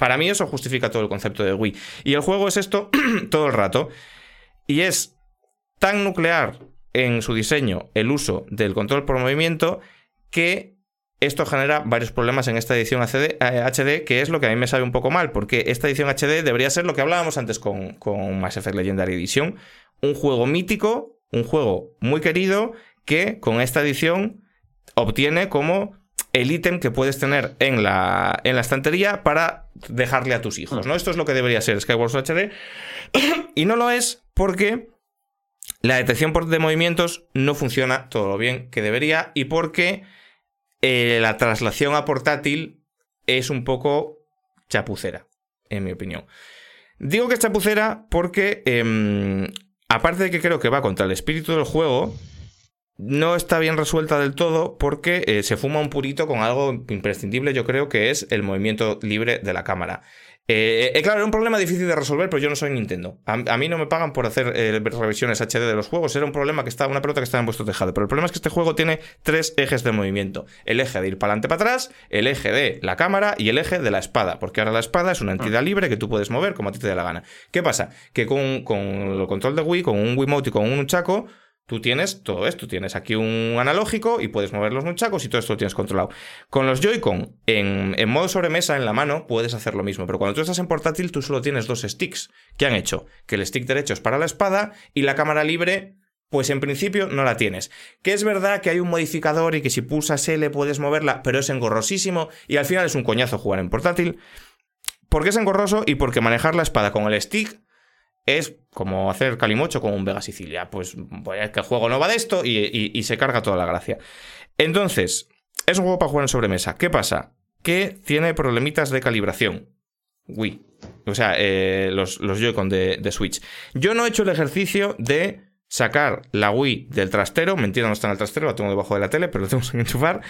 Speaker 1: para mí eso justifica todo el concepto de Wii. Y el juego es esto todo el rato. Y es tan nuclear en su diseño el uso del control por movimiento que esto genera varios problemas en esta edición HD, eh, que es lo que a mí me sabe un poco mal, porque esta edición HD debería ser lo que hablábamos antes con, con Mass Effect Legendary Edition, un juego mítico, un juego muy querido, que con esta edición obtiene como el ítem que puedes tener en la, en la estantería para dejarle a tus hijos, ¿no? Esto es lo que debería ser Skyward Sword HD. y no lo es porque la detección de movimientos no funciona todo lo bien que debería y porque eh, la traslación a portátil es un poco chapucera, en mi opinión. Digo que es chapucera porque, em, aparte de que creo que va contra el espíritu del juego, no está bien resuelta del todo porque eh, se fuma un purito con algo imprescindible, yo creo que es el movimiento libre de la cámara. Eh, eh, claro, era un problema difícil de resolver, pero yo no soy Nintendo. A, mí no me pagan por hacer revisiones HD de los juegos. Era un problema que estaba, una pelota que estaba en vuestro tejado. Pero el problema es que este juego tiene tres ejes de movimiento: el eje de ir para adelante, para atrás, el eje de la cámara y el eje de la espada. Porque ahora la espada es una entidad libre que tú puedes mover como a ti te dé la gana. ¿Qué pasa? Que con, con el control de Wii, con un Wiimote y con un Chaco Tú tienes todo esto, tienes aquí un analógico y puedes mover los nunchacos y todo esto lo tienes controlado. Con los Joy-Con en, modo sobremesa en la mano puedes hacer lo mismo, pero cuando tú estás en portátil tú solo tienes dos sticks. ¿Qué han hecho? Que el stick derecho es para la espada y la cámara libre pues en principio no la tienes. Que es verdad que hay un modificador y que si pulsas L puedes moverla, pero es engorrosísimo y al final es un coñazo jugar en portátil. ¿Por qué es engorroso? Y porque manejar la espada con el stick es como hacer calimocho con un Vega Sicilia. Pues, pues que el juego no va de esto y, se carga toda la gracia. Entonces, es un juego para jugar en sobremesa. ¿Qué pasa? Que tiene problemitas de calibración. Wii. O sea, eh, los, los Joy-Con de, Switch. Yo no he hecho el ejercicio de sacar la Wii del trastero. Mentira, no está en el trastero, la tengo debajo de la tele, pero lo tengo que enchufar.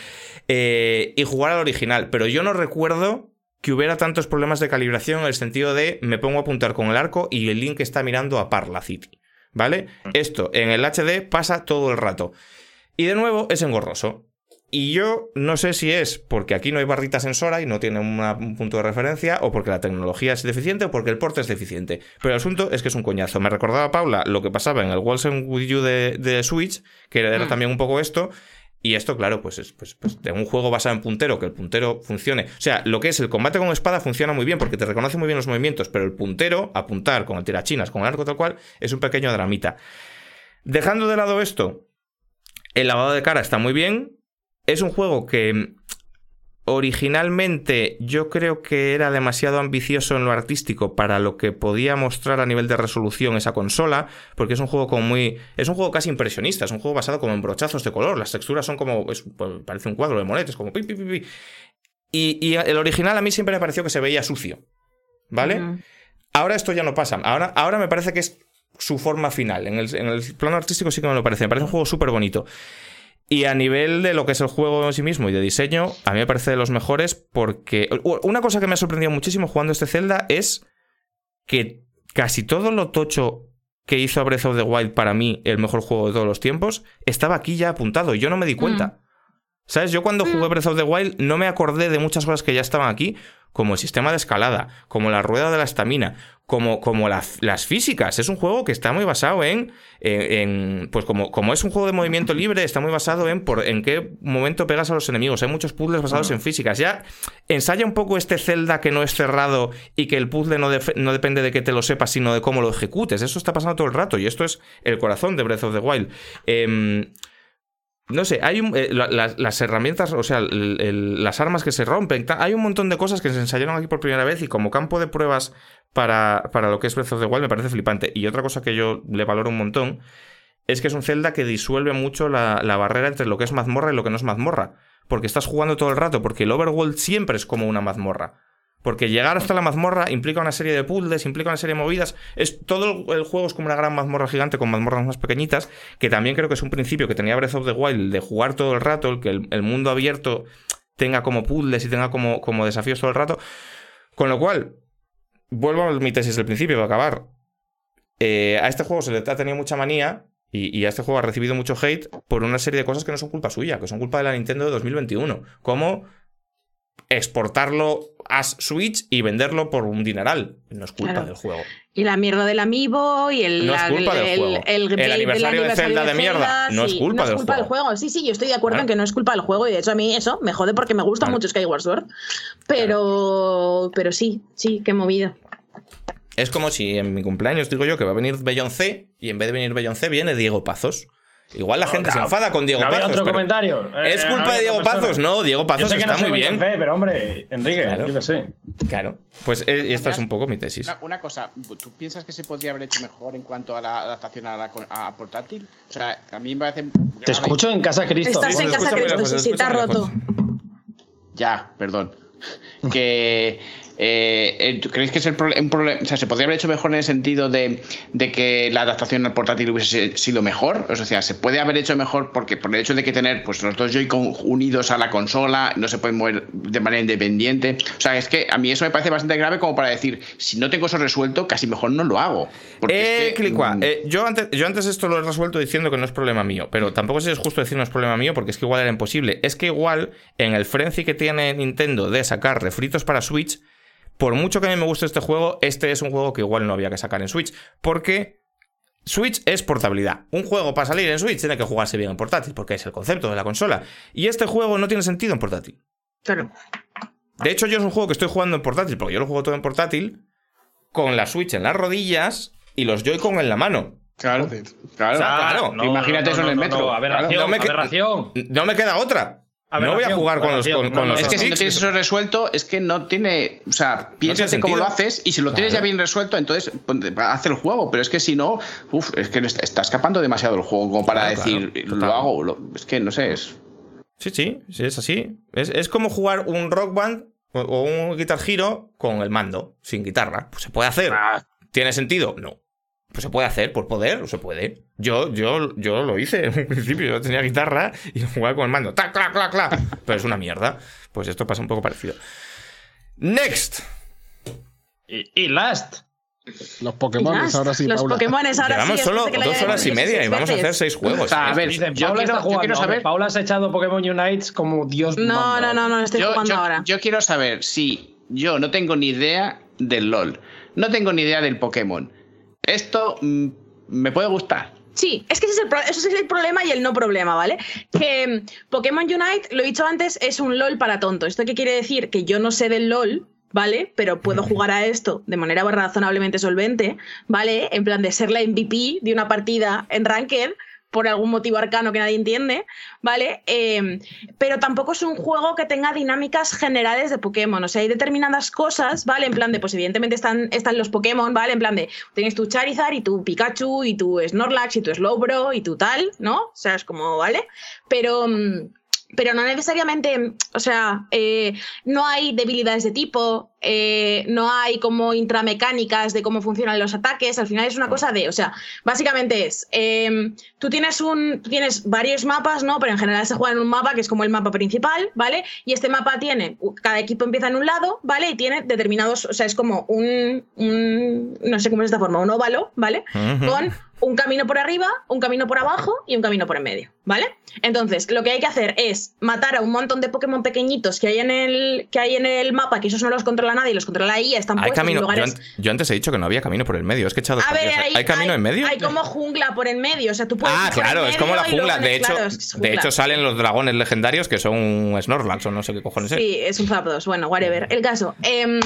Speaker 1: Eh, y jugar al original. Pero yo no recuerdo que hubiera tantos problemas de calibración en el sentido de me pongo a apuntar con el arco y el link está mirando a Parla City. ¿Vale? Mm. Esto en el HD pasa todo el rato. Y de nuevo es engorroso. Y yo no sé si es porque aquí no hay barrita sensora y no tiene un punto de referencia, o porque la tecnología es deficiente, o porque el porte es deficiente. Pero el asunto es que es un coñazo. Me recordaba, Paula, lo que pasaba en el Walls With You de, de Switch, que era mm. también un poco esto, y esto, claro, pues es pues, pues, de un juego basado en puntero, que el puntero funcione. O sea, lo que es el combate con espada funciona muy bien porque te reconoce muy bien los movimientos, pero el puntero, apuntar con el tirachinas, con el arco tal cual, es un pequeño dramita. Dejando de lado esto, el lavado de cara está muy bien. Es un juego que originalmente yo creo que era demasiado ambicioso en lo artístico para lo que podía mostrar a nivel de resolución esa consola, porque es un juego como muy... Es un juego casi impresionista, es un juego basado como en brochazos de color, las texturas son como... Pues, parece un cuadro de monetes, como... Pi, pi, pi, y, el original a mí siempre me pareció que se veía sucio, ¿vale? Ahora esto ya no pasa, ahora, ahora me parece que es su forma final, en el, en el plano artístico sí que me lo parece, me parece un juego súper bonito. Y a nivel de lo que es el juego en sí mismo y de diseño, a mí me parece de los mejores porque una cosa que me ha sorprendido muchísimo jugando este Zelda es que casi todo lo tocho que hizo Breath of the Wild para mí el mejor juego de todos los tiempos estaba aquí ya apuntado y yo no me di cuenta. ¿Sabes? Yo cuando jugué Breath of the Wild no me acordé de muchas cosas que ya estaban aquí, como el sistema de escalada, como la rueda de la estamina, como, como las físicas. Es un juego que está muy basado en. en, pues como, como es un juego de movimiento libre, está muy basado en por en qué momento pegas a los enemigos. Hay muchos puzzles basados en físicas. Ya ensaya un poco este Zelda que no es cerrado y que el puzzle no, no depende de que te lo sepas, sino de cómo lo ejecutes. Eso está pasando todo el rato. Y esto es el corazón de Breath of the Wild. Eh, no sé, hay eh, las, herramientas, o sea, las armas que se rompen, hay un montón de cosas que se ensayaron aquí por primera vez y como campo de pruebas para, para lo que es Breath of the Wild me parece flipante. Y otra cosa que yo le valoro un montón es que es un Zelda que disuelve mucho la barrera entre lo que es mazmorra y lo que no es mazmorra. Porque estás jugando todo el rato, porque el overworld siempre es como una mazmorra. Porque llegar hasta la mazmorra implica una serie de puzzles, implica una serie de movidas. Es, todo el juego es como una gran mazmorra gigante con mazmorras más pequeñitas, que también creo que es un principio que tenía Breath of the Wild de jugar todo el rato, el que el, mundo abierto tenga como puzzles y tenga como, como desafíos todo el rato. Con lo cual, vuelvo a mi tesis del principio para acabar. Eh, a este juego se le ha tenido mucha manía y, y, a este juego ha recibido mucho hate por una serie de cosas que no son culpa suya, que son culpa de la Nintendo de 2021. Como exportarlo a Switch y venderlo por un dineral. No es culpa del juego.
Speaker 2: Y la mierda del amiibo y el,
Speaker 1: no es culpa del juego. el, aniversario de Zelda de, mierda. no es culpa, del, juego.
Speaker 2: Sí, sí, yo estoy de acuerdo en que no es culpa del juego y de hecho a mí eso me jode porque me gusta mucho Skyward Sword. Pero, pero sí, sí, qué movido.
Speaker 1: Es como si en mi cumpleaños digo yo que va a venir Beyoncé y en vez de venir Beyoncé viene Diego Pazos. Igual la gente se enfada con Diego Pazos.
Speaker 3: otro comentario.
Speaker 1: ¿Es eh, culpa de Diego Pazos? No, Diego Pazos está muy bien.
Speaker 3: pero hombre, Enrique,
Speaker 1: claro.
Speaker 3: yo sé.
Speaker 1: Claro. Pues eh, esta es un poco mi tesis.
Speaker 6: Una, cosa, ¿tú piensas que se podría haber hecho mejor en cuanto a la adaptación a, la, a portátil? O sea, a mí me parece.
Speaker 3: Te escucho en casa Cristo.
Speaker 2: Estás en casa Cristo, sí, sí, está roto.
Speaker 6: Ya, perdón. que eh, eh ¿Creéis que es el un problema? O sea, ¿se podría haber hecho mejor en el sentido de, que la adaptación al portátil hubiese sido mejor? O sea, ¿se puede haber hecho mejor porque por el hecho de que tener pues, los dos Joy-Con unidos a la consola, no se pueden mover de manera independiente? O sea, es que a mí eso me parece bastante grave como para decir, si no tengo eso resuelto, casi mejor no lo hago.
Speaker 1: Eh, mm. eh, yo, antes, yo antes esto lo he resuelto diciendo que no es problema mío, pero tampoco es justo decir no es problema mío porque es que igual era imposible. Es que igual en el frenzy que tiene Nintendo de sacar refritos para Switch, por mucho que a mí me guste este juego, este es un juego que igual no había que sacar en Switch. Porque Switch es portabilidad. Un juego para salir en Switch tiene que jugarse bien en portátil, porque es el concepto de la consola. Y este juego no tiene sentido en portátil.
Speaker 2: Claro.
Speaker 1: De hecho, yo es un juego que estoy jugando en portátil, porque yo lo juego todo en portátil, con la Switch en las rodillas y los Joy-Con en la mano.
Speaker 6: Claro, claro. Imagínate eso en el metro.
Speaker 3: Aberración,
Speaker 1: me no me queda otra no voy a jugar con los, con,
Speaker 6: Es que si no tienes eso resuelto, es que no tiene. O sea, piénsate cómo lo haces y si lo tienes ya bien resuelto, entonces haz el juego. Pero es que si no, uff, es que está escapando demasiado el juego como para decir, lo hago. es que no sé. Es...
Speaker 1: Sí, sí, sí, es así. Es, como jugar un rock band o, un guitar giro con el mando, sin guitarra. Pues se puede hacer. Ah. ¿Tiene sentido? No. Pues se puede hacer, por poder, o se puede. Yo, yo, yo lo hice en un principio, yo tenía guitarra y jugaba con el mando. ¡Tac, clac, clac, clac! Pero es una mierda. Pues esto pasa un poco parecido. Next.
Speaker 3: Y, last.
Speaker 4: Los Pokémon ahora sí,
Speaker 2: Los Pokémon ahora
Speaker 1: Llevamos solo dos horas y media y vamos a hacer seis juegos.
Speaker 3: a ver, yo, quiero, saber. Paula has echado Pokémon Unites como Dios.
Speaker 2: No, no, no, no, estoy jugando ahora.
Speaker 6: Yo quiero saber si yo no tengo ni idea del LOL, no tengo ni idea del Pokémon esto mm, me puede gustar.
Speaker 2: Sí, es que ese es, el problema y el no problema, ¿vale? Que mm, Pokémon Unite, lo he dicho antes, es un LOL para tonto. ¿Esto qué quiere decir? Que yo no sé del LOL, ¿vale? Pero puedo jugar a esto de manera razonablemente solvente, ¿vale? En plan de ser la MVP de una partida en Ranked por algún motivo arcano que nadie entiende, ¿vale? Em, pero tampoco es un juego que tenga dinámicas generales de Pokémon. O sea, hay determinadas cosas, ¿vale? En plan de, pues evidentemente están, están los Pokémon, ¿vale? En plan de, tienes tu Charizard y tu Pikachu y tu Snorlax y tu Slowbro y tu tal, ¿no? O sea, es como, ¿vale? Pero... Mm, pero no necesariamente, o sea, eh, no hay debilidades de tipo, eh, no hay como intramecánicas de cómo funcionan los ataques, al final es una cosa de, o sea, básicamente es, em, tú tienes un, tienes varios mapas, ¿no? Pero en general se juega en un mapa que es como el mapa principal, ¿vale? Y este mapa tiene, cada equipo empieza en un lado, ¿vale? Y tiene determinados, o sea, es como un, no sé cómo es esta forma, un óvalo, ¿vale? Con un camino por arriba, un camino por abajo y un camino por en medio, ¿vale? Entonces, lo que hay que hacer es matar a un montón de Pokémon pequeñitos que hay en el, que hay en el mapa, que esos no los controla nadie, los controla la IA, están
Speaker 1: hay
Speaker 2: puestos
Speaker 1: camino,
Speaker 2: en lugares...
Speaker 1: yo, antes he dicho que no había camino por el medio, es que he echado
Speaker 2: A ver,
Speaker 1: partidas.
Speaker 2: hay,
Speaker 1: ¿Hay camino
Speaker 2: hay-
Speaker 1: en medio?
Speaker 2: Hay como jungla por en medio, o sea, tú puedes
Speaker 1: Ah, claro, es como la jungla. De hecho, de hecho salen los dragones legendarios que son un Snorlax o no sé qué cojones es.
Speaker 2: Sí, es un Zapdos. Bueno, whatever. El caso. em,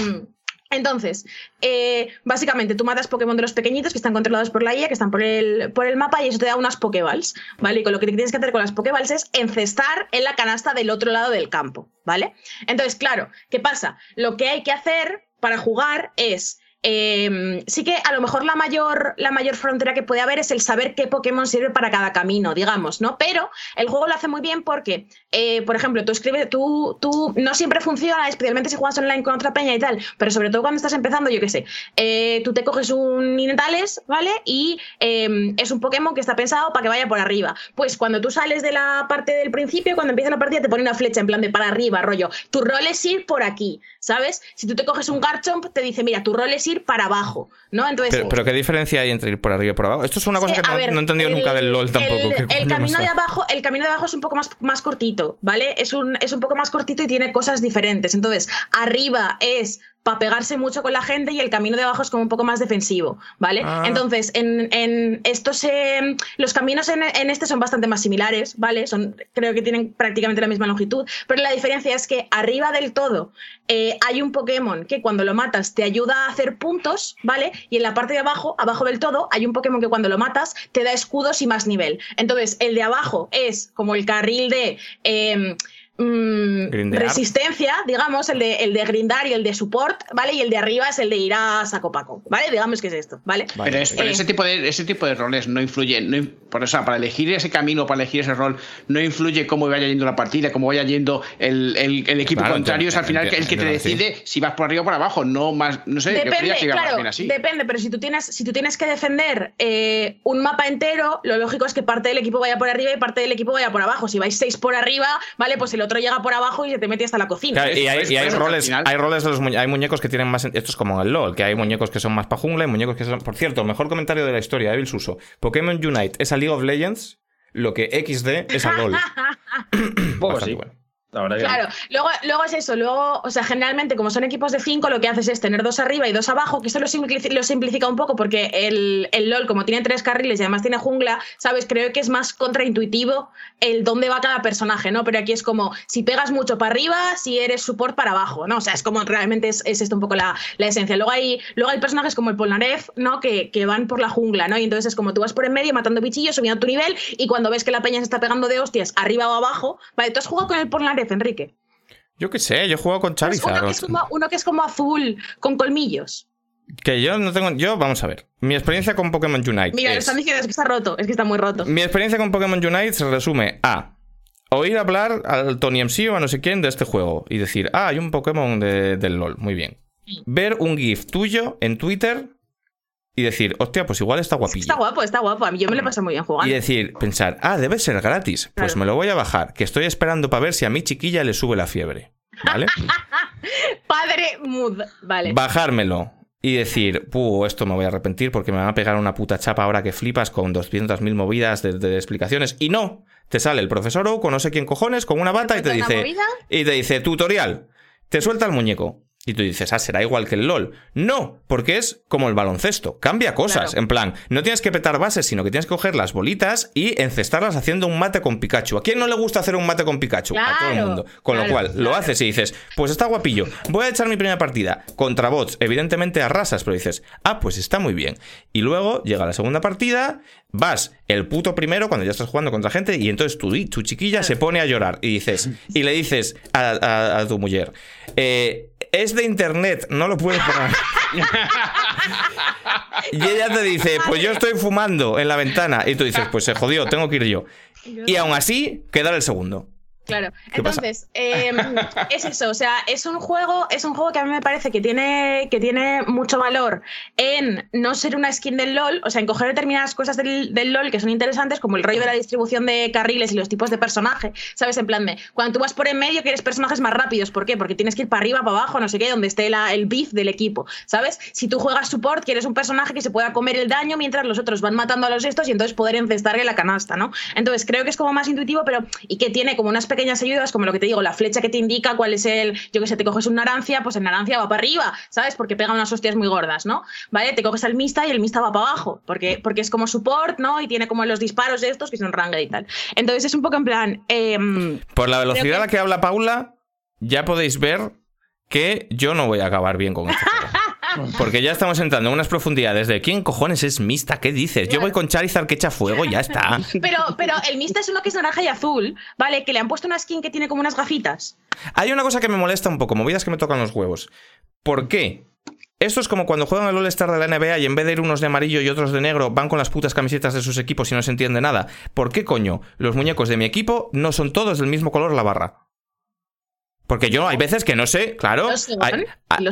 Speaker 2: entonces, eh, básicamente tú matas Pokémon de los pequeñitos que están controlados por la IA, que están por el, por el mapa, y eso te da unas Pokéballs, ¿vale? Y con lo que tienes que hacer con las Pokéballs es encestar en la canasta del otro lado del campo, ¿vale? Entonces, claro, ¿qué pasa? Lo que hay que hacer para jugar es. Eh, sí que a lo mejor la mayor, la mayor frontera que puede haber es el saber qué Pokémon sirve para cada camino, digamos, ¿no? Pero el juego lo hace muy bien porque, eh, por ejemplo, tú escribes, tú, tú no siempre funciona, especialmente si juegas online con otra peña y tal, pero sobre todo cuando estás empezando, yo qué sé, eh, tú te coges un Ninetales, ¿vale? Y eh, es un Pokémon que está pensado para que vaya por arriba. Pues cuando tú sales de la parte del principio, cuando empieza la partida, te pone una flecha en plan de para arriba, rollo. Tu rol es ir por aquí, ¿sabes? Si tú te coges un Garchomp, te dice, mira, tu rol es ir para abajo, ¿no? Entonces,
Speaker 1: Pero, pero ¿qué diferencia hay entre ir por arriba y por abajo? Esto es una cosa que no,
Speaker 2: ver,
Speaker 1: no he entendido
Speaker 2: el-
Speaker 1: nunca del LOL tampoco.
Speaker 2: El,
Speaker 1: ¿Qué
Speaker 2: el camino de abajo, el camino de abajo es un poco más, más cortito, ¿vale? Es un, es un poco más cortito y tiene cosas diferentes. Entonces, arriba es para pegarse mucho con la gente y el camino de abajo es como un poco más defensivo, ¿vale?
Speaker 1: Ah.
Speaker 2: Entonces, en, en estos eh, los caminos en, en este son bastante más similares, ¿vale? Son, creo que tienen prácticamente la misma longitud, pero la diferencia es que arriba del todo eh, hay un Pokémon que cuando lo matas te ayuda a hacer puntos, ¿vale? Y en la parte de abajo, abajo del todo, hay un Pokémon que cuando lo matas te da escudos y más nivel. Entonces, el de abajo es como el carril de... eh, mm, resistencia, digamos, el de, el de grindar y el de support, ¿vale? Y el de arriba es el de ir a saco paco, ¿vale? Digamos que es esto, ¿vale?
Speaker 6: Pero, es- pero
Speaker 2: Eh,
Speaker 6: ese, tipo de, ese tipo de roles no influyen. No, por eso, para elegir ese camino, para elegir ese rol, no influye cómo vaya yendo la partida, cómo vaya yendo el, el- el equipo
Speaker 1: Claro,
Speaker 6: contrario. Es al final el que te decide si vas por arriba o por abajo. No más. No sé,
Speaker 2: Depende,
Speaker 6: que más
Speaker 2: claro,
Speaker 6: así.
Speaker 2: depende, pero si tú tienes, si tú tienes que defender eh, un mapa entero, lo lógico es que parte del equipo vaya por arriba y parte del equipo vaya por abajo. Si vais seis por arriba, vale, pues el otro llega por abajo y se te mete hasta la cocina.
Speaker 1: Claro, y hay, y hay
Speaker 6: al
Speaker 1: roles,
Speaker 6: final-
Speaker 1: hay roles de los muñe- hay muñecos que tienen más. Esto es como en el LOL, que hay muñecos que son más para jungla y muñecos que son. Por cierto, el mejor comentario de la historia, Evil Suso. Pokémon Unite es a League of Legends, lo que XD es a LOL.
Speaker 3: Poco
Speaker 1: Bastante
Speaker 3: sí.
Speaker 1: bueno.
Speaker 2: Claro, luego, luego es eso, luego, o sea, generalmente como son equipos de cinco, lo que haces es tener dos arriba y dos abajo, que eso lo, simplici- lo simplifica un poco porque el, el LOL, como tiene tres carriles y además tiene jungla, ¿sabes? Creo que es más contraintuitivo el dónde va cada personaje, ¿no? Pero aquí es como, si pegas mucho para arriba, si eres support para abajo, ¿no? O sea, es como realmente es, es esto un poco la, la esencia. Luego hay, luego hay personajes como el Polnareff, ¿no? Que, que van por la jungla, ¿no? Y entonces es como tú vas por en medio matando bichillos, subiendo tu nivel y cuando ves que la peña se está pegando de hostias arriba o abajo, vale, ¿tú has jugado con el Polnareff, Enrique?
Speaker 1: Yo qué sé, yo he jugado con
Speaker 2: Pues
Speaker 1: Charizard.
Speaker 2: uno, que es como, uno que es como azul, con colmillos.
Speaker 1: Que yo no tengo. Yo, vamos a ver. Mi experiencia con Pokémon Unite.
Speaker 2: Mira, lo
Speaker 1: es-
Speaker 2: están diciendo, es que está roto, es que está muy roto.
Speaker 1: Mi experiencia con Pokémon Unite se resume a oír hablar al Tony MC o a no sé quién de este juego y decir, ah, hay un Pokémon de- del LOL, muy bien. Ver un GIF tuyo en Twitter y decir, hostia, pues igual está guapillo.
Speaker 2: Está guapo, está guapo. A mí yo me lo paso muy bien
Speaker 1: Y
Speaker 2: jugando.
Speaker 1: decir, pensar, ah, debe ser gratis. Pues
Speaker 2: Claro.
Speaker 1: me lo voy a bajar, que estoy esperando para ver si a mi chiquilla le sube la fiebre. ¿Vale?
Speaker 2: Padre Mood, vale.
Speaker 1: Bajármelo y decir, puh, esto me voy a arrepentir porque me van a pegar una puta chapa ahora que flipas con 200.000 movidas de, de explicaciones. Y no, te sale el profesor o no sé quién cojones, con una bata y te dice, y te dice, tutorial, te suelta el muñeco. Y tú dices, ah, será igual que el LOL. No, porque es como el baloncesto. Cambia cosas.
Speaker 2: Claro.
Speaker 1: En plan, no tienes que petar bases, sino que tienes que coger las bolitas y encestarlas haciendo un mate con Pikachu. ¿A quién no le gusta hacer un mate con Pikachu? A todo el mundo. Con lo cual, lo haces y dices, pues está guapillo. Voy a echar mi primera partida contra bots. Evidentemente arrasas, pero dices, ah, pues está muy bien. Y luego llega la segunda partida, vas el puto primero cuando ya estás jugando contra gente y entonces tu, tu chiquilla se pone a llorar y dices, y le dices a, a- a tu mujer, eh, es de internet, no lo puedes pagar. y ella te dice, pues yo estoy fumando en la ventana. Y tú dices, pues se jodió, tengo que ir yo. Y aún así, quedar el segundo.
Speaker 2: Claro. Entonces, em, es eso, o sea, es un juego, es un juego que a mí me parece que tiene, que tiene mucho valor en no ser una skin del LOL, o sea, en coger determinadas cosas del, del, LOL que son interesantes, como el rollo de la distribución de carriles y los tipos de personaje, ¿sabes? En plan de, cuando tú vas por en medio quieres personajes más rápidos, ¿por qué? Porque tienes que ir para arriba, para abajo, no sé qué, donde esté la, el beef del equipo, ¿sabes? Si tú juegas support, quieres un personaje que se pueda comer el daño mientras los otros van matando a los estos y entonces poder encestarle la canasta, ¿no? Entonces creo que es como más intuitivo, pero y que tiene como unas pequeñas ayudas, como lo que te digo, la flecha que te indica cuál es el, yo que sé, te coges un narancia, pues el narancia va para arriba, ¿sabes? Porque pega unas hostias muy gordas, ¿no? ¿Vale? Te coges el mista y el mista va para abajo, porque, porque es como support, ¿no? Y tiene como los disparos de estos que son ranged y tal. Entonces es un poco en plan... Eh,
Speaker 1: Por la velocidad a la que habla Paula, ya podéis ver que yo no voy a acabar bien con esto. Porque ya estamos entrando en unas profundidades de quién cojones es Mista, ¿qué dices? Yo voy con Charizard que echa fuego y ya está.
Speaker 2: Pero, pero el Mista es uno que es naranja y azul, ¿vale? Que le han puesto una skin que tiene como unas gafitas.
Speaker 1: Hay una cosa que me molesta un poco, movidas que me tocan los huevos. ¿Por qué? Esto es como cuando juegan el All-Star de la NBA y en vez de ir unos de amarillo y otros de negro, van con las putas camisetas de sus equipos y no se entiende nada. ¿Por qué coño? Los muñecos de mi equipo no son todos del mismo color la barra. Porque yo hay veces que no sé, claro. Hay,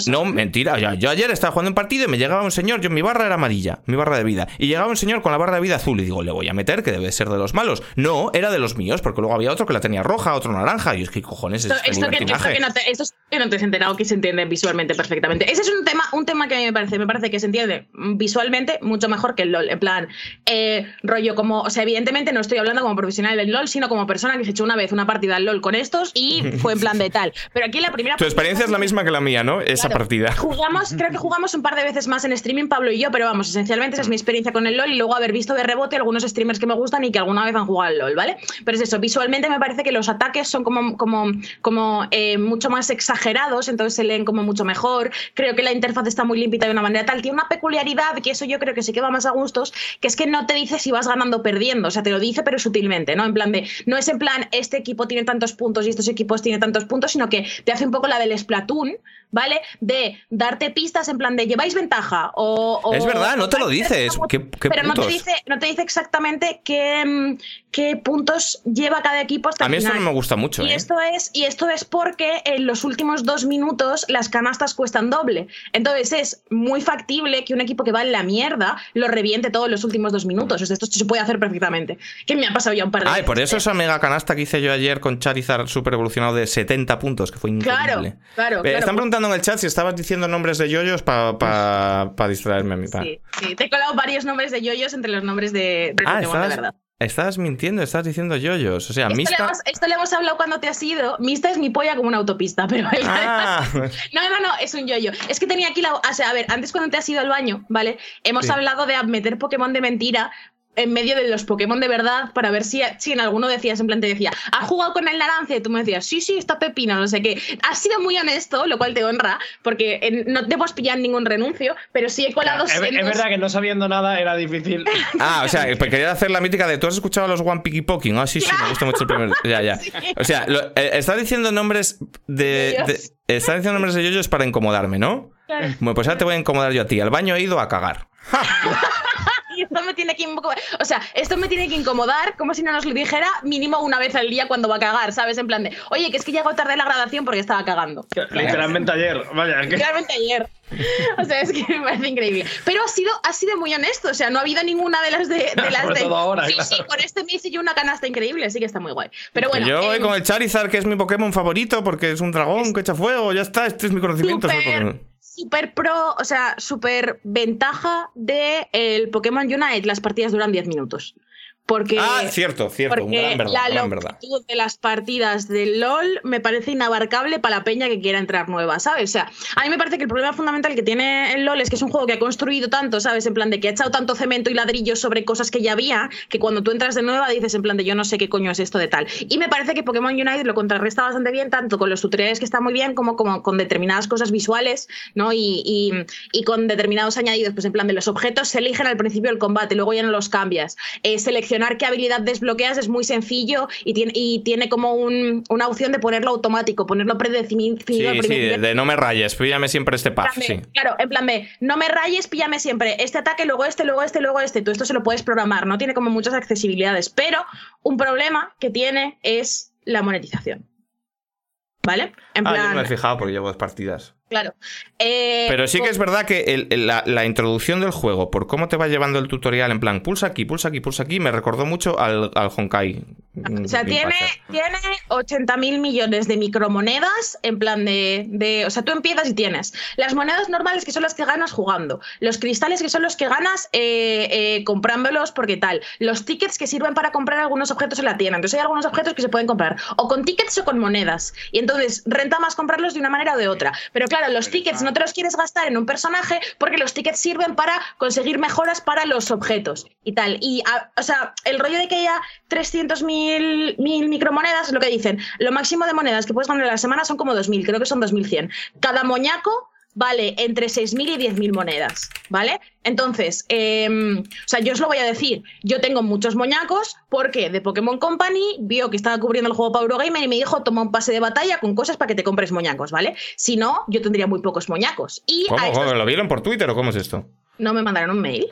Speaker 1: no, mentira. Yo, yo, ayer estaba jugando un partido y me llegaba un señor, yo mi barra era amarilla, mi barra de vida. Y llegaba un señor con la barra de vida azul y digo, le voy a meter que debe ser de los malos. No, era de los míos, porque luego había otro que la tenía roja, otro naranja. Y es que cojones
Speaker 2: esto,
Speaker 1: es
Speaker 2: esto, que, esto que, no te, esto que no te has enterado que se entiende visualmente perfectamente. Ese es un tema, un tema que a mí me parece, me parece que se entiende visualmente mucho mejor que el LOL. En plan, eh, rollo como, o sea, evidentemente no estoy hablando como profesional del LOL, sino como persona que se echó una vez una partida al LOL con estos y fue en plan de tal. Pero aquí la primera
Speaker 1: tu experiencia es la misma que la mía, ¿no? Esa
Speaker 2: claro.
Speaker 1: partida.
Speaker 2: Jugamos, creo que jugamos un par de veces más en streaming, Pablo y yo, pero vamos, esencialmente esa es mi experiencia con el LOL y luego haber visto de rebote algunos streamers que me gustan y que alguna vez han jugado al LOL, ¿vale? Pero es eso, visualmente me parece que los ataques son como, como, como eh, mucho más exagerados, entonces se leen como mucho mejor. Creo que la interfaz está muy limpita de una manera tal. Tiene una peculiaridad que eso yo creo que sí que va más a gustos, que es que no te dice si vas ganando o perdiendo, o sea, te lo dice, pero sutilmente, ¿no? En plan de, no es en plan, este equipo tiene tantos puntos y estos equipos tienen tantos puntos, sino que te hace un poco la del Splatoon ¿vale? De darte pistas en plan de lleváis ventaja o... o
Speaker 1: es verdad, no te lo dices. ¿Qué, qué
Speaker 2: pero? No, te dice, no te dice exactamente qué, qué puntos lleva cada equipo hasta
Speaker 1: A mí
Speaker 2: el
Speaker 1: esto no me gusta mucho.
Speaker 2: Y,
Speaker 1: ¿eh?
Speaker 2: esto es, y esto es porque en los últimos dos minutos las canastas cuestan doble. Entonces es muy factible que un equipo que va en la mierda lo reviente todos los últimos dos minutos. O sea, esto se puede hacer perfectamente. Que me ha pasado ya un par de
Speaker 1: Ay,
Speaker 2: veces.
Speaker 1: por eso esa mega canasta que hice yo ayer con Charizard super evolucionado de 70 puntos, que fue increíble.
Speaker 2: Claro, claro.
Speaker 1: Eh,
Speaker 2: claro.
Speaker 1: Están preguntando en el chat si estabas diciendo nombres de yoyos para pa, pa distraerme a mi pa.
Speaker 2: Sí, sí, te he colado varios nombres de yoyos entre los nombres de, de
Speaker 1: Ah,
Speaker 2: Pokémon, de
Speaker 1: estabas,
Speaker 2: verdad.
Speaker 1: Estabas mintiendo, estás diciendo yoyos. O sea,
Speaker 2: Esto le,
Speaker 1: Mista.
Speaker 2: hemos, esto le hemos hablado cuando te has ido. Mista es mi polla como una autopista, pero.
Speaker 1: Ah,
Speaker 2: No, no, no, es un yoyo. Es que tenía aquí la. O sea, a ver, antes cuando te has ido al baño, ¿vale? Hemos
Speaker 1: Sí.
Speaker 2: hablado de meter Pokémon de mentira en medio de los Pokémon de verdad para ver si, si en alguno decías, en plan te decía, ¿has jugado con el naranja? Y tú me decías, sí, sí, está pepino, no sé qué. Has sido muy honesto, lo cual te honra, porque en- no te hemos pillado ningún renuncio, pero sí he colado
Speaker 3: Es, es verdad que no sabiendo nada era difícil.
Speaker 1: Ah, o sea, pues quería hacer la mítica de ¿tú has escuchado a los One Picky Poking? Ah, sí, sí, me gusta mucho el primer. Ya, ya. O sea, lo, eh, está diciendo nombres de- está diciendo nombres de yoyos para incomodarme, ¿no?
Speaker 2: Claro.
Speaker 1: Bueno, pues ahora te voy a incomodar yo a ti. Al baño he ido a cagar.
Speaker 2: Esto me tiene que inco- o sea, esto me tiene que incomodar como si no nos lo dijera mínimo una vez al día cuando va a cagar, ¿sabes? En plan de, oye, que es que llego tarde a la grabación porque estaba cagando.
Speaker 3: Literalmente ayer. Vaya, que.
Speaker 2: Literalmente ayer. O sea, es que me parece increíble. Pero ha sido, ha sido muy honesto. O sea, no ha habido ninguna de las de. de las
Speaker 3: Sobre
Speaker 2: de
Speaker 3: todo ahora,
Speaker 2: sí,
Speaker 3: claro.
Speaker 2: sí, con este me hice yo una canasta increíble. Sí que está muy guay. Pero bueno.
Speaker 1: yo voy
Speaker 2: em,
Speaker 1: con el Charizard, que es mi Pokémon favorito, porque es un dragón que echa fuego. Ya está, este es mi conocimiento. sobre
Speaker 2: Súper pro, o sea, súper ventaja de el Pokémon Unite. Las partidas duran 10 minutos. Porque.
Speaker 1: Ah, cierto, cierto. Un
Speaker 2: Porque
Speaker 1: gran verdad,
Speaker 2: la
Speaker 1: gran verdad.
Speaker 2: longitud de las partidas del LOL me parece inabarcable para la peña que quiera entrar nueva, ¿sabes? O sea, a mí me parece que el problema fundamental que tiene el LOL es que es un juego que ha construido tanto, ¿sabes? En plan de que ha echado tanto cemento y ladrillos sobre cosas que ya había, que cuando tú entras de nueva dices en plan de yo no sé qué coño es esto de tal. Y me parece que Pokémon Unite lo contrarresta bastante bien, tanto con los tutoriales que están muy bien, como, como con determinadas cosas visuales, ¿no? Y, y, y con determinados añadidos, pues en plan de los objetos se eligen al principio del combate, luego ya no los cambias. Eh, seleccionar qué habilidad desbloqueas es muy sencillo y tiene, y tiene como un- una opción de ponerlo automático, ponerlo predefinido.
Speaker 1: Sí, sí, de, de no me rayes, píllame siempre este
Speaker 2: de-
Speaker 1: sí.
Speaker 2: Claro, en plan de, no me rayes, píllame siempre este ataque, luego este, luego este, luego este. Tú esto se lo puedes programar, no tiene como muchas accesibilidades. Pero un problema que tiene es la monetización. ¿Vale?
Speaker 7: En plan, ah, yo no me he fijado porque llevo dos partidas.
Speaker 2: Claro.
Speaker 7: Eh, Pero sí que es verdad que la, introducción del juego, por cómo te va llevando el tutorial, en plan, pulsa aquí, pulsa aquí, pulsa aquí, me recordó mucho al, al Honkai.
Speaker 2: O sea, tiene, tiene 80 mil millones de micromonedas, en plan de, O sea, tú empiezas y tienes las monedas normales que son las que ganas jugando, los cristales que son los que ganas eh, eh, comprándolos porque tal, los tickets que sirven para comprar algunos objetos en la tienda. Entonces hay algunos objetos que se pueden comprar o con tickets o con monedas. Y entonces renta más comprarlos de una manera o de otra. Pero claro, los tickets no te los quieres gastar en un personaje porque los tickets sirven para conseguir mejoras para los objetos y tal. Y, o sea, el rollo de que haya 300.000 mil micromonedas es lo que dicen. Lo máximo de monedas que puedes ganar en la semana son como 2.000, creo que son 2.100. Cada moñaco vale entre 6.000 y 10.000 monedas, ¿vale? Entonces, em, o sea, yo os lo voy a decir, yo tengo muchos moñacos porque de Pokémon Company vio que estaba cubriendo el juego para Eurogamer y me dijo, toma un pase de batalla con cosas para que te compres moñacos, ¿vale? Si no, yo tendría muy pocos moñacos. Y
Speaker 7: ¿Cómo? ¿Lo vieron por Twitter o cómo es esto?
Speaker 2: No me mandaron un mail.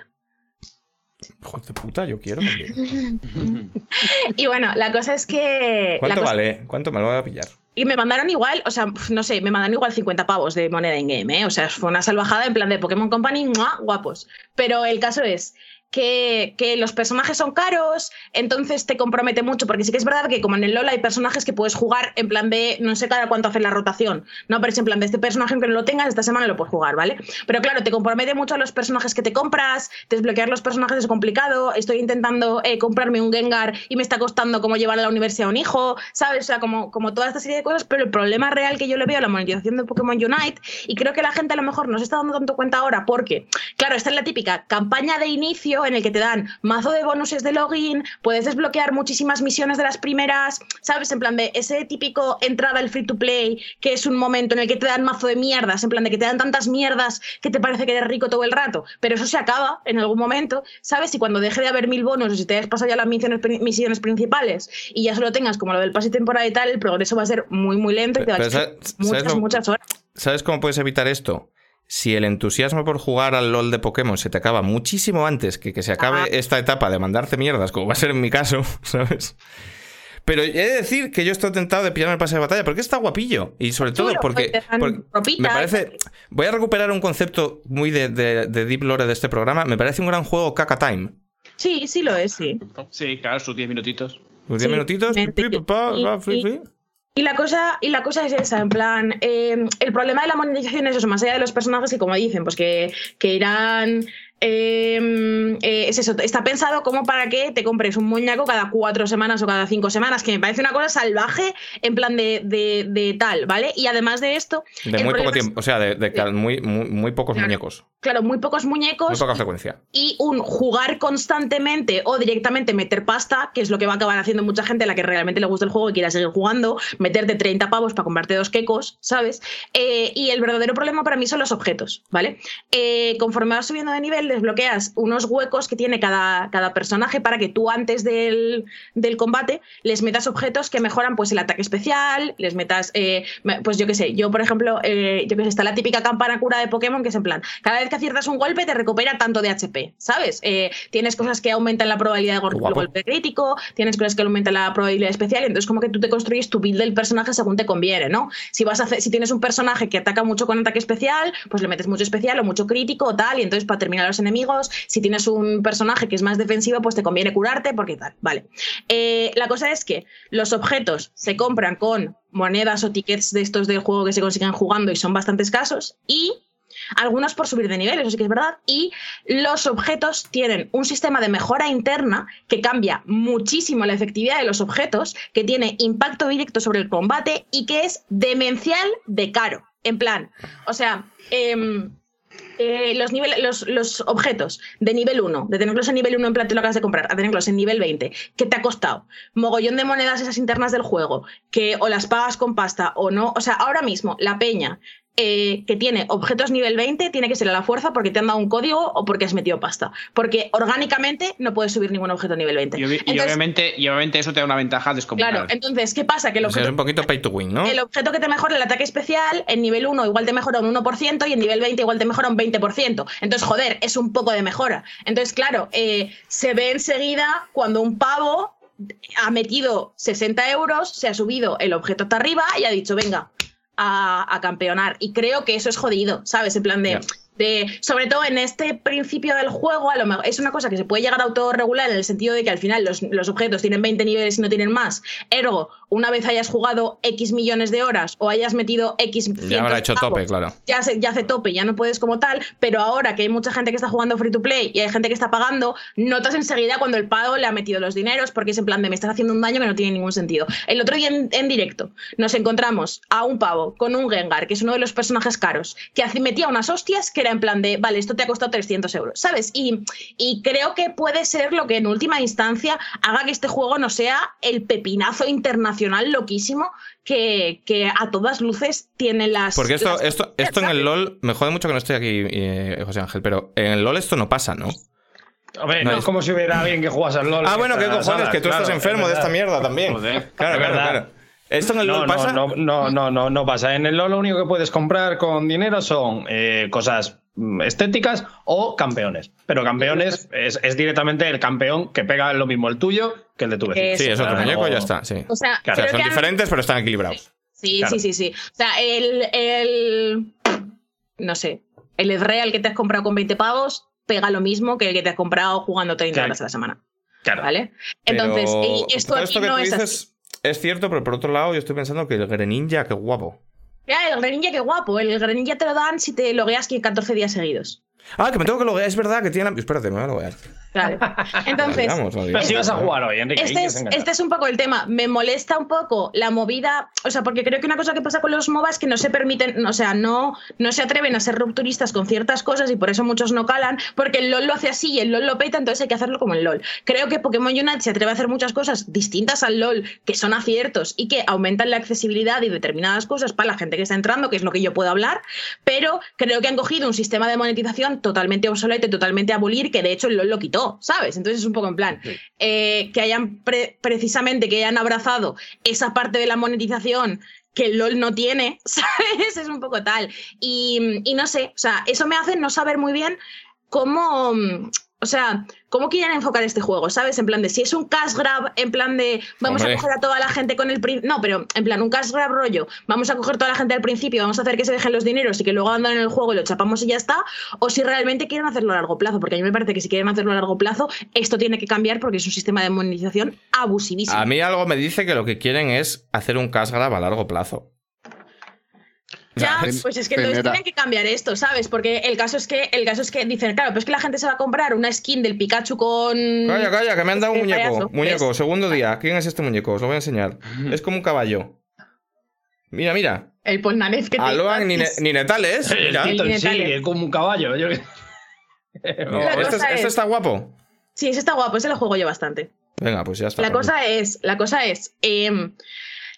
Speaker 7: Joder de puta, yo quiero.
Speaker 2: y bueno, la cosa es que.
Speaker 7: ¿Cuánto vale? ¿Cuánto me lo voy a pillar?
Speaker 2: Y me mandaron igual, o sea, no sé, me mandaron igual 50 pavos de moneda en game, ¿eh? O sea, fue una salvajada en plan de Pokémon Company, guapos. Pero el caso es que, los personajes son caros, entonces te compromete mucho, porque sí que es verdad que como en el LoL hay personajes que puedes jugar en plan de, no sé cada cuánto hace la rotación, no, pero es en plan de este personaje que no lo tengas, esta semana lo puedes jugar, ¿vale? Pero claro, te compromete mucho a los personajes que te compras, desbloquear los personajes es complicado, estoy intentando eh, comprarme un Gengar y me está costando como llevar a la universidad a un hijo, ¿sabes? O sea, como, como toda esta serie de cosas, pero el problema real que yo le veo a la monetización de Pokémon Unite, y creo que la gente a lo mejor no se está dando tanto cuenta ahora, porque, claro, esta es la típica campaña de inicio, en el que te dan mazo de bonuses de login, puedes desbloquear muchísimas misiones de las primeras, ¿sabes? En plan de ese típico entrada al free to play, que es un momento en el que te dan mazo de mierdas, en plan de que te dan tantas mierdas que te parece que eres rico todo el rato, pero eso se acaba en algún momento, ¿sabes? Y cuando deje de haber mil bonos o si te has pasado ya las misiones, misiones principales y ya solo tengas como lo del pase temporada y tal, el progreso va a ser muy, muy lento y te va a echar muchas, muchas horas.
Speaker 7: ¿Sabes cómo puedes evitar esto? Si el entusiasmo por jugar al LOL de Pokémon se te acaba muchísimo antes que que se acabe esta etapa de mandarte mierdas, como va a ser en mi caso, ¿sabes? Pero he de decir que yo estoy tentado de pillarme el pase de batalla porque está guapillo. Y sobre todo porque, me parece. Voy a recuperar un concepto muy de, Deep Lore de este programa. Me parece un gran juego Kaka Time.
Speaker 2: Sí, sí lo es, sí.
Speaker 6: Sí, claro, sus 10 minutitos.
Speaker 7: Sus 10 minutitos.
Speaker 2: Y la, cosa, y la cosa es esa, en plan, eh, el problema de la monetización es eso, más allá de los personajes que como dicen, pues que, que irán Em, eh, es eso, está pensado como para que te compres un muñeco cada cuatro semanas o cada cinco semanas, que me parece una cosa salvaje en plan de, tal, ¿vale? Y además de esto...
Speaker 7: De muy poco tiempo, o sea, de, muy, muy, pocos muñecos.
Speaker 2: Claro, muy pocos muñecos.
Speaker 7: Muy poca frecuencia.
Speaker 2: Y un jugar constantemente o directamente meter pasta, que es lo que va a acabar haciendo mucha gente a la que realmente le gusta el juego y quiera seguir jugando, meterte 30 pavos para comprarte dos quecos, ¿sabes? Eh, y el verdadero problema para mí son los objetos, ¿vale? Eh, conforme vas subiendo de nivel, desbloqueas unos huecos que tiene cada, cada personaje para que tú antes del, combate les metas objetos que mejoran pues el ataque especial, les metas, eh, pues yo qué sé, yo por ejemplo, eh, yo que sé, está la típica campana cura de Pokémon que es en plan, cada vez que aciertas un golpe te recupera tanto de HP, ¿sabes? Eh, tienes cosas que aumentan la probabilidad de golpe crítico, tienes cosas que aumentan la probabilidad especial, entonces como que tú te construyes tu build del personaje según te conviene, ¿no? Si vas a hacer, si tienes un personaje que ataca mucho con ataque especial, pues le metes mucho especial o mucho crítico o tal, y entonces para terminar los enemigos. Si tienes un personaje que es más defensivo, pues te conviene curarte porque tal. Vale. Eh, la cosa es que los objetos se compran con monedas o tickets de estos del juego que se consiguen jugando y son bastante escasos. Y algunos por subir de nivel, eso sí que es verdad, y los objetos tienen un sistema de mejora interna que cambia muchísimo la efectividad de los objetos, que tiene impacto directo sobre el combate y que es demencial de caro. En plan, o sea, em, eh, los, los, los, objetos de nivel 1, de tenerlos en nivel 1 en plan te lo acabas de comprar, a tenerlos en nivel 20, ¿qué te ha costado? Mogollón de monedas esas internas del juego, que o las pagas con pasta o no. O sea, ahora mismo la peña eh, que tiene objetos nivel 20 tiene que ser a la fuerza porque te han dado un código o porque has metido pasta. Porque orgánicamente no puedes subir ningún objeto nivel 20.
Speaker 6: Y, obviamente, y obviamente eso te da una ventaja descomunal.
Speaker 2: Claro, entonces, ¿qué pasa? Que
Speaker 7: el objeto, es un poquito pay to win, ¿no?
Speaker 2: El objeto que te mejora el ataque especial, en nivel 1 igual te mejora un 1% y en nivel 20 igual te mejora un 20%. Entonces, joder, es un poco de mejora. Entonces, claro, eh, se ve enseguida cuando un pavo ha metido 60 euros, se ha subido el objeto hasta arriba y ha dicho, venga, a, campeonar. Y creo que eso es jodido, ¿sabes? En plan de sobre todo en este principio del juego, a lo mejor es una cosa que se puede llegar a autorregular en el sentido de que al final los, objetos tienen 20 niveles y no tienen más. Ergo, una vez hayas jugado X millones de horas o hayas metido X.
Speaker 7: Ya habrá hecho tope, claro.
Speaker 2: Ya, ya hace tope, ya no puedes como tal, pero ahora que hay mucha gente que está jugando free to play y hay gente que está pagando, notas enseguida cuando el pago le ha metido los dineros porque es en plan de me estás haciendo un daño que no tiene ningún sentido. El otro día en, directo nos encontramos a un pavo con un Gengar, que es uno de los personajes caros, que metía unas hostias que era en plan de, vale, esto te ha costado 300 euros, ¿sabes? Y, y creo que puede ser lo que en última instancia haga que este juego no sea el pepinazo internacional loquísimo que, que, a todas luces tiene las.
Speaker 7: Porque esto, esto, esto en el LOL, me jode mucho que no estoy aquí, eh, José Ángel, pero en el LOL esto no pasa, ¿no?
Speaker 3: Hombre, no, es como si hubiera alguien que juegas al LOL.
Speaker 7: Ah, bueno, qué cojones, que tú estás enfermo de esta mierda también. Claro, claro, claro. ¿Esto en el LOL pasa?
Speaker 3: No, no, no, no, no pasa. En el LOL lo único que puedes comprar con dinero son eh, cosas estéticas o campeones. Pero campeones es, directamente el campeón que pega lo mismo el tuyo que el de tu vecino.
Speaker 7: Sí, es otro muñeco y ya está. Sí. O sea, son diferentes, pero están equilibrados.
Speaker 2: Sí, sí, sí, sí. O sea, el, el. No sé. El real que te has comprado con 20 pavos pega lo mismo que el que te has comprado jugando 30 horas a la semana. Claro. ¿Vale? Entonces, esto aquí no es así.
Speaker 7: Es cierto, pero por otro lado, yo estoy pensando que el Greninja, qué guapo.
Speaker 2: Ya, el Greninja, qué guapo. El Greninja te lo dan si te logueas 14 días seguidos.
Speaker 7: Ah, que me tengo que loguear. Es verdad que tiene. Espérate, me voy a loguear.
Speaker 2: Claro. Entonces,
Speaker 3: pero si vas a jugar hoy, Enrique.
Speaker 2: Este es, este es un poco el tema. Me molesta un poco la movida, o sea, porque creo que una cosa que pasa con los MOBA es que no se permiten, o sea, no, no se atreven a ser rupturistas con ciertas cosas y por eso muchos no calan, porque el LOL lo hace así y el LOL lo peta, entonces hay que hacerlo como el LOL. Creo que Pokémon Unite se atreve a hacer muchas cosas distintas al LOL, que son aciertos y que aumentan la accesibilidad y determinadas cosas para la gente que está entrando, que es lo que yo puedo hablar, pero creo que han cogido un sistema de monetización totalmente obsoleto y totalmente abolir, que de hecho el LOL lo quitó, ¿sabes? Entonces es un poco en plan, eh, que hayan precisamente, que hayan abrazado esa parte de la monetización que el LOL no tiene, ¿sabes? Es un poco tal. Y, y no sé, o sea, eso me hace no saber muy bien cómo, o sea, ¿cómo quieren enfocar este juego? ¿Sabes? En plan de si es un cash grab, en plan de vamos a coger a toda la gente con el. No, pero en plan, un cash grab rollo, vamos a coger toda la gente al principio, vamos a hacer que se dejen los dineros y que luego andan en el juego y lo chapamos y ya está. O si realmente quieren hacerlo a largo plazo, porque a mí me parece que si quieren hacerlo a largo plazo, esto tiene que cambiar porque es un sistema de monetización abusivísimo.
Speaker 7: A mí algo me dice que lo que quieren es hacer un cash grab a largo plazo.
Speaker 2: Ya, pues es que entonces tienen que cambiar esto, ¿sabes? Porque el caso es que el caso es que dicen, claro, pues es que la gente se va a comprar una skin del Pikachu con.
Speaker 7: Calla, calla, que me han dado un muñeco. muñeco, segundo día. ¿Quién es este muñeco? Os lo voy a enseñar. Es como un caballo. Mira, mira.
Speaker 2: El Polnareff que
Speaker 7: te Aloan ni, ni Netales.
Speaker 3: Sí, es como un caballo. este,
Speaker 7: este está guapo.
Speaker 2: Sí, ese está guapo, ese lo juego yo bastante.
Speaker 7: Venga, pues ya está.
Speaker 2: La cosa es, la cosa es, eh,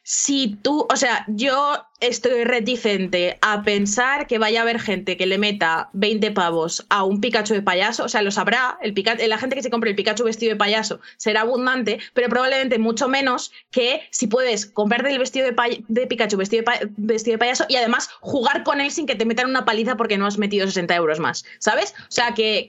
Speaker 2: si tú, o sea, yo estoy reticente a pensar que vaya a haber gente que le meta 20 pavos a un Pikachu de payaso, o sea, lo sabrá, el la gente que se compre el Pikachu vestido de payaso será abundante, pero probablemente mucho menos que si puedes comprarte el vestido de, Pikachu vestido de, vestido de payaso y además jugar con él sin que te metan una paliza porque no has metido 60 euros más, ¿sabes? O sea, que,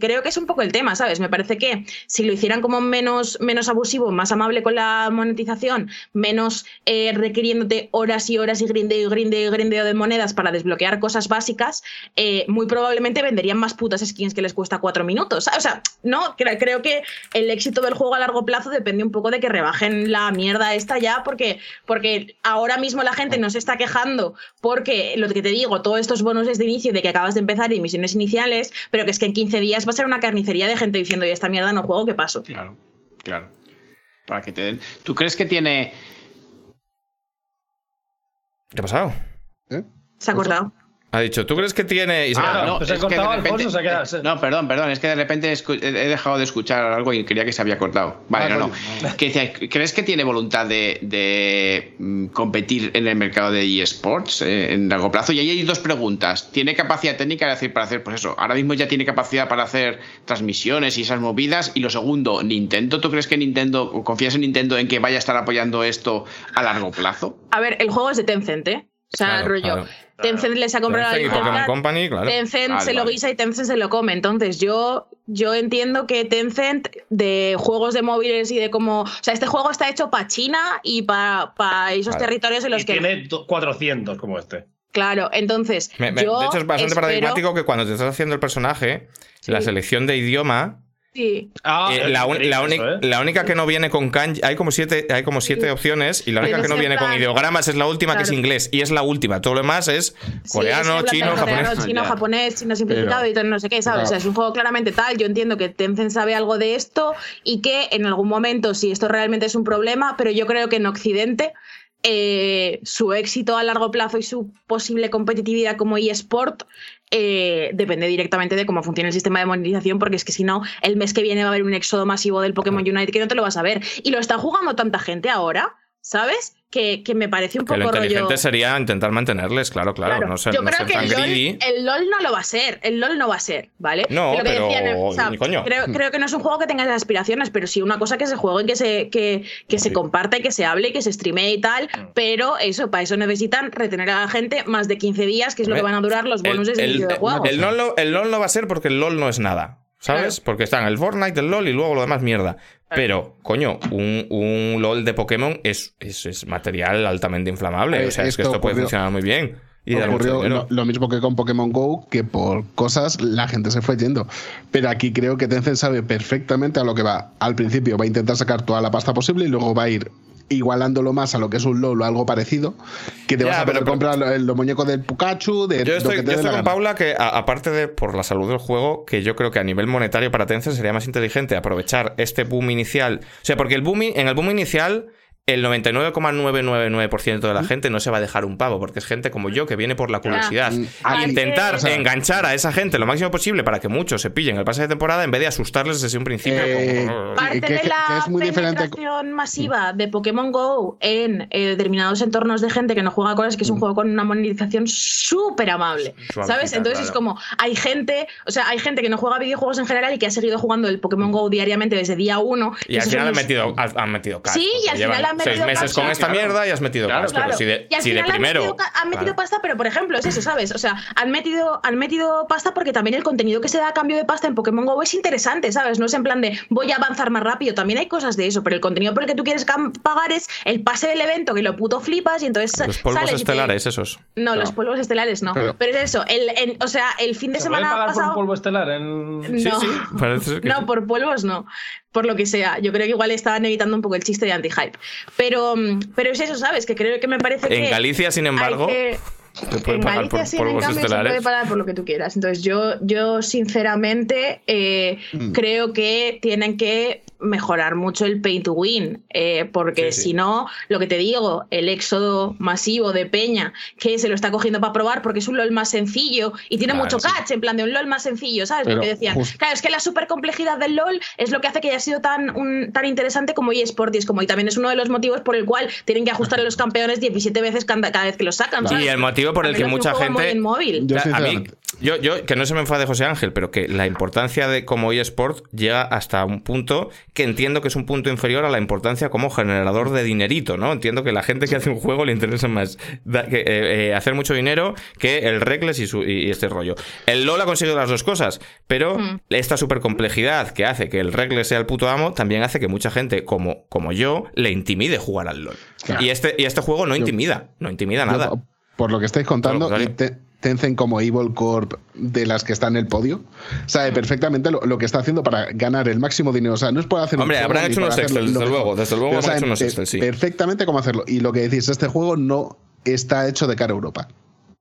Speaker 2: creo que es un poco el tema, ¿sabes? Me parece que si lo hicieran como menos, menos abusivo, más amable con la monetización, menos eh, requiriéndote horas y horas y grindeo y grindeo y grindeo de monedas para desbloquear cosas básicas, eh, muy probablemente venderían más putas skins que les cuesta cuatro minutos. O sea, no, creo que el éxito del juego a largo plazo depende un poco de que rebajen la mierda esta ya, porque, porque ahora mismo la gente no se está quejando porque lo que te digo, todos estos bonos de inicio de que acabas de empezar y misiones iniciales, pero que es que en 15 días va a ser una carnicería de gente diciendo, y esta mierda no juego, ¿qué paso?
Speaker 6: Claro, claro. Para que te den. ¿Tú crees que tiene
Speaker 7: ¿Qué ha pasado?
Speaker 2: ¿Eh? Se ha cortado.
Speaker 7: Ha dicho, ¿tú crees que tiene.?
Speaker 3: ah, no, pues
Speaker 6: no, perdón, perdón, es que de repente he dejado de escuchar algo y creía que se había cortado. Vale, ah, no, no. ¿Crees que tiene voluntad de, mm, competir en el mercado de eSports eh, en largo plazo? Y ahí hay dos preguntas. ¿Tiene capacidad técnica decir, para hacer, pues eso, ahora mismo ya tiene capacidad para hacer transmisiones y esas movidas? Y lo segundo, ¿Nintendo? ¿Tú crees que Nintendo, confías en Nintendo en que vaya a estar apoyando esto a largo plazo?
Speaker 2: A ver, el juego es de Tencent, ¿eh? O sea, rollo. Tencent les ha comprado
Speaker 1: Tencent
Speaker 2: la
Speaker 1: Pokémon
Speaker 2: licencia,
Speaker 1: Company, claro.
Speaker 2: Tencent
Speaker 6: Vale,
Speaker 2: se lo
Speaker 6: vale.
Speaker 2: guisa y Tencent se lo come. Entonces, yo, yo entiendo que Tencent de juegos de móviles y de cómo. O sea, este juego está hecho para China y para esos
Speaker 1: Vale.
Speaker 2: territorios en los
Speaker 3: Y
Speaker 2: que.
Speaker 3: tiene do- 400 como este.
Speaker 2: Claro, entonces.
Speaker 1: Me- me-
Speaker 2: yo
Speaker 1: de hecho, es bastante
Speaker 2: espero-
Speaker 1: paradigmático que cuando te estás haciendo el personaje, la selección de idioma
Speaker 2: Sí.
Speaker 3: Ah,
Speaker 1: Eh,
Speaker 3: es
Speaker 1: la, un-
Speaker 3: increíble
Speaker 1: la uni-
Speaker 3: eso, ¿eh?
Speaker 1: la única que no viene con kanji, hay como siete, hay como siete
Speaker 2: Sí.
Speaker 1: opciones y la única
Speaker 2: Pero
Speaker 1: que no
Speaker 2: es en
Speaker 1: viene con ideogramas es la última que es inglés y es la última. Todo lo demás es coreano,
Speaker 2: sí, habla
Speaker 1: chino,
Speaker 2: coreano,
Speaker 1: japonés.
Speaker 2: chino, japonés, chino simplificado
Speaker 4: Pero-
Speaker 2: y no sé qué, ¿sabes?
Speaker 4: Claro.
Speaker 2: O sea, es un juego claramente tal. Yo entiendo que Tencent sabe algo de esto y que en algún momento, si esto realmente es un problema, pero yo creo que en Occidente eh, su éxito a largo plazo y su posible competitividad como eSport eh, depende directamente de cómo funciona el sistema de monetización, porque es que si no, el mes que viene va a haber un éxodo masivo del Pokémon Unite que no te lo vas a ver. Y lo está jugando tanta gente ahora, ¿sabes? Que, que me parece un
Speaker 1: Que lo
Speaker 2: poco
Speaker 1: inteligente
Speaker 2: rollo.
Speaker 1: sería intentar mantenerles, claro, claro,
Speaker 2: Claro,
Speaker 1: no ser,
Speaker 2: yo
Speaker 1: no
Speaker 2: creo
Speaker 1: ser
Speaker 2: que
Speaker 1: tan
Speaker 2: el LOL, el LOL no lo va a ser, el LOL no va a ser, ¿vale?
Speaker 1: No,
Speaker 2: Lo que
Speaker 1: pero-
Speaker 2: decían, o sea,
Speaker 1: ni coño.
Speaker 2: Creo, creo que no es un juego que tenga esas aspiraciones, pero sí una cosa que se juegue, que se, que, que se comparta y que se hable y que se streamee y tal, pero eso, para eso necesitan retener a la gente más de 15 días, que es lo que van a durar los
Speaker 1: El-
Speaker 2: bonuses del
Speaker 1: el,
Speaker 2: videojuego.
Speaker 1: el LOL, lo- el LOL no va a ser porque el LOL no es nada. ¿Sabes?
Speaker 2: Claro.
Speaker 1: Porque están el Fortnite, el LOL y luego lo demás mierda. Pero, coño, un, un LOL de Pokémon es, es, es material altamente inflamable.
Speaker 4: Eh,
Speaker 1: O sea, es que
Speaker 4: esto
Speaker 1: puede funcionar muy bien. Y
Speaker 4: Ocurrió lo, lo mismo que con Pokémon Go, que por cosas la gente se fue yendo. Pero aquí creo que Tencent sabe perfectamente a lo que va. Al principio va a intentar sacar toda la pasta posible y luego va a ir igualándolo más a lo que es un LOL o algo parecido, que te
Speaker 1: Ya,
Speaker 4: vas a poder
Speaker 1: pero-
Speaker 4: comprar los, muñecos del Pikachu, de
Speaker 1: Yo
Speaker 4: lo
Speaker 1: estoy,
Speaker 4: que te
Speaker 1: yo estoy con
Speaker 4: gana.
Speaker 1: Paula que, a- aparte de por la salud del juego, que yo creo que a nivel monetario para Tencent sería más inteligente aprovechar este boom inicial. O sea, porque el boom, en el boom inicial, el 99,999% de la gente no se va a dejar un pavo, porque es gente como yo que viene por la curiosidad.
Speaker 4: Mm, aquí-
Speaker 1: intentar
Speaker 4: o sea-
Speaker 1: enganchar a esa gente lo máximo posible para que muchos se pillen el pase de temporada en vez de asustarles desde un principio.
Speaker 4: Eh,
Speaker 1: como-
Speaker 2: Parte
Speaker 4: que-
Speaker 2: de la
Speaker 4: que es muy diferente-
Speaker 2: penetración masiva de Pokémon Go en eh, determinados entornos de gente que no juega cosas, que es un juego con una monetización súper amable, ¿sabes? Entonces es como, hay gente, o sea, hay gente que no juega videojuegos en general y que ha seguido jugando el Pokémon Go diariamente desde día uno.
Speaker 1: Y al final han metido, han metido cash,
Speaker 2: Sí, y al
Speaker 1: llevan
Speaker 2: final han
Speaker 1: seis meses con
Speaker 2: claro.
Speaker 1: esta mierda y has metido
Speaker 6: Claro,
Speaker 1: cash. Pero
Speaker 2: Claro.
Speaker 1: si de,
Speaker 2: y al
Speaker 1: si de
Speaker 2: final
Speaker 1: primero.
Speaker 2: han metido, ca- han metido
Speaker 1: Claro.
Speaker 2: pasta, pero por ejemplo, es eso, ¿sabes? O sea, han metido, han metido pasta porque también el contenido que se da a cambio de pasta en Pokémon Go es interesante, ¿sabes? No es en plan de voy a avanzar más rápido, también hay cosas de eso, pero el contenido por el que tú quieres pagar es el pase del evento, que lo puto flipas y entonces
Speaker 1: Los polvos
Speaker 2: sales y te-
Speaker 1: estelares, esos.
Speaker 2: No, los polvos estelares no. Pero,
Speaker 4: Pero-
Speaker 2: es eso, el, en- o sea, el fin de
Speaker 3: ¿Se puede
Speaker 2: semana
Speaker 3: pagar por un polvo estelar? En...
Speaker 2: No.
Speaker 1: Parece ser que
Speaker 2: No,
Speaker 1: sí.
Speaker 2: por polvos no. Por lo que sea. Yo creo que igual estaban evitando un poco el chiste de anti-hype. Pero, mm, pero es eso, ¿sabes? Que creo que me parece que.
Speaker 1: En Galicia, sin embargo, te
Speaker 2: en
Speaker 1: pagar
Speaker 2: Galicia
Speaker 1: por
Speaker 2: sí, en
Speaker 1: polvos
Speaker 2: cambio, se puede pagar por lo que tú quieras. Entonces yo, yo sinceramente eh,
Speaker 1: Mm.
Speaker 2: creo que tienen que mejorar mucho el pay to win, eh, porque
Speaker 1: Sí, sí.
Speaker 2: si no, lo que te digo, el éxodo masivo de Peña, que se lo está cogiendo para probar porque es un LOL más sencillo y tiene
Speaker 1: Claro,
Speaker 2: mucho
Speaker 1: sí.
Speaker 2: catch, en plan de un LOL más sencillo, ¿sabes?
Speaker 4: Pero
Speaker 2: porque decían, claro, es que la super complejidad del LOL es lo que hace que haya sido tan, un- tan interesante como eSport y es como, y también es uno de los motivos por el cual tienen que ajustar a los campeones 17 veces cada, cada vez que los sacan.
Speaker 1: Y el motivo por el que mucha gente-
Speaker 2: móvil.
Speaker 4: Yo
Speaker 1: a mí. Yo, yo, que no se me enfade José Ángel, pero que la importancia de como eSport llega hasta un punto que entiendo que es un punto inferior a la importancia como generador de dinerito, ¿no? Entiendo que la gente que hace un juego le interesa más da- que, eh, eh, hacer mucho dinero que el Reckless y, su- y- y este rollo. El LoL ha conseguido las dos cosas, pero
Speaker 2: Mm.
Speaker 1: esta super complejidad que hace que el Reckless sea el puto amo también hace que mucha gente como, como yo le intimide jugar al LoL.
Speaker 4: Claro.
Speaker 1: Y, este, y este juego no intimida, no intimida
Speaker 4: Yo,
Speaker 1: nada.
Speaker 4: por lo que estáis contando, Tencent como Evil Corp de las que están en el podio, sabe perfectamente lo, lo que está haciendo para ganar el máximo dinero. O sea, no es por hacer un
Speaker 1: Hombre,
Speaker 4: juego
Speaker 1: habrán hecho unos Excel, desde luego, desde luego habrán hecho unos Excel, sí.
Speaker 4: perfectamente cómo hacerlo. Y lo que decís, este juego no está hecho de cara a Europa.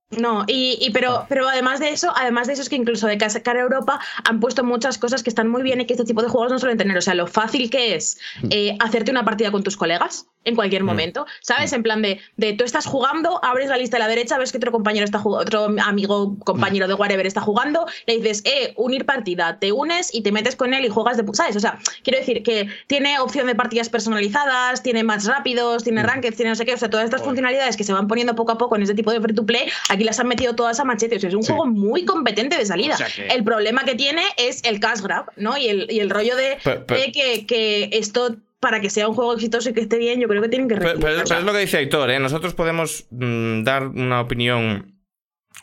Speaker 2: No, y, y pero, pero además de eso, además de eso es que incluso de cara a Europa han puesto muchas cosas que están muy bien y que este tipo de juegos no suelen tener. O sea, lo fácil que es eh, hacerte una partida con tus colegas en cualquier momento, ¿sabes? En plan de, de tú estás jugando, abres la lista a la derecha, ves que otro compañero está jugando, otro amigo, compañero de whatever está jugando, le dices, eh, unir partida, te unes y te metes con él y juegas de, ¿sabes? O sea, quiero decir que tiene opción de partidas personalizadas, tiene más rápidos, tiene ranked, tiene no sé qué, o sea, todas estas funcionalidades que se van poniendo poco a poco en este tipo de free to play, aquí las han metido todas a machete, o sea, es un
Speaker 4: Sí.
Speaker 2: juego muy competente de salida.
Speaker 6: O sea que-
Speaker 2: El problema que tiene es el cash grab, ¿no? Y el, y el rollo de,
Speaker 1: Pero- pero-
Speaker 2: de que, que esto, para que sea un juego exitoso y que esté bien, yo creo que tienen que
Speaker 1: Pero, pero es lo que dice Héctor, ¿eh? Nosotros podemos mm, dar una opinión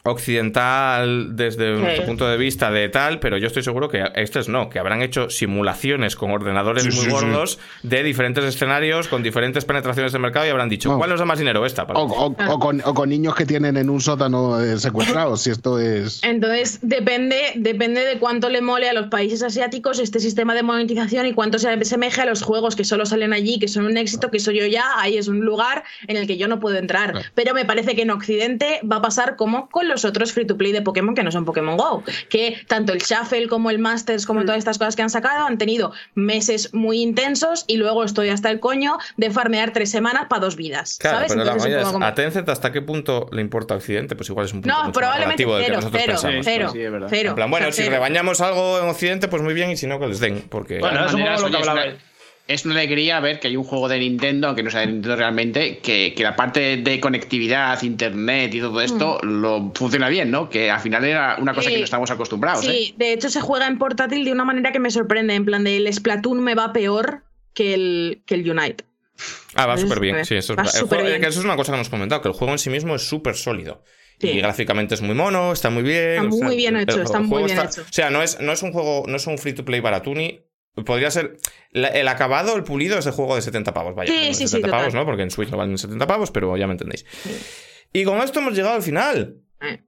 Speaker 1: occidental desde
Speaker 2: Sí.
Speaker 1: nuestro punto de vista de tal, pero yo estoy seguro que estos no, que habrán hecho simulaciones con ordenadores
Speaker 8: Sí,
Speaker 1: muy
Speaker 8: sí, sí.
Speaker 1: gordos de diferentes escenarios con diferentes penetraciones de mercado y habrán dicho,
Speaker 4: No.
Speaker 1: ¿cuál nos da más dinero esta?
Speaker 4: O, o- o con, o con niños que tienen en un sótano eh, secuestrados, si esto es.
Speaker 2: Entonces, depende, depende de cuánto le mole a los países asiáticos este sistema de monetización y cuánto se asemeje a los juegos que solo salen allí, que son un éxito, que soy yo ya, ahí es un lugar en el que yo no puedo entrar. Pero me parece que en Occidente va a pasar como con los otros free to play de Pokémon que no son Pokémon Go, que tanto el Shuffle como el Masters, como todas estas cosas que han sacado, han tenido meses muy intensos y luego estoy hasta el coño de farmear tres semanas para dos vidas.
Speaker 1: Claro,
Speaker 2: ¿sabes?
Speaker 1: pero la
Speaker 2: Entonces,
Speaker 1: movida
Speaker 2: un
Speaker 1: es,
Speaker 2: poco como-
Speaker 1: ¿a Tencent hasta qué punto le importa a Occidente? Pues igual es un punto
Speaker 2: No,
Speaker 1: mucho más
Speaker 2: probablemente
Speaker 1: que
Speaker 2: cero,
Speaker 1: nosotros
Speaker 2: cero,
Speaker 1: pensamos.
Speaker 2: cero,
Speaker 6: Sí, es verdad.
Speaker 2: cero.
Speaker 1: En plan, bueno,
Speaker 2: O sea,
Speaker 1: si
Speaker 2: cero.
Speaker 1: rebañamos algo en Occidente, pues muy bien, y si no, que les den. Porque
Speaker 3: Bueno,
Speaker 6: De
Speaker 3: es un poco lo que
Speaker 6: maneras, oye,
Speaker 3: hablaba.
Speaker 6: Es una- alegría ver que hay un juego de Nintendo, aunque no sea de Nintendo realmente, que, que la parte de conectividad, internet y todo esto lo funciona bien, ¿no? Que al final era una cosa que
Speaker 2: Sí.
Speaker 6: no estamos acostumbrados. ¿eh?
Speaker 2: Sí, de hecho se juega en portátil de una manera que me sorprende. En plan, de el Splatoon me va peor que el, que el Unite.
Speaker 1: Ah, va súper bien,
Speaker 2: súper-
Speaker 1: sí. Eso es,
Speaker 2: súper
Speaker 1: juego-
Speaker 2: bien.
Speaker 1: que eso es una cosa que hemos comentado, que el juego en sí mismo es súper sólido.
Speaker 2: Sí.
Speaker 1: Y gráficamente es muy mono, está muy bien.
Speaker 2: Está muy bien hecho, está muy bien
Speaker 1: está-
Speaker 2: hecho.
Speaker 1: O sea, no es, no es un juego, no es un free to play baratuni. Podría ser. la- el acabado, el pulido es de juego de 70 pavos. Vaya,
Speaker 2: Sí, sí, sí,
Speaker 1: 70 pavos,
Speaker 2: total.
Speaker 1: ¿no? Porque en Switch no valen 70 pavos, pero ya me entendéis. Y con esto hemos llegado al final.
Speaker 2: Eh.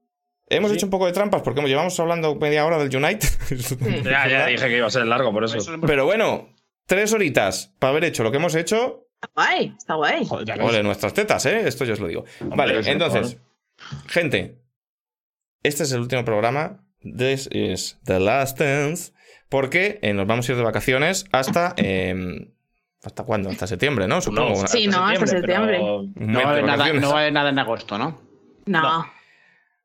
Speaker 1: Hemos
Speaker 3: Sí.
Speaker 1: hecho un poco de trampas porque llevamos hablando media hora del Unite.
Speaker 3: Ya, ya dije que iba a ser largo, por eso.
Speaker 1: Pero bueno, tres horitas para haber hecho lo que hemos hecho.
Speaker 2: Está guay, está guay.
Speaker 4: Joder.
Speaker 1: Ole, nuestras tetas, ¿eh? Esto yo os lo digo. Vale,
Speaker 3: sí,
Speaker 1: entonces, gente, este es el último programa. This is the last dance. Porque eh, nos vamos a ir de vacaciones hasta. eh, ¿Hasta cuándo? Hasta septiembre, ¿no? Supongo.
Speaker 2: Sí, no, hasta septiembre.
Speaker 6: va, a haber nada, no va a haber nada en agosto, ¿no?
Speaker 2: No.
Speaker 1: No,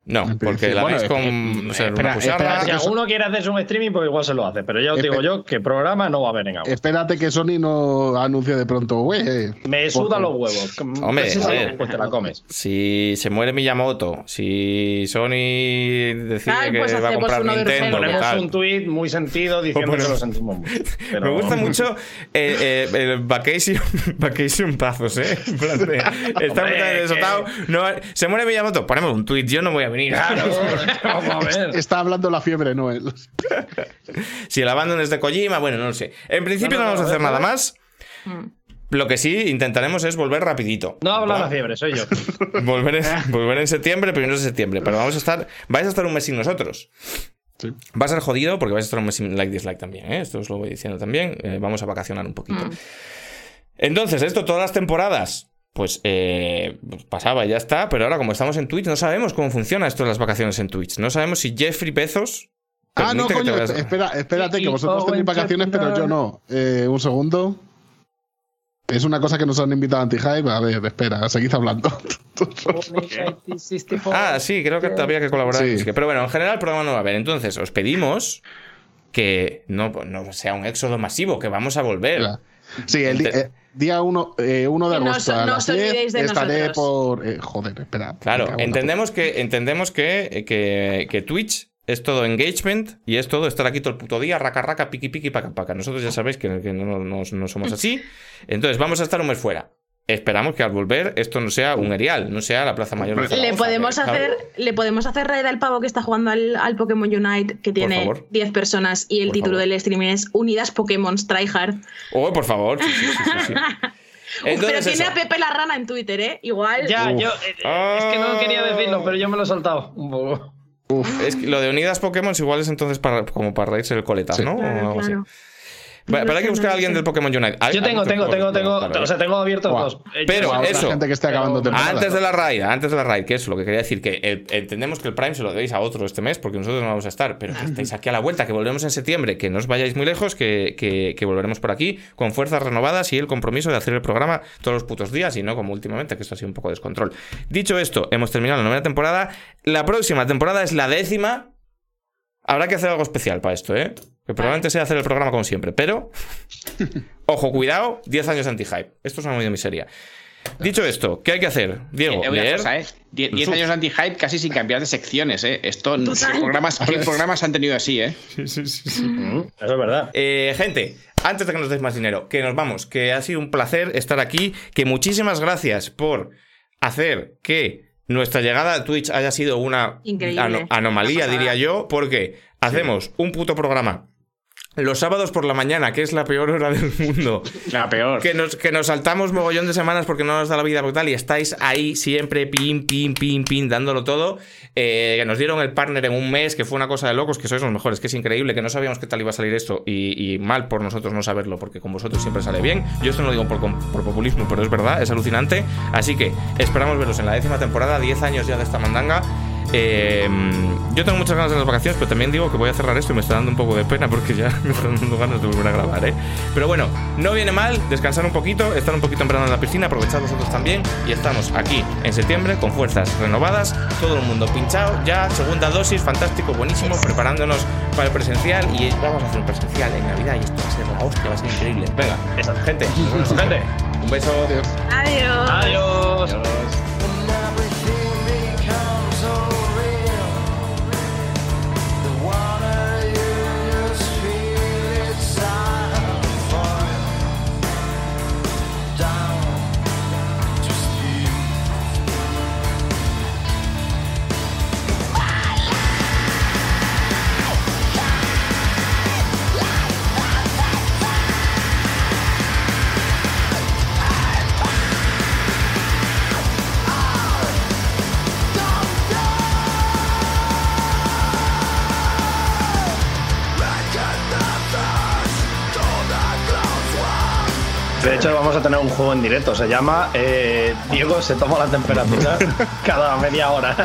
Speaker 4: En
Speaker 1: porque la
Speaker 4: bueno,
Speaker 1: veis con.
Speaker 4: eh,
Speaker 1: o sea,
Speaker 4: espera,
Speaker 1: una
Speaker 4: espera,
Speaker 3: Si alguno quiere hacerse un streaming, pues igual se lo hace. Pero ya os digo yo que programa no va a haber en agosto.
Speaker 4: Espérate que Sony no anuncie de pronto, güey. eh,
Speaker 3: Me suda
Speaker 4: porque-
Speaker 3: los huevos.
Speaker 1: Hombre,
Speaker 3: Pues,
Speaker 1: a ver.
Speaker 3: pues te la comes.
Speaker 1: Si se muere Miyamoto, si Sony decide que
Speaker 2: pues
Speaker 1: va a comprar Nintendo,
Speaker 2: Urgente.
Speaker 1: ¿qué
Speaker 3: Ponemos
Speaker 1: tal?
Speaker 3: un tuit muy sentido diciendo que lo sentimos mucho. Pero-
Speaker 1: Me gusta mucho eh, eh, el vacation, vacation pazos, ¿eh? Está completamente desatado. No, se muere Miyamoto, ponemos un tweet, yo no voy a venir.
Speaker 3: Claro, vamos a ver.
Speaker 4: Está hablando la fiebre, no él.
Speaker 1: Si el abandon es de Kojima, bueno, no lo sé. En principio no,
Speaker 3: No, no,
Speaker 1: vamos a hacer nada más. Lo que sí intentaremos es volver rapidito.
Speaker 3: No habla la fiebre, soy yo.
Speaker 1: Volver en, volver en septiembre, primero de septiembre. Pero vamos a estar. Vais a estar un mes sin nosotros.
Speaker 4: Sí.
Speaker 1: Va a ser jodido porque vais a estar un mes sin like dislike también, ¿eh? Esto os lo voy diciendo también. Eh, vamos a vacacionar un poquito.
Speaker 2: Mm.
Speaker 1: Entonces, esto todas las temporadas. Pues, eh, pues pasaba y ya está. Pero ahora, como estamos en Twitch, no sabemos cómo funciona esto de las vacaciones en Twitch. No sabemos si Jeffrey Bezos.
Speaker 4: Ah, no, coño,
Speaker 1: vayas-
Speaker 4: espera, espérate, que vosotros tenéis vacaciones, pero yo no. Eh, un segundo. Es una cosa que nos han invitado a Anti-Hype. A ver, espera, seguid hablando.
Speaker 1: Ah, sí, creo que había que colaborar.
Speaker 4: Sí.
Speaker 1: Pero bueno, en general el programa no va a haber. Entonces, os pedimos que no, no sea un éxodo masivo, que vamos a volver.
Speaker 4: Ya. Sí, el eh, día 1 de
Speaker 2: Que no
Speaker 4: agosto a
Speaker 2: no
Speaker 4: las
Speaker 2: os olvidéis
Speaker 4: 10
Speaker 2: de
Speaker 4: estaré
Speaker 2: nosotros.
Speaker 4: por... eh, joder, espera.
Speaker 1: Claro, entendemos que, entendemos que, que, que Twitch es todo engagement y es todo estar aquí todo el puto día, raca, raca, piqui, piqui, paca, paca. Nosotros ya sabéis que, que no, no- no somos así. Entonces, vamos a estar un mes fuera. Esperamos que al volver esto no sea un erial, no sea la Plaza Mayor de
Speaker 2: Le
Speaker 1: Zaragoza,
Speaker 2: podemos
Speaker 1: que, ¿sabes?
Speaker 2: hacer, le podemos hacer raid al pavo que está jugando al, al Pokémon Unite, que tiene
Speaker 1: favor.
Speaker 2: 10 personas y el
Speaker 1: Por
Speaker 2: título
Speaker 1: favor.
Speaker 2: del streaming es Unidas Pokémon Tryhard.
Speaker 1: Oh, por favor. Sí, sí, sí, sí, sí.
Speaker 2: Pero
Speaker 1: Entonces,
Speaker 2: tiene
Speaker 1: eso.
Speaker 2: a Pepe la rana en Twitter, ¿eh? Igual.
Speaker 3: Ya,
Speaker 1: Uf.
Speaker 3: yo. eh, eh, es que no quería decirlo, pero yo me lo he saltado un poco.
Speaker 1: Es que lo de Unidas Pokémon igual es entonces para, como para reírse el coletas,
Speaker 4: Sí.
Speaker 1: ¿no? O algo así.
Speaker 2: claro.
Speaker 1: Pero hay que buscar a alguien del Pokémon Unite.
Speaker 3: Yo tengo, tengo, tengo, tengo. O sea, tengo abiertos dos. Eh,
Speaker 1: Pero eso.
Speaker 4: gente que esté acabando
Speaker 3: Pero-
Speaker 4: temporada.
Speaker 1: Antes de la raid, antes de la raid, que es lo que quería decir, que eh, entendemos que el Prime se lo debéis a otro este mes, porque nosotros no vamos a estar, pero que estáis aquí a la vuelta, que volveremos en septiembre, que no os vayáis muy lejos, que, que- que volveremos por aquí con fuerzas renovadas y el compromiso de hacer el programa todos los putos días y no como últimamente, que esto ha sido un poco descontrol. Dicho esto, hemos terminado la novena temporada. La próxima temporada es la décima. Habrá que hacer algo especial para esto, ¿eh? Que probablemente sea hacer el programa como siempre, pero. Ojo, cuidado, 10 años anti-hype. Esto es una muy miseria. Dicho esto, ¿qué hay que hacer? Diego,
Speaker 6: Eh, una
Speaker 1: leer.
Speaker 6: cosa, ¿eh? Die- Diez años anti-hype casi sin cambiar de secciones, ¿eh? Esto, ¿qué
Speaker 2: Total.
Speaker 6: programas, ¿qué programas han tenido así, eh?
Speaker 3: Mm, Eso es verdad.
Speaker 1: Eh, gente, antes de que nos deis más dinero, que nos vamos, que ha sido un placer estar aquí, que muchísimas gracias por hacer que nuestra llegada a Twitch haya sido una ano- anomalía, diría yo, porque hacemos un puto programa los sábados por la mañana, que es la peor hora del mundo.
Speaker 6: La peor.
Speaker 1: Que nos, que nos saltamos mogollón de semanas porque no nos da la vida brutal y estáis ahí siempre, pin, pin, pin, pin, dándolo todo. Eh, que nos dieron el partner en un mes, que fue una cosa de locos, que sois los mejores, que es increíble, que no sabíamos qué tal iba a salir esto y, y mal por nosotros no saberlo, porque con vosotros siempre sale bien. Yo esto no lo digo por, por populismo, pero es verdad, es alucinante. Así que esperamos veros en la décima temporada, 10 años ya de esta mandanga. Eh, yo tengo muchas ganas de las vacaciones, pero también digo que voy a cerrar esto y me está dando un poco de pena porque ya me están dando ganas de volver a grabar, ¿eh? Pero bueno, no viene mal descansar un poquito, estar un poquito en verano en la piscina, aprovechar vosotros también. Y estamos aquí en septiembre con fuerzas renovadas, todo el mundo pinchado, ya segunda dosis, fantástico, buenísimo, preparándonos para el presencial. Y vamos a hacer un presencial en Navidad y esto va a ser la hostia, va a ser increíble. Venga, gente, gente. Un beso.
Speaker 2: Adiós.
Speaker 9: Adiós. De hecho, vamos a tener un juego en directo. Se llama eh, Diego se toma la temperatura cada media hora.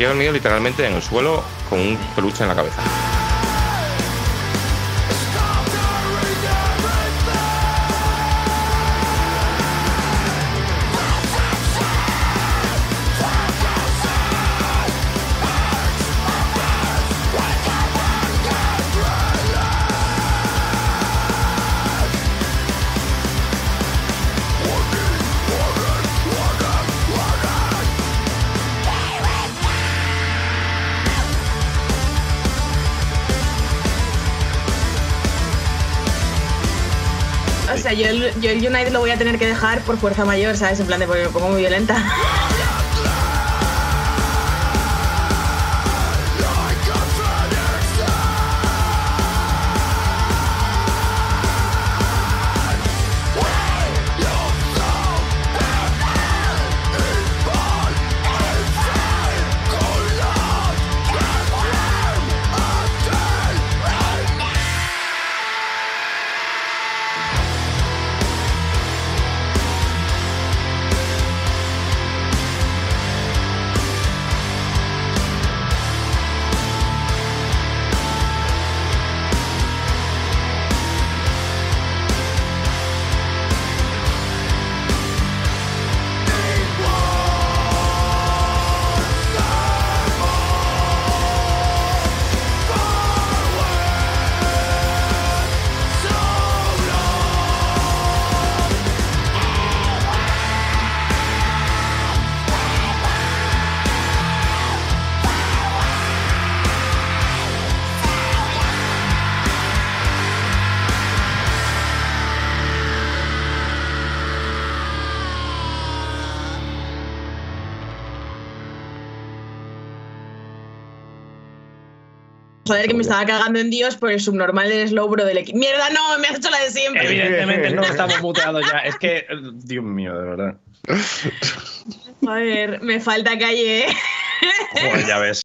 Speaker 1: O sea, aquí he dormido literalmente en el suelo con un peluche en la cabeza.
Speaker 2: United lo voy a tener que dejar por fuerza mayor, ¿sabes? En plan de porque me pongo muy violenta. Joder, que me estaba cagando en Dios por el subnormal del Slowbro del equipo. Mierda, no, me has hecho la de siempre.
Speaker 3: Evidentemente no estamos muteados ya. Es que, Dios mío, de verdad.
Speaker 2: Joder, me falta calle. ¿eh?
Speaker 3: Joder, ya ves.